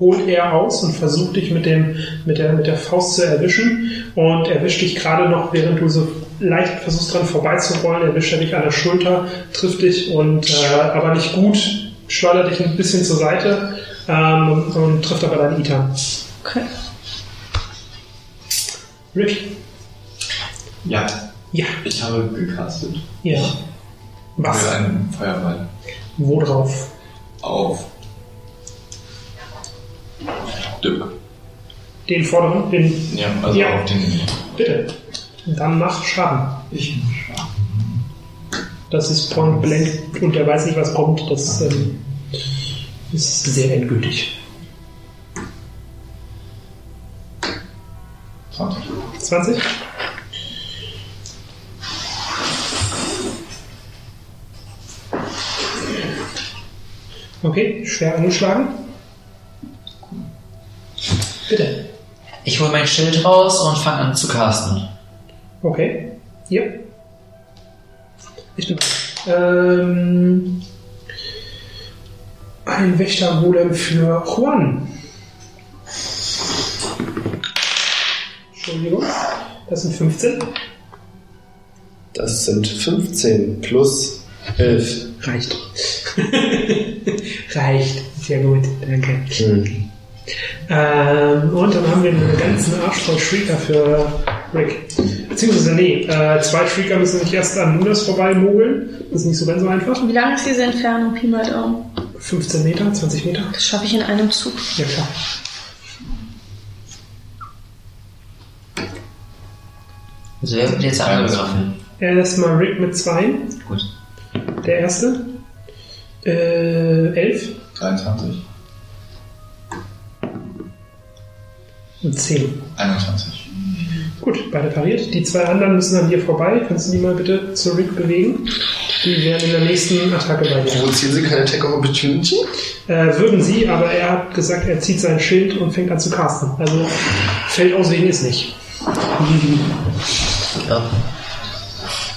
holt er aus und versucht dich mit, dem, mit, der, mit der Faust zu erwischen und erwischt dich gerade noch, während du so leicht versuchst dran vorbeizurollen, erwischt er dich an der Schulter, trifft dich und äh, aber nicht gut, schleudert dich ein bisschen zur Seite ähm, und trifft aber deinen Ethan. Okay. Rick? Ja, Ja. ich habe gecastet. Ja. Was? einen Feuerball. Wo drauf? Auf. Dirk. Den vorderen? Den. Ja, also Ja. auf den. Bitte. Dann mach Schaden. Ich Das ist point blank und er weiß nicht, was kommt. Das ähm, ist sehr endgültig. 20. 20? Okay, schwer angeschlagen. Bitte. Ich hole mein Schild raus und fange an zu casten. Okay. Hier. Ja. Ich bin. Ähm, ein Wächtermodem für Juan. Entschuldigung. Das sind 15. Das sind 15 plus 11. Reicht. Reicht. Sehr gut, danke. Hm. Ähm, und dann haben wir einen ganzen Arsch voll Shrieker für Rick. Beziehungsweise, nee, äh, zwei Shrieker müssen sich erst an Lunas vorbei mogeln. Das ist nicht so ganz so einfach. Wie lang ist diese Entfernung, Pi mal Daumen? 15 Meter, 20 Meter. Das schaffe ich in einem Zug. Ja, klar. Also wer wird jetzt angegriffen? Erstmal Rick mit zwei. Gut. Der erste. Äh, 11 23. und 10. 21. Gut, beide pariert. Die zwei anderen müssen an dir vorbei. Kannst du die mal bitte zu Rick bewegen? Die werden in der nächsten Attacke bei dir. Provozieren Sie keine Attack of Opportunity? Äh, würden sie, aber er hat gesagt, er zieht sein Schild und fängt an zu casten. Also fällt auswählen ist nicht. Ja.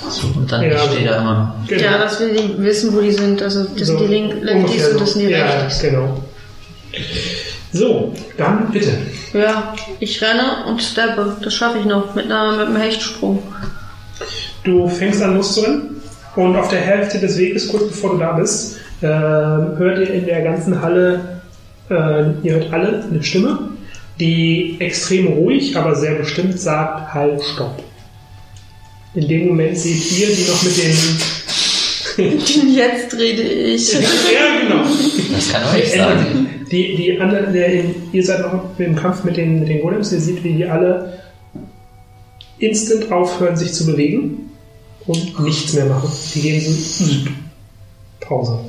So, und dann Ja. steht er immer. Genau. Ja, dass wir die wissen, wo die sind. Also das So, sind die Link Lefties ungefähr und das sind die Ja, Rechtis. genau. So, dann bitte. Ja, ich renne und steppe. Das schaffe ich noch mit, einer, mit einem Hechtsprung. Du fängst an loszurennen und auf der Hälfte des Weges, kurz bevor du da bist, äh, hört ihr in der ganzen Halle, äh, ihr hört alle eine Stimme, die extrem ruhig, aber sehr bestimmt sagt, halt, stopp. In dem Moment seht ihr, die noch mit den... Jetzt rede ich. ja, genau. Das kann euch sagen. Die, die anderen, der, ihr seid noch im Kampf mit den, mit den Golems, ihr seht, wie die alle instant aufhören, sich zu bewegen und nichts mehr machen. Die gehen so Pause.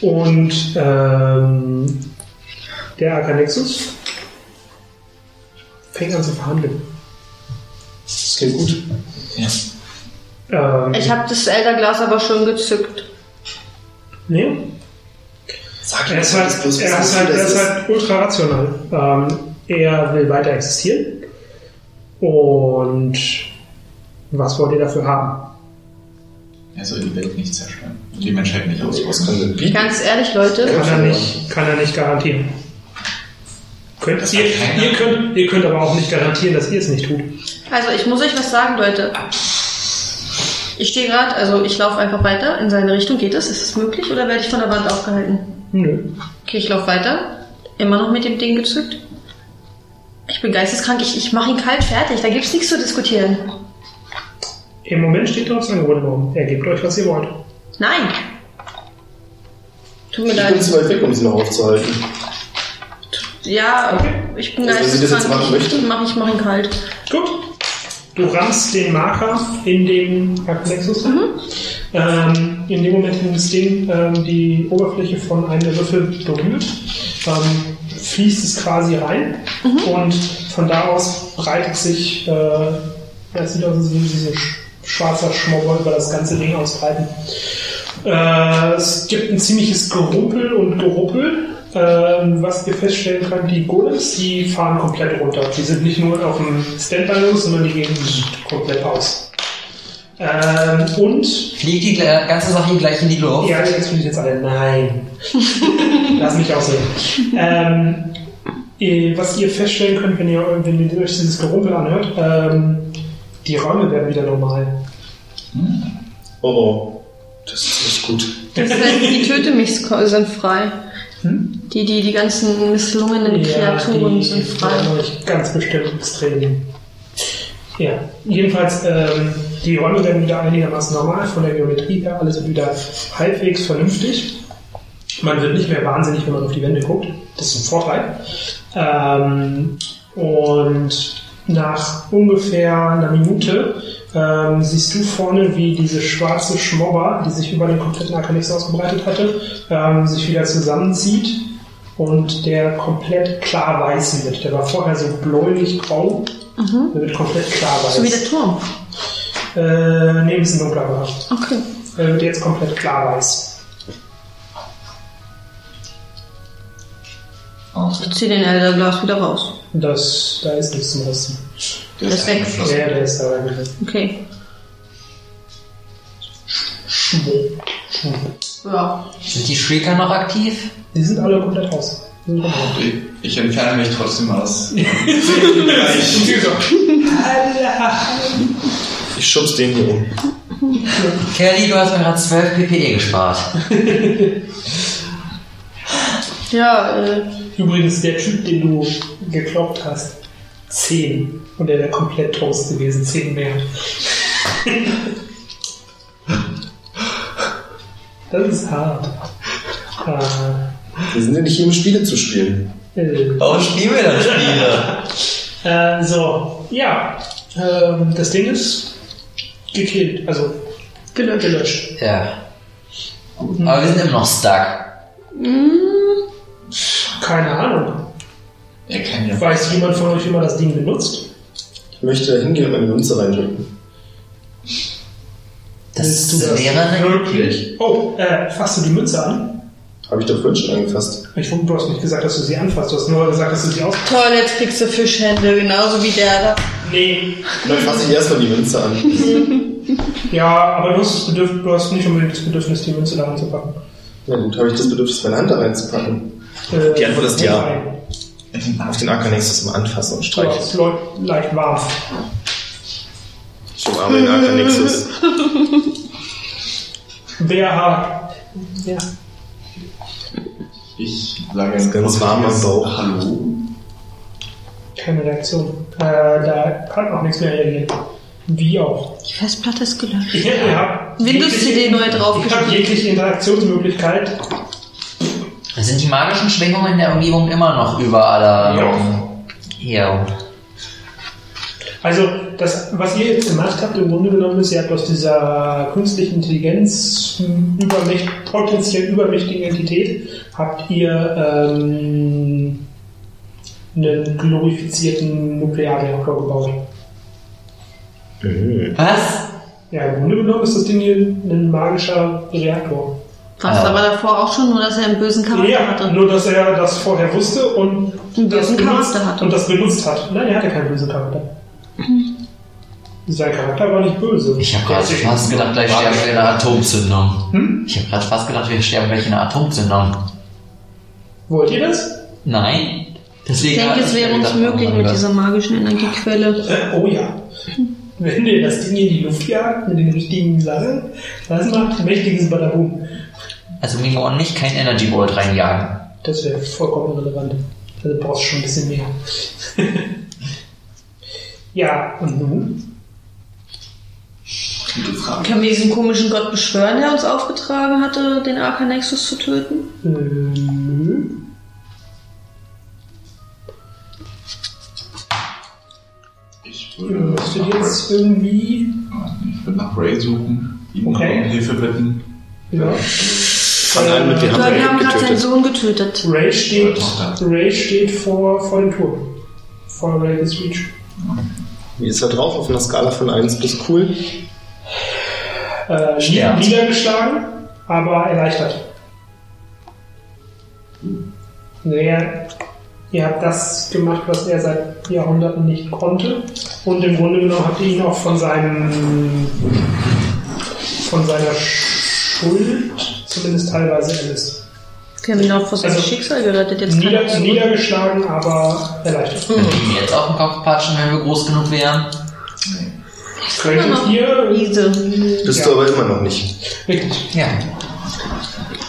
Und ähm, der Arcanexus fängt an zu verhandeln. Klingt gut. Ähm, Ich habe das Elderglas aber schon gezückt. nee, Sag Er ist halt, er ist halt, er ist halt ultra rational. Ähm, er will weiter existieren. Und was wollt ihr dafür haben? Er soll die Welt nicht zerstören. Und die Menschheit nicht ausrotten. bieten? Ganz ehrlich, Leute, Kann er nicht, kann er nicht garantieren. Könnt Das ihr, ihr, könnt, ihr könnt aber auch nicht garantieren, dass ihr es nicht tut. also ich muss euch was sagen, Leute. Ich stehe gerade, also ich laufe einfach weiter in seine Richtung. Geht es? Ist es möglich oder werde ich von der Wand aufgehalten? Nö. Okay, ich laufe weiter. Immer noch mit dem Ding gezückt. Ich bin geisteskrank. Ich, ich mache ihn kalt fertig. Da gibt's nichts zu diskutieren. Im Moment steht dort das Angebot im Raum. Er gebt euch, was ihr wollt. Nein. Tut mir Ich leid. bin zu weit weg, um sie noch aufzuhalten. Ja, ich bin Also, das jetzt machen möchte? Ich mach, ich mach ihn kalt. Gut. Du rammst den Marker in den Nexus. Ähm, in dem Moment, in dem ähm, die Oberfläche von einem Würfel berührt, ähm, fließt es quasi rein und von da aus breitet sich, äh, ja, es sieht aus, als würde sch schwarzer Schmobber über das ganze Ding ausbreiten. Äh, es gibt ein ziemliches Gerumpel und Geruppel. Ähm, was ihr feststellen könnt, die Golems, die fahren komplett runter. Die sind nicht nur auf dem Standby-Los, sondern die gehen komplett aus. Ähm, und Fliegt die ganze Sache gleich in die Luft? ja, jetzt finde ich jetzt alle. Nein. Lass mich aussehen. Ähm, was ihr feststellen könnt, wenn ihr, wenn ihr euch dieses Gerumpel anhört, ähm, die Räume werden wieder normal. Oh oh. Das ist nicht gut. Das heißt, die Töte mich sind frei. Die, die, die ganzen misslungenen Kreaturen die sind frei. euch ganz bestimmt extrem. Ja, jedenfalls, ähm, die Räume werden wieder einigermaßen normal von der Geometrie her, alle sind wieder halbwegs vernünftig. Man wird nicht mehr wahnsinnig, wenn man auf die Wände guckt. Das ist ein Vorteil. Ähm, und nach ungefähr einer Minute ähm, siehst du vorne, wie diese schwarze Schmobber, die sich über den kompletten Arcanix ausgebreitet hatte, ähm, sich wieder zusammenzieht und der komplett klar weiß wird. Der war vorher so bläulich-grau, der wird komplett klar weiß. So wie der Turm. äh, nee, ein bisschen dunkler war. Okay. Er wird jetzt komplett klar weiß. Ich zieh den Elderglas wieder raus. Das, da ist nichts zum Rissen. Der Das ist weg. eingeflossen. Ja, der ist da. Okay. Ja. Sind die Shrieker noch aktiv? Die sind alle komplett raus. Ich entferne mich trotzdem aus. Ich schub's den hier um. Kelly, du hast mir gerade 12 PPE gespart. Ja, äh, Übrigens, der Typ, den du gekloppt hast, 10. Und der wäre komplett toast gewesen, 10 mehr. Das ist hart. Wir sind ja nicht hier, um Spiele zu spielen. Äh, Warum spielen wir dann Spiele? äh, so, ja. Ähm, das Ding ist gekillt, also gelöscht. gelöscht. Ja. Aber wir sind immer noch stuck. Keine Ahnung. Er kann ja. Weiß jemand von euch, wie man das Ding benutzt? Ich möchte da hingehen und meine Münze reindrücken. Das Willst du wäre eine wirklich? Oh, äh, fasst du die Münze an? Habe ich doch vorhin schon angefasst. Ich, du hast nicht gesagt, dass du sie anfasst, du hast nur gesagt, dass du sie aus... Toll, jetzt kriegst du Fischhände, genauso wie der da. Nee. Dann fasse ich erstmal die Münze an. Ja, aber du hast, das Bedürf du hast nicht unbedingt das Bedürfnis, die Münze da reinzupacken. Na gut, habe ich das Bedürfnis, meine Hand da reinzupacken. Äh, Die Antwort ist ja. Nein. Auf den Arcanexus mal anfassen und Ja, streichen. es läuft leicht warm. Ich umarme den Arcanexus. Wer hat... Ja. Ich sage Ist ganz warm am Bauch. Hallo. Keine Reaktion. Äh, da kann auch nichts mehr reagieren. Wie auch. Die Festplatte ist gelöscht. Ich, ihr habt Windows jegliche- CD neu Ich habe draufgeschrieben. jegliche Interaktionsmöglichkeit. Sind die magischen Schwingungen in der Umgebung immer noch über aller Ja. hier? Also, das, was ihr jetzt gemacht habt, im Grunde genommen ist, ihr habt aus dieser künstlichen Intelligenz übermächt, potenziell übermächtigen Entität, habt ihr ähm, einen glorifizierten Nuklearreaktor gebaut. Mhm. Was? Ja, im Grunde genommen ist das Ding hier ein magischer Reaktor. Warst Ja. aber davor auch schon, nur dass er einen bösen Charakter Ja, hatte. nur dass er das vorher wusste und, Einen das bösen benutzt, Charakter hatte. und das benutzt hat. Nein, er hatte keinen bösen Charakter. Sein Charakter war nicht böse. Ich habe gerade fast gedacht, gleich sterben wir in einer Atomzündung. Hm? Ich habe gerade fast gedacht, wir sterben gleich in einer Atomzündung. Wollt ihr das? Nein. Deswegen Ich denke, es wäre uns möglich mit dieser magischen Energiequelle. Äh, oh ja. Wenn ihr das Ding in die Luft jagt mit den richtigen Sachen, das macht mächtiges Badabum. Also Mimon nicht kein Energy Bolt reinjagen. Das wäre vollkommen irrelevant. Also du brauchst schon ein bisschen mehr. ja, und nun? Gute Frage. Können wir diesen komischen Gott beschwören, der uns aufgetragen hatte, den Arcanexus zu töten? Nö. Ich würde. müsstet jetzt irgendwie. Ich würde nach Ray suchen, ihn Okay. um Hilfe bitten. Ja. Fang an mit, wir haben wir haben Ray gerade seinen getötet. Sohn getötet. Ray steht. Ray steht vor, vor dem Turm. Vor Raven's Reach. Wie ist er drauf auf einer Skala von 1 bis cool? Äh, niedergeschlagen, aber erleichtert. Naja, ihr habt das gemacht, was er seit Jahrhunderten nicht konnte. Und im Grunde genommen habt ihr ihn auch von seinem von seiner Schuld zumindest teilweise erlöst. Wir haben ihn auch vor seinem Also, Schicksal gerettet. Jetzt kann Nieder, er so- niedergeschlagen, aber erleichtert. Können wir ihm jetzt auf den Kopf patschen, wenn wir groß genug wären? Könntet ihr. Diese. Bist Ja. du aber immer noch nicht. Richtig. Ja.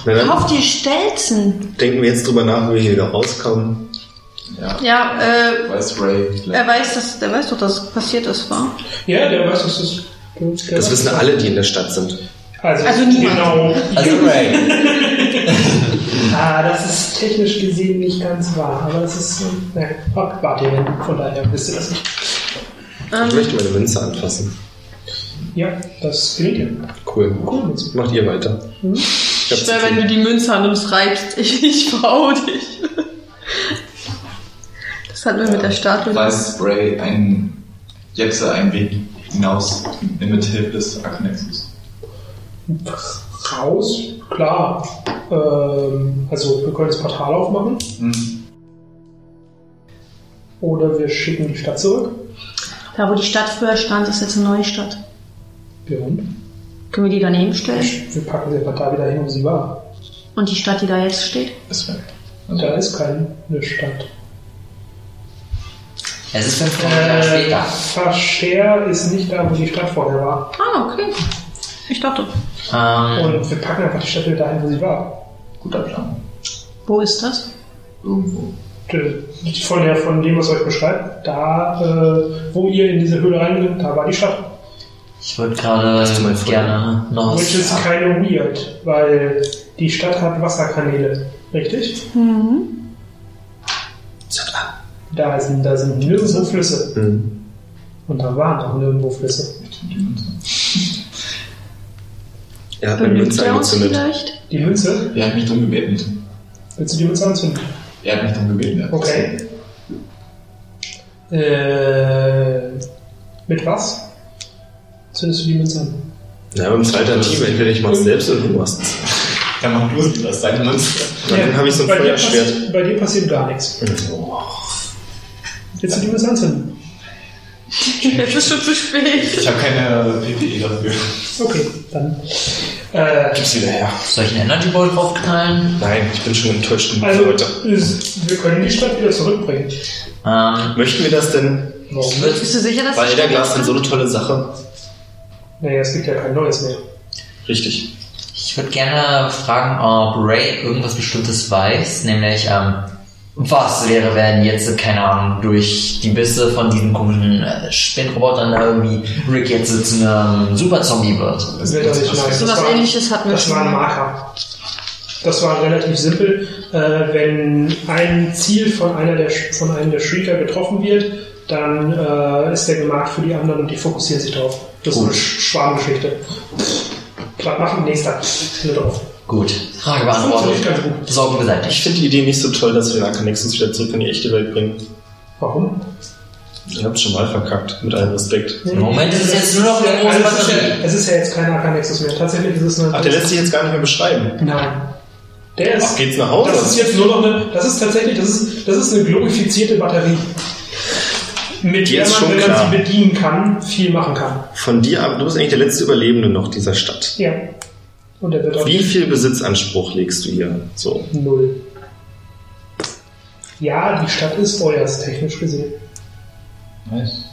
Na dann Kauf dir Stelzen. denken wir jetzt drüber nach, wie wir hier wieder rauskommen. Ja. Ja, äh, Weiß Ray. er weiß, dass, der weiß doch, dass es passiert ist, war. Ja, der weiß, was das Das wissen alle, die in der Stadt sind. Also, Also niemand. Genau. Also Ray. Ah, das ist technisch gesehen nicht ganz wahr, aber das ist. Ne, wart ihr denn? Von daher wisst ihr das nicht. Ich Ähm, möchte meine Münze anfassen. Ja, das gelingt ihr. Cool. Cool. Macht ihr weiter. Hm? Ich hab's schwör, wenn du die Münze annimmst, reibst ich, ich verhau dich. Das hatten wir mit der Statue. Weiß Ray ein, jetzt einen Weg hinaus mit Hilfe des Arcanexus. Raus, klar. Ähm, also, wir können das Portal aufmachen Hm. oder wir schicken die Stadt zurück. Da, wo die Stadt früher stand, ist jetzt eine neue Stadt. Ja, und? Können wir die daneben stellen? Wir packen sie einfach da wieder hin, wo sie war. Und die Stadt, die da jetzt steht? Ist weg. Da ist keine Stadt. Es ist 500 Jahre Äh, später. Verscher ist nicht da, wo die Stadt vorher war. Ah, okay. Ich dachte. Ähm, Und wir packen einfach die Stadt wieder dahin, wo sie war. Guter Plan. Wo ist das? Irgendwo. Von, der, von dem, was euch beschreibt, da, äh, wo ihr in diese Höhle reingeht, da war die Stadt. ich würde gerade gerne noch Which ist was. keine Weird, weil die Stadt hat Wasserkanäle. Richtig? Da sind, da sind nirgendwo Flüsse. Mhm. Und da waren auch nirgendwo Flüsse. Er hat eine Münze uns angezündet. vielleicht? Die Münze, Er hat mich drum gebeten. willst du die Münze anzünden? Er hat mich drum gebeten. ja. Okay. Äh, mit was? Zündest du die Münze an? Ja, aber mit Alternative, entweder ich mach's selbst oder du machst es. Dann mach du es, das deine Münze. Dann habe ich so ein bei dir, Feuerschwert. passi- bei dir passiert gar nichts. Willst du die Münze anzünden? Jetzt ist schon zu spät. Ich habe keine PPE dafür. Okay, dann. Äh, Gib's wieder her. Soll ich einen Energy Ball draufknallen? Nein, ich bin schon enttäuscht also, ist- wir können die Stadt wieder zurückbringen. Ähm, Möchten wir das denn? Warum? Bist du sicher, dass War die Elderglas Stadt denn so eine tolle Sache? Naja, es gibt ja kein neues mehr. Richtig. ich würd gerne fragen, ob Ray irgendwas Bestimmtes weiß, nämlich, ähm, was wäre, wenn jetzt, keine Ahnung, durch die Bisse von diesen komischen äh, Spinnrobotern da irgendwie Rick jetzt zu einem Super-Zombie wird? Das wird doch nicht nice. So was war- ähnliches hatten wir Das schon war ein. Marker. Das war relativ simpel. Äh, wenn ein Ziel von, einer der, von einem der Shrieker getroffen wird, dann äh, ist der gemarkt für die anderen und die fokussieren sich drauf. Das ist so eine Sch- Schwarmgeschichte. Platt machen, nächster. Hände drauf. Gut, Frage beantwortet. Sorgen Ich beseitigt. finde die Idee nicht so toll, dass wir den Arcanexus wieder zurück in die echte Welt bringen. Warum? Ihr habt schon mal verkackt, mit allem Respekt. Im Moment ist es jetzt nur noch eine große Also Batterie. es ist ja jetzt kein Arcanexus mehr. Tatsächlich ist es eine. Ach, der lässt sich jetzt gar nicht mehr beschreiben. Nein. Der ist. Ach, geht's nach Hause? Das ist jetzt nur noch eine. Das ist tatsächlich. Das ist, das ist eine glorifizierte Batterie. Mit Die der ist man, schon wenn man klar. sie bedienen kann, viel machen kann. Von dir ab, du bist eigentlich der letzte Überlebende noch dieser Stadt. Ja. Und der wird auch Wie viel Besitzanspruch legst du hier? So. null. Ja, die Stadt ist euers, technisch gesehen. Nice.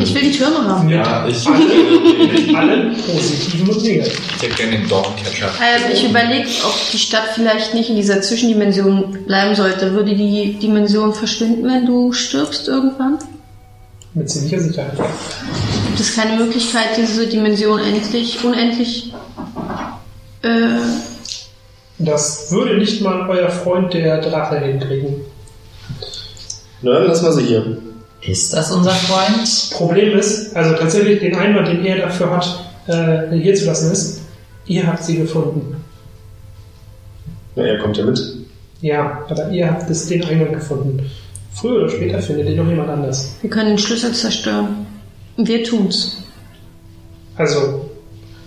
Ich will die Türme haben. Ja, ich- mit allen positiven und negativen. Ich hätte gerne den Dorncatcher. Also ich überlege, ob die Stadt vielleicht nicht in dieser Zwischendimension bleiben sollte. Würde die Dimension verschwinden, wenn du stirbst irgendwann? Mit ziemlicher Sicherheit. Gibt es keine Möglichkeit, diese Dimension endlich, unendlich äh, Das würde nicht mal euer Freund der Drache hinkriegen. Na, dann lassen wir sie hier. Ist das unser Freund? Problem ist, also tatsächlich den Einwand, den er dafür hat, äh, hier zu lassen ist, ihr habt sie gefunden. Na, er kommt ja mit. Ja, aber ihr habt es den Eingang gefunden. Früher oder später findet ihr noch jemand anders. wir können den Schlüssel zerstören. Wir tun's. Also,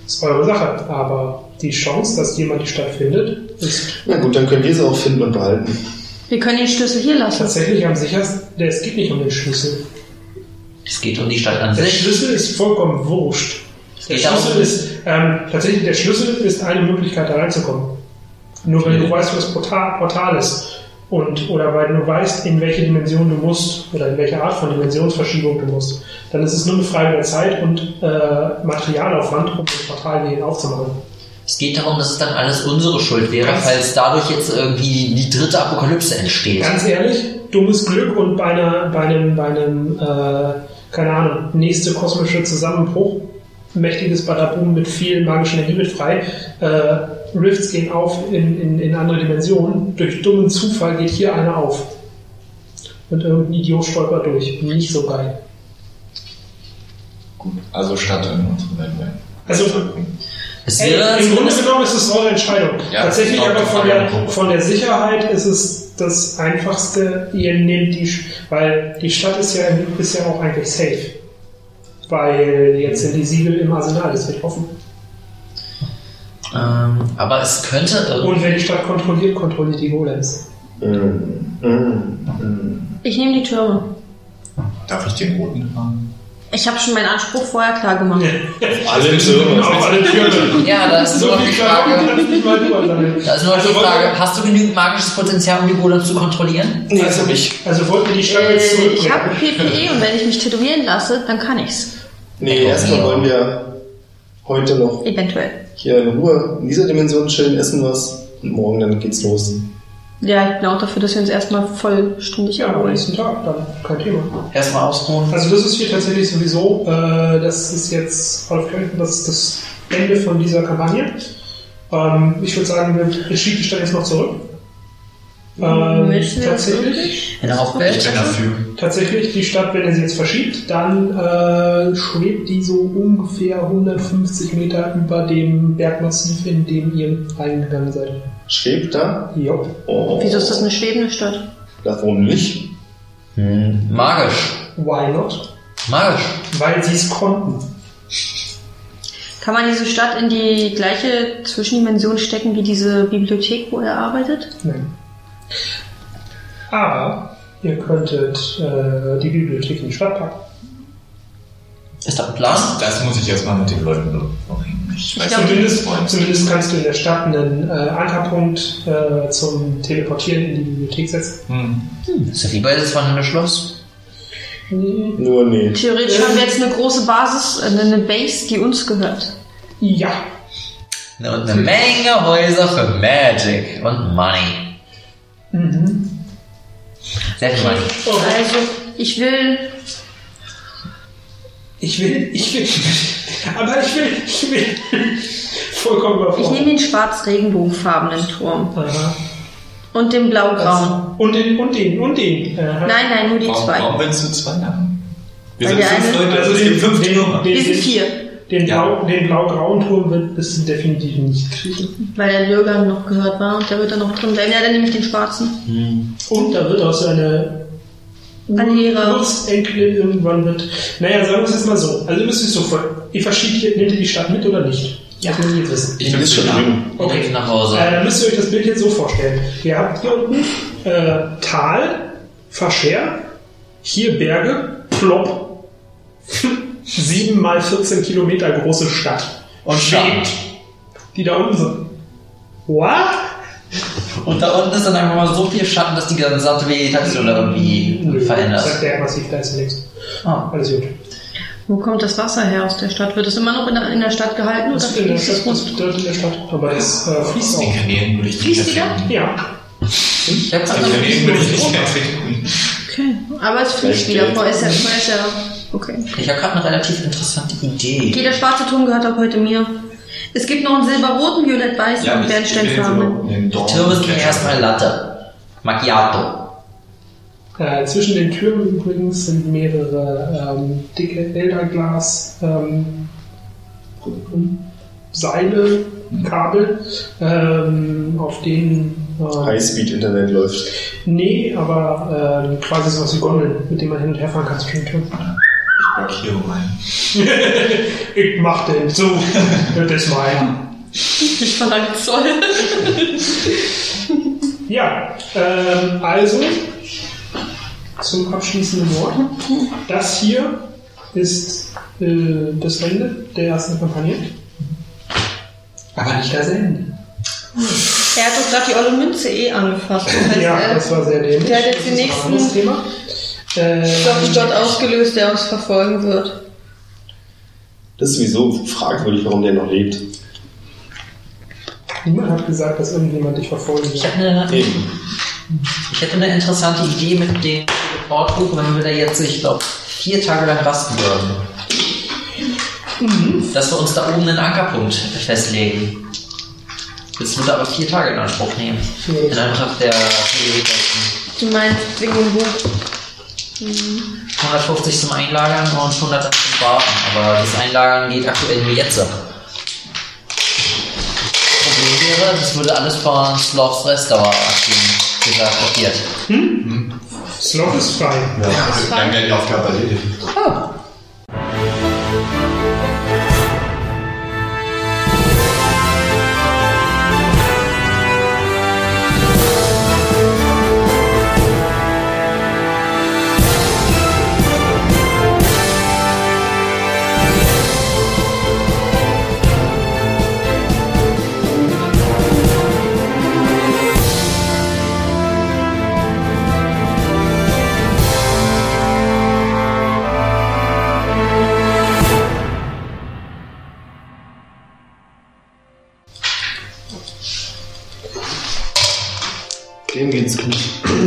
ist eure Sache, aber die Chance, dass jemand die Stadt findet, ist Na gut, dann können wir sie auch finden und behalten. Wir können den Schlüssel hier lassen. tatsächlich am sichersten. Es geht nicht um den Schlüssel. Es geht um die Stadt an Der sich. Schlüssel ist vollkommen wurscht. Es Der Schlüssel ist, ähm, tatsächlich, der Schlüssel ist eine Möglichkeit, da reinzukommen. Nur wenn du weißt, was Portal, Portal ist. Und, oder weil du weißt, in welche Dimension du musst, oder in welche Art von Dimensionsverschiebung du musst, dann ist es nur eine Frage der Zeit und äh, Materialaufwand, um das Portal aufzumachen. es geht darum, dass es dann alles unsere Schuld wäre, Ganz- falls dadurch jetzt irgendwie die dritte Apokalypse entsteht. Ganz ehrlich, dummes Glück und bei, einer, bei einem, bei einem äh, keine Ahnung, nächste kosmische Zusammenbruch, mächtiges Badabum mit viel magischer Energie mit frei, äh, Rifts gehen auf in, in, in andere Dimensionen, durch dummen Zufall geht hier einer auf. Und irgendein Idiot stolpert durch. Nicht so geil. Gut, also Stadt in unsere Welt werden. Also, Es ey, wäre im Grunde zumindest- genommen ist es eure Entscheidung. Ja, Tatsächlich aber von der, von der Sicherheit ist es das einfachste, ihr nehmt die, weil die Stadt ist ja, ist ja auch eigentlich safe. Weil jetzt sind die Siegel im Arsenal, das wird offen. ähm, aber es könnte irgendwie Und wer die Stadt kontrolliert, kontrolliert die Golems. Mm, mm, mm. Ich nehme die Türme. Darf ich den roten haben? Ich habe schon meinen Anspruch vorher klar gemacht. Alle Türme. Auf alle Türen. Ja, da ist So nur die Frage. nicht. Da ist nur die Also Frage, hast du genügend magisches Potenzial, um die Golems zu kontrollieren? Nee, das hab ich. Also wollten die Schlange jetzt Äh, ich habe? PPE und wenn ich mich tätowieren lasse, dann kann ich's. Nee, erstmal wollen wir heute noch Eventuell. hier in Ruhe in dieser Dimension chillen, essen was und morgen dann geht's los. Ja, ich bin auch dafür, dass wir uns erstmal vollständig Ja, am erholen. nächsten Tag, dann kein Thema. Erstmal ausruhen. Also das ist hier tatsächlich sowieso, äh, das ist jetzt of character, das ist das Ende von dieser Kampagne. Ähm, ich würde sagen, wir, wir schieben die Stadt jetzt noch zurück. Ähm, tatsächlich, tatsächlich, die Stadt, wenn ihr sie jetzt verschiebt, dann äh, schwebt die so ungefähr 150 Meter über dem Bergmassiv, in dem ihr reingegangen seid. Schwebt da? Jo. Oh. Wieso ist das eine schwebende Stadt? Das wohl nicht. Hm, magisch. Why not? Magisch. Weil sie es konnten. Kann man diese Stadt in die gleiche Zwischendimension stecken wie diese Bibliothek, wo er arbeitet? Nein. Aber ihr könntet äh, die Bibliothek in die Stadt packen. Ist das ein Plan? Das muss ich jetzt mal mit den Leuten bereden. Ich weiß glaub, nicht, Zumindest, zumindest kannst du in der Stadt einen äh, Ankerpunkt äh, zum Teleportieren in die Bibliothek setzen. hm. Hm, ist ja wie bei das wandelnde Schloss. Nur nee. Theoretisch haben wir jetzt eine große Basis, äh, eine Base, die uns gehört. Ja. Und eine Menge Häuser für Magic und Money. Mhm. Sehr viel Money. Also, ich will. Ich will, ich will, aber ich will, ich will. Vollkommen Ich nehme überfordert. den schwarz-regenbogenfarbenen Turm. Aha. Und den blau-grauen. Und den, und den, und den. Äh, Nein, nein, nur die Warum, zwei. warum willst du zwei haben? Wir Weil sind fünf eine- Leute, Also also gibt fünf Türme. Wir sind vier. Den, Ja. blau, den blau-grauen Turm wird es definitiv nicht kriegen. Weil der Lürgang noch gehört war und der wird dann noch drin bleiben. Ja, dann nehme ich den schwarzen. Und da wird auch so eine Alira. Enkelin irgendwann wird. Naja, sagen wir es jetzt mal so. Also ihr müsst es so vor. Ihr verschiebt hier, nehmt ihr die Stadt mit oder nicht? Ja. Das wir jetzt wissen. Ich will schon haben. Okay. Okay. Nach Hause. Äh, dann müsst ihr euch das Bild jetzt so vorstellen. Ihr habt hier unten äh, Tal, Fascher, hier Berge, plopp. 7 mal 14 Kilometer große Stadt. Und schwebt. Die da unten sind. What? Und da unten ist dann einfach mal so viel Schatten, dass die gesamte Vegetation da irgendwie Nö, verändert. Sagt der massiv, da ist nichts. Ah. Alles gut. Wo kommt das Wasser her aus der Stadt? Wird es immer noch in der, in der Stadt gehalten oder Das ist in der fließt es das dort in der Stadt. Aber das äh, fließt auch. Kanälen würde ich nicht Fließt die mehr da? Ja. Ich habe Kanälen würde ich nicht mehr finden. Okay. Aber es fließt wieder. Vorher ist ja, vorher ist ja. Okay. ich hab gerade eine relativ interessante Idee. Okay, der schwarze Turm gehört ab heute mir. Es gibt noch einen silberroten, violett-weißen und bernsteinfarbenen. den Die Türme sind erstmal Latte. Macchiato. Äh, zwischen den Türmen übrigens sind mehrere ähm, dicke Elderglas ähm, Seile, Kabel, ähm, auf denen ähm, Highspeed-Internet läuft. nee, aber ähm, quasi sowas wie Gondeln, mit denen man hin und her fahren kann zwischen den Türmen. Markierung rein. Ich mach den so, das ist mein. Ich verlangt Zoll. Ja, ähm, also zum abschließenden Wort. Das hier ist äh, das Ende der ersten Kampagne. Aber nicht das Ende. Er hat doch gerade die olle Münze eh angefasst. Das heißt, Ja, das war sehr dämlich. der hat jetzt ein nächsten- Thema. Äh, Doppelgott ausgelöst, der uns verfolgen wird. Das ist sowieso fragwürdig, warum der noch lebt. niemand hat gesagt, dass irgendjemand dich verfolgen Ich will. habe eine, Eben. ich hätte eine interessante Idee mit dem Teleportbuch, wenn wir da jetzt, ich glaube, vier Tage lang rasten würden. Dass wir uns da oben einen Ankerpunkt festlegen. Das würde aber vier Tage in Anspruch nehmen. In Anbetracht der Prioritäten. Du meinst wegen dem Buch. 150 zum Einlagern und 100 dann zum Warten. Aber das Einlagern geht aktuell nur jetzt. Problem wäre, das würde alles von Slavs Restdauer gesagt kopiert. Slot ist frei. Ja, dann wäre die Aufgabe erledigt. Dem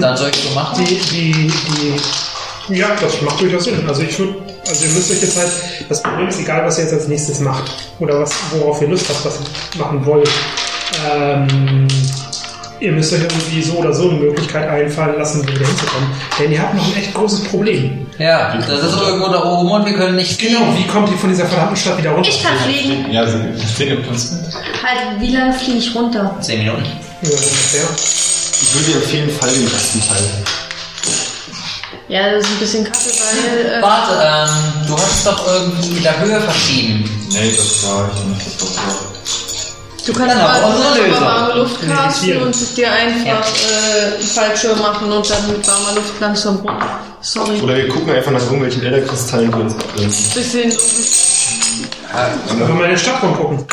Dann soll ich so machen? Die, die, die, ja, das macht durchaus Sinn. Also ich würde, also ihr müsst euch jetzt halt, das Problem ist egal, was ihr jetzt als nächstes macht oder was, worauf ihr Lust habt, was ihr machen wollt. Ähm, ihr müsst euch irgendwie so oder so eine Möglichkeit einfallen lassen, wieder hinzukommen. Denn ihr habt noch ein echt großes Problem. Ja, das ist irgendwo da oben und wir können nicht Genau, wie kommt ihr von dieser verdammten Stadt wieder runter? Ich kann fliegen. Ja, sie fliegen mit uns mit. Halt, wie lange fliege ich runter? Zehn Minuten. Ja, ungefähr. Ich würde empfehlen, fall den ersten Teil. Ja, das ist ein bisschen kacke, weil. Äh, Warte, ähm, du hast doch irgendwie mit der Höhe verschieben. Nee, das war ich nicht. Das war du kannst Genau, mal unsere über Lösung. warme Luft casten und dir einfach äh, einen Fallschirm machen und dann mit warmer Luft langsam runter. Sorry. Oder wir gucken einfach nach irgendwelchen Elderkristallen, die uns abgrenzen. Bisschen. Wenn wir mal in der Stadt rumgucken.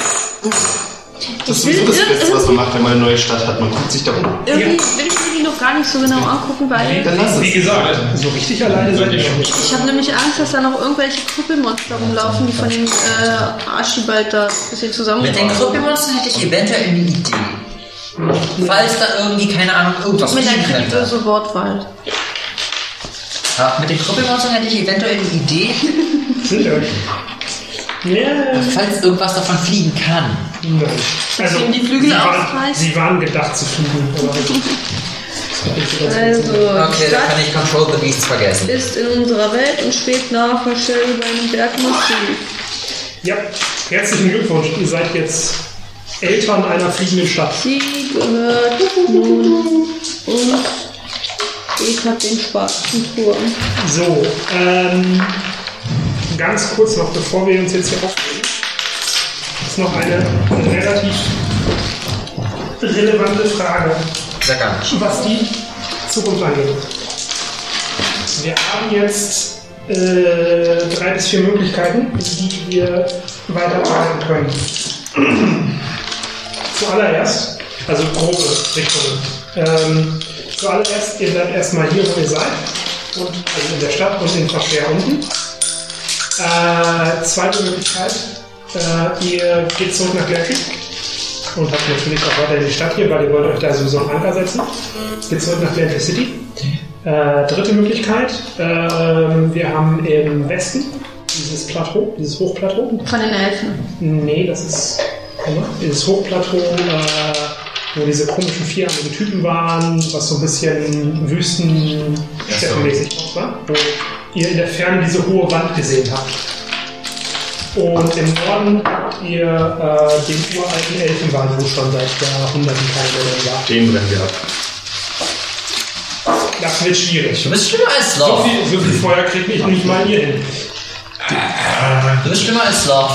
Das ist sowieso das Beste, was man macht, wenn man eine neue Stadt hat. Man guckt sich da um. Irgendwie will ich mir die noch gar nicht so genau angucken, weil Dann lass Wie es. gesagt, so richtig alleine seid ihr nicht. ich habe nämlich Angst, dass da noch irgendwelche Krüppelmonster rumlaufen, die von dem äh, Archibald da ein bisschen zusammen. Mit den Krüppelmonstern hätte ich eventuell eine Idee. Falls da irgendwie, keine Ahnung, irgendwas Mit einer könnte. böse Wortwahl. Ja, mit den Krüppelmonstern hätte ich eventuell eine Idee, falls irgendwas davon fliegen kann. Nein. Also, die Flügel sie waren, sie waren gedacht zu fliegen. Also, Okay, da kann ich Control the Beasts vergessen. ist in unserer Welt und schwebt über einen Bergmassiv. ja, herzlichen Glückwunsch. Ihr seid jetzt Eltern einer fliegenden Stadt. Sie gehört nun und ich hab den schwarzen Turm. So, ähm, ganz kurz noch, bevor wir uns jetzt hier aufregen, ist noch eine relativ relevante Frage, was die Zukunft angeht. Wir haben jetzt äh, drei bis vier Möglichkeiten, die wir weiterarbeiten können. Zuallererst, also grobe Richtungen. Ähm, zuallererst, ihr bleibt erstmal hier, wo ihr seid, und, also in der Stadt und in Verschwer unten. Äh, zweite Möglichkeit, äh, ihr geht zurück nach Glenfield und habt natürlich auch weiter die Stadt hier, weil ihr wollt euch da sowieso einen Anker setzen. Geht zurück nach Glenfield City. Äh, dritte Möglichkeit, ähm, wir haben im Westen dieses Plateau, dieses Hochplateau, Von den Elfen. Nee, das ist dieses Hochplateau, äh, wo diese komischen vierarmigen Typen waren, was so ein bisschen Wüsten-Steppenmäßig aussah, wo ihr in der Ferne diese hohe Wand gesehen habt. Und im Norden habt ihr äh, den uralten Elfenwald, wo schon seit Jahrhunderten keine mehr war. Den brennen wir ab. Das wird schwierig. Du bist schlimmer als So Love. viel, so viel Feuer kriegt ich nicht mal hier hin. Du bist schlimmer als Love.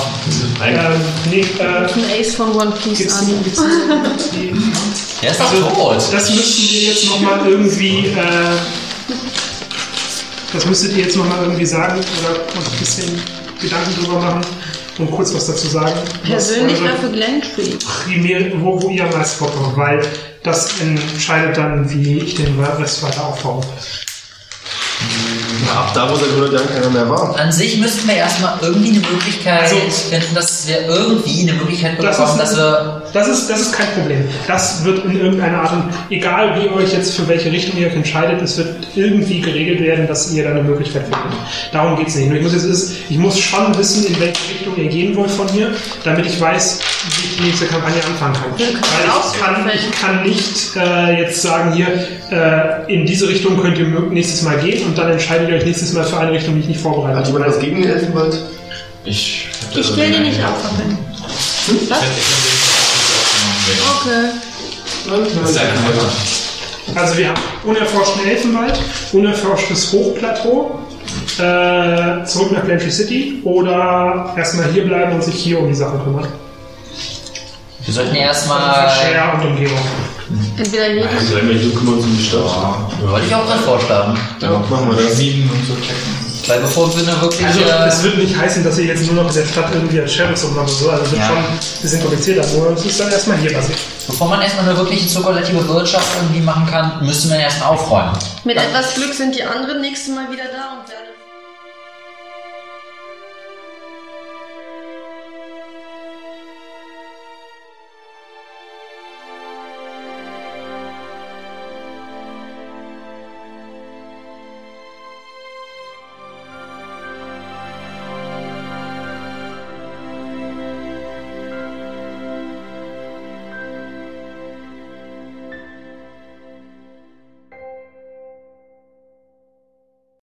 Ähm, nee, äh, Ein Ace von One Piece gibt's, an. gibt's Der ist doch Also, tot. Das müssten wir jetzt nochmal irgendwie, äh, das müsstet ihr jetzt nochmal irgendwie sagen oder ein bisschen Gedanken drüber machen und kurz was dazu sagen. Persönlich eure für Glentree. primär, wo, wo ihr am meisten habt, weil das entscheidet dann, wie ich den Rest weiter aufbaue. Ja, ab da, wo seit 100 Jahren keiner mehr war. An sich müssten wir erstmal irgendwie eine Möglichkeit Also- finden, dass wir irgendwie eine Möglichkeit Das bekommen, ist- dass wir. Das ist, das ist kein Problem. Das wird in irgendeiner Art und egal wie ihr euch jetzt für welche Richtung ihr euch entscheidet, es wird irgendwie geregelt werden, dass ihr da eine Möglichkeit findet. Darum geht es nicht. Nur ich muss, jetzt ist, ich muss schon wissen, in welche Richtung ihr gehen wollt von hier, damit ich weiß, wie ich die nächste Kampagne anfangen kann. Weil ich kann, ich kann nicht äh, jetzt sagen, hier, äh, in diese Richtung könnt ihr nächstes Mal gehen und dann entscheidet ihr euch nächstes Mal für eine Richtung, die ich nicht vorbereitet Hat jemand was gegen den Elfenwald? Ich, Ich will die nicht abfackeln. Was? Okay. Das ist eine Heimat. Also wir haben unerforschten Elfenwald, unerforschtes Hochplateau, äh, zurück nach Blanchard City oder erstmal hier bleiben und sich hier um die Sachen kümmern. Wir sollten erstmal. Verscher und Umgebung. Entweder hier Dann bleiben wir hier, kümmern uns um die Stadt. Wollte ich auch gerade vorschlagen. Ja, machen wir das. Sieben und so checken. Weil bevor wir eine wirklich. Also äh, es wird nicht heißen, dass ihr jetzt nur noch in der Stadt irgendwie als Sheriffs ummacht oder so. Also es wird Ja. schon ein bisschen komplizierter. Nur es ist dann erstmal hier passiert. bevor man erstmal eine wirkliche zirkulative Wirtschaft irgendwie machen kann, müsste man erstmal aufräumen. Mit etwas Glück sind die anderen nächstes Mal wieder da und werden